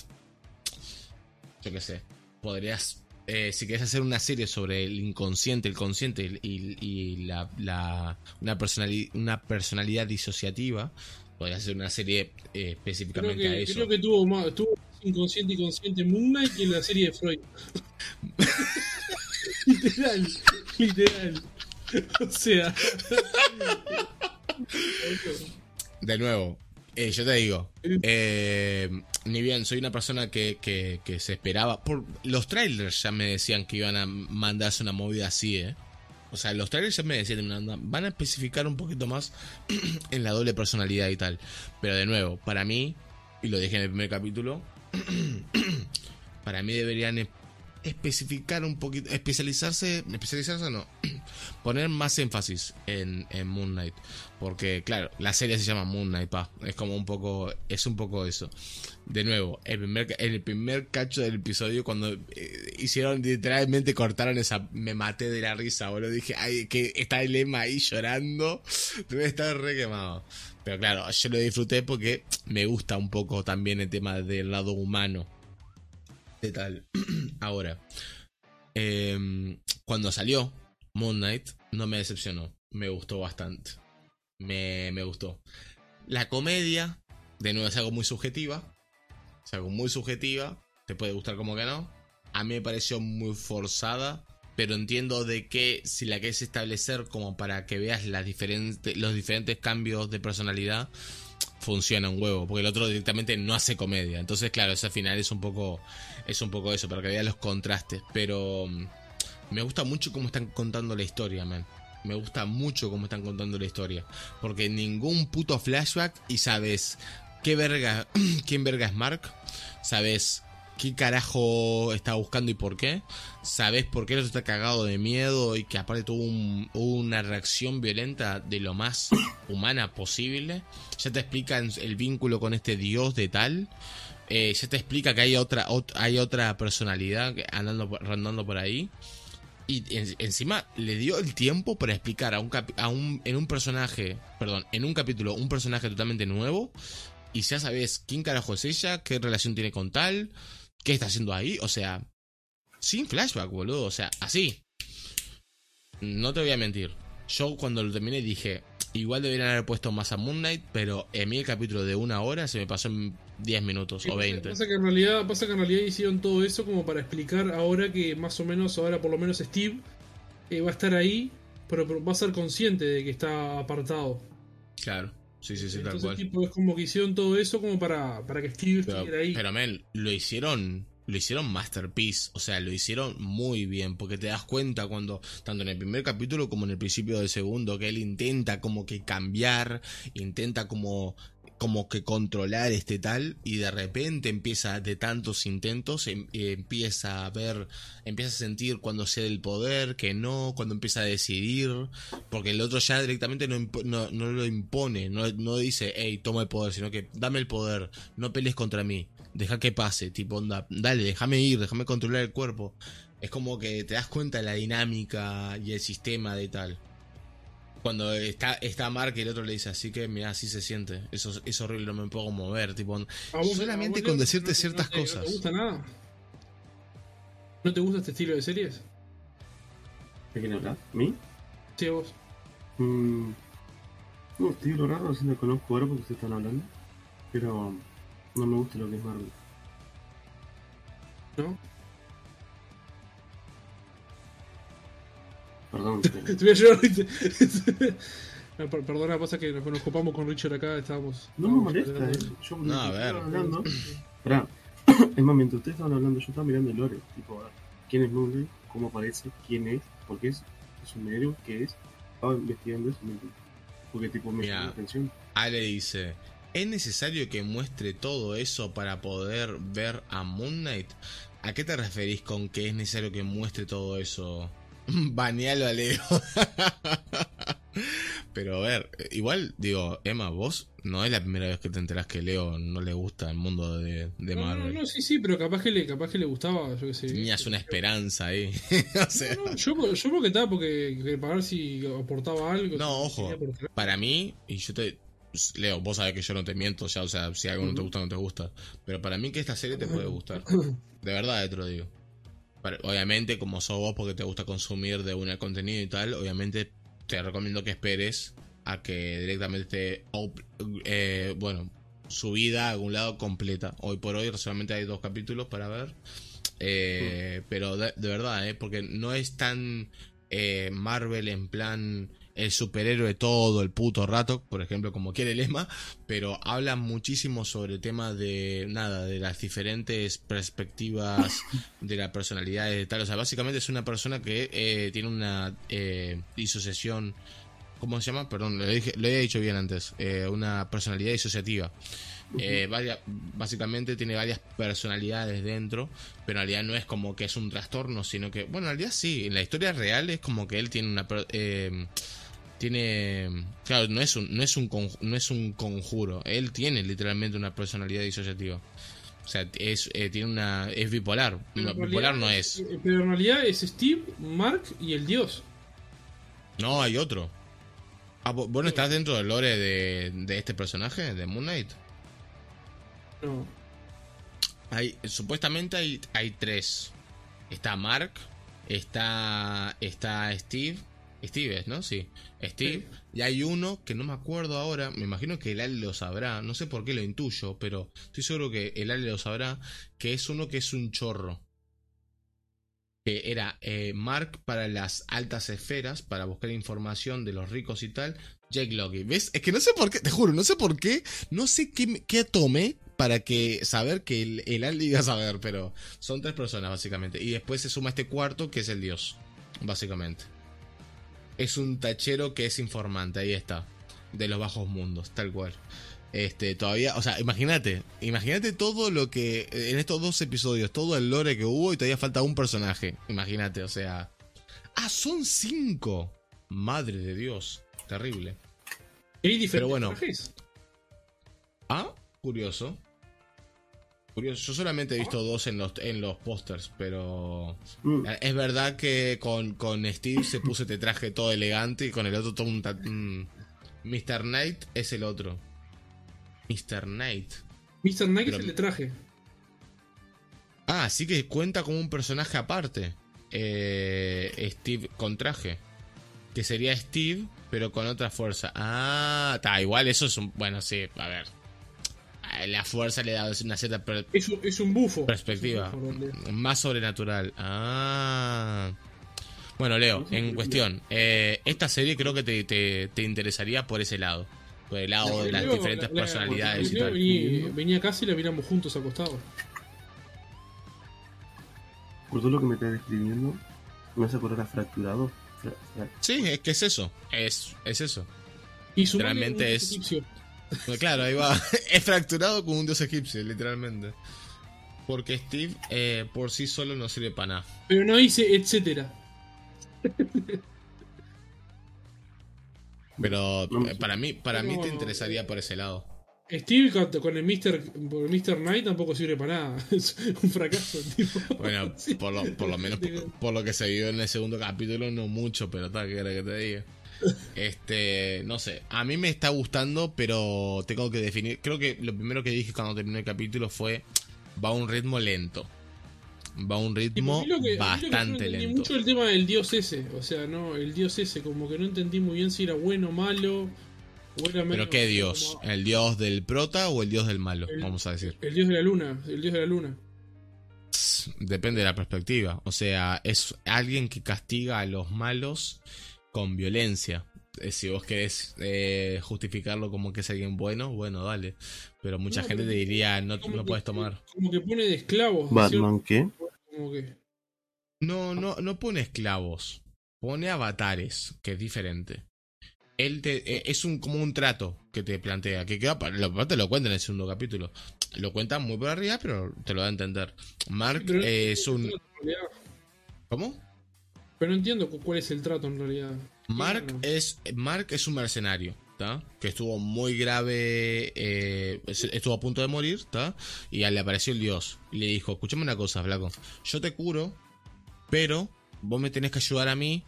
yo qué sé, podrías, eh, si querés hacer una serie sobre el inconsciente, el consciente y, y la, la- una, personali- una personalidad disociativa, podrías hacer una serie eh, Creo específicamente a eso. creo que tuvo más, tuvo más inconsciente y consciente Moon Knight que en la serie de Freud. literal, literal. O sea. De nuevo, eh, yo te digo, eh, ni bien soy una persona que, que- que se esperaba. Por, los trailers ya me decían que iban a mandarse una movida así, ¿eh? O sea, los trailers ya me decían, "Una- van a especificar un poquito más en la doble personalidad y tal. Pero de nuevo, para mí, y lo dije en el primer capítulo, para mí deberían especificar un poquito, especializarse, especializarse no, poner más énfasis en, en Moon Knight. Porque, claro, la serie se llama Moon Knight, pa. Es como un poco. Es un poco eso. De nuevo, el primer, el primer cacho del episodio, cuando eh, hicieron literalmente cortaron esa. Me maté de la risa, boludo. Dije, ay, que está el Emma ahí llorando. Debe estar re quemado. Pero claro, yo lo disfruté porque me gusta un poco también el tema del lado humano. De tal. Ahora, em, cuando salió Moon Knight, no me decepcionó. Me gustó bastante me, me gustó. La comedia, de nuevo, es algo muy subjetiva. Es algo muy subjetiva. Te puede gustar como que no. A mí me pareció muy forzada. Pero entiendo de que si la querés establecer como para que veas los diferentes cambios de personalidad, funciona un huevo. Porque el otro directamente no hace comedia. Entonces, claro, ese final es un poco. Es un poco eso, para que veas los contrastes. Pero mm, me gusta mucho cómo están contando la historia, man. Me gusta mucho cómo están contando la historia. Porque ningún puto flashback y sabes qué verga, quién verga es Mark. Sabes qué carajo está buscando y por qué. Sabes por qué otro está cagado de miedo y que aparte tuvo un- una reacción violenta de lo más humana posible. Ya te explican el vínculo con este dios de tal. Eh, ya te explica que hay otra, ot- hay otra personalidad andando, rondando por ahí. Y en- encima le dio el tiempo para explicar a un, a un en un personaje, perdón, en un capítulo un personaje totalmente nuevo y ya sabes quién carajo es ella, qué relación tiene con tal, qué está haciendo ahí, o sea, sin flashback, boludo, o sea, así. No te voy a mentir. Yo cuando lo terminé dije, igual deberían haber puesto más a Moon Knight, pero en mí el capítulo de una hora se me pasó en 10 minutos o 20. Pasa que, en realidad, pasa que en realidad hicieron todo eso como para explicar ahora que más o menos, ahora por lo menos Steve eh, va a estar ahí, pero, pero va a ser consciente de que está apartado. Claro, sí, sí, sí, tal Entonces, cual. tipo, es como que hicieron todo eso como para, para que Steve Pero, estuviera ahí. pero, men, lo hicieron. Lo hicieron masterpiece. O sea, lo hicieron muy bien. Porque te das cuenta cuando, tanto en el primer capítulo como en el principio del segundo, que él intenta como que cambiar. Intenta como. Como que controlar este tal. Y de repente empieza, de tantos intentos, em- empieza a ver. Empieza a sentir cuando cede el poder, que no, cuando empieza a decidir. Porque el otro ya directamente no, no lo impone, no, no dice, hey, toma el poder, sino que dame el poder, no pelees contra mí, deja que pase, tipo, onda, dale, déjame ir, déjame controlar el cuerpo. Es como que te das cuenta de la dinámica y el sistema de tal. Cuando está, está Mark y el otro le dice, así que mira, así se siente. Eso es horrible, no me puedo mover. Tipo, ¿A vos- solamente con decirte no te- ciertas no te- cosas. ¿No te gusta nada? ¿No te gusta este estilo de series? ¿De quién hablas? ¿Mí? Sí, a vos. Mm, no, estoy lo raro, si lo conozco ahora porque ustedes están hablando. Pero no me gusta lo que es Marvel. ¿No? per- Perdona, pasa que nos ocupamos con Richard acá, estábamos. no me molesta, eh. Yo No, a ver. estaban hablando. Esperá. Es más, mientras ustedes estaban hablando, yo estaba mirando el lore. Tipo, a ver, ¿quién es Moonlight? ¿Cómo aparece? ¿Quién es? ¿Por qué es? ¿Es un héroe? ¿Qué es? Estaba investigando eso. Porque, tipo, me Mira. la atención. Ale dice, ¿es necesario que muestre todo eso para poder ver a Moon Knight? ¿A qué te referís con que es necesario que muestre todo eso? Banealo a Leo. Pero a ver, igual digo, Emma, vos no es la primera vez que te enterás que Leo no le gusta el mundo de, de No, no, Marvel. no, sí, sí, pero capaz que le, capaz que le gustaba, yo qué sé. Tenías una esperanza ahí. o sea, No, no, yo, yo porque estaba porque ver si aportaba algo. No, ojo. Para mí, y yo te. Leo, vos sabés que yo no te miento, ya, o sea, si algo no te gusta, no te gusta. Pero para mí que esta serie te puede gustar. De verdad, te lo digo. Obviamente, como sos vos porque te gusta consumir de un contenido y tal, obviamente te recomiendo que esperes a que directamente eh, bueno, subida a algún lado completa. Hoy por hoy solamente hay dos capítulos para ver. Eh, Pero de, de verdad, ¿eh? porque no es tan eh, Marvel en plan el superhéroe todo el puto rato, por ejemplo, como quiere Lema, pero habla muchísimo sobre el tema de nada, de las diferentes perspectivas de la personalidad y tal. O sea, básicamente es una persona que eh, tiene una eh, disociación. ¿Cómo se llama? Perdón, lo, dije, lo había dicho bien antes. eh, una personalidad disociativa. Eh, básicamente tiene varias personalidades dentro, pero en realidad no es como que es un trastorno, sino que, bueno, en realidad sí, en la historia real es como que él tiene una... eh, tiene... Claro, no es, un, no, es un no es un conjuro, él tiene literalmente una personalidad disociativa. O sea, es, eh, tiene una... es bipolar. Pero bipolar realidad- no es. eh, Pero en realidad es Steve, Mark y el dios. No, hay otro. Ah, ¿vo- ¿Vos no estás dentro del lore de, de este personaje, de Moon Knight? No. Hay, supuestamente hay, hay tres. Está Mark, está, está Steve. Steve es, ¿no? Sí. Steve. Y hay uno que no me acuerdo ahora. Me imagino que el Ale lo sabrá. No sé por qué lo intuyo, pero estoy seguro que el Ale lo sabrá. Que es uno que es un chorro. Que era eh, Mark para las altas esferas, para buscar información de los ricos y tal. Jake Loki. ¿Ves? Es que no sé por qué, te juro, no sé por qué. No sé qué, qué tomé para que saber que el, el Ale iba a saber, pero son tres personas básicamente. Y después se suma este cuarto que es el dios, básicamente. Es un tachero que es informante, ahí está. De los bajos mundos, tal cual. Este, todavía, o sea, imagínate, imagínate todo lo que en estos dos episodios, todo el lore que hubo y todavía falta un personaje. Imagínate, o sea. Ah, son cinco. Madre de Dios, terrible. Y diferentes Pero bueno. trajes. Ah, curioso. Curioso. Yo solamente he visto dos en los, en los pósters, pero. Mm, Es verdad que con, con Steve se puso este traje todo elegante y con el otro todo un. mm. Mr. Knight es el otro. Mr. Knight. Mr. Knight Pero- es el de traje. Ah, así que cuenta como un personaje aparte. Eh, Steve con traje. Que sería Steve, pero con otra fuerza. Ah, está, igual eso es un. Bueno, sí, a ver. Eh, La fuerza le da una cierta per- Es un, es un bufo. perspectiva. Es un Más sobrenatural. Ah. Bueno, Leo, en cuestión. eh, esta serie creo que te, te- te interesaría por ese lado. Por el lado de las Leo, diferentes la- la- personalidades y tal. Venía, venía casi y la miramos juntos acostados. por todo lo que me estás describiendo, me hace acordar a fracturado. Fra- fra- Sí, es que es eso. Es, es eso. Y su Realmente es- egipcio. Pues Claro, ahí va. es fracturado como un dios egipcio, literalmente. Porque Steve eh, por sí solo no sirve para nada. Pero no dice etcétera. Pero No, eh, para mí, para mí te interesaría por ese lado. Steve con, el Mr. Mr. Knight tampoco sirve para nada. Es un fracaso, tipo. Bueno, Sí. por lo, por lo menos por, por lo que se vio en el segundo capítulo, no mucho, pero tal, que era que te diga. Este, no sé, a mí me está gustando, pero tengo que definir, creo que lo primero que dije cuando terminé el capítulo fue, va a un ritmo lento. Va a un ritmo a a que yo no bastante entendí lento. mucho el tema del dios ese. O sea, no, el dios ese, como que no entendí muy bien si era bueno o malo. O era ¿Pero qué dios? como- ¿El dios del prota o el dios del malo? El- Vamos a decir. El dios de la luna, el dios de la luna. Depende de la perspectiva. O sea, es alguien que castiga a los malos con violencia. Eh, Si vos querés eh, justificarlo como que es alguien bueno, bueno, dale. Pero mucha No, gente te diría, no, no puedes tomar. Como que pone de esclavos. Batman, ¿qué? ¿cierto? Como que. No, no, no pone esclavos. Pone avatares, que es diferente. Él te, eh, es un como un trato que te plantea. Que queda, lo, aparte lo cuenta en el segundo capítulo. Lo cuenta muy por arriba, pero te lo da a entender. Mark eh, es un. ¿Cómo? Pero no entiendo cu- cuál es el trato en realidad. Mark es, Mark es un mercenario, ¿tá? Que estuvo muy grave, eh, estuvo a punto de morir, ¿tá? Y le apareció el dios. Y le dijo, escúchame una cosa, flaco. Yo te curo, pero vos me tenés que ayudar a mí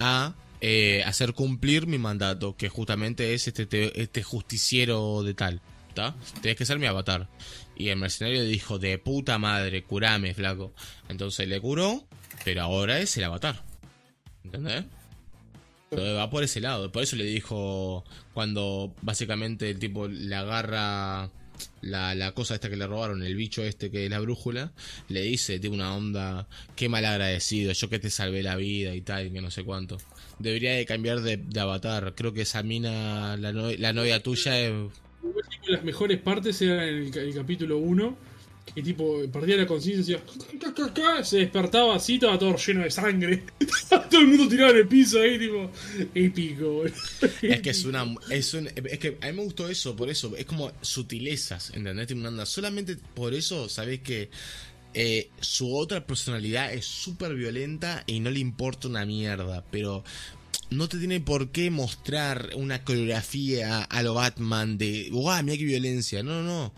a eh, hacer cumplir mi mandato, que justamente es este, te- este justiciero de tal, ¿tá? Tenés que ser mi avatar. Y el mercenario le dijo, de puta madre, curame, flaco. Entonces le curó, pero ahora es el avatar. ¿Entendés? Entonces va por ese lado. Por eso le dijo cuando básicamente el tipo le agarra la, la cosa esta que le robaron, el bicho este que es la brújula, le dice, tiene una onda, qué mal agradecido, yo que te salvé la vida y tal, que no sé cuánto. Debería de cambiar de, de avatar. Creo que esa mina, la, no- la novia tuya es... Las mejores partes eran el, el capítulo 1. Que tipo, perdía la conciencia y se despertaba así, estaba todo lleno de sangre. todo el mundo tirado en el piso ahí, tipo, épico. Es que es una. Es, un, es que a mí me gustó eso, por eso. Es como sutilezas, ¿entendés? Onda. Solamente por eso sabés que eh, su otra personalidad es súper violenta y no le importa una mierda. Pero no te tiene por qué mostrar una coreografía a lo Batman de. ¡Guau! Mira qué violencia. No, no, no.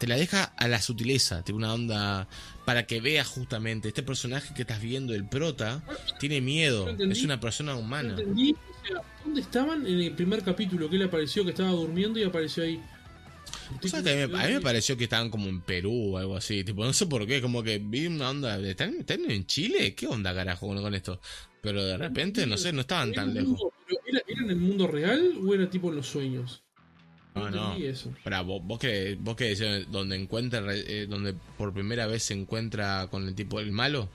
Te la deja a la sutileza, tiene una onda para que veas justamente este personaje que estás viendo, el prota, tiene miedo, entendí. es una persona humana. entendí, o sea, ¿dónde estaban en el primer capítulo que él apareció, que estaba durmiendo y apareció ahí? ¿Tú sabes que a, mí, a mí me pareció que estaban como en Perú o algo así. Tipo, no sé por qué, como que vi una onda. de, ¿Están, están en Chile? ¿Qué onda, carajo, con, esto? Pero de repente, no sé, no estaban ¿Era tan lejos. mundo- pero ¿Era, ¿Era en el mundo real o era tipo en los sueños? No, no. eso. Pará, vos, vos que vos que decís donde encuentra, eh, donde por primera vez se encuentra con el tipo el malo.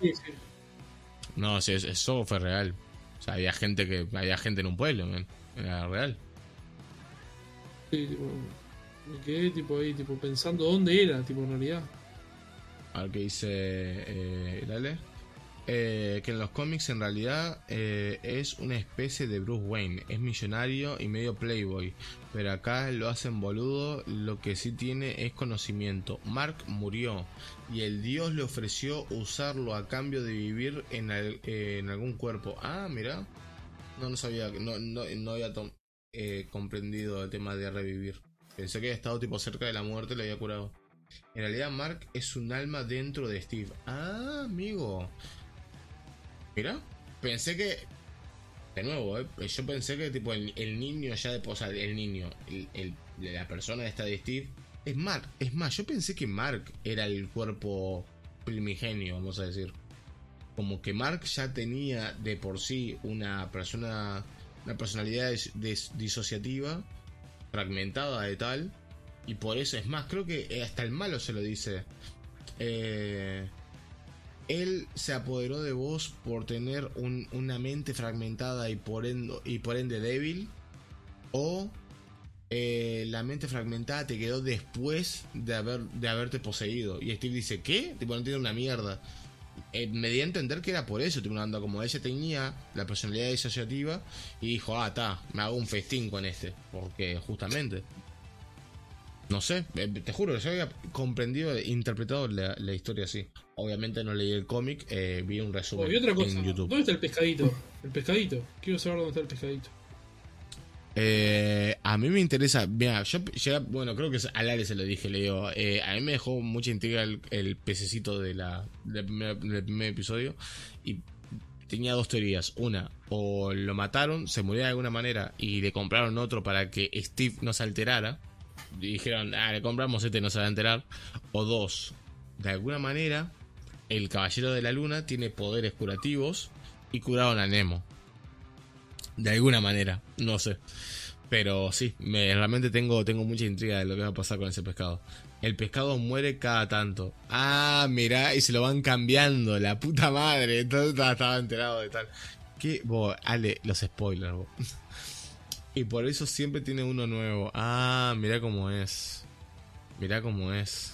Sí, sí. No, sí, es- eso fue real. O sea, había gente que había gente en un pueblo, man. Era real. Sí, tipo, me quedé tipo ahí, tipo pensando dónde era, tipo en realidad. A ver qué dice eh, dale. Eh, que en los cómics en realidad eh, es una especie de Bruce Wayne. Es millonario y medio playboy. Pero acá lo hacen boludo. Lo que sí tiene es conocimiento. Mark murió y el dios le ofreció usarlo a cambio de vivir en, eh, en algún cuerpo. Ah, mira. No, no sabía. No, no, había eh, comprendido el tema de revivir. Pensé que había estado tipo cerca de la muerte y lo había curado. En realidad Mark es un alma dentro de Steve. Ah, amigo. Mira, pensé que... De nuevo, eh, yo pensé que tipo el, niño ya de... O el niño, el, la persona esta de Steve, es Mark. Es más, yo pensé que Mark era el cuerpo primigenio, vamos a decir. Como que Mark ya tenía de por sí una persona... Una personalidad dis- dis- disociativa, fragmentada de tal, y por eso es más, creo que hasta el malo se lo dice. Eh, él se apoderó de vos por tener un- una mente fragmentada y por, ende, débil. O eh, la mente fragmentada te quedó después de, haber, de haberte poseído. Y Steve dice, ¿qué? Tipo, no tiene una mierda. Eh, me di a entender que era por eso, tipo, una onda como ella tenía la personalidad disociativa y dijo, ah, está, me hago un festín con este. Porque justamente. No sé, eh, te juro, yo había comprendido e interpretado la, la historia así. Obviamente no leí el cómic, eh, vi un resumen Oh, y otra cosa, en YouTube. ¿dónde está el pescadito? El pescadito. Quiero saber dónde está el pescadito. Eh, a mí me interesa, mira, yo bueno, creo que a Lale se lo dije, le digo, eh, a mí me dejó mucha intriga el, el pececito de la, del, primer, del primer episodio y tenía dos teorías. Una, o lo mataron, se murió de alguna manera y le compraron otro para que Steve no se alterara. Y dijeron, ah, le compramos este, no se va a enterar. O dos, de alguna manera, el Caballero de la Luna tiene poderes curativos y curaron a Nemo. De alguna manera, no sé. Pero sí, me, realmente tengo, tengo mucha intriga de lo que va a pasar con ese pescado. El pescado muere cada tanto. Ah, mirá, y se lo van cambiando, la puta madre. Entonces estaba, enterado de tal. ¿Qué? Ale, los spoilers. Y por eso siempre tiene uno nuevo. Ah, mirá cómo es. Mirá cómo es.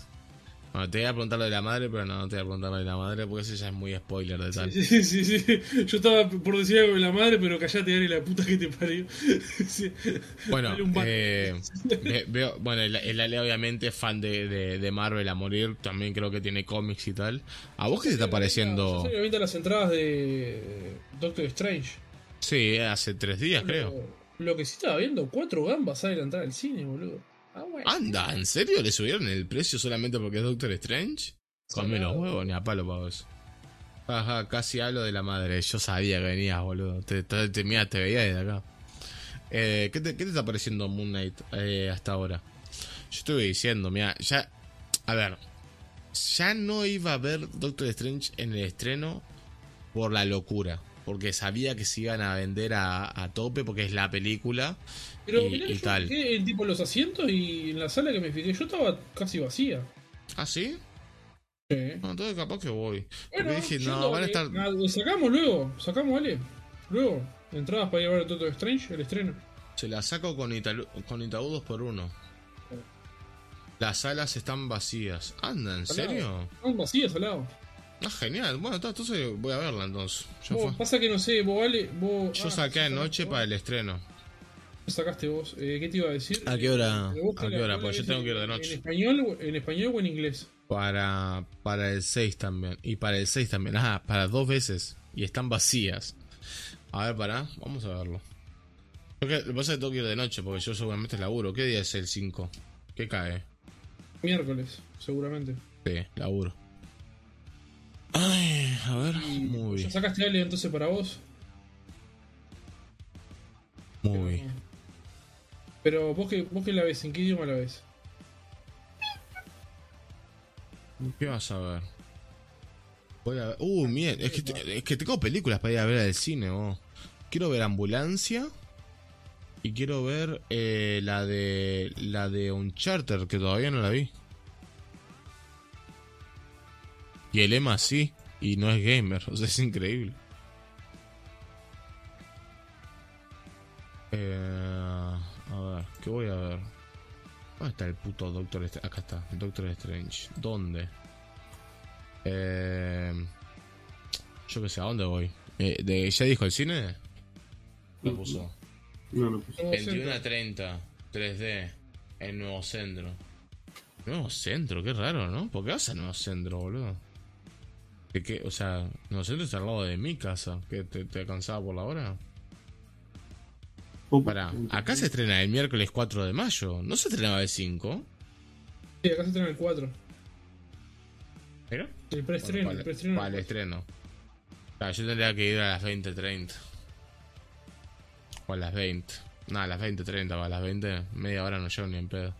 Bueno, te voy a preguntar lo de la madre, pero no, no te voy a preguntar lo de la madre porque eso ya es muy spoiler de tal. Sí, sí, sí, sí. Yo estaba por decir algo de la madre, pero callate, Ari, la puta que te parió. Sí. Bueno, eh, ve- veo, bueno, el, el Ale obviamente es fan de, de, de Marvel a morir, también creo que tiene cómics y tal. ¿A vos qué te está pareciendo? ahorita las entradas de Doctor Strange. Sí, hace tres días creo. Lo, que sí estaba viendo, cuatro gambas sale la entrada al cine, boludo. Ah, bueno. Anda, ¿en serio le subieron el precio solamente porque es Doctor Strange? Conme los huevos, ni a palo pago eso. Ajá, casi hablo de la madre. Yo sabía que venías, boludo. Te, te, te- mira, te veía desde acá. Eh, ¿qué, te, qué te está pareciendo Moon Knight eh, hasta ahora? Yo estuve diciendo, mira, ya. A ver. Ya no iba a ver Doctor Strange en el estreno por la locura. Porque sabía que se iban a vender a, a tope porque es la película. Pero y- mirá, y yo tal. tipo los asientos y en la sala que me fijé, yo estaba casi vacía. ¿Ah, sí? Sí. No, entonces capaz que voy. Bueno, dije, yendo, no, van a estar. nada, sacamos luego, sacamos, vale. Luego, entradas para ir a Doctor Strange, el estreno. Se la saco con, Italu- con Itaú 2 por 1 Las salas están vacías. Anda, ¿en serio? Están vacías al lado. Ah, genial. Bueno, entonces voy a verla entonces. Ya Vos, fue. pasa que no sé, vos vale, vos. Yo ah, saqué anoche para el estreno. Sacaste vos. Eh, ¿Qué te iba a decir? ¿A qué hora? Eh, ¿A qué hora? Porque yo tengo que ir de en- noche. ¿En español, o- en español o en inglés? Para, para el 6 también. Y para el 6 también. Ah, para dos veces. Y están vacías. A ver, pará. Vamos a verlo. Lo que pasa es que tengo que ir de noche porque yo seguramente laburo. ¿Qué día es el 5? ¿Qué cae? Miércoles, seguramente. Sí, laburo. Ay, a ver. Muy ¿Ya bien. sacaste Ale entonces para vos? Muy bien. Pero vos que, vos que la ves, ¿en qué idioma la ves? ¿Qué vas a ver? Voy a ver. Uh, bien. Es que, es tengo películas para ir a ver al cine, vos. Quiero ver Ambulancia. Y quiero ver eh, la de. La de Uncharted, que todavía no la vi. Y el Emma sí. Y no es gamer. O sea, es increíble. Eh, a ver, ¿qué voy a ver? ¿Dónde está el puto Doctor Strange? Acá está, Doctor Strange. ¿Dónde? Eh, yo qué sé, ¿a dónde voy? Eh, de, ¿Ya dijo el cine? Lo puso. No, no. Nuevo 21 centro. a 30, 3D, en Nuevo Centro. Nuevo Centro, qué raro, ¿no? ¿Por qué vas a Nuevo Centro, boludo? ¿De qué? O sea, Nuevo Centro está al lado de mi casa. ¿Qué, te, te cansaba por la hora? Pará, acá se estrena el miércoles 4 de mayo. ¿No se estrenaba el 5? Sí, acá se estrena el 4. ¿Mira? El preestreno, Bueno, el preestreno. para el estreno. Claro, yo tendría que ir a las 20.30. O a las 20. No, a las 20.30 o a las 20. Media hora no llego ni en pedo.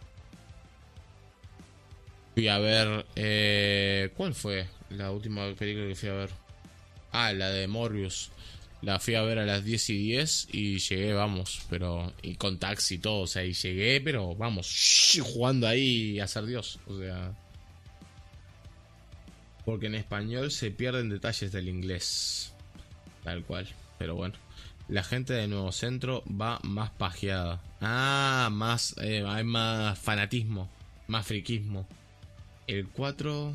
Fui a ver... Eh, ¿Cuál fue la última película que fui a ver? Ah, la de Morbius. La fui a ver a las 10 y 10 y llegué, vamos, pero... Y con taxi y todo, o sea, y llegué, pero vamos, jugando ahí a ser Dios. O sea... Porque en español se pierden detalles del inglés. Tal cual. Pero bueno. La gente de Nuevo Centro va más pajeada. Ah, más. eh, hay más fanatismo. Más friquismo. El 4.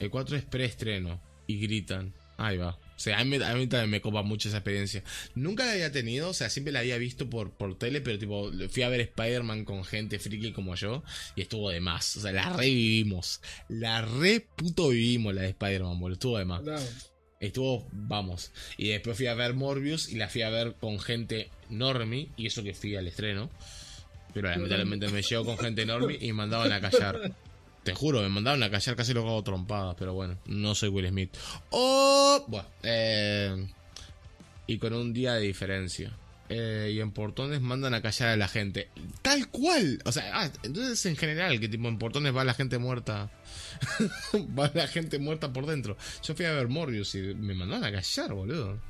El 4 es preestreno. Y gritan. Ahí va. O sea, a mí, a mí también me copa mucho esa experiencia. Nunca la había tenido, o sea, siempre la había visto por, por tele, pero tipo, fui a ver Spider-Man con gente friki como yo y estuvo de más. O sea, la revivimos. La re puto vivimos la de Spider-Man, boludo. Estuvo de más. Estuvo, vamos. Y después fui a ver Morbius y la fui a ver con gente normie. Y eso que fui al estreno. Pero lamentablemente me llegó con gente normie y me mandaban a callar. Te juro, me mandaban a callar casi los hago trompadas. Pero bueno, no soy Will Smith. Oh, bueno, eh, y con un día de diferencia. Eh, y en portones mandan a callar a la gente. Tal cual. O sea, ah, entonces en general, que tipo en portones va la gente muerta. va la gente muerta por dentro. Yo fui a ver Morbius y me mandaron a callar, boludo.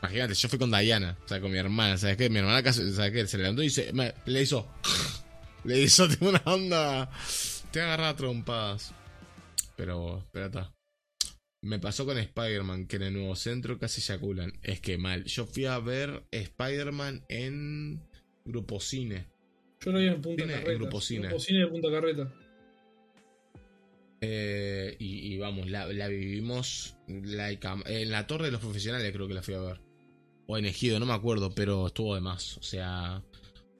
Imagínate, yo fui con Diana, o sea, con mi hermana, ¿sabes qué? Mi hermana, ¿sabes qué? Se levantó y se, le hizo. Le hizo una onda. Te agarra a trompadas. Pero, pero está. Me pasó con Spider-Man, que en el nuevo centro casi eyaculan. Es que mal. Yo fui a ver Spider-Man en Grupo Cine. Yo lo vi en Punta Cine, en Carreta. Grupo Cine. Grupo Cine de Punta Carreta. Eh, y, y vamos, la, la vivimos like a- en la Torre de los Profesionales, creo que la fui a ver. O en Ejido, no me acuerdo, pero estuvo de más. O sea,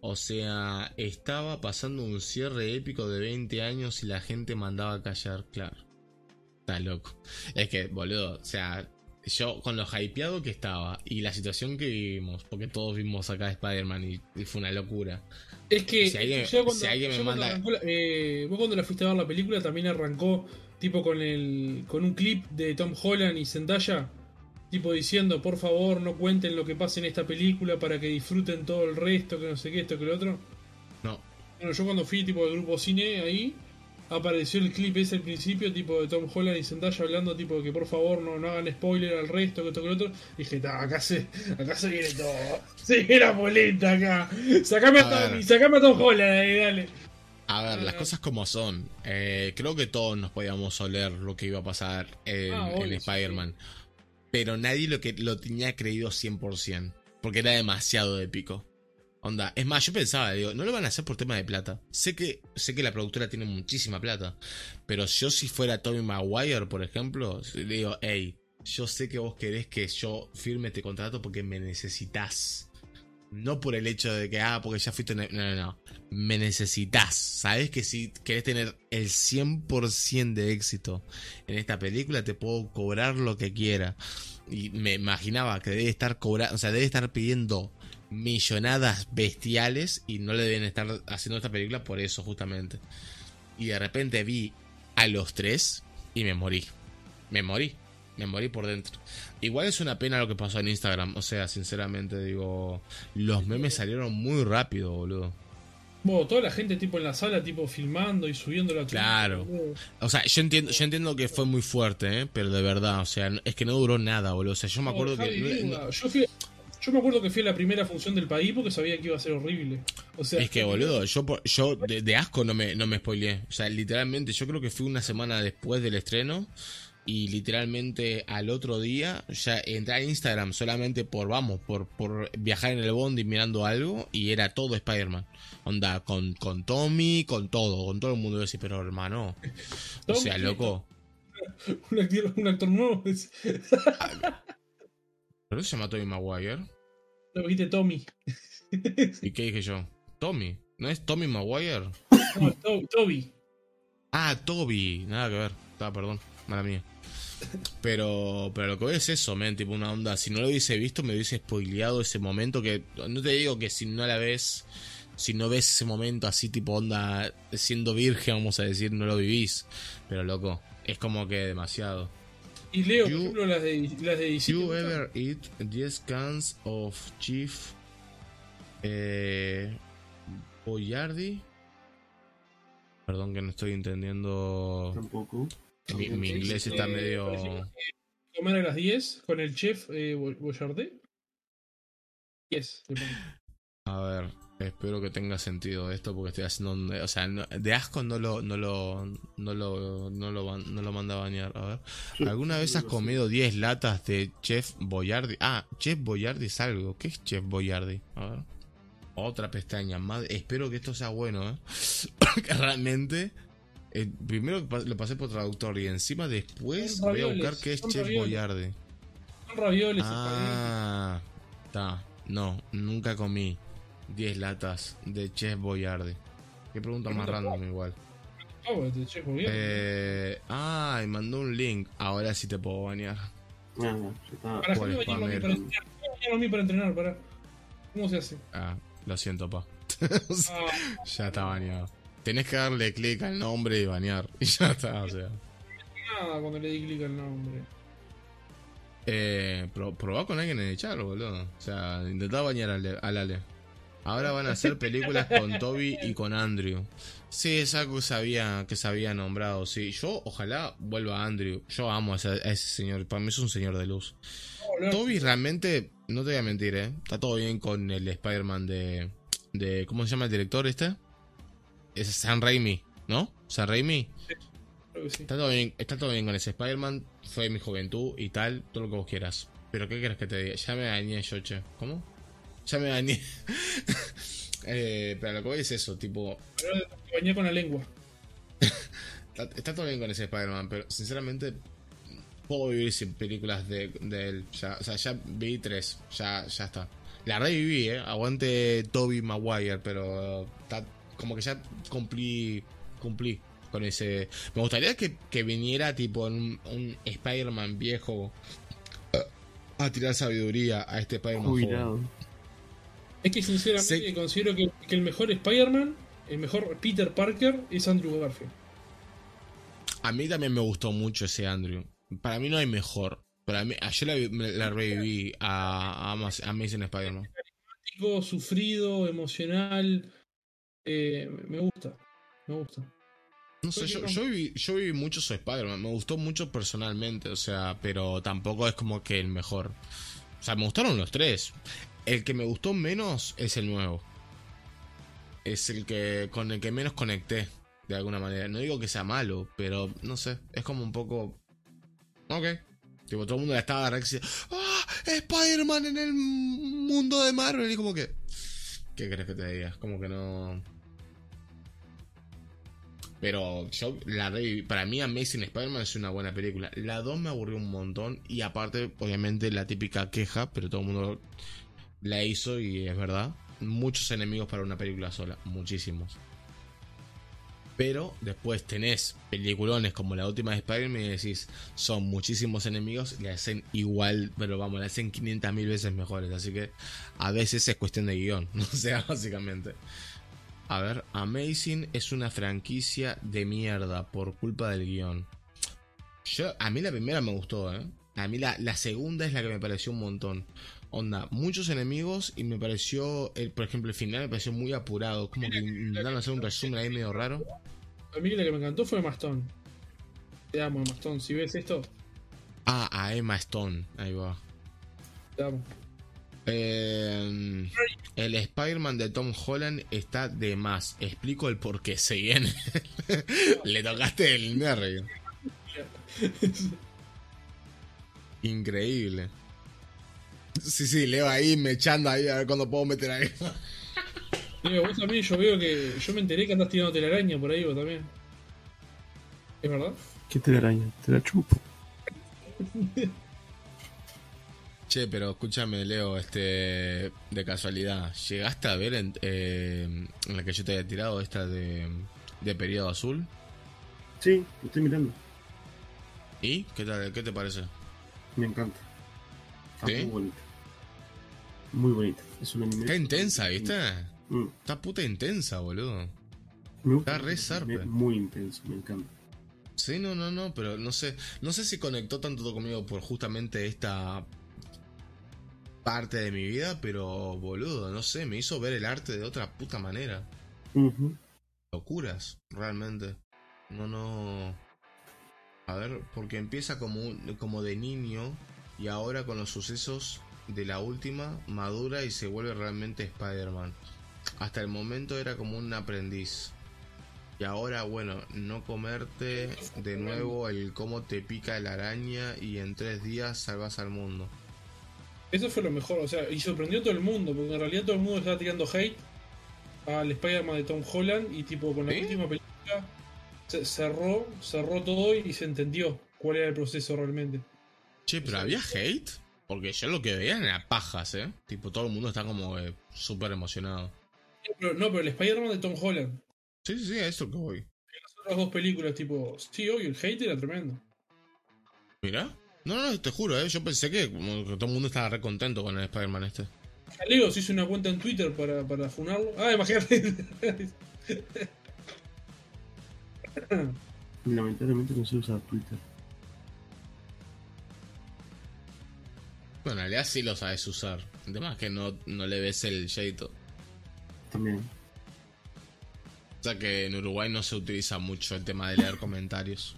o sea, estaba pasando un cierre épico de 20 años y la gente mandaba a callar, claro. Está loco. Es que, boludo, o sea, yo con lo hypeado que estaba y la situación que vivimos, porque todos vimos acá Spider-Man y, y fue una locura. Es que Si alguien- yo cuando, si alguien me yo manda- la- eh, vos cuando la fuiste a ver la película también arrancó tipo con el con un clip de Tom Holland y Zendaya tipo diciendo por favor no cuenten lo que pasa en esta película para que disfruten todo el resto que no sé qué esto que lo otro No, bueno yo cuando fui tipo del grupo cine ahí apareció el clip ese al principio tipo de Tom Holland y Zendaya hablando tipo de que por favor no, no hagan spoiler al resto que esto que lo otro. Dije "Ta, acá se acá se viene todo. Se viene la boleta acá. Sacame a, A. Tommy sacame a Tom Holland ahí dale A ver, las cosas como son. Eh, creo que todos nos podíamos oler lo que iba a pasar en, Ah, sí, Spider-Man. Pero nadie lo que lo tenía creído 100%. Porque era demasiado épico. Onda, es más, yo pensaba, digo, no lo van a hacer por tema de plata. Sé que, sé que la productora tiene muchísima plata. Pero yo si fuera Tommy Maguire, por ejemplo, le digo, hey, yo sé que vos querés que yo firme este contrato porque me necesitas. No por el hecho de que, ah, porque ya fuiste... No, no, no. Me necesitas. Sabes que si querés tener el 100% de éxito en esta película, te puedo cobrar lo que quiera. Y me imaginaba que debe estar cobrando, o sea, debe estar pidiendo millonadas bestiales y no le deben estar haciendo esta película por eso, justamente. Y de repente vi a los tres y me morí. Me morí. Me morí por dentro. Igual es una pena lo que pasó en Instagram. O sea, sinceramente digo, los memes salieron muy rápido, boludo. Bueno, toda la gente tipo en la sala, tipo filmando y subiendo la Claro. O sea, yo entiendo, yo entiendo que fue muy fuerte, ¿eh? pero de verdad, o sea, es que no duró nada, boludo. O sea, yo me acuerdo que. no- yo, fui- yo me acuerdo que fui a la primera función del país porque sabía que iba a ser horrible. O sea, es que, boludo, yo, yo de, de asco no me, no me spoileé. O sea, literalmente, yo creo que fui una semana después del estreno. Y literalmente al otro día ya entré a Instagram solamente por, vamos, por, por viajar en el bondi mirando algo. Y era todo Spider-Man. Onda, con, con Tommy, con todo, con todo el mundo. Yo decía, pero hermano. O sea, loco. un, actor, un actor nuevo. ¿Pero se llama Tommy Maguire? Lo viste Tommy. ¿Y qué dije yo? Tommy. ¿No es Tommy Maguire? No, To- Toby. Ah, Toby. Nada que ver. Ah, perdón. Mala mía. Pero, pero lo que veo es eso, men, tipo una onda. Si no lo hubiese visto, me hubiese spoileado ese momento que. No te digo que si no la ves. Si no ves ese momento así, tipo onda. Siendo virgen, vamos a decir, no lo vivís. Pero loco, es como que demasiado. Y Leo, por You- ejemplo, las de, las de DC. You ever eat 10 cans of chief eh, Boyardi? Perdón que no estoy entendiendo. Tampoco. Mi, mi inglés está Eh, medio. Comer a las 10 con el chef eh, Bo- Boyardee. 10. le pongo. A ver, espero que tenga sentido esto porque estoy haciendo. un- O sea, no- de asco no lo, no lo, no lo, no lo, no lo manda a bañar. A ver. ¿Alguna vez has comido 10 latas de Chef Boyardi? Ah, Chef Boyardi es algo. ¿Qué es Chef Boyardi? A ver. Otra pestaña. Madre, espero que esto sea bueno, ¿eh? Porque realmente. Eh, primero lo pasé por traductor y encima después voy a buscar qué es Chef ravioles. Boyardi. Son ravioles, Ah, está. No, nunca comí 10 latas de Chef Boyardi. Qué pregunta más random igual. espaguetis. Ah, de chef Boyardee. Eh, ah, y mandó un link. Ahora sí te puedo bañar. Ah, ya está. Para por mí bañarlo a mí para entrenar. A mí para entrenar, para. ¿Cómo se hace? Ah, lo siento, pa. Ah, ya está bañado. Tenés que darle clic al nombre y bañar. Y ya está, o sea. nada cuando le di clic al nombre. Eh, pro- probá con alguien en el chat, boludo. O sea, intentá bañar al, al Ale. Ahora van a hacer películas con Toby y con Andrew. Sí, es algo que se había, que se había nombrado, sí. Yo, ojalá vuelva Andrew. Yo amo a ese, a ese señor. Para mí es un señor de luz. Toby realmente, no te voy a mentir, ¿eh? Está todo bien con el Spider-Man de, de... ¿Cómo se llama el director este? Es San Raimi, ¿no? San Raimi. Creo que sí. Está todo bien, está todo bien con ese Spider-Man. Fue mi juventud y tal, todo lo que vos quieras. Pero ¿qué quieres que te diga? Ya me dañé yo, che. ¿Cómo? Ya me dañé. eh, pero lo que voy es eso, tipo... Pero te bañé con la lengua. Está, está todo bien con ese Spider-Man, pero sinceramente puedo vivir sin películas de, de él. Ya, o sea, ya vi tres, ya, ya está. La reviví, eh. Aguante Toby Maguire, pero está, como que ya cumplí, cumplí con ese. Me gustaría que, que viniera tipo un, un Spider-Man viejo eh, a tirar sabiduría a este Spider-Man. Jubilado. Es que sinceramente considero que, que el mejor Spider-Man, el mejor Peter Parker es Andrew Garfield. A mí también me gustó mucho ese Andrew. Para mí no hay mejor. Para mí, yo la, la reviví a, a Amaz- Amazing Spider-Man. Sufrido, emocional. Eh, me gusta. Me gusta. No sé, yo, yo, viví, yo viví mucho su Spider-Man, me gustó mucho personalmente, o sea, pero tampoco es como que el mejor. O sea, me gustaron los tres. El que me gustó menos es el nuevo. Es el que con el que menos conecté, de alguna manera. No digo que sea malo, pero no sé, es como un poco... Ok. Tipo, todo el mundo la estaba re excitado. ¡Ah! Spider-Man en el mundo de Marvel. Y como que... ¿Qué crees que te diga? Como que no... Pero yo la. Para mí Amazing Spider-Man es una buena película. La 2 me aburrió un montón. Y aparte, obviamente, la típica queja, pero todo el mundo la hizo y es verdad. Muchos enemigos para una película sola. Muchísimos. Pero después tenés peliculones como la última de Spider-Man y decís, son muchísimos enemigos, le hacen igual, pero vamos, le hacen 500 mil veces mejores. Así que a veces es cuestión de guion, o sea, básicamente. A ver, Amazing es una franquicia de mierda por culpa del guion. Yo, a mí la primera me gustó, ¿eh? A mí la, la segunda es la que me pareció un montón. Onda, muchos enemigos y me pareció, el, por ejemplo, el final me pareció muy apurado. Como que intentaron hacer un resumen ahí medio raro. A mí la que me encantó fue Mastón. Te amo, Mastón. Si ves esto, Ah, a Emma Stone, ahí va. te amo. Eh, el Spider-Man de Tom Holland está de más. Explico el por qué. Se viene. Le tocaste el nervio. Increíble. Sí, sí, Leo ahí me echando ahí a ver cuándo puedo meter ahí. Digo, vos también, yo veo que. Yo me enteré que andás tirando telaraña por ahí vos también. ¿Es verdad? ¿Qué te la araña? Te la chupo. Che, pero escúchame, Leo, este. De casualidad, ¿llegaste a ver en, eh, en la que yo te había tirado esta de, de periodo azul? Sí, lo estoy mirando. ¿Y? ¿Qué, tal, qué te parece? Me encanta. Está ¿Sí? muy bonita. Muy bonita. Es una anime. Está intensa, ¿viste? Mm, Está puta intensa, boludo. me gusta. Está re zarpe. Muy intenso, me encanta. Sí, no, no, no, pero no sé. No sé si conectó tanto conmigo por justamente esta parte de mi vida, pero boludo, no sé, me hizo ver el arte de otra puta manera. Locuras, realmente. No, no. A ver, porque empieza como, como de niño y ahora con los sucesos de la última madura y se vuelve realmente Spider-Man. Hasta el momento era como un aprendiz. Y ahora, bueno, no comerte de nuevo el cómo te pica la araña y en tres días salvas al mundo. Eso fue lo mejor, o sea, y sorprendió a todo el mundo, porque en realidad todo el mundo estaba tirando hate al Spider-Man de Tom Holland y tipo con la última película se cerró, cerró todo y se entendió cuál era el proceso realmente. Che, pero había hate. Porque yo lo que veía era pajas, ¿eh? Tipo, todo el mundo está como eh, súper emocionado. Pero, no, pero el Spider-Man de Tom Holland. Sí, sí, sí, a eso que voy. Las otras dos películas, tipo, sí, obvio, el hate era tremendo. Mira. No, no, te juro, ¿eh? Yo pensé que, como que todo el mundo estaba re contento con el Spider-Man este. Leo se hizo una cuenta en Twitter para, para funarlo. Ah, imagínate. Lamentablemente no sé usar Twitter. Bueno, en realidad sí lo sabes usar. El tema es que no, no le ves el jeito. También. O sea que en Uruguay no se utiliza mucho el tema de leer comentarios.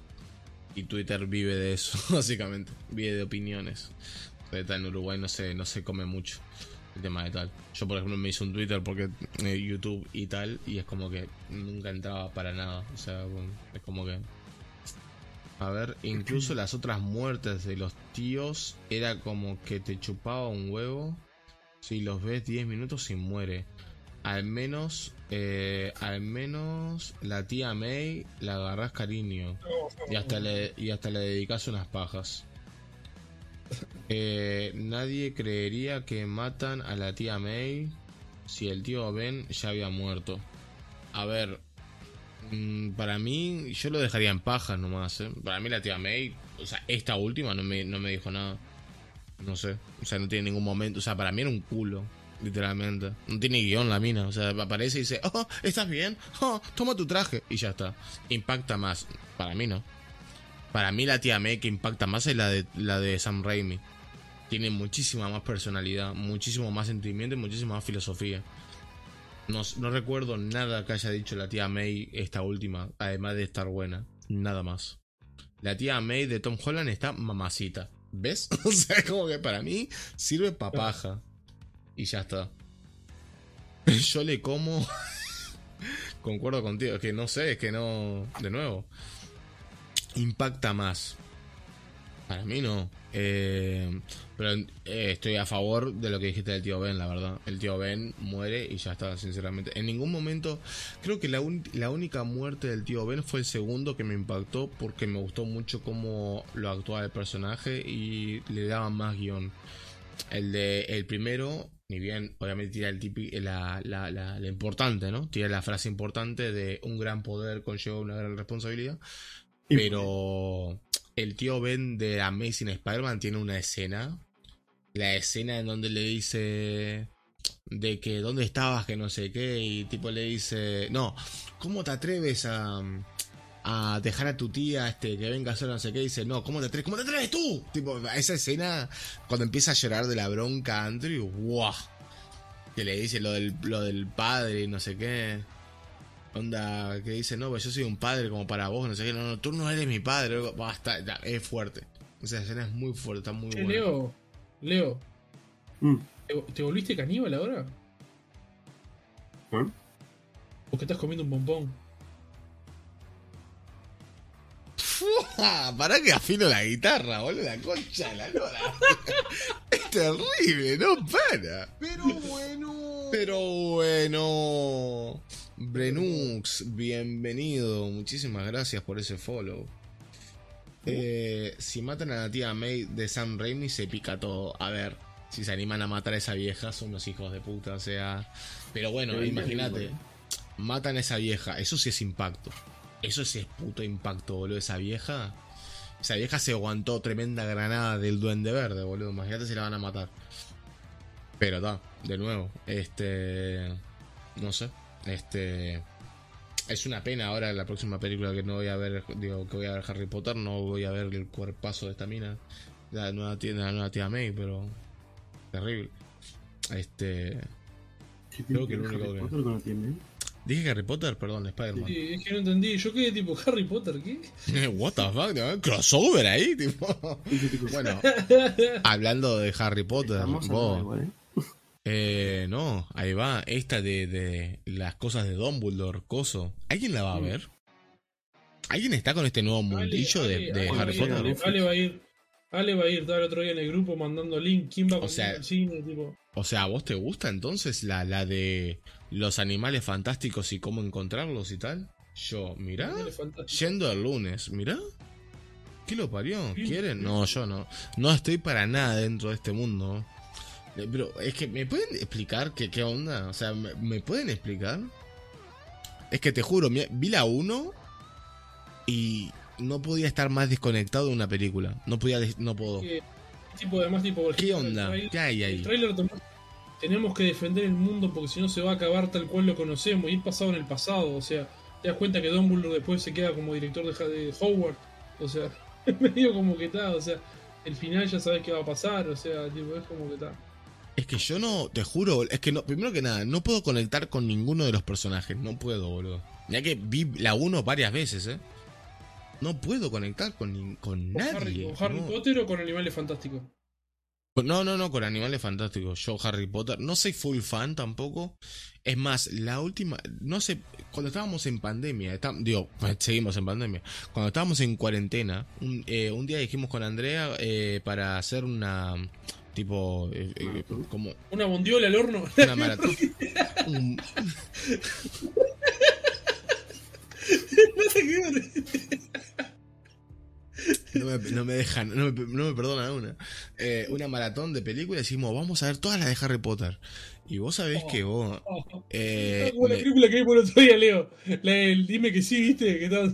Y Twitter vive de eso, básicamente. Vive de opiniones. En Uruguay no se, no se come mucho el tema de tal. Yo, por ejemplo, me hice un Twitter porque eh, YouTube y tal, y es como que nunca entraba para nada. O sea, es como que. A ver, incluso las otras muertes de los tíos era como que te chupaba un huevo. Si los ves 10 minutos y muere. Al menos, eh, al menos la tía May la agarrás cariño. Y hasta le, y hasta le dedicas unas pajas. Eh, nadie creería que matan a la tía May si el tío Ben ya había muerto. A ver, mm, para mí, yo lo dejaría en pajas nomás. ¿eh? Para mí, la tía May, o sea, esta última no me, no me dijo nada. No sé, o sea, no tiene ningún momento. O sea, para mí era un culo, literalmente. No tiene guion la mina. O sea, aparece y dice, oh, ¿estás bien? Oh, toma tu traje. Y ya está. Impacta más. Para mí no. Para mí la tía May que impacta más es la de, la de Sam Raimi. Tiene muchísima más personalidad, muchísimo más sentimiento y muchísima más filosofía. No, no recuerdo nada que haya dicho la tía May esta última, además de estar buena. Nada más. La tía May de Tom Holland está mamacita. ¿Ves? O sea, como que para mí sirve papaja. Y ya está. Yo le como. Concuerdo contigo. Es que no sé, es que no. De nuevo. Impacta más. Para mí no. Eh, pero eh, estoy a favor de lo que dijiste del tío Ben, la verdad. El tío Ben muere y ya está, sinceramente. En ningún momento, creo que la, la única muerte del tío Ben fue el segundo que me impactó porque me gustó mucho cómo lo actuaba el personaje y le daban más guion. El de el primero, ni bien, obviamente tira el tipi, la, la, la, la importante, ¿no? Tira la frase importante de un gran poder conlleva una gran responsabilidad. Y- Pero el tío Ben de Amazing Spider-Man tiene una escena. La escena en donde le dice de que dónde estabas, que no sé qué, y tipo le dice, no, ¿cómo te atreves a, a dejar a tu tía este que venga a hacer no sé qué? Y dice, no, ¿cómo te atreves? ¿Cómo te atreves tú? Tipo, esa escena cuando empieza a llorar de la bronca a Andrew, ¡guau! Que le dice lo del, lo del padre y no sé qué. Onda, que dice, no, pues yo soy un padre como para vos, no sé qué, no, no, tú no eres mi padre, luego, basta, es fuerte. Esa escena es muy fuerte, está muy buena. Leo, Leo, Mm. ¿te, te volviste caníbal ahora? ¿Eh? Porque estás comiendo un bombón. Ah, pará que afino la guitarra, boludo, la concha de la lora. es terrible, no para. Pero bueno. Pero bueno. Brenux, bienvenido. Muchísimas gracias por ese follow. Eh, si matan a la tía May de Sam Raimi, se pica todo. A ver, si se animan a matar a esa vieja, son unos hijos de puta, o sea. Pero bueno, imagínate. bueno. Matan a esa vieja, eso sí es impacto. Eso sí es puto impacto, boludo. Esa vieja. Esa vieja se aguantó tremenda granada del duende verde, boludo. Imagínate si la van a matar. Pero está, de nuevo. Este. No sé. Este. Es una pena ahora la próxima película que no voy a ver. Digo, que voy a ver Harry Potter. No voy a ver el cuerpazo de esta mina. La nueva tía, la nueva tía May, pero. Terrible. Este. ¿Qué Creo que el único Harry que- Potter con la tía May? Dije Harry Potter, perdón, Spider-Man. Sí, es que no entendí. Yo quedé tipo Harry Potter, ¿qué? What the fuck, crossover ahí, tipo. Bueno, hablando de Harry Potter, vos, ¿eh? eh, no, ahí va, esta de, de las cosas de Dumbledore, coso. ¿Alguien la va a Mm. ver? ¿Alguien está con este nuevo mundillo de, Ale, de Ale, Harry Ale, Potter? Ale va a ir. Ale va a ir estaba el otro día en el grupo mandando link. ¿Quién va a O sea- al cine? Tipo, O sea, ¿a vos te gusta entonces la, la de los animales fantásticos y cómo encontrarlos y tal? Yo, mirá, yendo el lunes, mirá. ¿Qué lo parió? ¿Quieren? No, yo no. No estoy para nada dentro de este mundo. Eh, Pero es que, ¿me pueden explicar qué, qué onda? O sea, ¿me, me pueden explicar? Es que te juro, vi la 1 y no podía estar más desconectado de una película. No podía, no puedo. Tipo, además, tipo, ¿Qué ejemplo, el onda? trailer- ¿Qué hay El ahí? trailer tenemos que defender el mundo porque si no se va a acabar tal cual lo conocemos y ir pasado en el pasado. O sea, te das cuenta que Dumbledore después se queda como director de, Howard. O sea, medio como que está. O sea, el final ya sabes qué va a pasar, o sea, tipo, es como que está. Es que yo no, te juro, es que no, primero que nada, no puedo conectar con ninguno de los personajes, no puedo, boludo. Ya que vi la 1 varias veces, eh. No puedo conectar con, con ¿Con Harry, nadie. con Harry no. Potter o con Animales Fantásticos? No, no, no, con Animales Fantásticos. Yo, Harry Potter, no soy full fan tampoco. Es más, la última, no sé, cuando estábamos en pandemia, está- digo, seguimos en pandemia. Cuando estábamos en cuarentena, un, eh, un día dijimos con Andrea eh, para hacer una, tipo, eh, eh, como Una bondiola al horno. una maratón. Un- No me, no me dejan, no me, no me perdonan una. Eh, una maratón de películas y decimos, vamos a ver todas las de Harry Potter. Y vos sabés que vos. Oh, eh, como la me- película que vimos el otro día, Leo. La del Dime que sí, viste, que todos.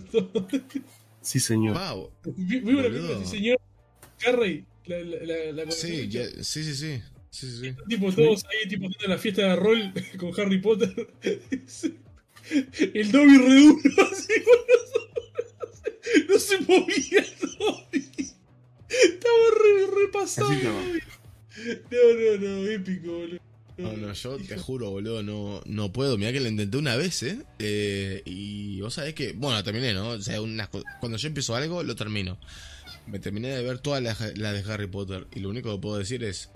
Sí, señor. Wow. Vi- Vimos la Boludo. película, sí, señor. Harry, la, la, la, la Sí, ya- sí, sí, sí. Sí, sí, sí. Tipo, todos ahí, tipo, haciendo la fiesta de rol con Harry Potter. El Dobby re duro, así. No se movía el Dobby. Estaba re, repasado. No, no, no, épico, boludo. No, no, yo te juro, boludo, no, no puedo. Mirá que lo intenté una vez, ¿eh? Eh, Y vos sabés que, bueno, terminé, ¿no? O sea, unas cuando yo empiezo algo, lo termino. Me terminé de ver todas las las de Harry Potter. Y lo único que puedo decir es,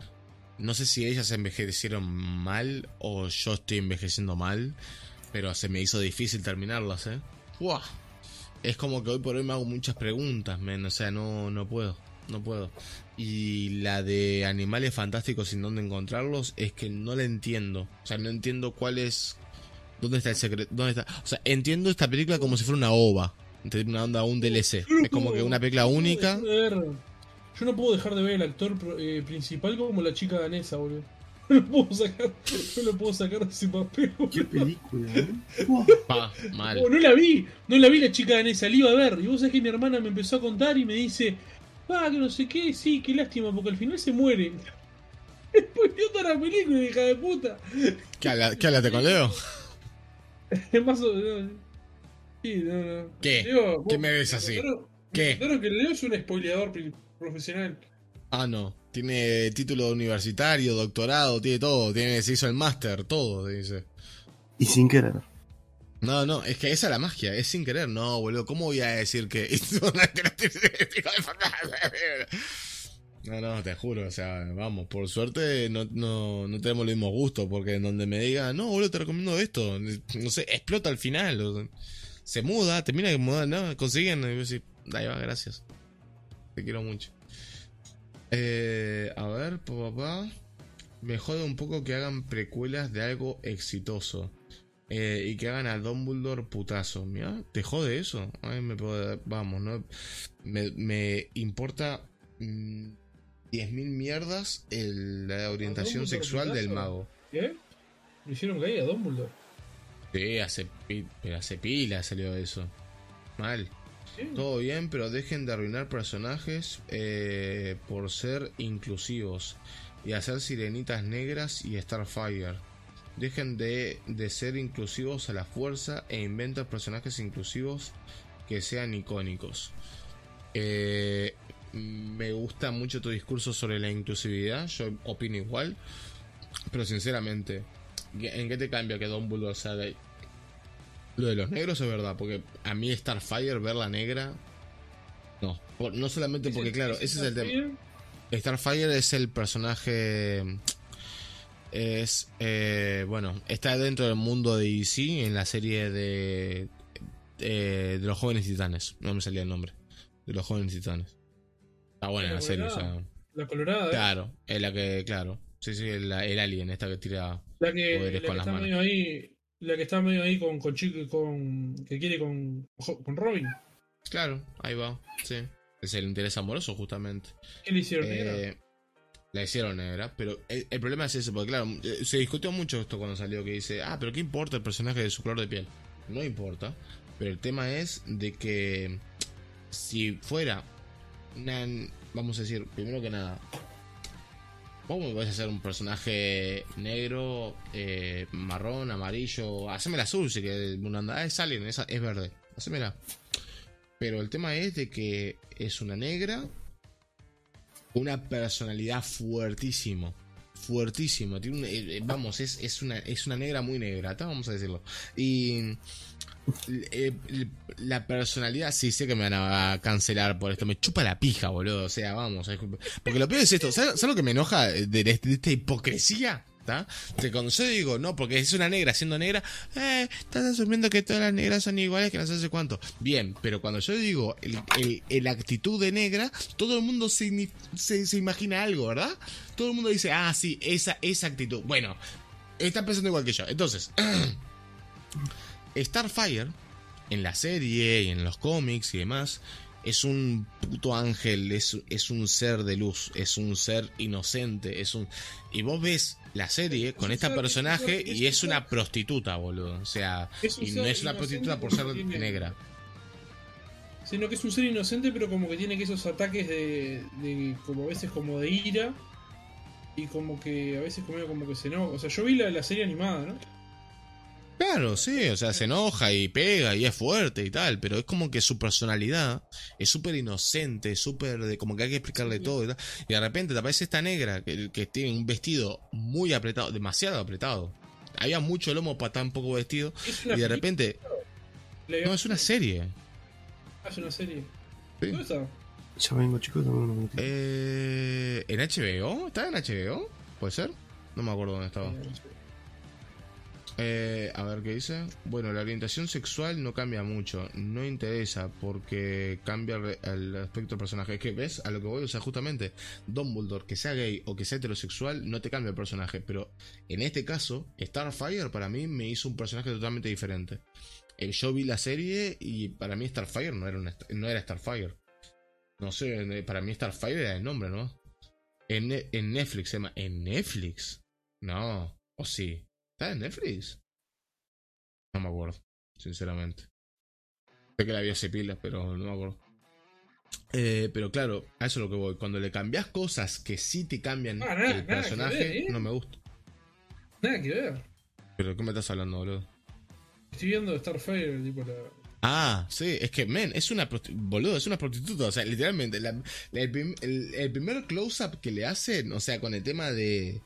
no sé si ellas envejecieron mal o yo estoy envejeciendo mal, pero se me hizo difícil terminarlas, ¿eh? ¡Buah! Es como que hoy por hoy me hago muchas preguntas, men. O sea, no, no puedo. No puedo. Y la de animales fantásticos sin dónde encontrarlos es que no la entiendo. O sea, no entiendo cuál es. ¿Dónde está el secreto? ¿Dónde está? O sea, entiendo esta película como si fuera una OVA. Una onda, un DLC. No Es como que una película única. yo no puedo dejar de ver al actor eh, principal como la chica danesa, boludo. No lo puedo sacar, no lo puedo sacar de ese papel. boludo. ¿Qué película, eh? Pa, mal. Oh, no la vi, no la vi la chica danesa, la iba a ver. Y vos sabés que mi hermana me empezó a contar y me dice, ah, que no sé qué, sí, qué lástima, porque al final se muere. Spoileó toda la película, hija de puta. ¿Qué, habla- qué hablaste con Leo? Más o no, Sí, no, no. ¿Qué? Leo, ¿Qué me ves así? ¿Qué? contaron que Leo es un spoileador profesional. Ah, no. Tiene título universitario, doctorado, tiene todo. Tiene, se hizo el máster, todo, dice. Y sin querer. No, no, es que esa es la magia, es sin querer. No, boludo, ¿cómo voy a decir que... No, no, te juro, o sea, vamos, por suerte no, no, no tenemos los mismos gustos, porque en donde me diga, no, boludo, te recomiendo esto, no sé, explota al final, o- se muda, termina de mudar, no, consiguen, y yo así, ahí va, gracias. Te quiero mucho. Eh, a ver, papá, me jode un poco que hagan precuelas de algo exitoso. Eh, y que hagan a Dumbledore putazo. Mira, ¿te jode eso? Ay, me puedo- vamos, ¿no? Me, me importa mm, 10.000 mierdas el- la orientación sexual del mago. ¿Qué? Lo hicieron gay a Dumbledore. Sí, hace pila salió eso. Mal. Todo bien, pero dejen de arruinar personajes eh, por ser inclusivos y hacer sirenitas negras y Starfire. Dejen de, de ser inclusivos a la fuerza e inventen personajes inclusivos que sean icónicos. Eh, me gusta mucho tu discurso sobre la inclusividad, yo opino igual, pero sinceramente, ¿en qué te cambia que Dumbledore sea gay? Lo de los negros es verdad, porque a mí Starfire, verla negra, no. Por- no solamente porque, claro, ese es el tema. Starfire es el personaje. Es. eh, bueno, está dentro del mundo de DC en la serie de. eh, de los jóvenes titanes. No me salía el nombre. De los jóvenes titanes. Está buena La la serie, o sea. La colorada, ¿eh? Claro, es la que. Claro. Sí, sí, el, el alien, esta que tira. La que, Poderes la con que las manos. ahí. La que está medio ahí con, con chico con. que quiere con. con Robin. Claro, ahí va. Sí. Es el interés amoroso, justamente. ¿Qué le hicieron negra? Eh, la hicieron negra, pero el, el problema es ese, porque claro, eh, se discutió mucho esto cuando salió, que dice, ah, pero ¿qué importa el personaje de su color de piel? No importa, pero el tema es de que si fuera una, vamos a decir, primero que nada, ¿cómo vas a hacer un personaje negro, eh, marrón, amarillo? Hacémela azul, si que anda, ah, es alien, es, es verde, hacémela. Pero el tema es de que es una negra una personalidad fuertísimo. Fuertísimo. Eh, eh, vamos, es, es, una, es una negra muy negra, vamos a decirlo. Y eh, la personalidad, sí sé que me van a cancelar por esto. Me chupa la pija, boludo. O sea, vamos. Porque lo peor es esto. ¿Sabes, lo que me enoja de, esta hipocresía? ¿Tá? Cuando yo digo, no, porque es una negra siendo negra, eh, estás asumiendo que todas las negras son iguales, que no sé cuánto. Bien, pero cuando yo digo el, el- actitud de negra, todo el mundo se, se, se imagina algo, ¿verdad? Todo el mundo dice, ah, sí, esa, esa actitud. Bueno, están pensando igual que yo. Entonces, Starfire, en la serie y en los cómics y demás, es un puto ángel, es, es un ser de luz, es un ser inocente, es un... Y vos ves la serie con un esta ser- es un personaje y es una prostituta, boludo. O sea, y no es una prostituta por ser negra. Sino que es un ser inocente, pero como que tiene que esos ataques de, de como a veces como de ira. Y como que a veces como, como que se enoja. O sea, yo vi la, la serie animada, ¿no? Claro, sí, o sea, se enoja y pega y es fuerte y tal, pero es como que su personalidad es súper inocente, súper de como que hay que explicarle Sí. todo y tal. Y de repente te aparece esta negra que, que tiene un vestido muy apretado, demasiado apretado. Había mucho lomo para tan poco vestido Es y de repente, no, es una serie. Ah, es una serie. Sí. ¿Dónde está? Ya vengo, chicos, dame un. Eh, ¿En HBO? ¿Está en HBO? ¿Puede ser? No me acuerdo dónde estaba. Eh, a ver qué dice. Bueno, la orientación sexual no cambia mucho. No interesa porque cambia el, aspecto del personaje. Es que ves a lo que voy. O sea, justamente, Dumbledore, que sea gay o que sea heterosexual, no te cambia el personaje. Pero en este caso, Starfire para mí me hizo un personaje totalmente diferente. Eh, yo vi la serie y para mí Starfire no era, no era Starfire. No sé, eh, para mí Starfire era el nombre, ¿no? En, en Netflix llama. ¿En Netflix? No. ¿O sí? ¿Está en Netflix? No me acuerdo, sinceramente. Sé que la vi hace pilas, pero no me acuerdo. Eh, pero claro, a eso es lo que voy. Cuando le cambias cosas que sí te cambian Ah, nada- el personaje, ver, ¿eh? no me gusta. Nada que ver. ¿Pero de qué me estás hablando, boludo? Estoy viendo Starfire, tipo la. Ah, sí, es que, men, es una boludo, es una prostituta, o sea, literalmente, la- la- el, prim- el- el primer close-up que le hacen, o sea, con el tema de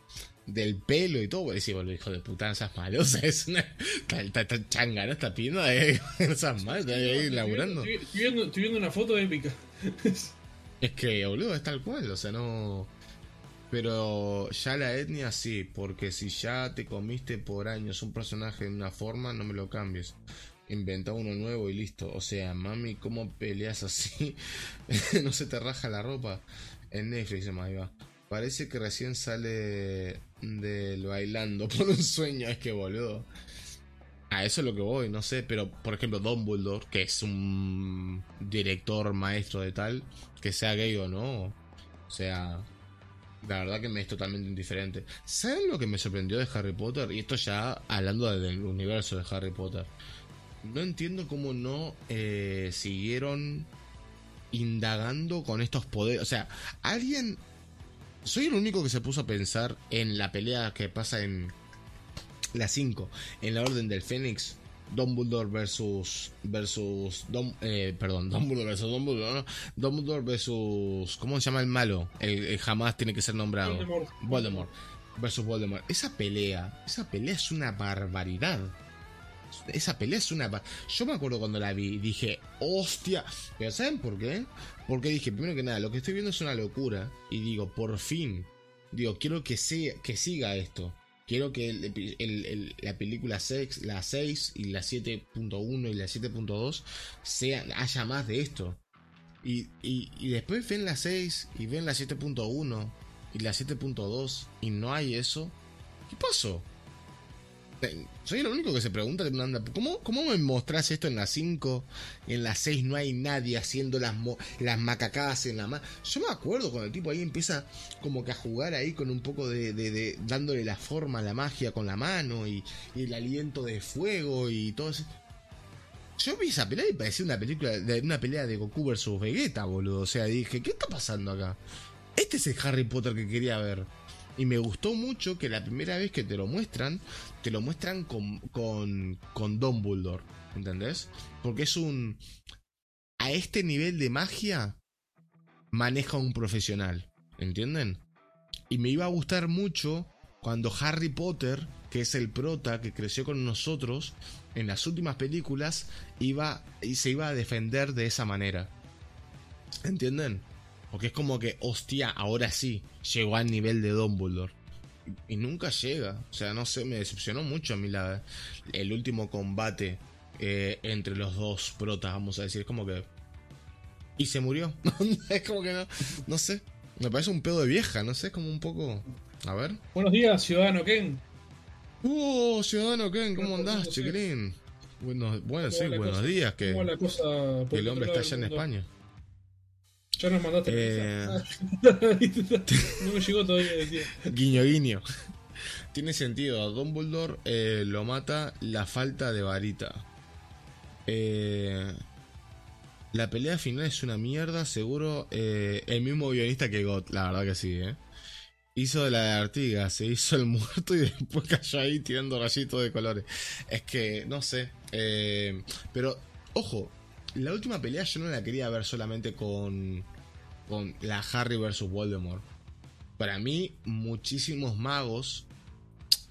del pelo y todo, vos decís, boludo, hijo de puta, no seas malo, o sea, es una, está, changa, ¿no? Está pidiendo, eh, no seas malo, está ahí Estoy laburando. viendo- Estoy, viendo, estoy viendo una foto épica. Es que, boludo, es tal cual, o sea, no... Pero ya la etnia sí, porque si ya te comiste por años un personaje de una forma, no me lo cambies. Inventa uno nuevo y listo. O sea, mami, ¿cómo peleas así? no se te raja la ropa. En Netflix, se ahí va. Parece que recién sale del bailando por un sueño. Es que, boludo. A eso es lo que voy, no sé. Pero, por ejemplo, Dumbledore, que es un director maestro de tal, que sea gay o no. O sea, la verdad que me es totalmente indiferente. ¿Saben lo que me sorprendió de Harry Potter? Y esto ya hablando del universo de Harry Potter. No entiendo cómo no eh, siguieron indagando con estos poderes. O sea, alguien... Soy el único que se puso a pensar en la pelea que pasa en la 5, en la Orden del Fénix. Dumbledore versus versus Dom- eh, perdón Dumbledore versus Dumbledore no, Dumbledore versus ¿cómo se llama el malo? el, el jamás tiene que ser nombrado Voldemort. Voldemort versus Voldemort. Esa pelea, esa pelea es una barbaridad. Esa pelea es una... Yo me acuerdo cuando la vi y dije, hostia. Pero ¿saben por qué? Porque dije, primero que nada, lo que estoy viendo es una locura. Y digo, por fin. Digo, quiero que, sea, que siga esto. Quiero que la película 6, la 6 y la 7.1 y la 7.2 sean, haya más de esto. Y, y, y después ven la 6 y ven la 7.1 y la 7.2 y no hay eso. ¿Qué pasó? Soy el único que se pregunta, ¿cómo, ¿cómo me mostrás esto en la 5? En la 6 no hay nadie haciendo las, las macacadas en la mano. Yo me acuerdo cuando el tipo ahí empieza como que a jugar ahí con un poco de, dándole la forma la magia con la mano y, y el aliento de fuego y todo eso. Yo vi esa pelea y parecía una película de una pelea de Goku versus Vegeta, boludo. O sea, dije, ¿qué está pasando acá? Este es el Harry Potter que quería ver. Y me gustó mucho que la primera vez que te lo muestran, te lo muestran con, con, con Dumbledore. ¿Entendés? Porque es un... A este nivel de magia maneja un profesional. ¿Entienden? Y me iba a gustar mucho cuando Harry Potter, que es el prota que creció con nosotros, en las últimas películas iba y se iba a defender de esa manera. ¿Entienden? Porque es como que, hostia, ahora sí, llegó al nivel de Dumbledore. Y, y nunca llega. O sea, no sé, me decepcionó mucho a mí la, el último combate eh, entre los dos protas, vamos a decir. Es como que... Y se murió. es como que no, no sé. Me parece un pedo de vieja, no sé, como un poco... A ver. Buenos días, ciudadano Ken. ¡Uh, ciudadano Ken! ¿Cómo ¿Cómo andás, chiquilín? Bueno, bueno ¿Cómo sí, buenos cosa? días, que, ¿Cómo va la cosa por que el hombre está allá en? España. Ya nos mandaste Eh. mensaje. No me llegó todavía, decía. Guiño, guiño. Tiene sentido, a Dumbledore eh, lo mata la falta de varita. Eh, la pelea final es una mierda, seguro. eh, el mismo guionista que God, la verdad que sí, ¿eh? Hizo de la de Artigas, se hizo el muerto y después cayó ahí tirando rayitos de colores. Es que, no sé. pero, ojo, la última pelea yo no la quería ver solamente con, con la Harry versus Voldemort. Para mí, muchísimos magos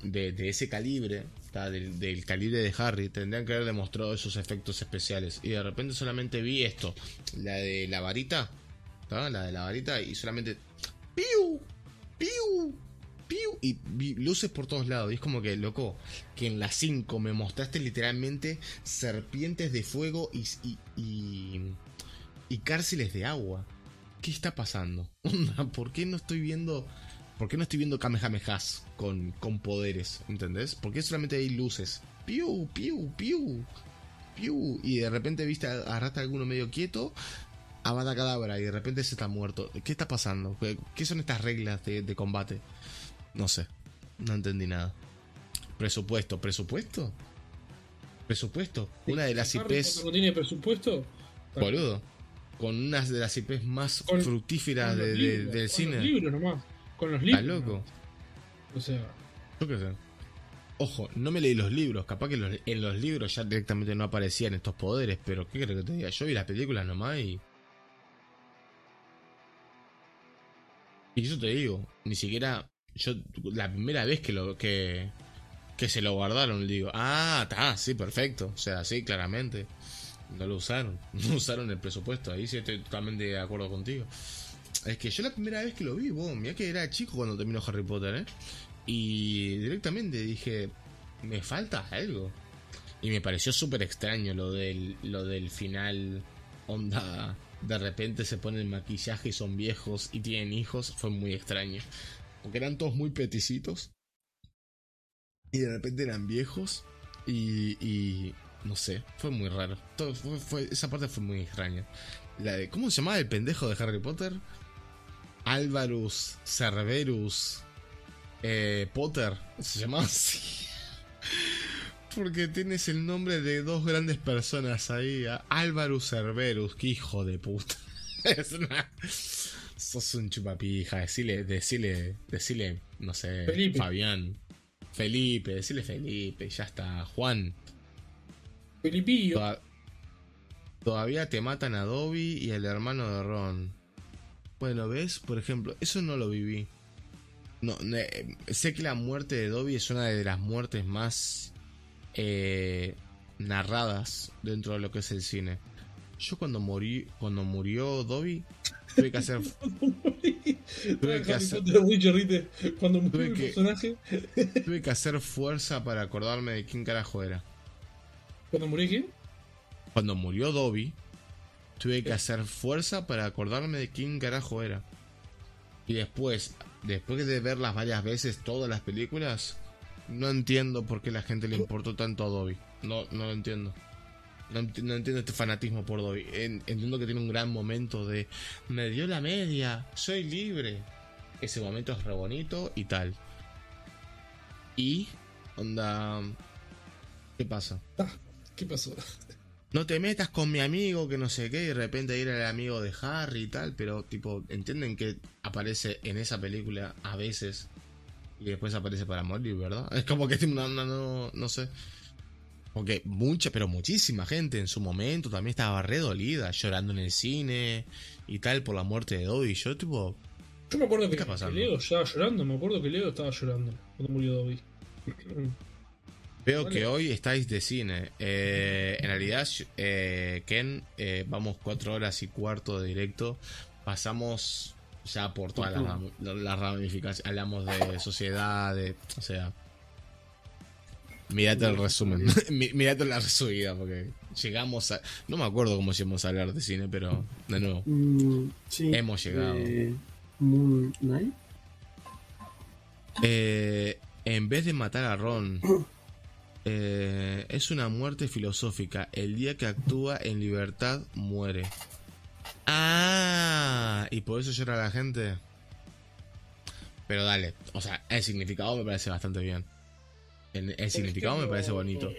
de, ese calibre, del, del calibre de Harry, tendrían que haber demostrado esos efectos especiales. Y de repente solamente vi esto, la de la varita, la de la varita, y solamente... ¡Piu! ¡Piu! ¡Piu! Y luces por todos lados. Y es como que, loco, que en las 5 me mostraste literalmente serpientes de fuego y, y, cárceles de agua. ¿Qué está pasando? ¿Por qué no estoy viendo... ¿Por qué no estoy viendo Kamehamehas con, con poderes? ¿Entendés? ¿Por qué solamente hay luces? ¡Piu! ¡Piu! ¡Piu! ¡Piu! Y de repente viste, agarraste a alguno medio quieto, Avada Cadabra, y de repente se está muerto. ¿Qué está pasando? ¿Qué, son estas reglas de combate? No sé. No entendí nada. Presupuesto, ¿presupuesto? Presupuesto. Una de las IPs. ¿No tiene presupuesto? Boludo. Con una de las IPs más Con- fructíferas Con los de- de- libros, del con cine. los libros nomás. Con los ¿Estás libros. loco? nomás. O sea, Yo qué sé. Ojo, no me leí los libros. Capaz que los- en los libros ya directamente no aparecían estos poderes. Pero ¿qué crees que te diga? Yo vi las películas nomás y. Y eso te digo. Ni siquiera. Yo, la primera vez que lo. que. que se lo guardaron, digo. Ah, está, sí, perfecto. O sea, sí, claramente. No lo usaron. No usaron el presupuesto. Ahí sí estoy totalmente de acuerdo contigo. Es que yo la primera vez que lo vi, vos, mirá que era chico cuando terminó Harry Potter, ¿eh? Y directamente dije, me falta algo. Y me pareció súper extraño lo del, lo del final. Onda, de repente se ponen maquillaje y son viejos y tienen hijos. Fue muy extraño. Porque eran todos muy peticitos. Y de repente eran viejos. Y, no sé, fue muy raro. Esa parte fue muy extraña. ¿Cómo se llamaba el pendejo de Harry Potter? Alvarus Cerberus eh, Potter. Se llamaba así. Porque tienes el nombre de dos grandes personas ahí. Alvarus Cerberus. Qué hijo de puta. Es una- Sos un chupapija. Decile, decile, decile, no sé, Felipe. Fabián. Felipe, decile Felipe, ya está. Juan, Filipillo. Toda- Todavía te matan a Dobby y al hermano de Ron. Bueno, ¿ves? Por ejemplo, eso no lo viví. No, sé que la muerte de Dobby es una de las muertes más eh, narradas dentro de lo que es el cine. Yo cuando morí, cuando murió Dobby, tuve que hacer, tuve que hacer-. Cuando murió Tuve el que- personaje. tuve que hacer fuerza para acordarme de quién carajo era. ¿Cuando murió quién? Cuando murió Dobby, tuve que hacer fuerza para acordarme de quién carajo era. Y después, después de verlas varias veces, todas las películas, no entiendo por qué la gente le importó tanto a Dobby. No, no lo entiendo. No, ent- no entiendo este fanatismo por Dobby. En- entiendo que tiene un gran momento de me dio la media, soy libre. Ese momento es re bonito y tal. Y, onda, ¿qué pasa? ¿Qué pasó? no te metas con mi amigo, que no sé qué, y de repente ir al amigo de Harry y tal, pero tipo, entienden que aparece en esa película a veces y después aparece para morir, ¿verdad? Es como que no, no, no, no sé. Porque mucha, pero muchísima gente en su momento también estaba re dolida, llorando en el cine y tal por la muerte de Dobby. Yo tipo, Yo me acuerdo ¿Qué que, que Leo estaba llorando, me acuerdo que Leo estaba llorando cuando murió Dobby. Veo Vale. que hoy estáis de cine. Eh, en realidad, eh, Ken, eh, vamos cuatro horas y cuarto de directo. Pasamos ya por todas las, las ramificaciones. Hablamos de sociedad, de, o sea... Mirate el resumen. Mirate la resumida, porque llegamos a... No me acuerdo cómo llegamos a hablar de cine, pero de nuevo. Mm, sí. Hemos llegado. eh, Moon Knight. Eh, en vez de matar a Ron, eh, es una muerte filosófica. El día que actúa en libertad, muere. Ah, y por eso llora la gente. Pero dale, o sea, el significado me parece bastante bien. El, el significado me parece bonito.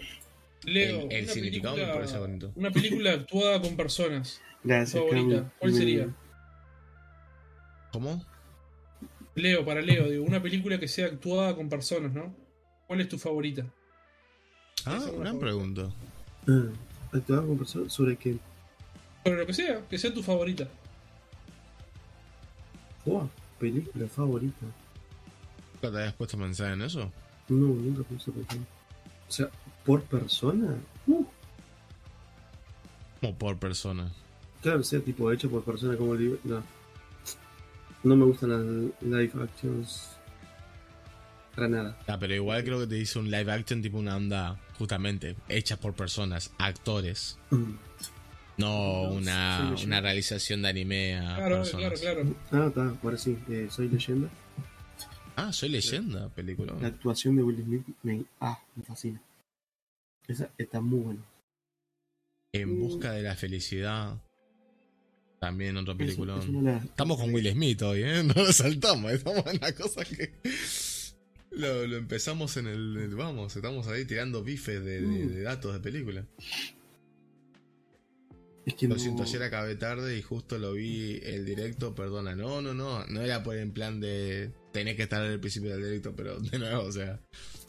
Leo, El- significado me película- parece bonito. Una película actuada con personas. Gracias, Favorita. ¿Cuál sería? ¿Cómo? Leo, para Leo, digo, una película que sea actuada con personas, ¿no? ¿Cuál es tu favorita? Ah, Esa gran favorita. pregunta. Ah, actuaba con personas sobre qué. Pero lo que sea, que sea tu favorita. Oh, película favorita. ¿Nunca te habías puesto a pensar en eso? No, nunca pensé pensar. O sea, por persona. Uh, Como por persona. claro, sea tipo hecho por persona como libre. No. No me gustan las live actions. Para nada. Ah, pero igual creo que te dice un live action tipo una onda justamente hecha por personas, actores, Mm. no una, una realización de anime a Claro, personas. claro, claro. Ah, está, ahora sí. eh, soy leyenda. Ah, soy leyenda, película. La actuación de Will Smith me, ah, me fascina. Esa está muy buena. En busca de la felicidad. También otro película. Estamos con Will Smith hoy, ¿eh? No lo saltamos, estamos en la cosa que... Lo, lo empezamos en el, el- Vamos, estamos ahí tirando bifes de, de- de datos de película. Es que Lo no- siento, ayer acabé tarde y justo lo vi el directo, perdona. No, no, no, no era por en plan de tenés que estar al principio del directo, pero de nuevo, o sea,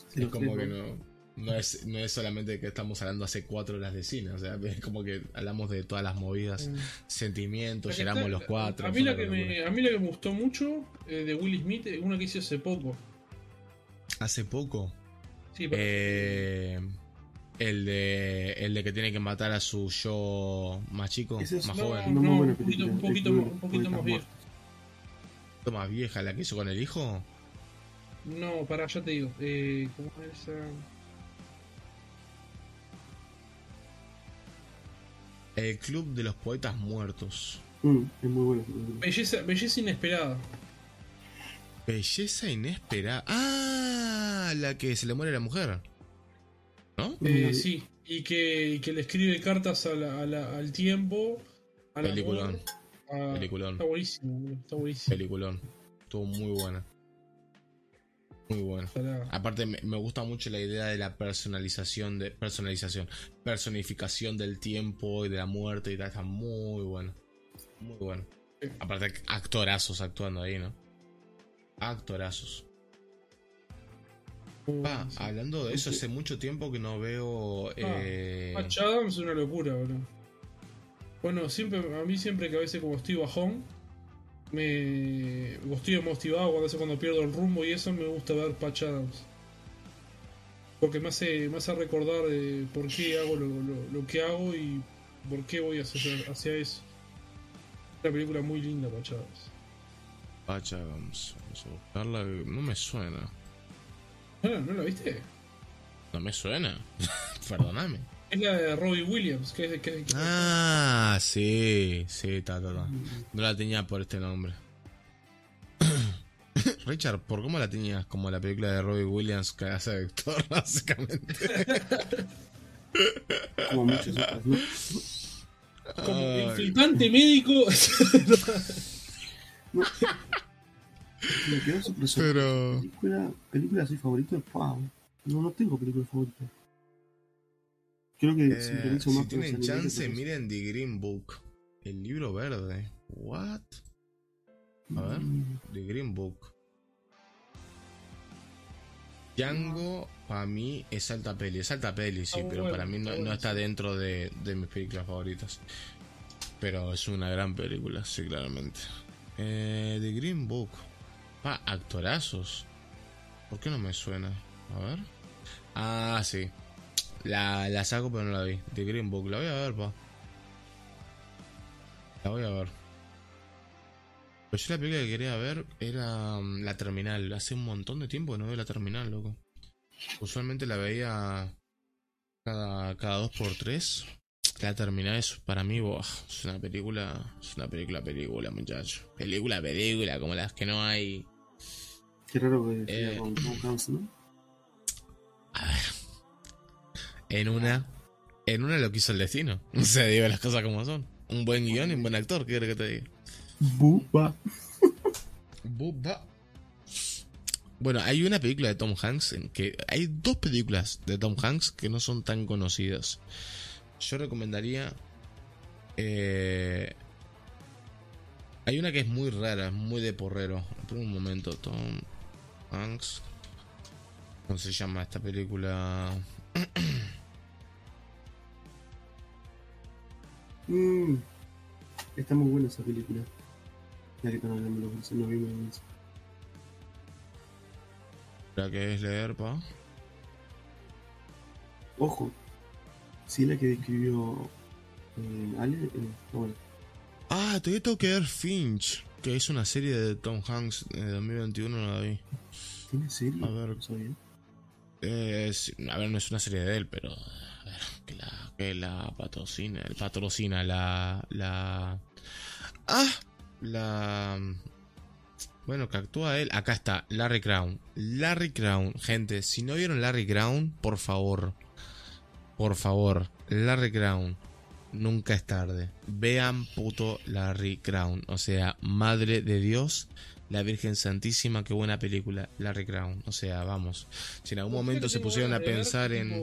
Sí, es lo como que ¿no? no, es, no es solamente que estamos hablando hace cuatro horas de cine, o sea, es como que hablamos de todas las movidas, sentimientos, La que lloramos está- los cuatro. A mí, una que me, a mí la que me gustó mucho eh, de Will Smith es una que hice hace poco. Hace poco, Sí, pero- eh, el de el de que tiene que matar a su yo más chico, Ese es- más no, joven, no, un poquito, un más- muy un poquito más buena. viejo. Más vieja, la que hizo con el hijo. No, pará, ya te digo. Eh, ¿Cómo es esa? El Club de los Poetas Muertos. Mm, es muy buena. película. Belleza, belleza inesperada. Belleza inesperada. Ah, la que se le muere la mujer. ¿No? Eh, Mm. sí, y que, y que le escribe cartas a la- a la- al tiempo. al amor, Peliculón. A- Peliculón. Está buenísimo, está buenísimo. Peliculón. Estuvo muy buena. Muy buena. Aparte me, me gusta mucho la idea de la personalización de personalización, personificación del tiempo y de la muerte y tal, está muy bueno. Muy bueno. Aparte actorazos actuando ahí, ¿no? Actorazos. Pa, hablando de eso, hace mucho tiempo que no veo eh, Patch Adams es una locura, boludo. Bueno, siempre, a mí siempre que a veces como estoy bajón, me estoy motivado cuando, a veces cuando pierdo el rumbo y eso, me gusta ver Patch Adams. Porque me hace, me hace recordar eh, por qué hago lo, lo- lo que hago y por qué voy hacia, hacia eso. Una película muy linda, Patch Adams. Pacha, vamos, vamos a buscarla. No me suena. ¿No, ¿No la viste? No me suena. Perdóname. Es la de Robbie Williams, que es que, que- Ah, sí, sí, ta, ta, ta. No la tenía por este nombre. Richard, ¿por cómo la tenías como la película de Robbie Williams que hace de Héctor, básicamente? Como muchas otras, ¿no? como Ay. infiltrante médico. Me quedo sorpreso. Pero... Película, película así favorita, wow. No, no tengo película favorita. Creo que eh, si más tienen chance, miren The Green Book. El libro verde. What? a ver. Mm, The Green Book. Django, para mí, es alta peli. Es alta peli, sí, pero bueno, para mí no, está no está dentro de, de mis películas favoritas. Pero es una gran película, sí, claramente. Eh, The Green Book. Pa, actorazos. ¿Por qué no me suena? A ver. Ah, sí. La, la saco pero no la vi. The Green Book. La voy a ver, pa. La voy a ver. Pues yo la película que quería ver era mm, La Terminal. Hace un montón de tiempo que no veo La Terminal, loco. Usualmente la veía cada, cada dos por tres. La Terminal es para mí, buah, es una película, es una película, película, muchacho. Película, película, como las que no hay. Qué raro que Eh. con Tom Hanks, ¿no? A ver. En una, en una lo quiso el destino. O sea, digo las cosas como son. Un buen guion y un buen actor, ¿qué quieres que te diga? Buba. Bubba. Bueno, hay una película de Tom Hanks en que hay dos películas de Tom Hanks que no son tan conocidas. Yo recomendaría. eh, hay una que es muy rara, muy de porrero. Por un momento, Tom Hanks. ¿Cómo se llama esta película? Mm. Está muy buena esa película. Ya que están hablando los no vimos. La que es leer, pa. Ojo. Sí, la que describió eh, Ale. eh, no, bueno. Ah, todavía tengo que ver Finch, que es una serie de Tom Hanks de 2021, no la vi. ¿Tiene serie? A ver. No sabía. Eh, sí, a ver, no es una serie de él, pero. Que la, que la patrocina. Patrocina la. La. ¡Ah! La. Bueno, que actúa él. Acá está, Larry Crown. Larry Crown. Gente, si no vieron Larry Crown, por favor. Por favor, Larry Crown. Nunca es tarde. Vean puto Larry Crown. O sea, Madre de Dios. La Virgen Santísima, qué buena película, Larry Crown. O sea, vamos. Si en algún momento se pusieron a pensar en.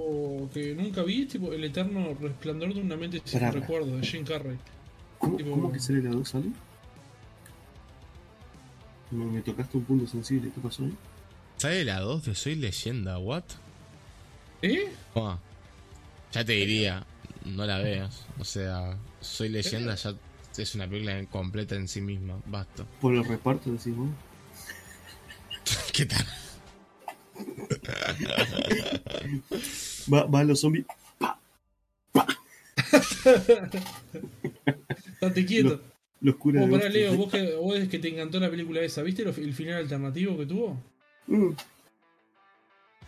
Que nunca vi, tipo El eterno resplandor de una mente sin recuerdo, de Jim Carrey. ¿Cómo, Tipo- ¿Cómo que sale la 2, Ale? Me, me tocaste un punto sensible. ¿Qué pasó ahí? ¿Sale la 2 de Soy Leyenda? ¿What? ¿Eh? Ah, ya te diría, no la veas. O sea, Soy Leyenda ya es una película completa en sí misma. Basta. Por el reparto, decís vos. ¿Qué tal? Va, va los zombies. Date quieto. Los curas Oh, pará. Leo, vos que, vos es que te encantó la película esa, ¿viste lo- el final alternativo que tuvo? Mm.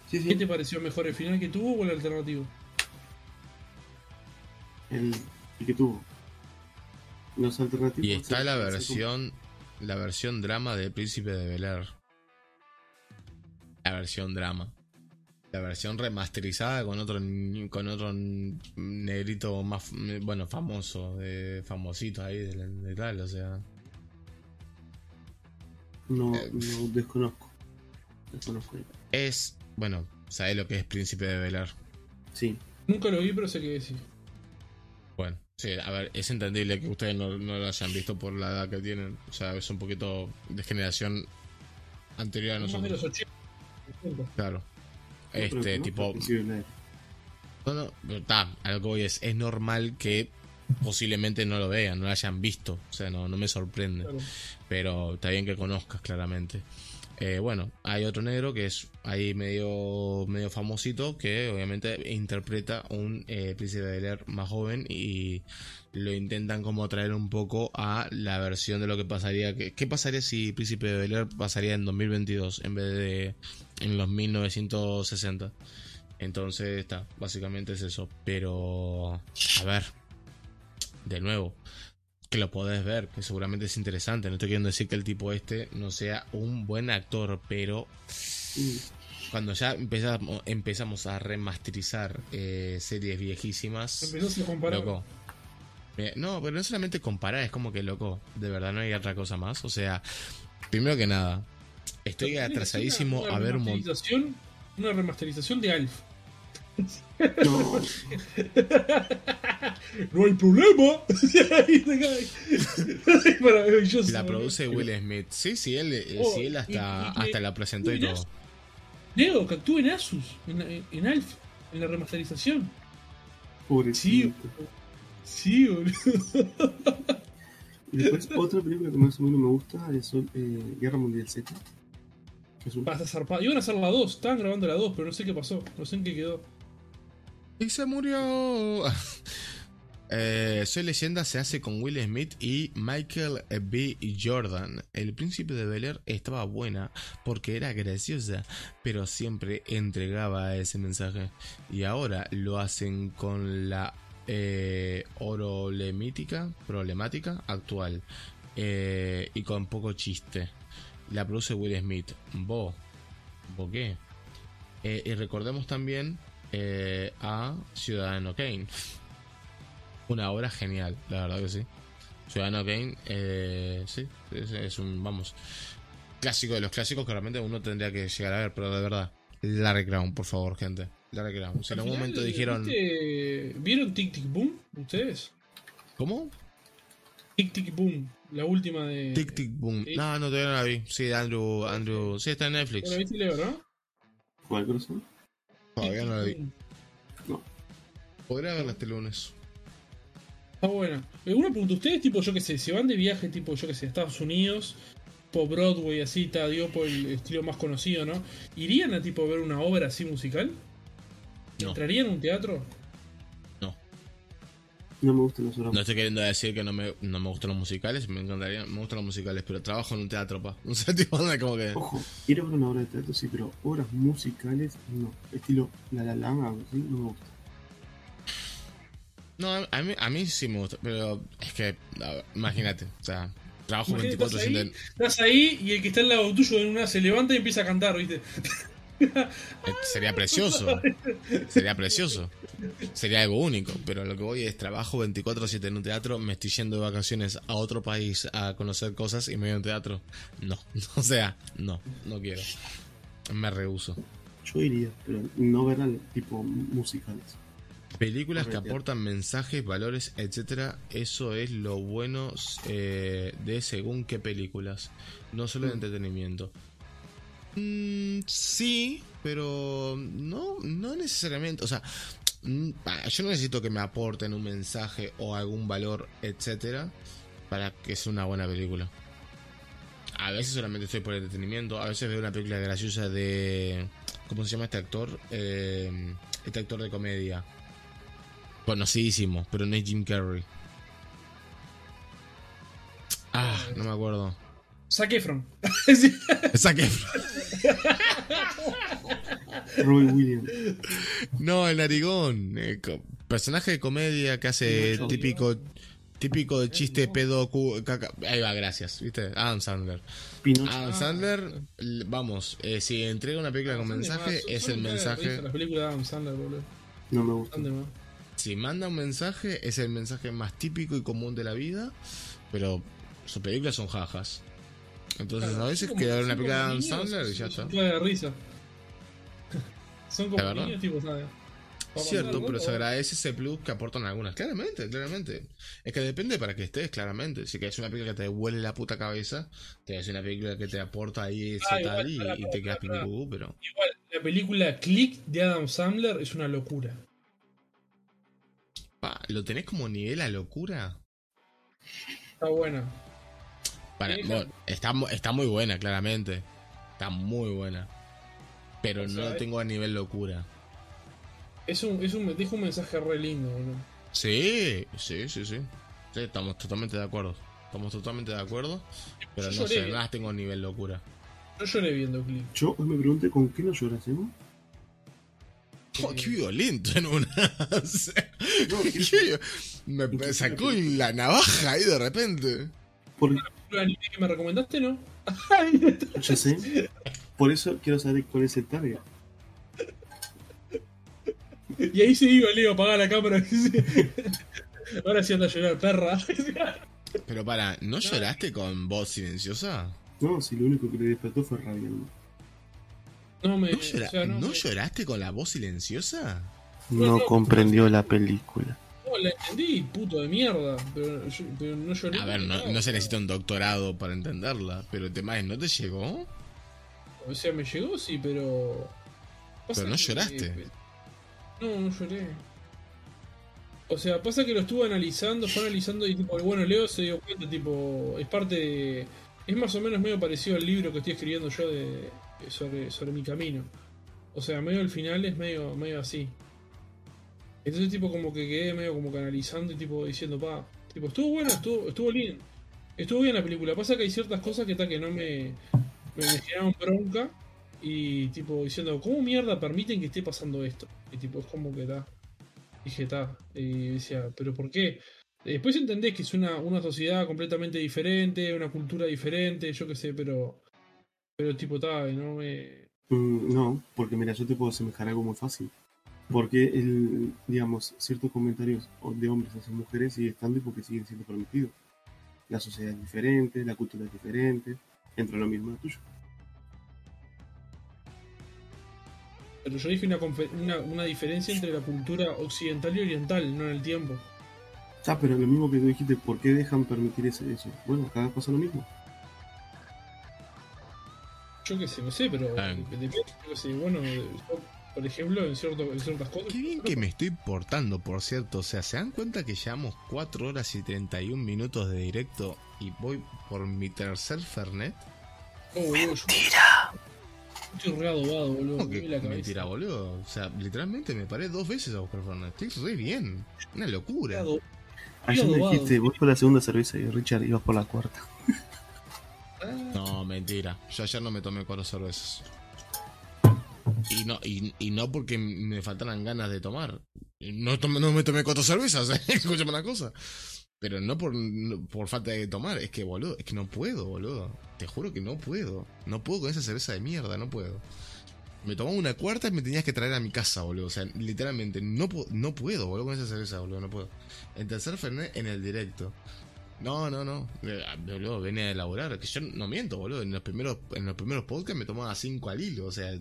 Sí, sí. ¿Qué te pareció mejor, el final que tuvo o el alternativo? El, el que tuvo. Los alternativos. Y está la versión, la versión drama de Príncipe de Bel Air. La versión drama. La versión remasterizada con otro con otro negrito más bueno famoso, de famosito ahí de, de tal, o sea. No, Eh, no desconozco. Desconozco. Es, bueno, ¿sabes lo que es Príncipe de Bel Air? Sí. Nunca lo vi, pero sé que decís. Bueno, sí, a ver, es entendible que ustedes no, no lo hayan visto por la edad que tienen. O sea, es un poquito de generación anterior a nosotros. los 80. Claro. Este, tipo. No, no, pero está, a lo que voy es, es normal que posiblemente no lo vean, no lo hayan visto. O sea, no, no me sorprende. Claro. Pero está bien que conozcas claramente. Eh, bueno, hay otro negro que es ahí medio, medio famosito que obviamente interpreta un eh, príncipe de Bel Air más joven y lo intentan como traer un poco a la versión de lo que pasaría. ¿Qué pasaría si Príncipe de Bel Air pasaría en 2022 en vez de en los 1960? Entonces está, básicamente es eso. Pero, a ver, de nuevo, que lo podés ver, que seguramente es interesante. No estoy queriendo decir que el tipo este no sea un buen actor, pero Mm. cuando ya empezamos, empezamos a remasterizar eh, series viejísimas, Empezás a comparar. loco. Eh, No, pero no solamente comparar, es como que loco, de verdad no hay otra cosa más. O sea, primero que nada, estoy atrasadísimo una- una a ver un montón. Una remasterización de Alf. No, no hay problema. La produce Will Smith. Sí, sí, él, eh, Oh, sí, él hasta, y- y que- hasta la presentó y todo. Leo, que actúe en Asus, en, en Alf, en la remasterización. pobrecito. Sí, Sí, boludo. Y después, otra película que más o menos me gusta es eh, Guerra Mundial Z. Que es un... Pasa zarpado. Iban a hacer la 2, estaban grabando la 2, pero no sé qué pasó, no sé en qué quedó. Y se murió. Eh, Soy leyenda se hace con Will Smith y Michael B. Jordan. El príncipe de Bel Air estaba buena porque era graciosa, pero siempre entregaba ese mensaje. Y ahora lo hacen con la eh, orolemítica, problemática actual eh, y con poco chiste. La produce Will Smith. Bo, ¿Bo qué? Y recordemos también eh, a Ciudadano Kane. Una obra genial, la verdad que sí. Ciudadano Kane, eh, sí, es, es un, vamos, clásico de los clásicos que realmente uno tendría que llegar a ver, pero de verdad, Larry Crown, por favor, gente. Larry Crown. Si en Al algún momento dijeron, ¿viste- ¿Vieron Tic Tic Boom? ¿Ustedes? ¿cómo? Tic Tic Boom, la última de. Tic Tic Boom. Sí. No, no, todavía no la vi. Sí, de Andrew, Andrew, sí, está en Netflix. ¿La viste, Leo, no? ¿Cuál corazón? Todavía no la vi. Boom. Podría verla este lunes. Está buena. Eh, Una pregunta, ¿ustedes, tipo, yo qué sé, se van de viaje, tipo, yo qué sé, a Estados Unidos, por Broadway, así, está, digo, por el estilo más conocido, ¿no? ¿Irían a, tipo, ver una obra así musical? No. ¿Entrarían a un teatro? No me gustan los No estoy queriendo decir que no me, no me gustan los musicales, me encantaría, me gustan los musicales, pero trabajo en un teatro, pa. O sea, tipo, como que. Ojo, ir a ver una obra de teatro sí, pero obras musicales no. Estilo La La algo así, no me gusta. No, a- a mí, a mí sí me gusta, pero es que, ver, imagínate, o sea, trabajo Imagínate, 24 estás ahí, 7 estás ahí y el que está al lado tuyo en una se levanta y empieza a cantar, ¿viste? Sería precioso. Sería precioso. Sería algo único. Pero lo que voy es trabajo 24-7 en un teatro, me estoy yendo de vacaciones a otro país a conocer cosas y me voy a un teatro. No. O sea, no, no quiero. Me rehuso. Yo iría, pero no verán tipo musicales. Películas que aportan mensajes, valores, etcétera, eso es lo bueno eh, de según qué películas, no solo de Mm. entretenimiento. Mm, sí, pero no, no necesariamente, o sea, mm, pa- yo no necesito que me aporten un mensaje o algún valor, etcétera, para que sea una buena película. A veces solamente estoy por entretenimiento, a veces veo una película graciosa de, ¿cómo se llama este actor? Eh, este actor de comedia. Conocidísimo, pero no es Jim Carrey. Ah, no me acuerdo. Zac Efron. Zac Robbie Williams. No, el narigón. eh, personaje de comedia que hace típico típico de chiste pedo cu- caca- Ahí va, gracias. ¿Viste? Adam Sandler. Pinocho. Adam Sandler, l- vamos, eh, si entrega una película con mensaje, es el mensaje. Las películas de Adam Sandler, boludo. No me gusta. Si manda un mensaje, es el mensaje más típico y común de la vida, pero sus películas son jajas. Entonces Claro, a veces queda una película de Adam Sandler y ya está. de risa. Son como niños, tipo, ¿sabes? Cierto, pero se agradece ese plus que aportan algunas. Claramente, claramente. Es que depende para que estés, claramente. Si quieres una película que te huele la puta cabeza, te hace una película que te aporta ahí ese Ah, igual, tal y, te quedas piñucú, pero. Igual, la película Click de Adam Sandler es una locura. Pa, ¿Lo tenés como nivel a locura? Está buena. Para, Sí, bueno, está, mu- está muy buena, claramente. Está muy buena. Pero O no sea, lo tengo a nivel locura. Es un, es un, deja un mensaje re lindo, boludo. Sí, sí, sí, sí. Sí, estamos totalmente de acuerdo. Estamos totalmente de acuerdo. Pero Yo no sé, las tengo a nivel locura. Yo lloré viendo Click. Yo hoy me pregunté con qué no lloras, ¿eh? Oh, qué violento en una. Me, me sacó la navaja ahí de repente. Porque, ¿El anime que me recomendaste, no? ya sé. Por eso quiero saber cuál es el target. Y ahí se iba, Leo, apagar la cámara. Ahora sí anda a llorar, perra. Pero para, ¿no lloraste con voz silenciosa? No, si lo único que le despertó fue rabia. ¿no? No me. ¿No, llora- o sea, no, ¿no me- lloraste con la voz silenciosa? No comprendió la película. No, la entendí, puto de mierda. Pero, yo- pero no lloré. A ver, no, no se necesita un doctorado para entenderla, pero el tema es, ¿no te llegó? O sea, me llegó, sí, pero. Pasa Pero no que- lloraste. No, no lloré. O sea, pasa que lo estuve analizando, fue analizando y tipo, bueno, Leo se dio cuenta, tipo, es parte de... Es más o menos medio parecido al libro que estoy escribiendo yo de, sobre, sobre mi camino. O sea, medio al final es medio, medio así. Entonces tipo como que quedé medio como canalizando y tipo diciendo, pa, tipo, estuvo bueno, estuvo, estuvo bien. Estuvo bien la película. Pasa que hay ciertas cosas que está que no me, me, me bronca. Y tipo diciendo, ¿cómo mierda permiten que esté pasando esto? Y tipo, es como que está. Dije, está. Y decía, ¿pero por qué? Después entendés que es una, una sociedad completamente diferente, una cultura diferente, yo qué sé, pero. Pero tipo, está, no me. Mm, no, porque mira, yo te puedo asemejar algo muy fácil. Porque, el, digamos, ciertos comentarios de hombres hacia mujeres siguen estando y porque siguen siendo permitidos. La sociedad es diferente, la cultura es diferente, entra lo mismo tuyo. Pero yo dije una, una, una diferencia entre la cultura occidental y oriental, no en el tiempo. Ah, pero lo mismo que tú dijiste, ¿por qué dejan permitir ese- eso? Bueno, acá pasa lo mismo. Yo qué sé, no sé, pero Ah. depende, yo qué sé, bueno, yo, por ejemplo, en, cierto, en ciertas cosas. Qué bien que me estoy portando, por cierto. O sea, ¿se dan cuenta que llevamos 4 horas y 31 minutos de directo y voy por mi tercer Fernet? Oh, boludo, yo- Estoy re adobado, boludo. ¿Cómo me que la mentira, boludo? O sea, literalmente me paré dos veces a buscar Fernet. Estoy re bien. Una locura. Ayer me adobado. dijiste, voy por la segunda cerveza y Richard ibas por la cuarta. Ah, No, mentira. Yo ayer no me tomé cuatro cervezas. Y no, y, no porque me faltaran ganas de tomar. No, no me tomé cuatro cervezas, ¿eh? escúchame una cosa. Pero no por, por falta de tomar, es que boludo, es que no puedo, boludo. Te juro que no puedo. No puedo con esa cerveza de mierda, no puedo. Me tomaba una cuarta y me tenías que traer a mi casa, boludo. O sea, literalmente, no, no puedo, boludo, con esa cerveza, boludo, no puedo. El tercer Fernet en el directo. No, no, no. Eh, Boludo, venía a elaborar. Que yo no miento, boludo. En los primeros, en los primeros podcasts me tomaba cinco al hilo. O sea.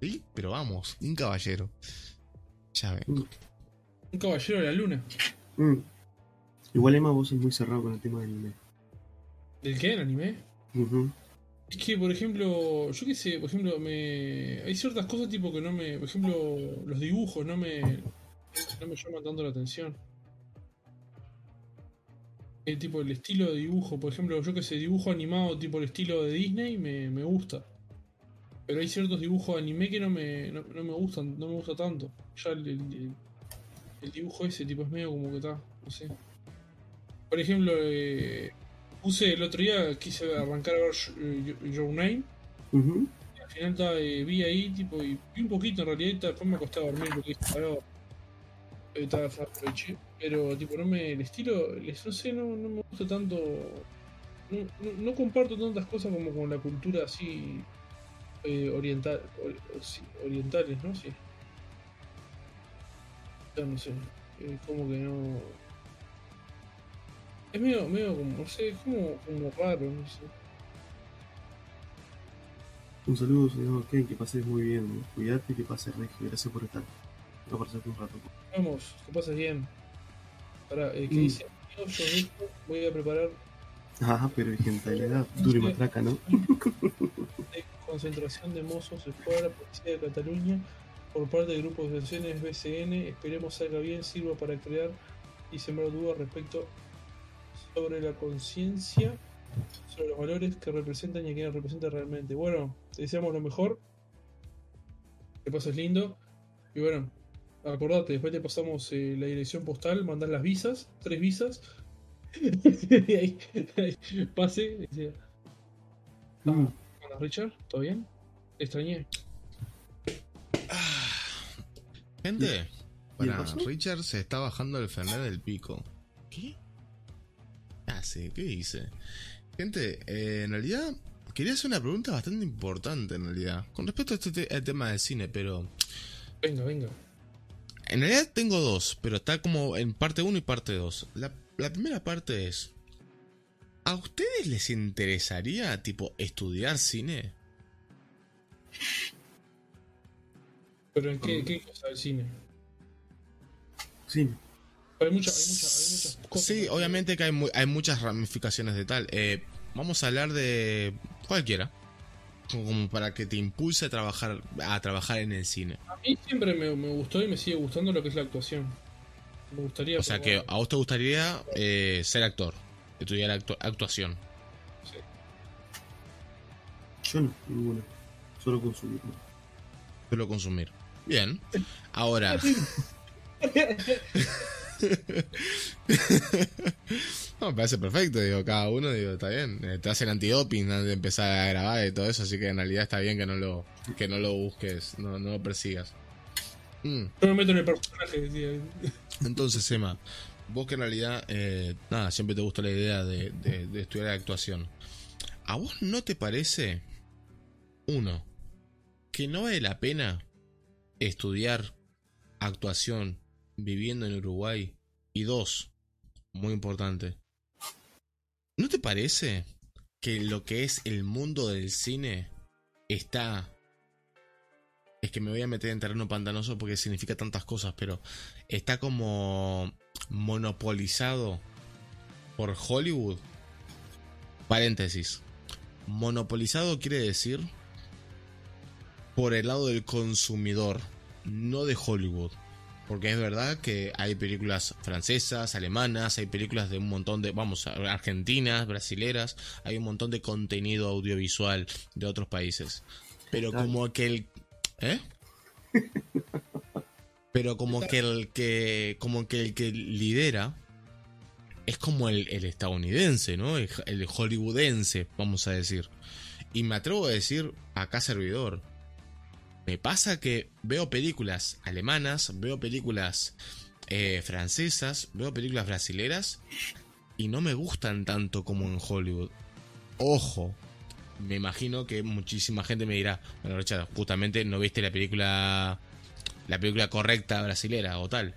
Sí, pero vamos, un caballero. Ya ve. un caballero de la luna. Mm. Igual Emma, vos sos muy cerrado con el tema del anime. ¿Del qué? ¿El anime? Es que, por ejemplo, yo qué sé, por ejemplo, me hay ciertas cosas tipo que no me, por ejemplo, los dibujos no me no me llaman tanto la atención. El tipo el estilo de dibujo, por ejemplo, yo que sé, dibujo animado tipo el estilo de Disney me, me gusta. Pero hay ciertos dibujos de anime que no me, no, no me gustan, no me gusta tanto. Ya el, el- el dibujo ese tipo es medio como que está, no sé. Por ejemplo, eh, puse el otro día, quise arrancar a ver eh, Your Name. Ujú. y Al final ta, eh, vi ahí, tipo, y vi un poquito en realidad, y ta, después me acosté a dormir porque dije, "Ah, eh, ta, ta, aproveché". Pero, tipo, no me, el estilo, no sé, no, no me gusta tanto. No, no, no comparto tantas cosas como con la cultura así eh, oriental, sí, orientales, ¿no? Sí. Ya no sé, eh, como que no. Es medio, medio como, no sé, es como, como raro, no sé. Un saludo, señor Ken, que pases muy bien. Cuídate y que pases regio. Gracias por estar. Por pasarte un rato. Vamos, que pases bien. Para, eh, ¿qué Mm. dice? Yo, yo de esto voy a preparar Ajá, pero hay gentalidad. Duro y matraca, ¿no? de concentración de mozos escuadra Policía de Cataluña por parte del grupo de asociaciones BCN. Esperemos salga bien, sirva para crear y sembrar dudas respecto sobre la conciencia, sobre los valores que representan y a quienes representan realmente. Bueno, te deseamos lo mejor. Que pases lindo. Y bueno, acordate, después te pasamos eh, la dirección postal, mandás las visas, tres visas. y ahí, pase. decía, Mm. Richard, ¿todo bien? Te extrañé. Gente, ¿Y el para? Richard se está bajando el Fernet del pico. ¿Qué? ¿Qué hace? ¿Qué dice? Gente, eh, en realidad quería hacer una pregunta bastante importante en realidad. Con respecto a este te- al tema del cine, pero... Venga, venga. En realidad tengo dos, pero está como en parte 1 y parte 2. La, la primera parte es... ¿A ustedes les interesaría, tipo, estudiar cine? Pero en qué, qué cosa del cine. Sí. Hay, mucha, hay, mucha, hay muchas cosas. Sí, obviamente que hay, mu- hay muchas ramificaciones de tal. Eh, vamos a hablar de cualquiera. Como para que te impulse a trabajar, a trabajar en el cine. A mí siempre me, me gustó y me sigue gustando lo que es la actuación. Me gustaría. O sea que a vos te gustaría eh, ser actor, estudiar actu- actuación. Yo no, ninguna. Solo consumir. Solo consumir. Bien. Ahora. No, me parece perfecto, digo, cada uno, digo, está bien. Te hacen antidoping antes de empezar a grabar y todo eso, así que en realidad está bien que no lo, que no lo busques, no, no lo persigas. Mm. Yo me meto en el personaje. Entonces, Emma, vos que en realidad, eh, nada, siempre te gustó la idea de, estudiar actuación. ¿A vos no te parece, uno, que no vale la pena estudiar actuación viviendo en Uruguay? Y dos, muy importante, ¿no te parece que lo que es el mundo del cine está... Es que me voy a meter en terreno pantanoso porque significa tantas cosas, pero está como monopolizado por Hollywood. Paréntesis. Monopolizado quiere decir por el lado del consumidor, no de Hollywood. Porque es verdad que hay películas francesas, alemanas, hay películas de un montón de, vamos, argentinas, brasileras, hay un montón de contenido audiovisual de otros países. Pero como que el... ¿Eh? Pero como que el que. Como que el que lidera. Es como el, el estadounidense, ¿no? El, el hollywoodense, vamos a decir. Y me atrevo a decir, acá servidor. Me pasa que veo películas alemanas, veo películas eh, francesas, veo películas brasileras. Y no me gustan tanto como en Hollywood. Ojo, me imagino que muchísima gente me dirá, bueno, Richard, justamente no viste la película la película correcta brasilera o tal.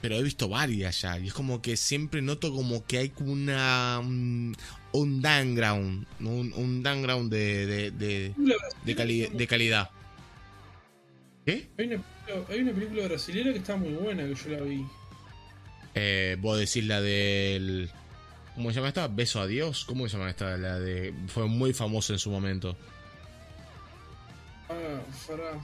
Pero he visto varias ya y es como que siempre noto como que hay una un, un downground, un, un downground de de, de, de, cali- de calidad. ¿Qué? Hay una, hay una película brasilera que está muy buena que yo la vi. Eh, vos decís la del ¿Cómo se llama esta? Beso a Dios. ¿Cómo se llama esta? La de fue muy famosa en su momento. Ah, fará.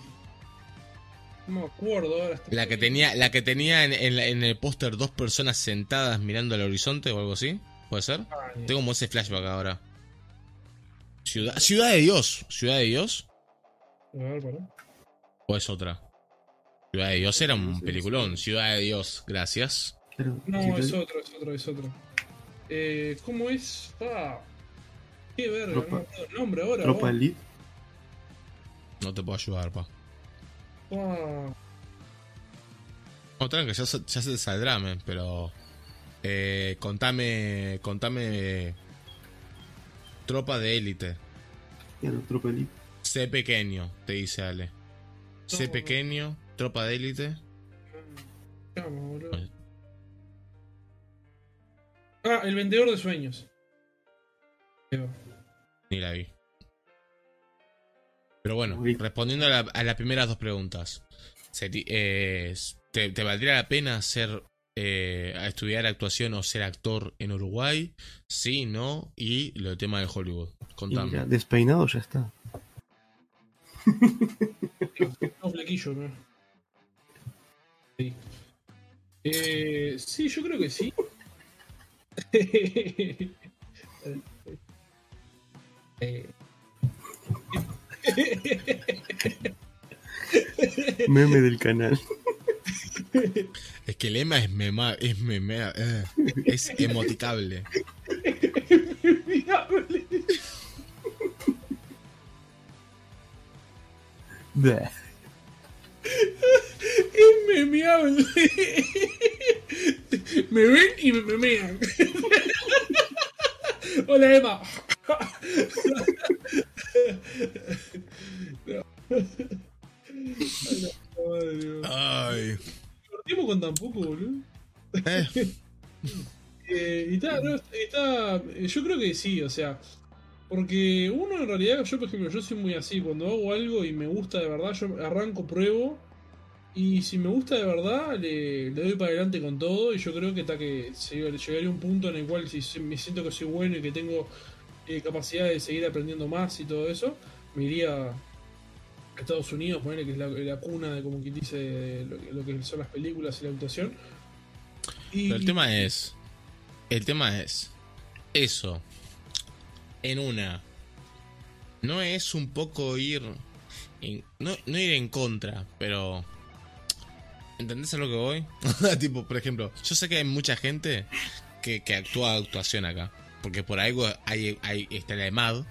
No me acuerdo ahora. está- La que tenía, la que tenía en, en el póster dos personas sentadas mirando al horizonte o algo así. ¿Puede ser? Ay, Tengo como ese flashback ahora. Ciudad, Ciudad de Dios. Ciudad de Dios. A ver, pará. ¿O es otra? Ciudad de Dios era un Sí, sí, peliculón. Ciudad de Dios, gracias. No, es otro, es otro, es otro. Eh, ¿Cómo es? Ah, qué verga, Tropa- no me acuerdo el nombre ahora. Tropa. Elite. No te puedo ayudar, pa. No, tranqui, ya, se- ya se saldrá, men, pero. Eh, contame. Contame. Tropa de élite. Claro, Tropa Elite. Sé pequeño, te dice Ale. Sé No. pequeño, tropa de élite. Pues- Ah, El vendedor de sueños. Ni la vi. Pero bueno, Uy. respondiendo a, la- a las primeras dos preguntas. eh, ¿te, te valdría la pena ser eh, estudiar actuación o ser actor en Uruguay? Sí, no. Y lo del tema de Hollywood. Contame. mira, despeinado ya está. No, flequillo, ¿no? Sí. Eh, sí, yo creo que sí. Eh, Meme del canal. Es que el lema es mema, es mema, eh, es emoticable. Es memeable. Me ven y me memean. Hola, Emma. Ay, la madre, boludo. Ay. Partimos con tan poco, boludo. Eh, Eh, y está, no, está- eh, yo creo que sí, o sea, porque uno en realidad, yo por ejemplo, yo soy muy así, cuando hago algo y me gusta de verdad, yo arranco, pruebo, y si me gusta de verdad, le, le doy para adelante con todo, y yo creo que está que llegaría un punto en el cual si me siento que soy bueno y que tengo eh, capacidad de seguir aprendiendo más y todo eso, me iría a Estados Unidos, ponerle que es la, la cuna de como quien dice lo, que- lo que son las películas y la actuación. Pero el tema es. El tema es. Eso. En una. No es un poco ir. en- no, no ir en contra, pero. ¿Entendés a lo que voy? tipo, por ejemplo, yo sé que hay mucha gente que, que actúa actuación acá. Porque por algo hay, hay está EMAD,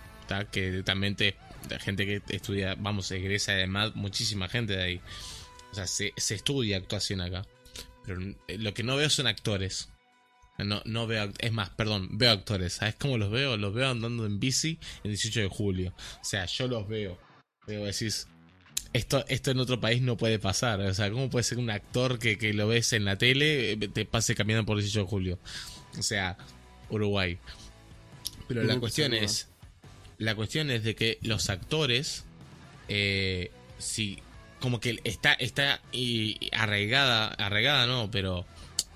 que también te, la gente que estudia, vamos, egresa de EMAD, muchísima gente de ahí. O sea, se, se estudia actuación acá. Pero eh, lo que no veo son actores. No, no veo, es más, perdón, veo actores. ¿Sabes cómo los veo? Los veo andando en bici el 18 de julio. O sea, yo los veo. Pero decís, esto, esto en otro país no puede pasar. O sea, ¿cómo puede ser un actor que, que lo ves en la tele eh, te pase caminando por el 18 de julio? O sea, Uruguay. Pero la cuestión es, la cuestión es de que los actores, eh, si como que está, está y, arraigada, arraigada no, pero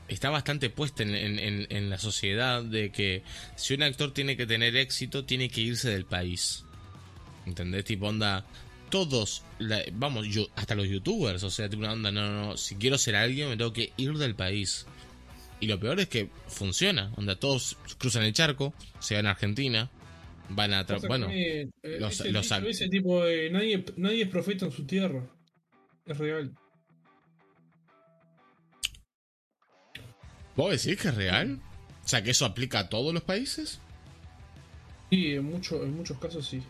está bastante puesta en, en- en- en la sociedad de que si un actor tiene que tener éxito, tiene que irse del país. ¿Entendés? Tipo, onda, todos, la- vamos, yo, hasta los youtubers, o sea, tipo una onda, no, no, no, si quiero ser alguien me tengo que ir del país. Y lo peor es que funciona, onda, todos cruzan el charco, se van a Argentina, van a... tra- bueno, eh, los- ese, los dicho ac- ese tipo de nadie, nadie es profeta en su tierra. Es real. ¿vos decís que es real? O sea, que eso aplica a todos los países. Sí, en, mucho, en muchos casos sí.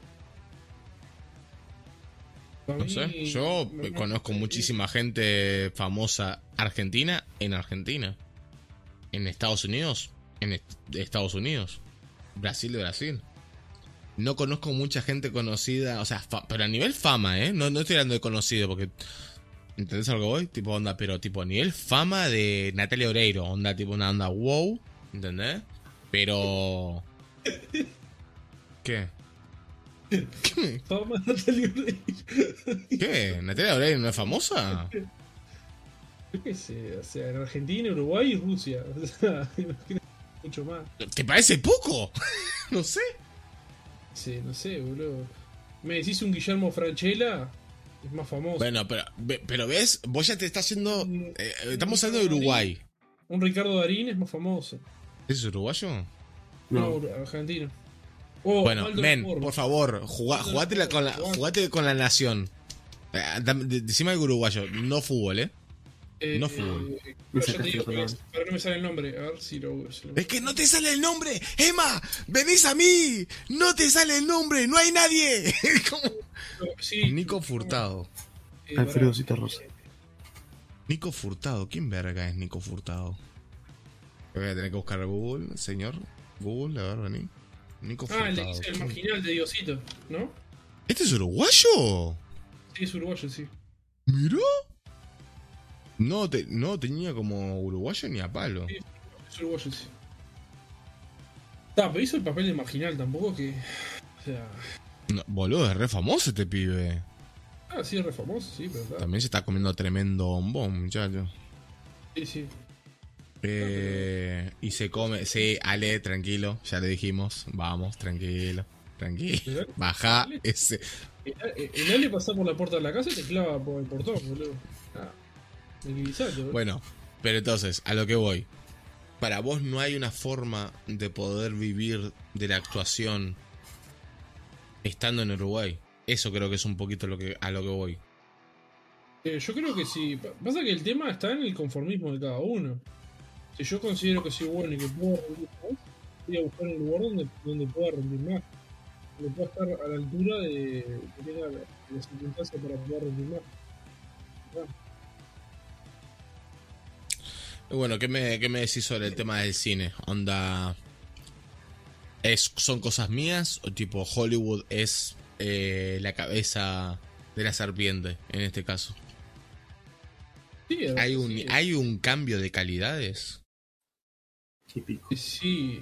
Para No sé, yo me- conozco me- muchísima gente famosa argentina en Argentina. En Estados Unidos, en est- Estados Unidos. Brasil de Brasil. No conozco mucha gente conocida, o sea, pero a nivel fama, ¿eh? No, no estoy hablando de conocido, porque... ¿Entendés a lo que voy? Tipo onda, pero tipo a nivel fama de Natalia Oreiro, onda tipo una onda wow, ¿entendés? Pero... ¿Qué? ¿Qué? Fama Natalia Oreiro. ¿Qué? ¿Natalia Oreiro no es famosa? Yo qué sé, o sea, en Argentina, Uruguay y Rusia. O sea, imagínate mucho más. ¿Te parece poco? no sé. Sí, no sé, boludo. Me decís un Guillermo Franchella, es más famoso. Bueno, pero, pero ves, vos ya te estás haciendo... eh, estamos hablando de Uruguay. Un Ricardo Darín es más famoso. ¿Es uruguayo? No, No, argentino. Oh, bueno, men, por favor, jugá- jugátela con la, jugate con la nación. Eh, Decime algo uruguayo, no fútbol, ¿eh? Eh, no fútbol. eh, te digo que lado. es, pero no me sale el nombre. A ver si lo. si lo- Es que no te sale el nombre, Emma, venís a mí, no te sale el nombre, no hay nadie. ¿Cómo? Sí, Nico Furtado. eh. Alfredo Cita Rosa. Nico Furtado, ¿quién verga es Nico Furtado? Voy a tener que buscar a Google, señor. Google, a ver, vení. Nico Ah, el, Furtado. es el ¿quién? marginal de Diosito, ¿no? ¿Este es uruguayo? Sí, es uruguayo, sí. ¿Miró? No, te, no tenía como uruguayo ni a palo. Sí. Es uruguayo, sí. Pero hizo el papel de marginal tampoco que. O sea. No, boludo, es re famoso este pibe. Ah, sí, es re famoso, sí, pero. También se está comiendo tremendo bombón, muchacho. Sí, sí. Eh, y se come. Sí, Ale, tranquilo, ya le dijimos. Vamos, tranquilo, tranquilo. Baja ese. El, el, el Ale pasa por la puerta de la casa y te clava por el portón, boludo. Ah, Bueno, pero entonces, a lo que voy. Para vos no hay una forma de poder vivir de la actuación estando en Uruguay. Eso creo que es un poquito lo que, a lo que voy. Eh, yo creo que sí. Pa- Pasa que el tema está en el conformismo de cada uno. Si yo considero que soy bueno y que puedo rendir más, voy a buscar un lugar donde, donde pueda rendir más. Donde pueda estar a la altura de que tenga la, la circunstancia para poder rendir más. Bueno, ¿qué me, ¿qué me decís sobre el tema del cine? Onda. ¿Es, ¿Son cosas mías? ¿O tipo Hollywood es eh, la cabeza de la serpiente en este caso? Sí, ¿Hay un, sí. ¿hay un cambio de calidades? Típico. Sí.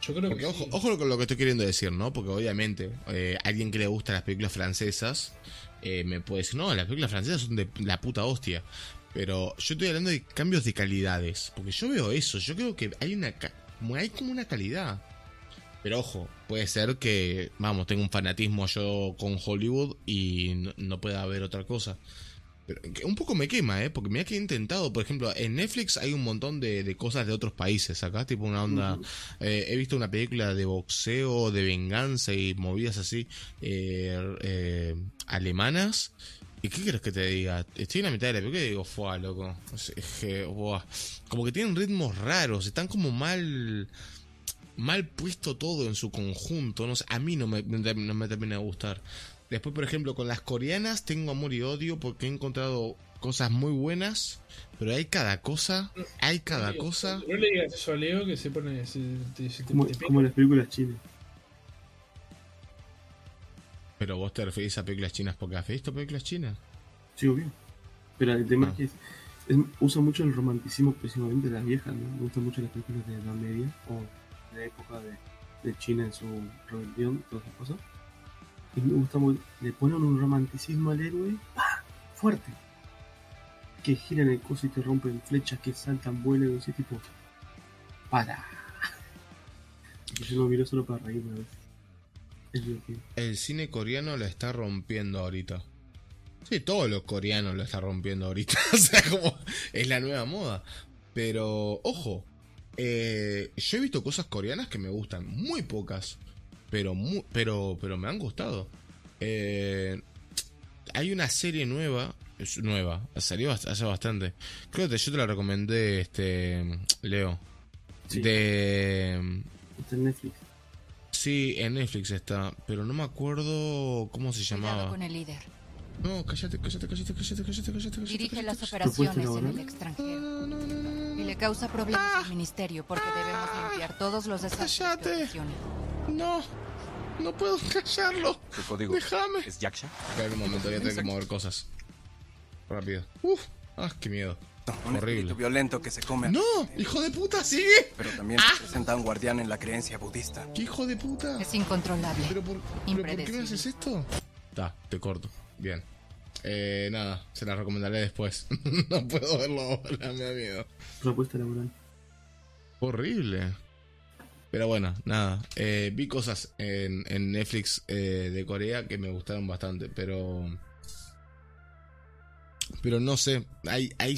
Yo creo Porque que ojo, sí. ojo con lo que estoy queriendo decir, ¿no? Porque obviamente, eh, alguien que le gusta las películas francesas eh, me puede decir, no, las películas francesas son de la puta hostia. Pero yo estoy hablando de cambios de calidades. Porque yo veo eso, yo creo que hay una hay como una calidad. Pero ojo, puede ser que, vamos, tengo un fanatismo yo con Hollywood y no, no pueda haber otra cosa. Pero un poco me quema, ¿eh? Porque mira que he intentado, por ejemplo, en Netflix hay un montón de, de cosas de otros países acá, tipo una onda... Eh, he visto una película de boxeo, de venganza y movidas así eh, eh, alemanas. ¿Y qué quieres que te diga? Estoy en la mitad de la película y digo, fuá, loco. Es- es que, buah. Como que tienen ritmos raros, están como mal mal puesto todo en su conjunto. No sé, a mí no me, no me termina de gustar. Después, por ejemplo, con las coreanas tengo amor y odio porque he encontrado cosas muy buenas, pero hay cada cosa, hay cada cosa. No le digas eso a Leo que se pone. Se, te- se te- Como, te como las películas chinas. Pero vos te referís a películas chinas porque has visto películas chinas. Sí, obvio. Pero el tema Ah. es que es- es- usa mucho el romanticismo, principalmente las viejas, ¿no? Me gustan mucho las películas de la media o de la época de, de China en su rebelión, todas esas cosas. Y me gusta muy. Le ponen un romanticismo al héroe ¡pah! fuerte. Que giran el coso y te rompen flechas, que saltan, vuelan, y así tipo. ¡Para! Y yo lo miro solo para reírme a veces. El cine coreano la está rompiendo ahorita. Sí, todos los coreanos lo están rompiendo ahorita. o sea, como es la nueva moda. Pero, ojo, eh, yo he visto cosas coreanas que me gustan, muy pocas, pero pero pero me han gustado. Eh, hay una serie nueva, es nueva, salió hace bastante. Creo que yo te la recomendé, este Leo. Sí. De Está Netflix. Sí, en Netflix está, pero no me acuerdo cómo se Cuidado llamaba. con el líder. No, cállate, cállate, cállate, cállate, cállate, cállate, cállate. Dirige las operaciones en el extranjero. No, no, no, no, no, Y le causa problemas al ministerio porque debemos limpiar todos los desastres Cállate. no, no puedo callarlo. Código Déjame. es Yaksha. Espera un momento, voy a tener que mover cosas. Rápido. Uf, ah, qué miedo. Un Horrible. espíritu violento que se come a No, hijo de puta, sigue. Pero también representa a un guardián en la creencia budista. ¿Qué hijo de puta? Es incontrolable. ¿Pero por, pero por qué me haces esto? Ta, te corto. Bien. Eh, nada, se la recomendaré después. no puedo verlo ahora, me da miedo. Propuesta laboral. Horrible. Pero bueno, nada. eh, vi cosas en, en Netflix eh, de Corea que me gustaron bastante, pero. Pero no sé. Hay, hay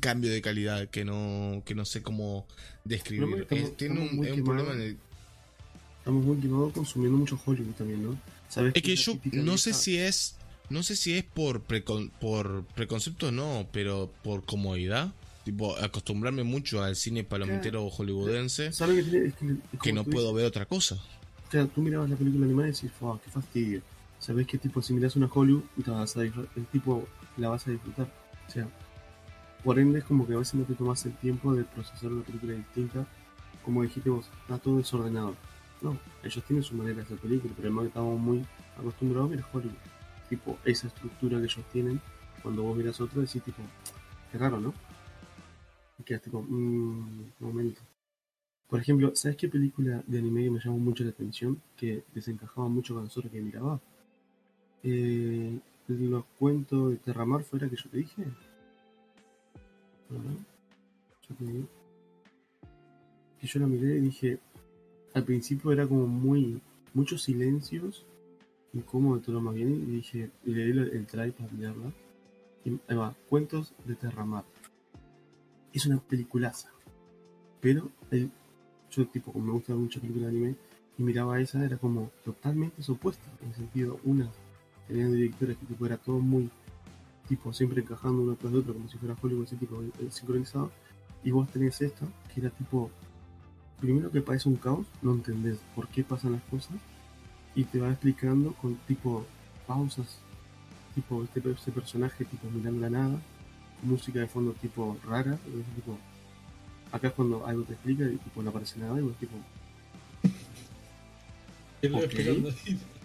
cambio de calidad que no, que no sé cómo describir. No, estamos- tiene un, muy es un problema en el. Estamos muy quemados consumiendo mucho Hollywood también, ¿no? ¿Sabes Es que yo no sé si es. No sé si es por, precon- por preconcepto o no, pero por comodidad. Tipo, acostumbrarme mucho al cine palomitero hollywoodense ¿Sabes que tiene? Es que, es que no puedo ver otra cosa. dices, O sea, tú mirabas la película animada y decís, "Fua, qué fastidio. ¿Sabes qué tipo? Si miras una Hollywood, te vas a el tipo la vas a disfrutar. O sea, por ende como que a veces no te tomas el tiempo de procesar una película distinta. Como dijiste vos, está todo desordenado. No, ellos tienen su manera de hacer películas, pero además estamos muy acostumbrados a ver Hollywood. Tipo, esa estructura que ellos tienen, cuando vos miras otra, decís tipo, qué raro, ¿no? Y quedas tipo, mmm, momento. Por ejemplo, ¿sabes qué película de anime que me llamó mucho la atención? Que desencajaba mucho con las otras que miraba. Eh, los cuentos de Terramar fuera que yo te dije. Yo la miré y dije. Al principio era como muy. muchos silencios. Incómodo todo lo más bien. Y dije. Y le di el, el try para mirarla. Y va. Cuentos de Terramar. Es una peliculaza. Pero yo tipo como me gusta mucho película de anime y miraba esa era como totalmente opuesta en el sentido una tenían directores que tipo era todo muy tipo siempre encajando uno tras de otro como si fuera Hollywood ese tipo eh, sincronizado y vos tenés esta que era tipo primero que parece un caos no entendés por qué pasan las cosas y te va explicando con tipo pausas tipo este, este personaje tipo mirando la nada música de fondo tipo rara tipo acá es cuando algo te explica y tipo no aparece nada y vos tipo Que lo Ok. esperando.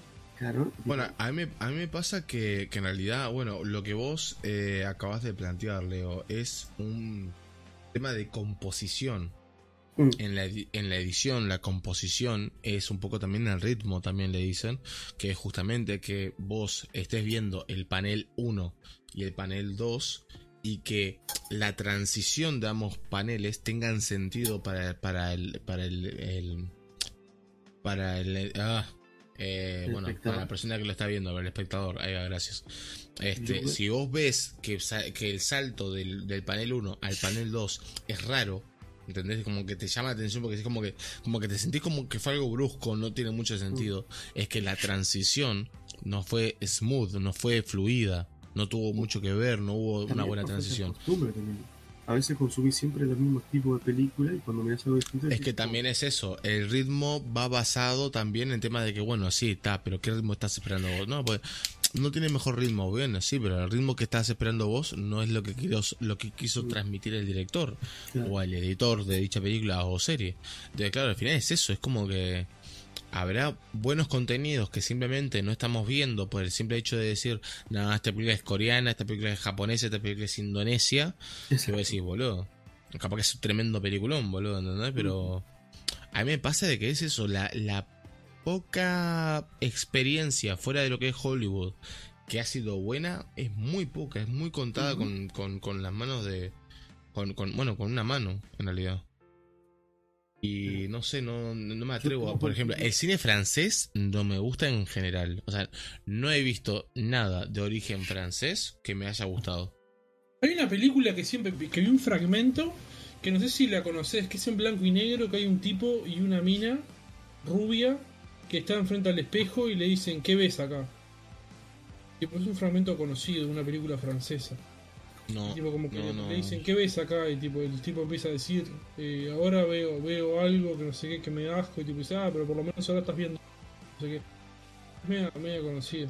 claro Bueno, a mí, me- a mí me pasa que, que en realidad, bueno, lo que vos eh, acabas de plantear, Leo, es un tema de composición. Mm. En la, en la edición, la composición es un poco también el ritmo, también le dicen, que es justamente que vos estés viendo el panel 1 y el panel 2 y que la transición de ambos paneles tengan sentido para, para el... Para el, el- para el... ah, Eh, bueno, espectador. para la persona que lo está viendo, el espectador, ahí va, gracias. Este, si vos ves que, que el salto del, del panel 1 al panel 2 es raro, ¿entendés? Como que te llama la atención porque es como que, como que te sentís como que fue algo brusco, no tiene mucho sentido. Es que la transición no fue smooth, no fue fluida, no tuvo mucho que ver, no hubo una buena transición. costumbre también. A veces consumís siempre los mismos tipos de películas y cuando miras algo distinto. Es que también es eso, el ritmo va basado también en tema de que, bueno, sí, está, pero ¿qué ritmo estás esperando vos? No, pues no tiene mejor ritmo, bien, sí, pero el ritmo que estás esperando vos no es lo que quiso, lo que quiso transmitir el director Claro. o el editor de dicha película o serie. Entonces, claro, al final es eso, es como que habrá buenos contenidos que simplemente no estamos viendo por el simple hecho de decir, no, esta película es coreana, esta película es japonesa, esta película es indonesia. Exacto. vos decís, boludo. Capaz que es un tremendo peliculón, boludo, ¿entendés? Pero a mí me pasa de que es eso, la, la poca experiencia fuera de lo que es Hollywood que ha sido buena es muy poca, es muy contada con, con, con las manos de... Con, con- bueno, con una mano, en realidad. Y no sé, no, no me atrevo a... Por ejemplo, el cine francés no me gusta en general. O sea, no he visto nada de origen francés que me haya gustado. Hay una película que siempre que vi un fragmento, que no sé si la conoces, que es en blanco y negro, que hay un tipo y una mina rubia que está enfrente al espejo y le dicen, ¿qué ves acá? Y pues es un fragmento conocido de una película francesa. No, tipo como que no, le, no. le dicen, ¿qué ves acá? Y tipo el tipo empieza a decir, eh, ahora veo, veo algo que no sé qué, que me da asco, y tipo dice, ah, pero por lo menos ahora estás viendo. No sé qué. Es media, media conocida.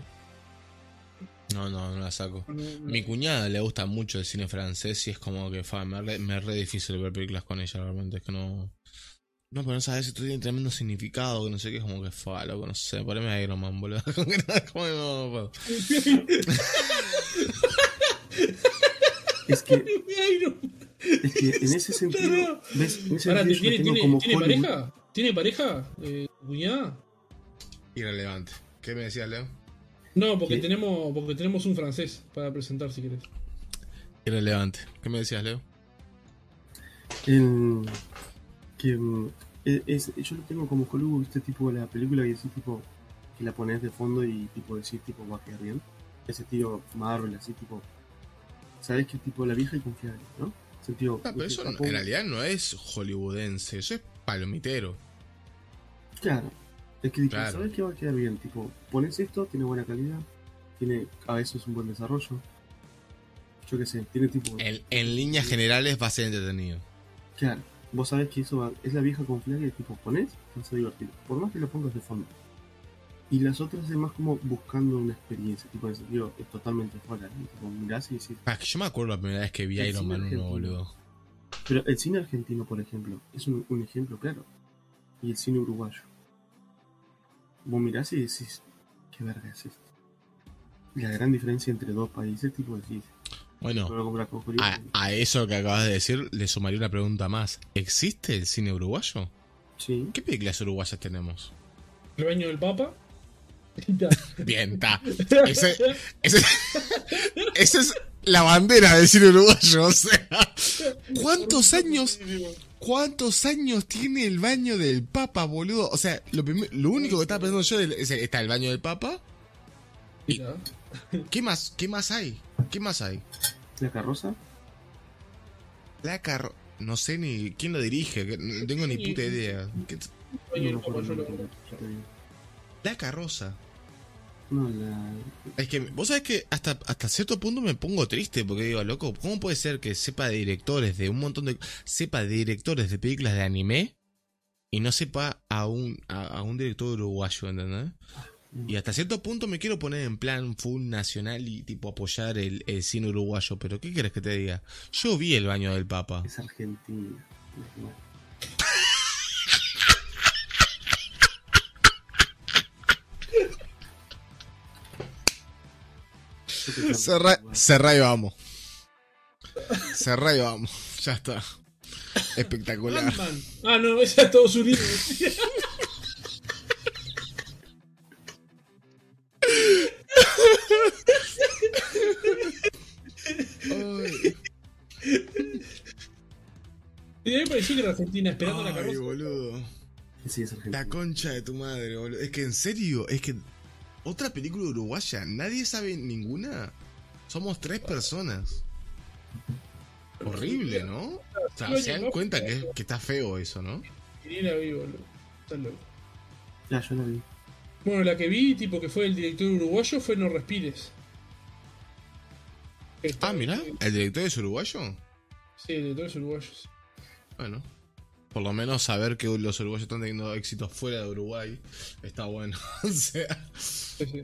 No, no, no la saco. No, no- Mi cuñada le gusta mucho el cine francés y es como que fa, me, re, me re difícil ver películas con ella, realmente. Es que no. No, pero no sabes, esto tiene tremendo significado, que no sé qué, es como que fa, loco, no sé, poneme Iron Man, boludo. Como que no, como que no, no puedo. Es que, es en ese sentido, ¿ves? En ese Pará, sentido yo ¿tiene, tiene- como tiene Hollywood. pareja? ¿Tiene pareja? Eh, ¿tu ¿Cuñada? Irrelevante. ¿Qué me decías, Leo? No, porque ¿Qué? tenemos porque tenemos un francés para presentar si querés. Irrelevante. ¿Qué me decías, Leo? El, que mm, es, es- yo lo tengo como Hollywood, este tipo de la película y ese tipo que la pones de fondo y tipo decir tipo va a quedar bien. Ese estilo Marvel, así tipo. ¿Sabes qué tipo la vieja y confiable, no? Sentido. Ah, pero eso en realidad no es hollywoodense, eso es palomitero. Claro. Es que tipo, Claro. sabes que va a quedar bien, tipo, pones esto, tiene buena calidad, tiene a veces un buen desarrollo. Yo qué sé, tiene tipo. En, en líneas generales va a ser entretenido. Claro, vos sabés que eso va- es la vieja confiable, tipo, pones, vas a divertir. Por más que lo pongas de fondo. Y las otras es más como buscando una experiencia, tipo, en el sentido, es totalmente fuera. ¿no? Tipo, mirás y decís. Ah, que yo me acuerdo la primera vez que vi El Iron Man 1, argentino. boludo. Pero el cine argentino, por ejemplo, es un, un ejemplo claro. Y el cine uruguayo. Vos mirás y decís, ¿qué verga es esto? La gran diferencia entre dos países, tipo, decís, Bueno, a eso que acabas de decir le sumaría una pregunta más. ¿Existe el cine uruguayo? Sí. ¿Qué películas uruguayas tenemos? El baño del Papa. Bien, está. Ese, ese- esa es la bandera del cine uruguayo, o sea. ¿Cuántos años, cuántos años tiene el baño del Papa, boludo? O sea, lo, único que estaba pensando yo es, está el baño del Papa. Y. ¿Qué más, qué más hay? ¿Qué más hay? La carroza, La carro... No sé ni quién lo dirige, no tengo ni puta idea. ¿Qué- La carroza. No, la. Es que, vos sabés que hasta, hasta cierto punto me pongo triste porque digo, loco, ¿cómo puede ser que sepa de directores de un montón de. sepa de directores de películas de anime y no sepa a un, a, a un director uruguayo, ¿entendés? Y hasta cierto punto me quiero poner en plan full nacional y tipo apoyar el, el cine uruguayo, pero ¿qué quieres que te diga? Yo vi el baño del Papa. Es Argentina. Cerra, cerra y vamos. Cerra y vamos. Ya está. Espectacular. Ant-Man. Ah, no, esa es Estados Unidos. Ay. Y me pareció que era Argentina esperando la Ay, carroza. boludo. Sí, es La concha de tu madre, boludo. Es que en serio, es que. Otra película uruguaya, nadie sabe ninguna. Somos tres personas. Horrible, ¿no? O sea, se dan cuenta que, que está feo eso, ¿no? Ni la vi, boludo. Está loco. Ya, yo la vi. Bueno, la que vi, tipo que fue el director uruguayo, fue No Respires. Está- Ah, mira, el director es uruguayo. Sí, el director es uruguayo. sí. Bueno, por lo menos saber que los uruguayos están teniendo éxito fuera de Uruguay está bueno. o sea, Sí, sí.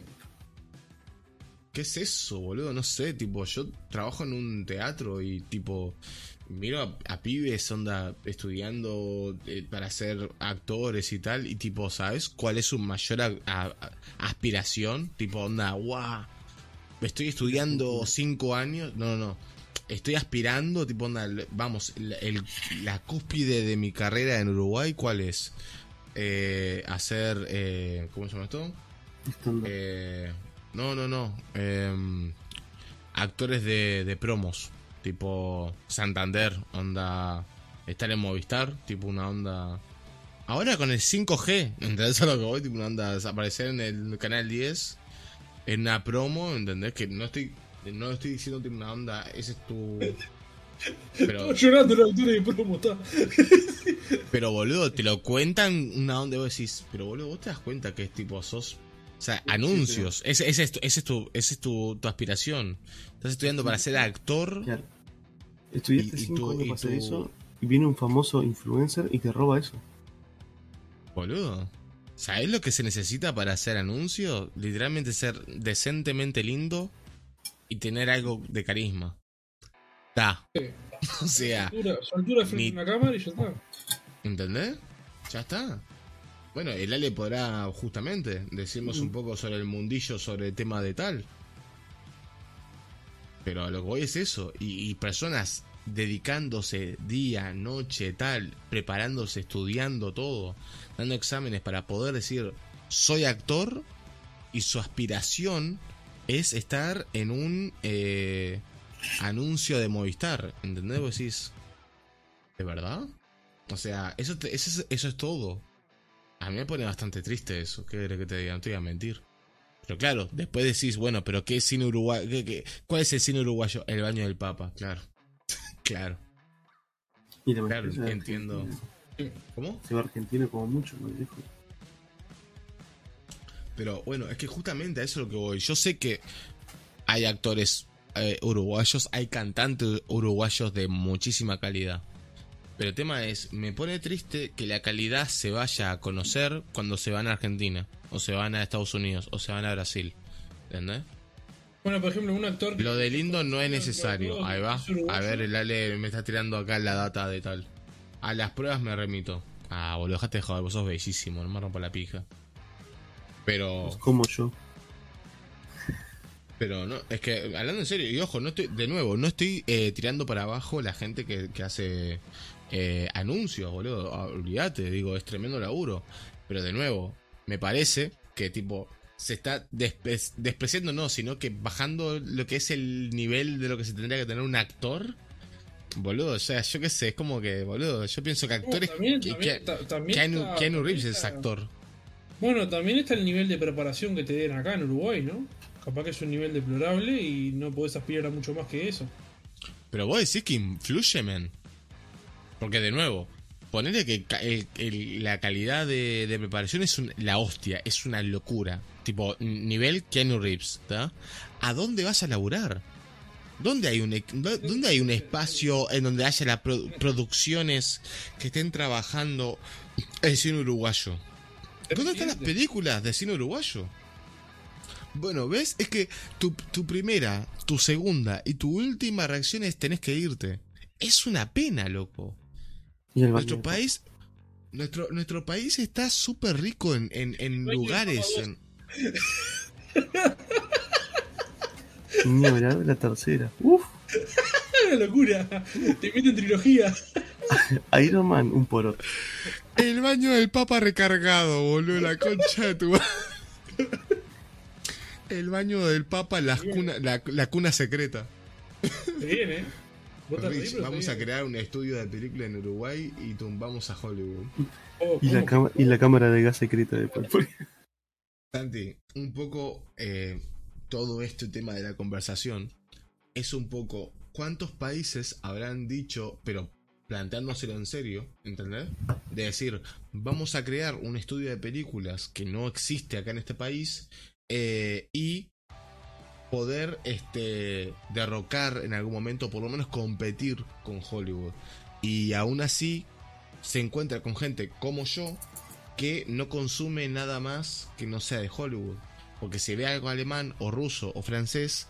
¿qué es eso, boludo? No sé, tipo, yo trabajo en un teatro y tipo miro a, a pibes onda estudiando eh, para ser actores y tal y tipo, ¿sabes cuál es su mayor a- a- aspiración? Tipo, onda, guau, estoy estudiando cinco años, no, no, no. Estoy aspirando, tipo, onda, vamos, el- el- la cúspide de mi carrera en Uruguay, ¿cuál es? Eh, hacer, eh, ¿cómo se llama esto? Eh, no, no, no. em, actores de, de promos. Tipo Santander, onda. Estar en Movistar, tipo una onda. Ahora con el 5G, ¿entendés a lo que voy? Tipo una onda. Desaparecer en el canal 10. En una promo, ¿entendés? Que no estoy. No estoy diciendo una onda. Ese es tu. Pero, Estaba llorando la altura de promo, está. pero boludo, te lo cuentan una onda y vos decís. Pero boludo, vos te das cuenta que es tipo sos. O sea, anuncios. Ese, ese es, tu, ese es, tu, ese es tu, tu aspiración. Estás estudiando para ser actor. Claro. Estudiaste Y- y 5 tú- años y para hacer tú- eso y viene un famoso influencer y te roba eso. Boludo. ¿Sabés lo que se necesita para hacer anuncios? Literalmente ser decentemente lindo y tener algo de carisma. Sí. O sea, altura frente a una cámara y ya está. ¿entendés? Ya está. Bueno, el Ale podrá justamente decirnos un poco sobre el mundillo, sobre el tema de tal. Pero a lo que voy es eso. Y, y personas dedicándose día, noche, tal, preparándose, estudiando todo, dando exámenes para poder decir, soy actor y su aspiración es estar en un eh, anuncio de Movistar. ¿Entendés? Vos decís, ¿de verdad? O sea, eso, te- eso, es, eso es todo. A mí me pone bastante triste eso. ¿Qué querés que te diga? No te voy a mentir. Pero claro, después decís, bueno, pero ¿qué cine uruguayo? ¿Qué, qué- cuál es el cine uruguayo? El baño del Papa, claro. claro. Y Claro, entiendo. Argentina ¿Cómo? Se va como mucho, muy lejos. Pero bueno, es que justamente a eso es lo que voy. Yo sé que hay actores eh, uruguayos, hay cantantes uruguayos de muchísima calidad. Pero el tema es, me pone triste que la calidad se vaya a conocer cuando se van a Argentina, o se van a Estados Unidos, o se van a Brasil. ¿Entendés? Bueno, por ejemplo, un actor que. Lo de lindo no es necesario. Ahí va. A ver, el Ale me está tirando acá la data de tal. A las pruebas me remito. Ah, boludo, dejate de joder, vos sos bellísimo, no me rompo la pija. Pero... Pues como yo. Pero no, es que hablando en serio, y ojo, no estoy, de nuevo, no estoy eh, tirando para abajo la gente que, que hace eh, anuncios, boludo. Ah, Olvídate, digo, es tremendo laburo. Pero de nuevo, me parece que tipo se está despre- despreciando, no, sino que bajando lo que es el nivel de lo que se tendría que tener un actor. Boludo, o sea, yo qué sé, es como que, boludo, yo pienso que No, actores... también- que- también que- también Keanu, Keanu Reeves es actor. Bueno, también está el nivel de preparación que te den acá en Uruguay, ¿no? Capaz que es un nivel deplorable y no podés aspirar a mucho más que eso. Pero vos decís que influye, men. Porque de nuevo, ponerle que el- la calidad de, preparación es un- la hostia, es una locura. Tipo, nivel Keanu Reeves, ¿está? ¿A dónde vas a laburar? ¿Dónde hay un, dó- ¿Dónde hay un espacio en donde haya las pro- producciones que estén trabajando el cine uruguayo? ¿Dónde están las películas de cine uruguayo? Bueno, ¿ves? Es que tu, tu primera, tu segunda y tu última reacción es tenés que irte. Es una pena, loco. Y el Nuestro país, nuestro, nuestro país está súper rico en, en, lugares. En- Ni hablar de la tercera. Uf. ¡Una locura! Te meten trilogía. Iron Man, un poroto. el baño del Papa recargado, boludo, la concha de tu. El baño del Papa, las cuna- la, la cuna secreta. Se viene, ¿eh? Rich, vamos a crear un estudio de película en Uruguay y tumbamos a Hollywood. Oh, Y la, y la cámara de gas secreta de Paul. Santi, un poco eh, todo este tema de la conversación es un poco cuántos países habrán dicho, pero planteándoselo en serio, ¿entendés? De decir, vamos a crear un estudio de películas que no existe acá en este país eh, y poder este derrocar en algún momento, por lo menos competir con Hollywood. Y aún así se encuentra con gente como yo que no consume nada más que no sea de Hollywood. Porque si ve algo alemán o ruso o francés,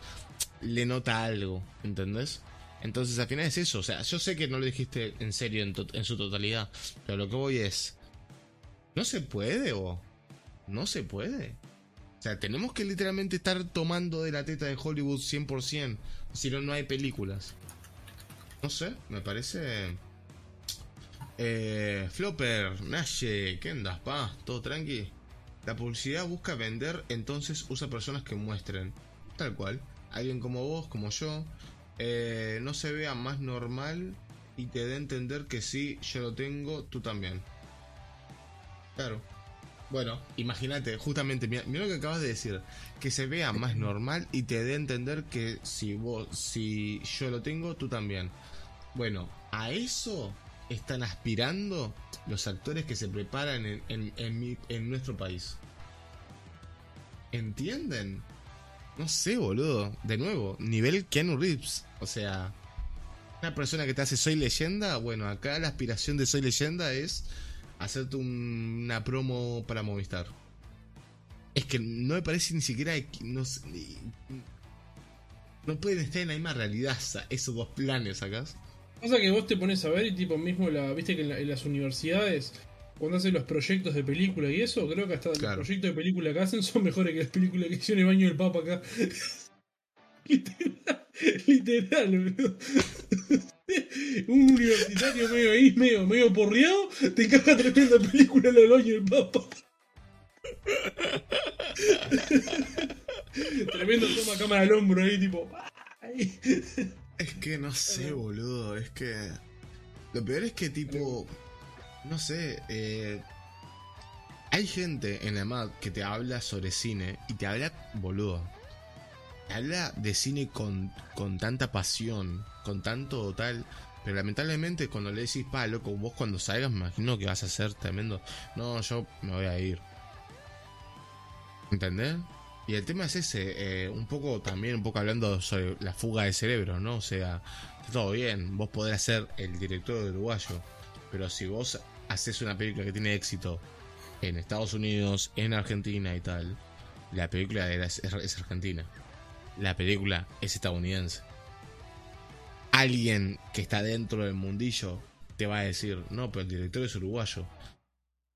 le nota algo, ¿entendés? Entonces al final es eso, o sea, yo sé que no lo dijiste en serio en, su totalidad, pero lo que voy es, ¿no se puede o no se puede? O sea, tenemos que literalmente estar tomando de la teta de Hollywood 100%, si no, no hay películas. No sé, me parece... Eh, Flopper, Nashe, ¿qué andas, pa? ¿Todo tranqui? La publicidad busca vender, entonces usa personas que muestren. Tal cual. Alguien como vos, como yo, eh, no se vea más normal y te dé a entender que sí, yo lo tengo, tú también. Claro. Bueno, imagínate, justamente, mira, lo que acabas de decir, que se vea más normal y te dé a entender que si vos, si yo lo tengo, tú también. Bueno, a eso están aspirando los actores que se preparan en, en- en nuestro país. ¿Entienden? No sé, boludo. De nuevo, nivel Keanu Reeves. O sea, una persona que te hace Soy Leyenda. Bueno, acá la aspiración de Soy Leyenda es hacerte un- una promo para Movistar. Es que no me parece ni siquiera. No, no pueden estar en la misma realidad esos dos planes acá. Pasa que vos te pones a ver y tipo mismo la, viste que en, la- en las universidades cuando hacen los proyectos de película y eso, creo que hasta Claro. los proyectos de película que hacen son mejores que las películas que hicieron el baño del Papa acá. literal, literal, boludo. Un universitario medio ahí, medio, medio porreado, te caga tremenda película la del baño del Papa. Tremendo toma cámara al hombro ahí, tipo. Es que no sé, boludo. Es que. Lo peor es que, tipo. No sé. eh, hay gente en la MAD que te habla sobre cine y te habla, boludo. Te habla de cine con, con tanta pasión, con tanto tal. Pero lamentablemente, cuando le decís, pa, loco, vos cuando salgas, me imagino que vas a ser tremendo. No, yo me voy a ir. ¿Entendés? Y el tema es ese, eh, un poco también, un poco hablando sobre la fuga de cerebro, ¿no? O sea, está todo bien, vos podrás ser el director uruguayo, pero si vos haces una película que tiene éxito en Estados Unidos, en Argentina y tal, la película es, argentina, la película es estadounidense. Alguien que está dentro del mundillo te va a decir, no, pero el director es uruguayo.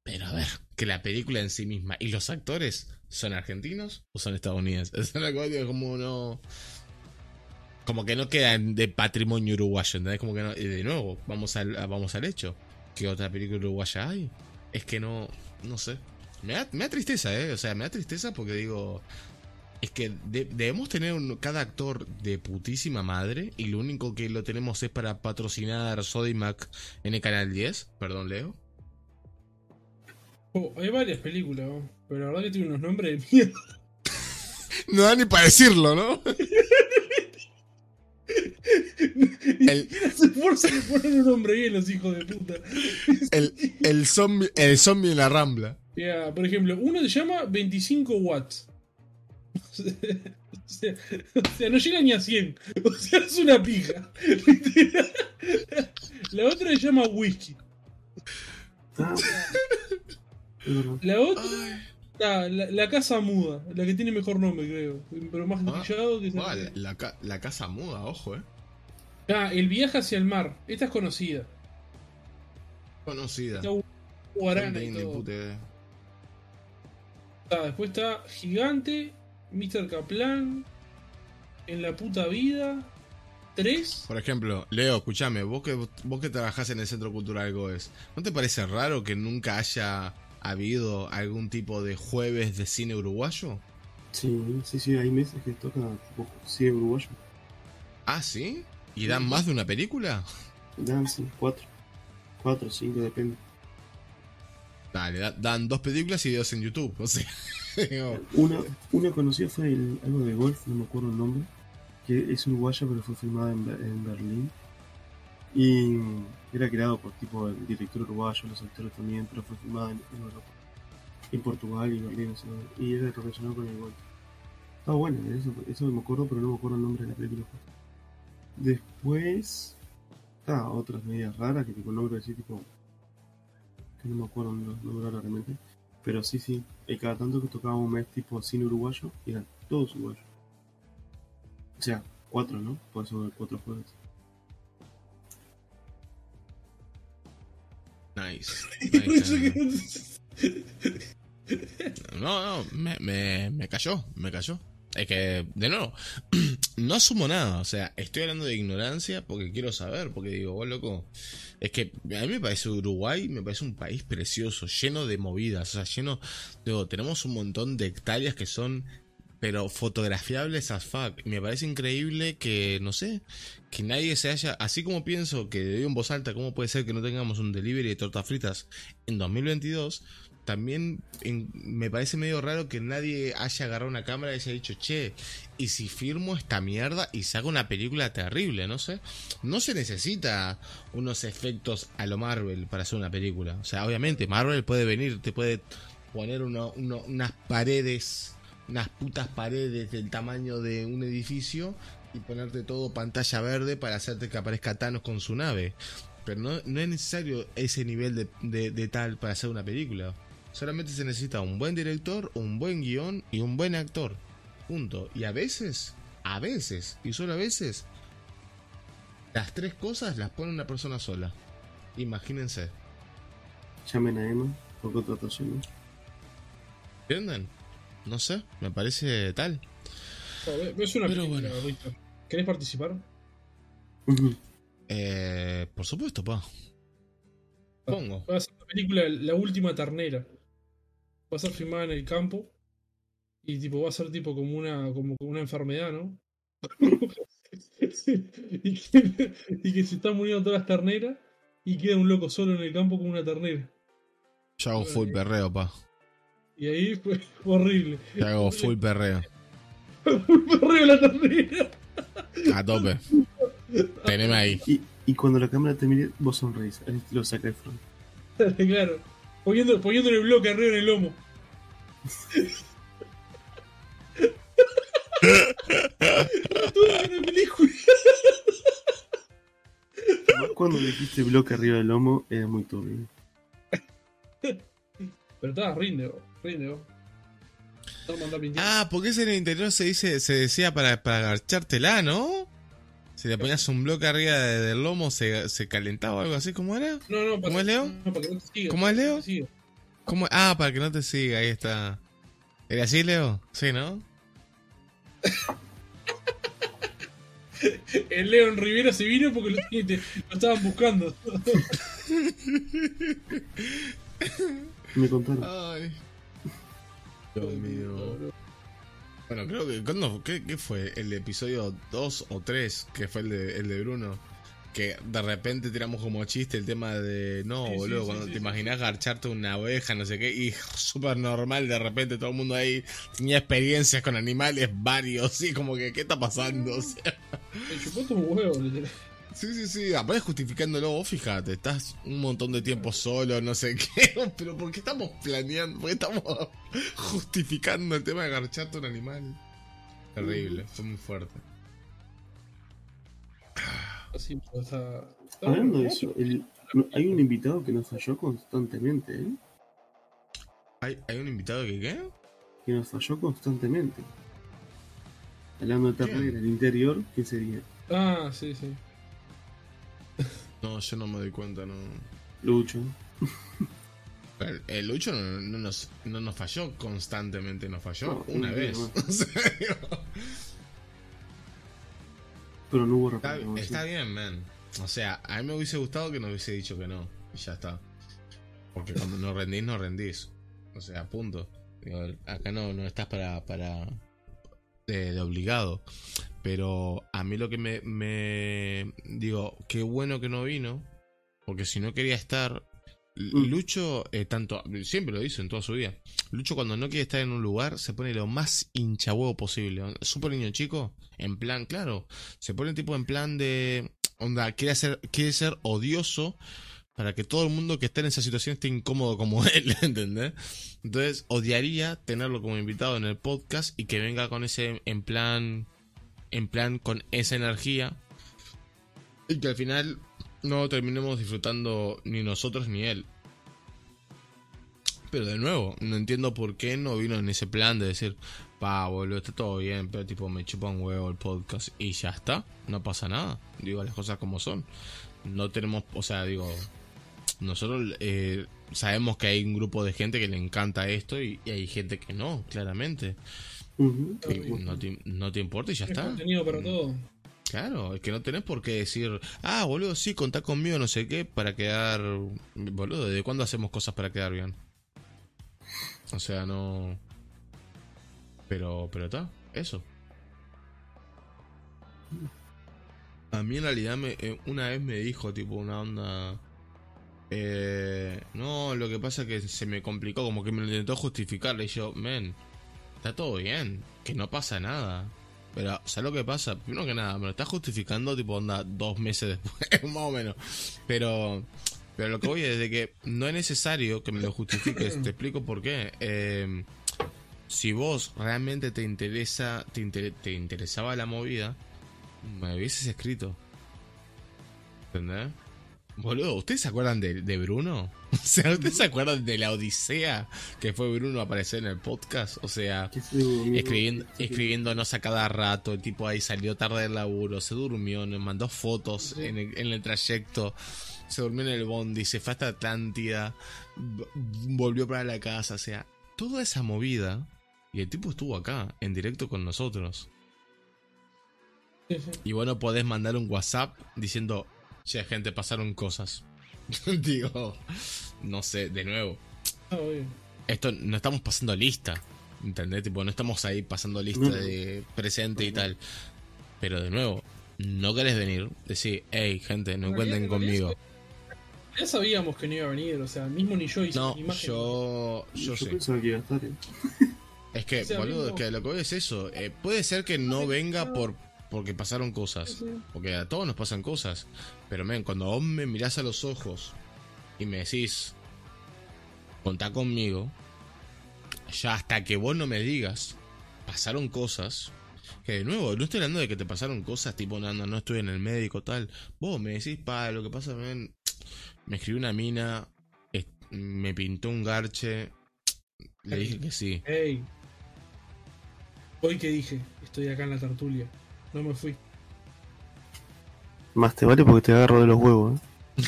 Pero a ver, que la película en sí misma y los actores son argentinos o son estadounidenses. Es una cosa como no. Como que no quedan de patrimonio uruguayo, ¿entendés? Como que no. Y de nuevo, vamos al, vamos al hecho. ¿Qué otra película uruguaya hay? Es que no. No sé. Me da, me da tristeza, ¿eh? O sea, me da tristeza porque digo. Es que de- debemos tener un- cada actor de putísima madre y lo único que lo tenemos es para patrocinar Sodimac en el canal 10. Perdón, Leo. Oh, hay varias películas, ¿no? pero la verdad que tiene unos nombres de mierda. No da ni para decirlo, ¿no? El- Se esfuerzan en poner un nombre bien los hijos de puta. El, el, zombie, el zombie en la rambla. Ya, por ejemplo, uno se llama 25 watts. O sea, o sea, no llega ni a 100. O sea, es una pija. La otra se llama whisky. Ah. La otra, ah, la, la casa muda, la que tiene mejor nombre, creo. Pero más Ah, que Ah, la, la la casa muda, ojo, eh. Ah, el viaje hacia el mar. Esta es conocida. Conocida. Está Guarana y todo. Ah, después está Gigante, Mr. Kaplan, En la puta vida, 3. Por ejemplo, Leo, escúchame, vos que, vos que trabajás en el Centro Cultural Goes, ¿no te parece raro que nunca haya habido algún tipo de jueves de cine uruguayo? Sí, sí, sí, hay meses que toca tipo cine uruguayo. Ah, ¿sí? ¿Y dan más de una película? Dan, sí, cuatro. Cuatro, cinco, depende. Dale, da- dan dos películas y dos en YouTube. O sea, Una, una conocida fue el- algo de golf, no me acuerdo el nombre, que es uruguaya pero fue filmada en Berlín. Y era creado por tipo el director uruguayo, los actores también, pero fue filmada en, Europa. En Portugal y Berlín, y era relacionado con el golf. Estaba bueno, eso, eso me acuerdo, pero no me acuerdo el nombre de la película. Después, ah, otras medidas raras que tipo nombre así tipo que no me acuerdo los nombres realmente. Pero sí, sí, y cada tanto que tocaba un mes tipo cine uruguayo, eran todos uruguayos. O sea, cuatro, ¿no? Por eso cuatro jueves. Nice. nice. No, no, me, me, me cayó, me cayó. Es que, de nuevo, no asumo nada. O sea, estoy hablando de ignorancia porque quiero saber. Porque digo, vos loco, es que a mí me parece Uruguay, me parece un país precioso, lleno de movidas. O sea, lleno, digo, tenemos un montón de hectáreas que son, pero fotografiables as fuck. Me parece increíble que, no sé, que nadie se haya, así como pienso que digo en voz alta, ¿cómo puede ser que no tengamos un delivery de tortas fritas en 2022? También me parece medio raro que nadie haya agarrado una cámara y haya dicho, che, y si firmo esta mierda y saco una película terrible, no sé. No se necesita unos efectos a lo Marvel para hacer una película. O sea, obviamente Marvel puede venir, te puede poner unas paredes, unas putas paredes del tamaño de un edificio y ponerte todo pantalla verde para hacerte que aparezca Thanos con su nave. Pero no, no es necesario ese nivel de, de- de tal para hacer una película. Solamente se necesita un buen director, un buen guion y un buen actor. Punto. Y a veces, a veces, y solo a veces, las tres cosas las pone una persona sola. Imagínense. Llamen a Emma por contratación. ¿no? ¿Entienden? No sé, me parece tal. Ves una Pero película, bueno. ¿Querés participar? Eh, por supuesto, pa. Pongo. Va a ser la película La última ternera. Va a ser filmada en el campo. Y tipo, va a ser tipo como una, como una enfermedad, ¿no? y, que, y que se están muriendo todas las terneras. Y queda un loco solo en el campo con una ternera. Yo hago full perreo, pa. Y ahí fue horrible. Yo hago full perreo. Horrible la ternera. A tope. Teneme ahí. Y, y cuando la cámara te mire, vos sonreís. Al estilo Zac Efron. claro. Poniendo, poniéndole el bloque arriba en el lomo. Cuando dijiste bloque arriba del lomo, era muy turbio. Pero estaba rinde, vos, Ah, porque ese en el interior se dice, se decía para, para agachártela, ¿no? Si le ponías un bloque arriba de- del lomo se, se calentaba o algo así, ¿cómo era? no, no, ¿cómo es, Leo? No, para que no te siga. ¿Cómo es, Leo? No. ¿Cómo? Ah, para que no te siga, ahí está. ¿Era así, Leo? Sí, ¿no? El León Rivera se vino porque lo, te- lo estaban buscando. Me contaron. Ay. Dios mío. Bueno, creo que. ¿cuándo- qué, qué fue? ¿El episodio 2 o 3? Que fue el de, el de Bruno. Que de repente tiramos como chiste el tema de. No, Sí, boludo, sí, cuando sí, te sí. imaginás garcharte una oveja, no sé qué. Y súper normal, de repente todo el mundo ahí tenía experiencias con animales varios. Y como que, ¿qué está pasando? O sea, Me chupó tus huevos, literal. Sí, sí, sí. Aparte justificándolo, vos fíjate, estás un montón de tiempo solo, no sé qué. Pero ¿por qué estamos planeando? ¿Por qué estamos justificando el tema de garcharte un animal? Terrible, fue muy fuerte. Así, pues, Hablando de eso, el- no- hay un invitado que nos falló constantemente, ¿eh? ¿Hay, hay un invitado que qué? Que nos falló constantemente. Hablando de terreno, el interior, ¿qué sería? Ah, sí, sí. No, yo no me doy cuenta, no. Lucho. El, el Lucho no, no nos, no nos falló constantemente, nos falló No, una un vez. Pero no hubo está, está bien, man. O sea, a mí me hubiese gustado que nos hubiese dicho que no. Y ya está. Porque cuando no rendís, no rendís. O sea, punto. Digo, acá no, no estás para, para, de, de obligado. Pero a mí lo que me, me digo, qué bueno que no vino, porque si no quería estar, Mm. Lucho, eh, tanto, siempre lo dice en toda su vida. Lucho, cuando no quiere estar en un lugar, se pone lo más hinchahuevo posible. Súper niño chico, en plan, claro, se pone tipo en plan de. Onda, quiere, hacer, quiere ser odioso para que todo el mundo que esté en esa situación esté incómodo como él, ¿entendés? Entonces, odiaría tenerlo como invitado en el podcast y que venga con ese, en plan. En plan, con esa energía. Y que al final no terminemos disfrutando ni nosotros ni él. Pero de nuevo, no entiendo por qué no vino en ese plan de decir, pa, boludo, está todo bien, pero tipo me chupa un huevo el podcast y ya está, no pasa nada. Digo las cosas como son. No tenemos, o sea, digo, nosotros eh, sabemos que hay un grupo de gente que le encanta esto y, y hay gente que no, claramente. No, te, no te importa y ya Es está. contenido para todo. Claro, es que no tenés por qué decir, ah, boludo, sí, contá conmigo, no sé qué, para quedar. Boludo, ¿de cuándo hacemos cosas para quedar bien? O sea, no. Pero, pero está, eso. A mí en realidad me, eh, una vez me dijo, tipo, una onda. Eh, no, lo que pasa es que se me complicó, como que me lo intentó justificar. Y yo, men, está todo bien, que no pasa nada. Pero, ¿sabes lo que pasa? Primero que nada, me lo estás justificando, tipo, onda, dos meses después, más o menos. Pero, pero lo que voy es de que no es necesario que me lo justifiques. Te explico por qué. Eh, si vos realmente te interesa, te, inter- te interesaba la movida, me hubieses escrito. ¿Entendés? Boludo, ¿ustedes se acuerdan de, de Bruno? O sea, ¿ustedes se acuerdan de la odisea que fue Bruno a aparecer en el podcast? O sea, escribiendo, escribiéndonos a cada rato. El tipo ahí salió tarde del laburo, se durmió, nos mandó fotos en el, en el trayecto. Se durmió en el bondi, se fue hasta Atlántida, volvió para la casa. O sea, toda esa movida. Y el tipo estuvo acá, en directo con nosotros. Y bueno, podés mandar un WhatsApp diciendo, che, gente, pasaron cosas. Digo, no sé, de nuevo. Ah, obvio. Esto no estamos pasando lista. ¿Entendés? Tipo, no estamos ahí pasando lista de presente y tal. Pero de nuevo, no querés venir, decir, hey, gente, no En cuenten conmigo. Ya sabíamos que no iba a venir, o sea, mismo ni yo hice No, imagen. yo, yo sé. pensaba que iba a estar. ¿eh? Es que, O sea, boludo, mismo- es que lo que voy es eso. Eh, puede ser que no venga por porque pasaron cosas. Sí. Porque a todos nos pasan cosas. Pero, men, cuando vos me mirás a los ojos y me decís, contá conmigo, ya hasta que vos no me digas, pasaron cosas. Que de nuevo, no estoy hablando de que te pasaron cosas tipo, no, no, no estoy en el médico, tal. Vos me decís, pa, lo que pasa, men, me escribió una mina, me pintó un garche, le dije que sí. Ey. Hoy que dije, estoy acá en la tertulia. No me fui. Más te vale porque te agarro de los huevos. ¿eh?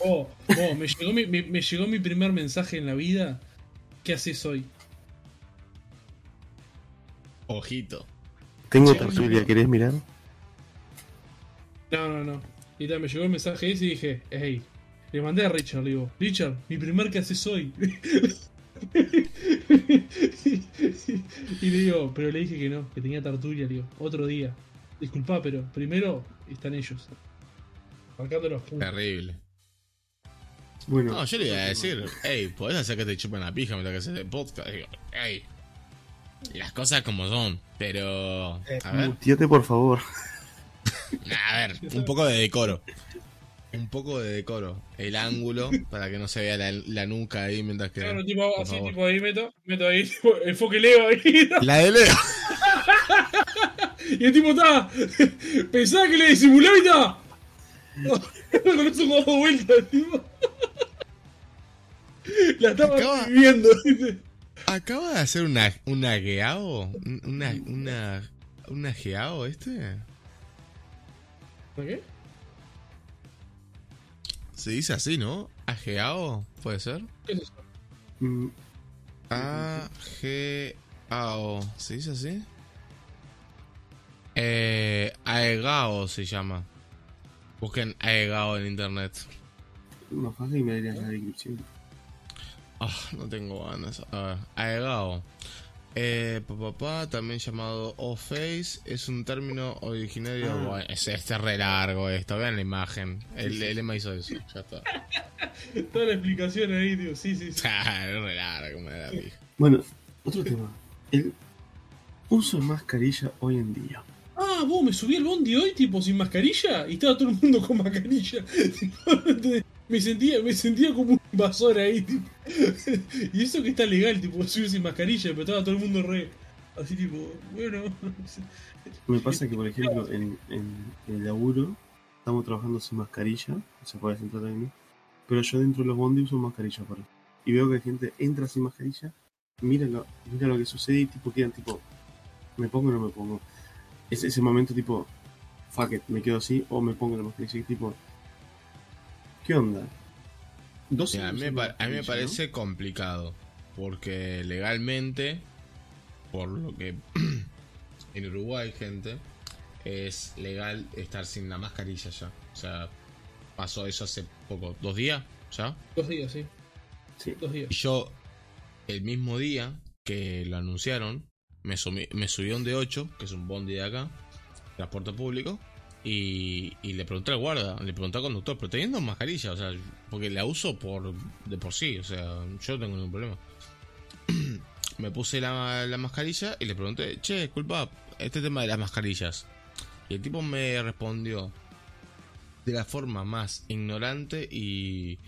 Oh, oh, me llegó mi, me, me llegó mi primer mensaje en la vida. ¿Qué haces hoy? Ojito. Tengo tertulia. ¿querés mirar? No, no, no. Y tal, me llegó el mensaje ese y dije, hey. Le mandé a Richard, le digo, Richard, mi primer que haces hoy. y le digo, pero le dije que no, que tenía tertulia, le digo, otro día. Disculpa, pero primero están ellos. Marcando los puntos. Terrible. Bueno, No, yo le iba a decir, hey, podés hacer que te chupen la pija mientras que haces el podcast. Digo, hey, las cosas como son, pero. A ver, por favor. a ver, un poco de decoro. Un poco de decoro. El ángulo, para que no se vea la, la nuca ahí mientras que. Claro, tipo, así, favor. tipo ahí meto, meto ahí, tipo, enfoque Leo ahí. La de Leo. Y el tipo está. Pensaba que le disimulaba y. Con eso dado vuelta, tipo. La estaba Acaba- viviendo. ¿viste? Acaba de hacer una, una gueao. Una, una, una geao este. ¿Por qué? Se dice así, ¿no? ¿Ageao? ¿Puede ser? ¿Qué es eso? Mm, A-G-A-O. ¿Se dice así? Eh, Aegao se llama. Busquen Aegao en internet. Más fácil me darías la descripción. Ah, no tengo ganas. A ver, Aegao. Eh, pa, pa, pa, también llamado O-Face, es un término originario. Ah. Bueno, es, este es re largo esto, vean la imagen. El, hizo eso, ya está. Toda la explicación ahí, tío. Sí, sí, sí. Es re largo, me da la pija. Bueno, otro tema. El uso de mascarilla hoy en día. Ah, vos me subí al bondi hoy, tipo, sin mascarilla, y estaba todo el mundo con mascarilla. Me sentía, me sentía como un invasor ahí, tipo. Y eso que está legal, tipo, subir sin mascarilla, pero estaba todo el mundo re. Así tipo, bueno. Me pasa que, por ejemplo, en, en el laburo estamos trabajando sin mascarilla, se puede sentar ahí, pero yo dentro de los bondi uso mascarilla para. Y veo que la gente entra sin mascarilla, mira lo, mira lo que sucede y tipo quedan tipo, ¿me pongo o no me pongo? Es ese momento tipo, fuck it, me quedo así o me pongo la mascarilla y tipo, ¿qué onda? Dos Mira, a, mí me, a mí me parece complicado. Porque legalmente, por lo que en Uruguay, gente, es legal estar sin la mascarilla ya. O sea, pasó eso hace poco, dos días ya. Dos días, sí. Sí. Dos días. Y yo, el mismo día que lo anunciaron, me, sumi- me subí a un D8, que es un bondi de acá, transporte público, y, y le pregunté al guarda, le pregunté al conductor, pero teniendo mascarilla, o sea, porque la uso por de por sí, o sea, yo no tengo ningún problema. me puse la, la mascarilla y le pregunté, che, disculpa, este tema de las mascarillas. Y el tipo me respondió de la forma más ignorante y,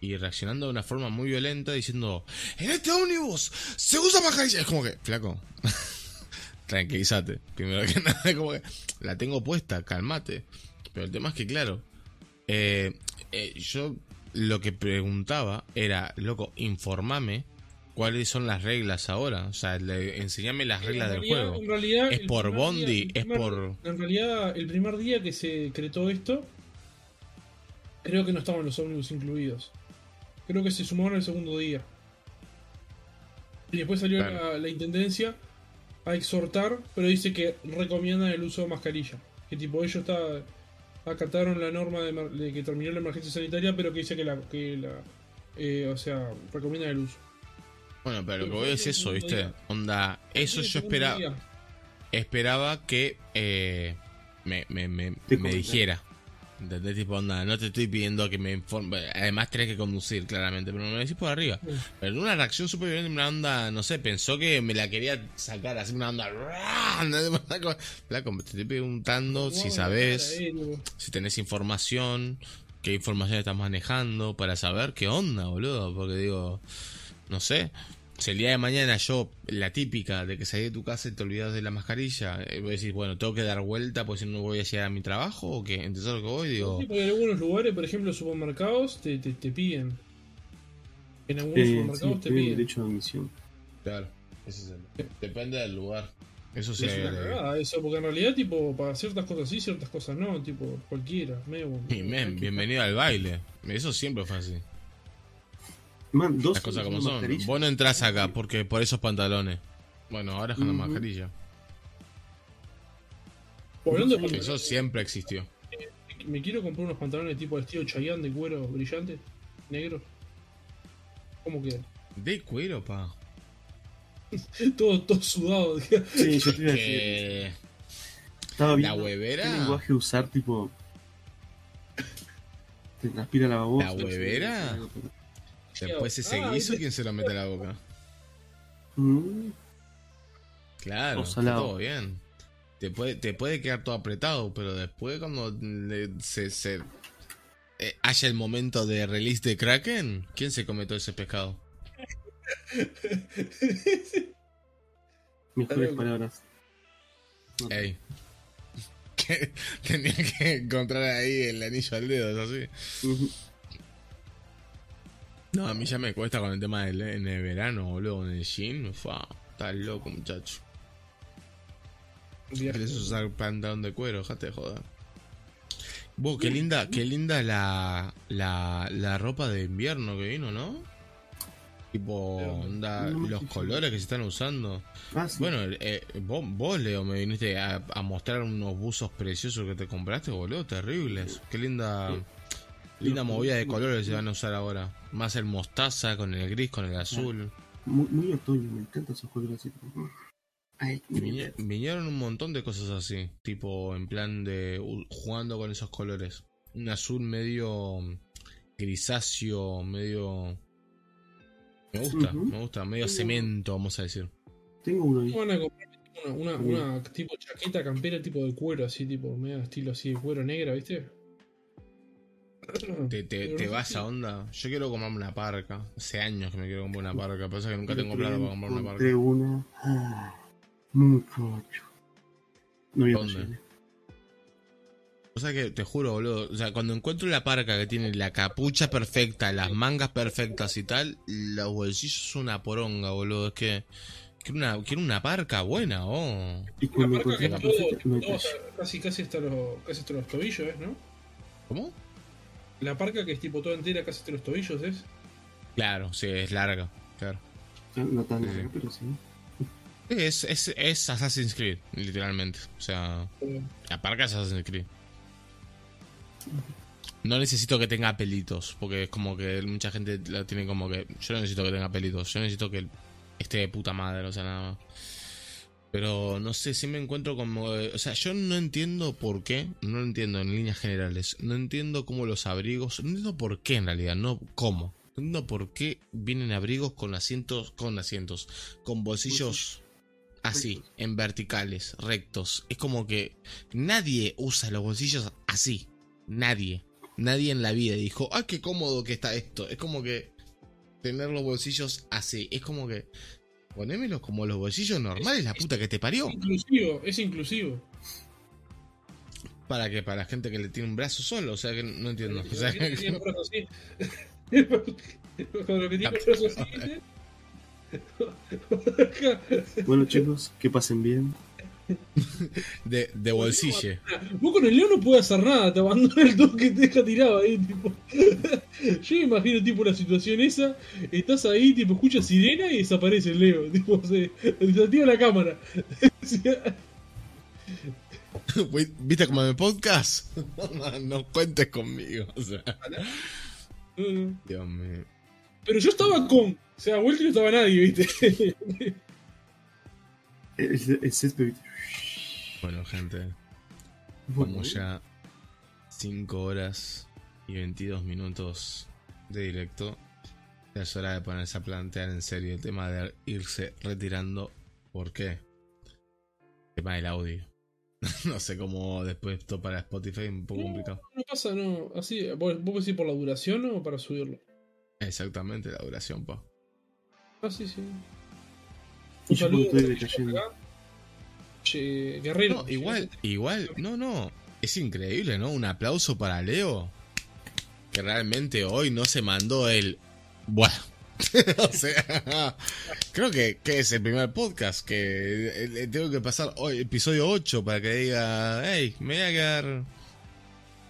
y reaccionando de una forma muy violenta diciendo, en este ómnibus se usa mascarilla. Es como que, flaco, tranquilízate. Primero que nada, como que la tengo puesta, calmate. Pero el tema es que, claro, eh, eh, yo lo que preguntaba era, loco, informame cuáles son las reglas ahora. O sea, le- enseñame las reglas En del juego. en realidad, Es por bondi, día- es primer- por- En realidad, el primer día que se decretó esto, creo que no estaban los ómnibus incluidos. Creo que se sumaron el segundo día. Y después salió Claro. la, la intendencia a exhortar, pero dice que recomiendan el uso de mascarilla. Que tipo, ellos está, acataron la norma de, que terminó la emergencia sanitaria, pero que dice que la. Que la eh, o sea, recomiendan el uso. Bueno, pero lo que voy es eso, ¿viste? día. Onda, eso yo esperaba. día. esperaba que eh, me, me, me, me dijera. ¿Entendés? Tipo, onda, no te estoy pidiendo que me informe. Además, tenés que conducir, claramente, pero me lo decís por arriba. Sí. Pero una reacción súper violenta, una onda, no sé, pensó que me la quería sacar, así una onda. Flaco, te estoy preguntando si sabes, si tenés información, qué información estás manejando, para saber qué onda, boludo. Porque digo, no sé. Si el día de mañana yo, la típica de que salí de tu casa y te olvidas de la mascarilla, eh, voy a decir, bueno, tengo que dar vuelta porque si no voy a llegar a mi trabajo o qué, ¿entendés a lo que voy? Digo, Sí, porque en algunos lugares, por ejemplo, supermercados, te, te, te piden. En algunos Eh, sí, supermercados te piden. derecho a admisión. claro, ese es el- depende del lugar. Eso Es sí, una eh, cagada eso, porque en realidad, tipo, para ciertas cosas sí, ciertas cosas no, tipo, cualquiera. medio- y men, bienvenido al baile. Eso siempre fue así. Man, dos Las cosas como son. mascarilla. Vos no entras acá porque por esos pantalones. Bueno, ahora es con la Ujú. mascarilla. Hablando de Eso siempre existió. me quiero comprar unos pantalones tipo estilo Chayanne de cuero brillante, negro. ¿Cómo queda? De cuero, pa. todo, todo sudado. Sí, yo te iba a decir. La huevera. ¿Qué lenguaje usar, tipo. Te transpira la babosa. ¿La huevera? Después ese Ah, guiso, ¿quién se lo mete a la boca? Mm, Claro, está todo bien. Te puede, te puede quedar todo apretado, pero después cuando le- se, se eh, haya el momento de release de Kraken, ¿quién se come todo ese pescado? mejores Está palabras. No, Ey. Tenía que encontrar ahí el anillo al dedo, ¿es así? No, a mí ya me cuesta con el tema del en el verano, boludo, con el jean. Fa, estás loco, muchacho. ¿Querés usar pantalón de cuero? Dejate de joder. Vos, qué linda, qué linda la, la, la ropa de invierno que vino, ¿no? Tipo, onda, No los colores que se están usando. Ah, sí. Bueno, eh, vos, vos, Leo, me viniste a, a mostrar unos buzos preciosos que te compraste, boludo, terribles. Qué linda. Linda movida de colores se van a usar ahora. Más el mostaza con el gris, con el azul. Muy, muy otoño, me encantan esos colores así. Ay, vinieron un montón de cosas así, tipo en plan de uh, jugando con esos colores. Un azul medio grisáceo, medio... Me gusta, me gusta, medio cemento, vamos a decir. Tengo uno ahí. Van a comprar una, una, una tipo chaqueta campera tipo de cuero, así tipo, medio estilo así de cuero negra, ¿viste? ¿Te, te, vas a onda? Yo quiero comprarme una parca. Hace años que me quiero comprar una parca. Pasa que nunca tengo plata para comprar una parca. una. ah, muchacho. No había ¿Dónde? O sea que te juro, boludo. O sea, cuando encuentro la parca que tiene la capucha perfecta, las mangas perfectas y tal, los bolsillos son una poronga, boludo. Es que. Quiero una, quiero una parca buena, oh. Y Una marca que todo, casi, casi hasta los, casi hasta los tobillos, ¿es, no? ¿Cómo? La parca que es tipo toda entera casi hasta los tobillos, ¿es? Claro, sí, es larga. Claro. No tan Sí. larga, pero sí. Es, es, es Assassin's Creed, literalmente. O sea, la parca es Assassin's Creed. No necesito que tenga pelitos, porque es como que mucha gente la tiene como que. Yo no necesito que tenga pelitos, yo necesito que esté de puta madre, o sea, nada más. Pero no sé, sí me encuentro como. O sea, yo no entiendo por qué, no lo entiendo en líneas generales. No entiendo cómo los abrigos. No entiendo por qué en realidad, no cómo. No entiendo por qué vienen abrigos con asientos, con asientos, con bolsillos así, en verticales, rectos. Es como que nadie usa los bolsillos así. Nadie. Nadie en la vida dijo, ah, qué cómodo que está esto. Es como que tener los bolsillos así. Es como que ponémelos como los bolsillos normales, la puta que te parió. Es inclusivo, es inclusivo. Para que para la gente que le tiene un brazo solo, o sea que no entiendo. O sea, que tiene el brazo así. Con lo que tiene brazo así. Bueno, chicos, que pasen bien. De, de bolsillo. Vos con el león no puedes hacer nada, te abandona el toque y te deja tirado ahí, tipo. Yo me imagino, tipo, la situación esa, estás ahí, tipo, escuchas sirena y desaparece el leo, tipo, se desactiva la cámara. ¿Viste como en el podcast? No, no cuentes conmigo. O sea, Dios mío. Pero yo estaba con. O sea, vuelta y no estaba nadie, ¿viste? El, el césped. Bueno, gente, como ya 5 horas y 22 minutos de directo, ya es hora de ponerse a plantear en serio el tema de irse retirando. ¿Por qué? El tema del audio. no sé cómo después esto para Spotify es un poco complicado. No pasa, no. Así, ¿vos, vos decís por la duración o para subirlo? Exactamente la duración, pa. Ah, sí, sí. Y Un yo saludo cuando Che, Guerrero. No, igual, igual, no, no. Es increíble, ¿no? Un aplauso para Leo. Que realmente hoy no se mandó el. Bueno. o sea, creo que, que es el primer podcast que eh, tengo que pasar hoy, episodio 8 para que diga, hey, me voy a quedar.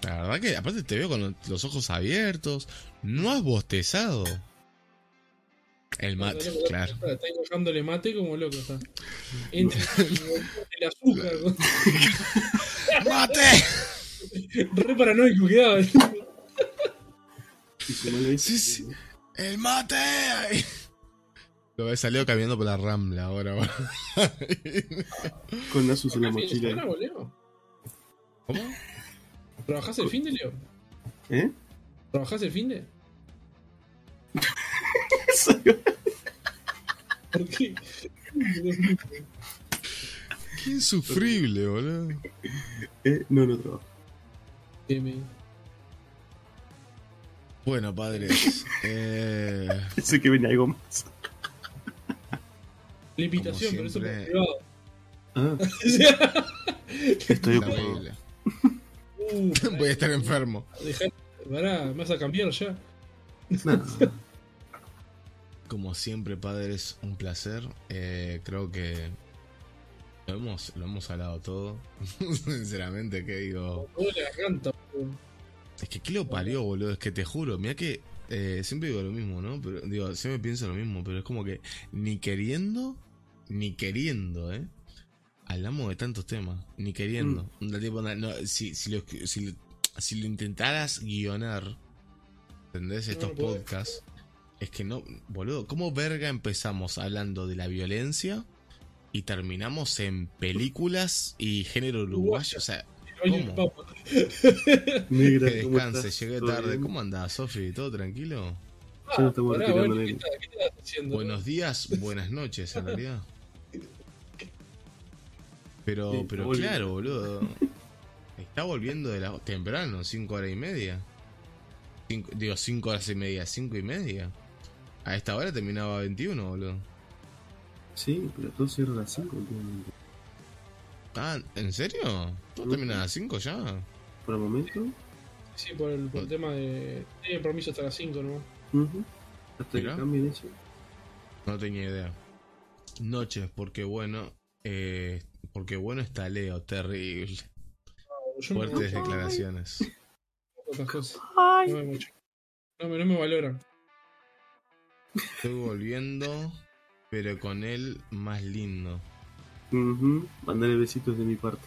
La verdad que, aparte te veo con los ojos abiertos. No has bostezado. El mate, claro. Está bajándole mate como loco, está. Entre el azúcar. ¡Mate! Re paranoico quedaba. Sí, sí. ¡El mate! Lo he salido caminando por la rambla ahora. Con Asus en la ¿Trabajás el fin de mochila. semana? ¿Cómo? ¿Trabajás el fin de, Leo? ¿Eh? ¿Trabajás el fin de? ¿Por qué? Qué insufrible, boludo. ¿Eh? No, no trabajo. Bueno, padres. eh, Pensé que venía algo más. La invitación, pero eso siempre. privado. Ah, estoy ocupado. uh, Voy a estar enfermo. dejá- Pará, me vas a cambiar ya. Nada. Como siempre, padres, un placer. Eh, creo que lo hemos, lo hemos hablado todo. Sinceramente, que digo. Es que, ¿qué lo parió, boludo? Es que te juro, mira que eh, siempre digo lo mismo, ¿no? Pero digo, siempre pienso lo mismo, pero es como que ni queriendo, ni queriendo, ¿eh? Hablamos de tantos temas, ni queriendo. Tipo, no, si, si, lo, si, lo- si lo intentaras guionar, ¿entendés? Estos no podcasts, Es que no, boludo, ¿cómo verga empezamos hablando de la violencia y terminamos en películas y género uruguayo? O sea, ¿Cómo? Negra, que ¿cómo descanse, llegué ¿Todo tarde. bien? ¿Cómo andás, Sofi? ¿Todo tranquilo? Estamos Pará, retirando, Oli, ¿qué negro. estás- ¿Qué estás haciendo? Buenos días, buenas noches, en realidad. Pero, Sí, pero claro, boludo. Está volviendo de la temprano, cinco horas y media. Cinco- digo, cinco horas y media, cinco y media. A esta hora terminaba 21, boludo. Sí, pero todo cierra a las 5 últimamente. Ah, ¿en serio? ¿No Ujú. termina a las 5 ya? Por el momento. Sí, por el, por el tema de. Tiene permiso hasta las 5, ¿no? ujú, Hasta Mirá. que cambien eso. No tenía idea. Noches, porque bueno. Eh, porque bueno está Leo, terrible. Me Fuertes declaraciones. otras cosas. No me mucho. No, me- no me valoran. Estoy volviendo, pero con él más lindo. Ujú, Mandale besitos de mi parte.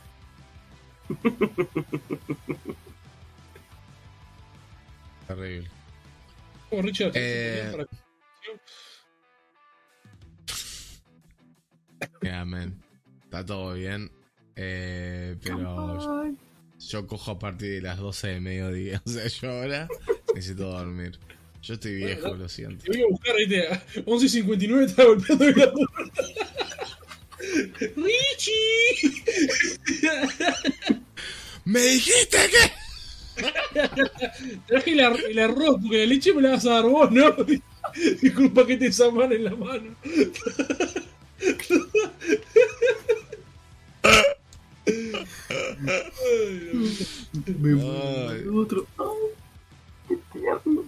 Terrible. Como Richard, Eh, para- Ya, man. Está todo bien. Eh, pero yo cojo a partir de las 12 de mediodía. O sea, yo ahora necesito dormir. Yo estoy viejo, lo siento. Te voy a buscar ahí, te- a 11.59 está golpeando la puerta. ¡Richie! ¡Me dijiste que! Traje el, ar- el arroz porque la leche me la vas a dar vos, ¿no? Y con un paquete de samán en la mano. Ay, Me Ay. otro. Ay, qué tierno.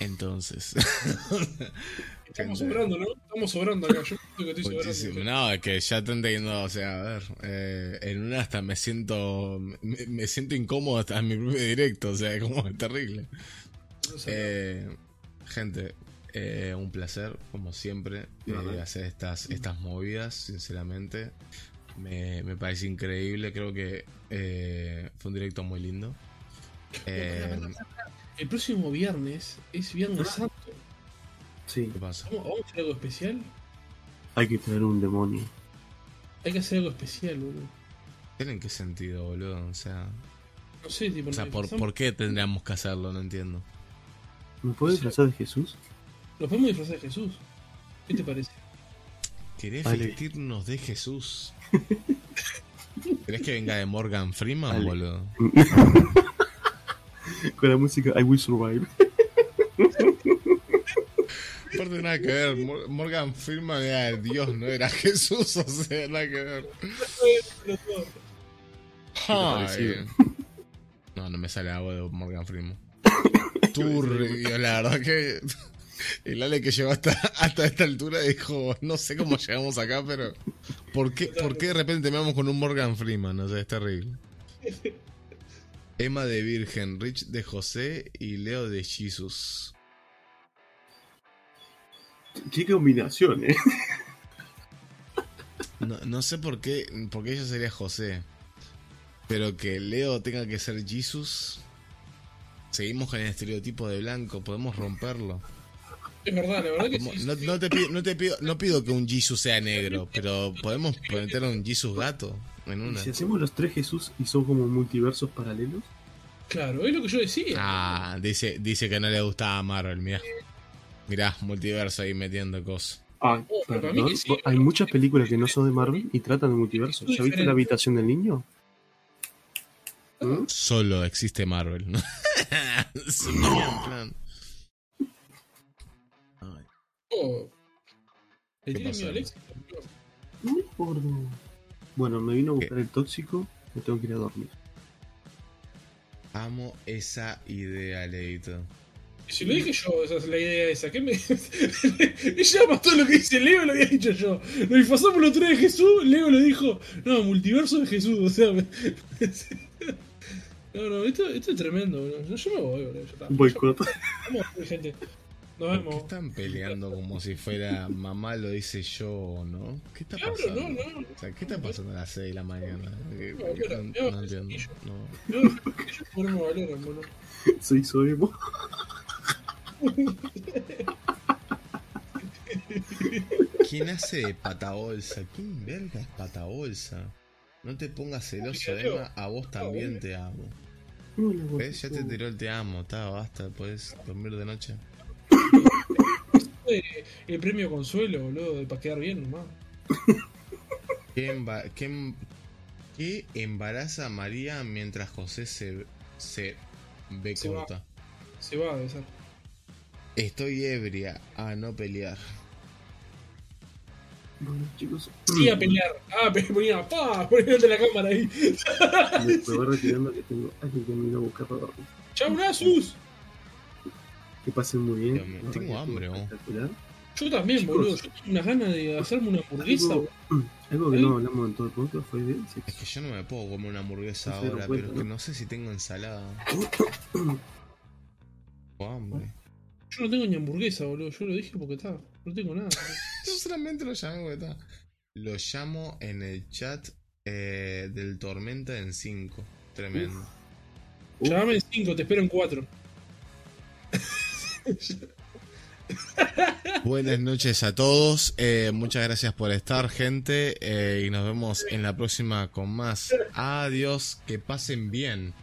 Entonces. Estamos sobrando, ¿no? Estamos sobrando acá. Yo creo que estoy Muchísimo. sobrando. No, es que ya te entiendo, o sea, a ver, eh, en una hasta me siento, me, me siento incómodo hasta en mi propio directo, o sea, como es terrible. No sé. Eh, gente, eh, un placer, como siempre, eh, hacer estas, estas movidas, sinceramente. Me, me parece increíble, creo que eh, fue un directo muy lindo. Eh, El próximo viernes es Viernes Santo. Sí, ¿Qué pasa? ¿Vamos, vamos a hacer algo especial? hay que traer un demonio. Hay que hacer algo especial, boludo. ¿En qué sentido, boludo? O sea, No sé, tipo, o sea ¿por, disfrazamos- ¿por qué tendríamos que hacerlo? No entiendo. ¿Me puedes disfrazar de Jesús? Nos podemos disfrazar de Jesús. ¿Qué te parece? ¿Querés Vale. vestirnos de Jesús? ¿Querés que venga de Morgan Freeman, Vale. boludo? Con la música I Will Survive. Aparte nada que ver, Mor- Morgan Freeman era Dios, no era Jesús, o sea, nada que ver. Ay. No, no me sale agua de Morgan Freeman. Turbio, la verdad que el Ale que llegó hasta, hasta esta altura dijo, no sé cómo llegamos acá, pero ¿por qué, ¿por qué de repente terminamos con un Morgan Freeman? O sea, es terrible. Emma de Virgen, Rich de José y Leo de Jesus. Qué combinación, eh. No, no sé por qué, por qué ella sería José. Pero que Leo tenga que ser Jesus. Seguimos con el estereotipo de blanco, podemos romperlo. Es verdad, la verdad que Como- sí. no, no te pido, no te pido, no pido que un Jesus sea negro, pero podemos meter a un Jesus gato en ¿Y una. si hacemos los tres Jesús y son como multiversos paralelos? Claro, es lo que yo decía. Ah, dice, dice que no le gustaba Marvel, mirá. Mirá, multiverso ahí metiendo cosas. Ah, Oh, perdón. sí, Hay ¿no? muchas películas que no son de Marvel y tratan de multiverso. ¿Ya viste la habitación del niño? ¿Mm? Solo existe Marvel, ¿no? Sí, en plan. Ay. Oh. ¿Qué ¿Le tiene pasa? miedo a Alex? No me acuerdo. Bueno, me vino a buscar el tóxico. Me tengo que ir a dormir. Amo esa idea, Leito. Si lo dije yo, esa es la idea esa. ¿Qué me.? Ella más todo lo que dice Leo lo había dicho yo. Lo disfrazamos los tres de Jesús. Leo lo dijo. No, multiverso de Jesús. O sea. me- No, no, esto, esto es tremendo, bro. Yo, me voy, está. Boicot. Vamos, gente. Nos ¿Por qué están peleando como si fuera mamá lo dice yo, no? ¿Qué está Claro, pasando? no, no. O sea, ¿qué está pasando a las 6 de la mañana? No, entiendo. No. Yo, ellos no me valoran, boludo. Soy Soemo. ¿Quién hace de patabolsa? ¿Quién verga es patabolsa? No te pongas celoso, Emma, a vos también te amo. ¿Ves? Ya te tiró el te amo, está, basta, puedes dormir de noche. El premio consuelo, boludo, para quedar bien nomás. ¿Qué, emba- qué em- qué embaraza a María mientras José se, se ve Se va. corta? Se va a besar. Estoy ebria a no pelear. Bueno, chicos, Sí, a pelear. Ah, pe- ponía, pa, poniéndote la cámara ahí. me, voy retirando que tengo alguien que me vino a buscar para dormir. ¡Chau, Nasus! Que pasen muy bien. Dios tengo hambre, espectacular. Yo también, Chicos. boludo. Yo tengo unas ganas de hacerme una hamburguesa. Algo, boludo. algo que no hablamos en todo el podcast fue de Es que yo no me puedo comer una hamburguesa No ahora, pero es que ¿no? no sé si tengo ensalada. Tengo hambre. Yo no tengo ni hamburguesa, boludo. Yo lo dije porque está. No tengo nada. Yo solamente lo llamé porque está. Lo llamo en el chat eh, del Tormenta en 5. Tremendo. Uf. Llamame en 5, te espero en 4. Buenas noches a todos. eh, muchas gracias por estar, gente. eh, y nos vemos en la próxima con más. Adiós. Que pasen bien.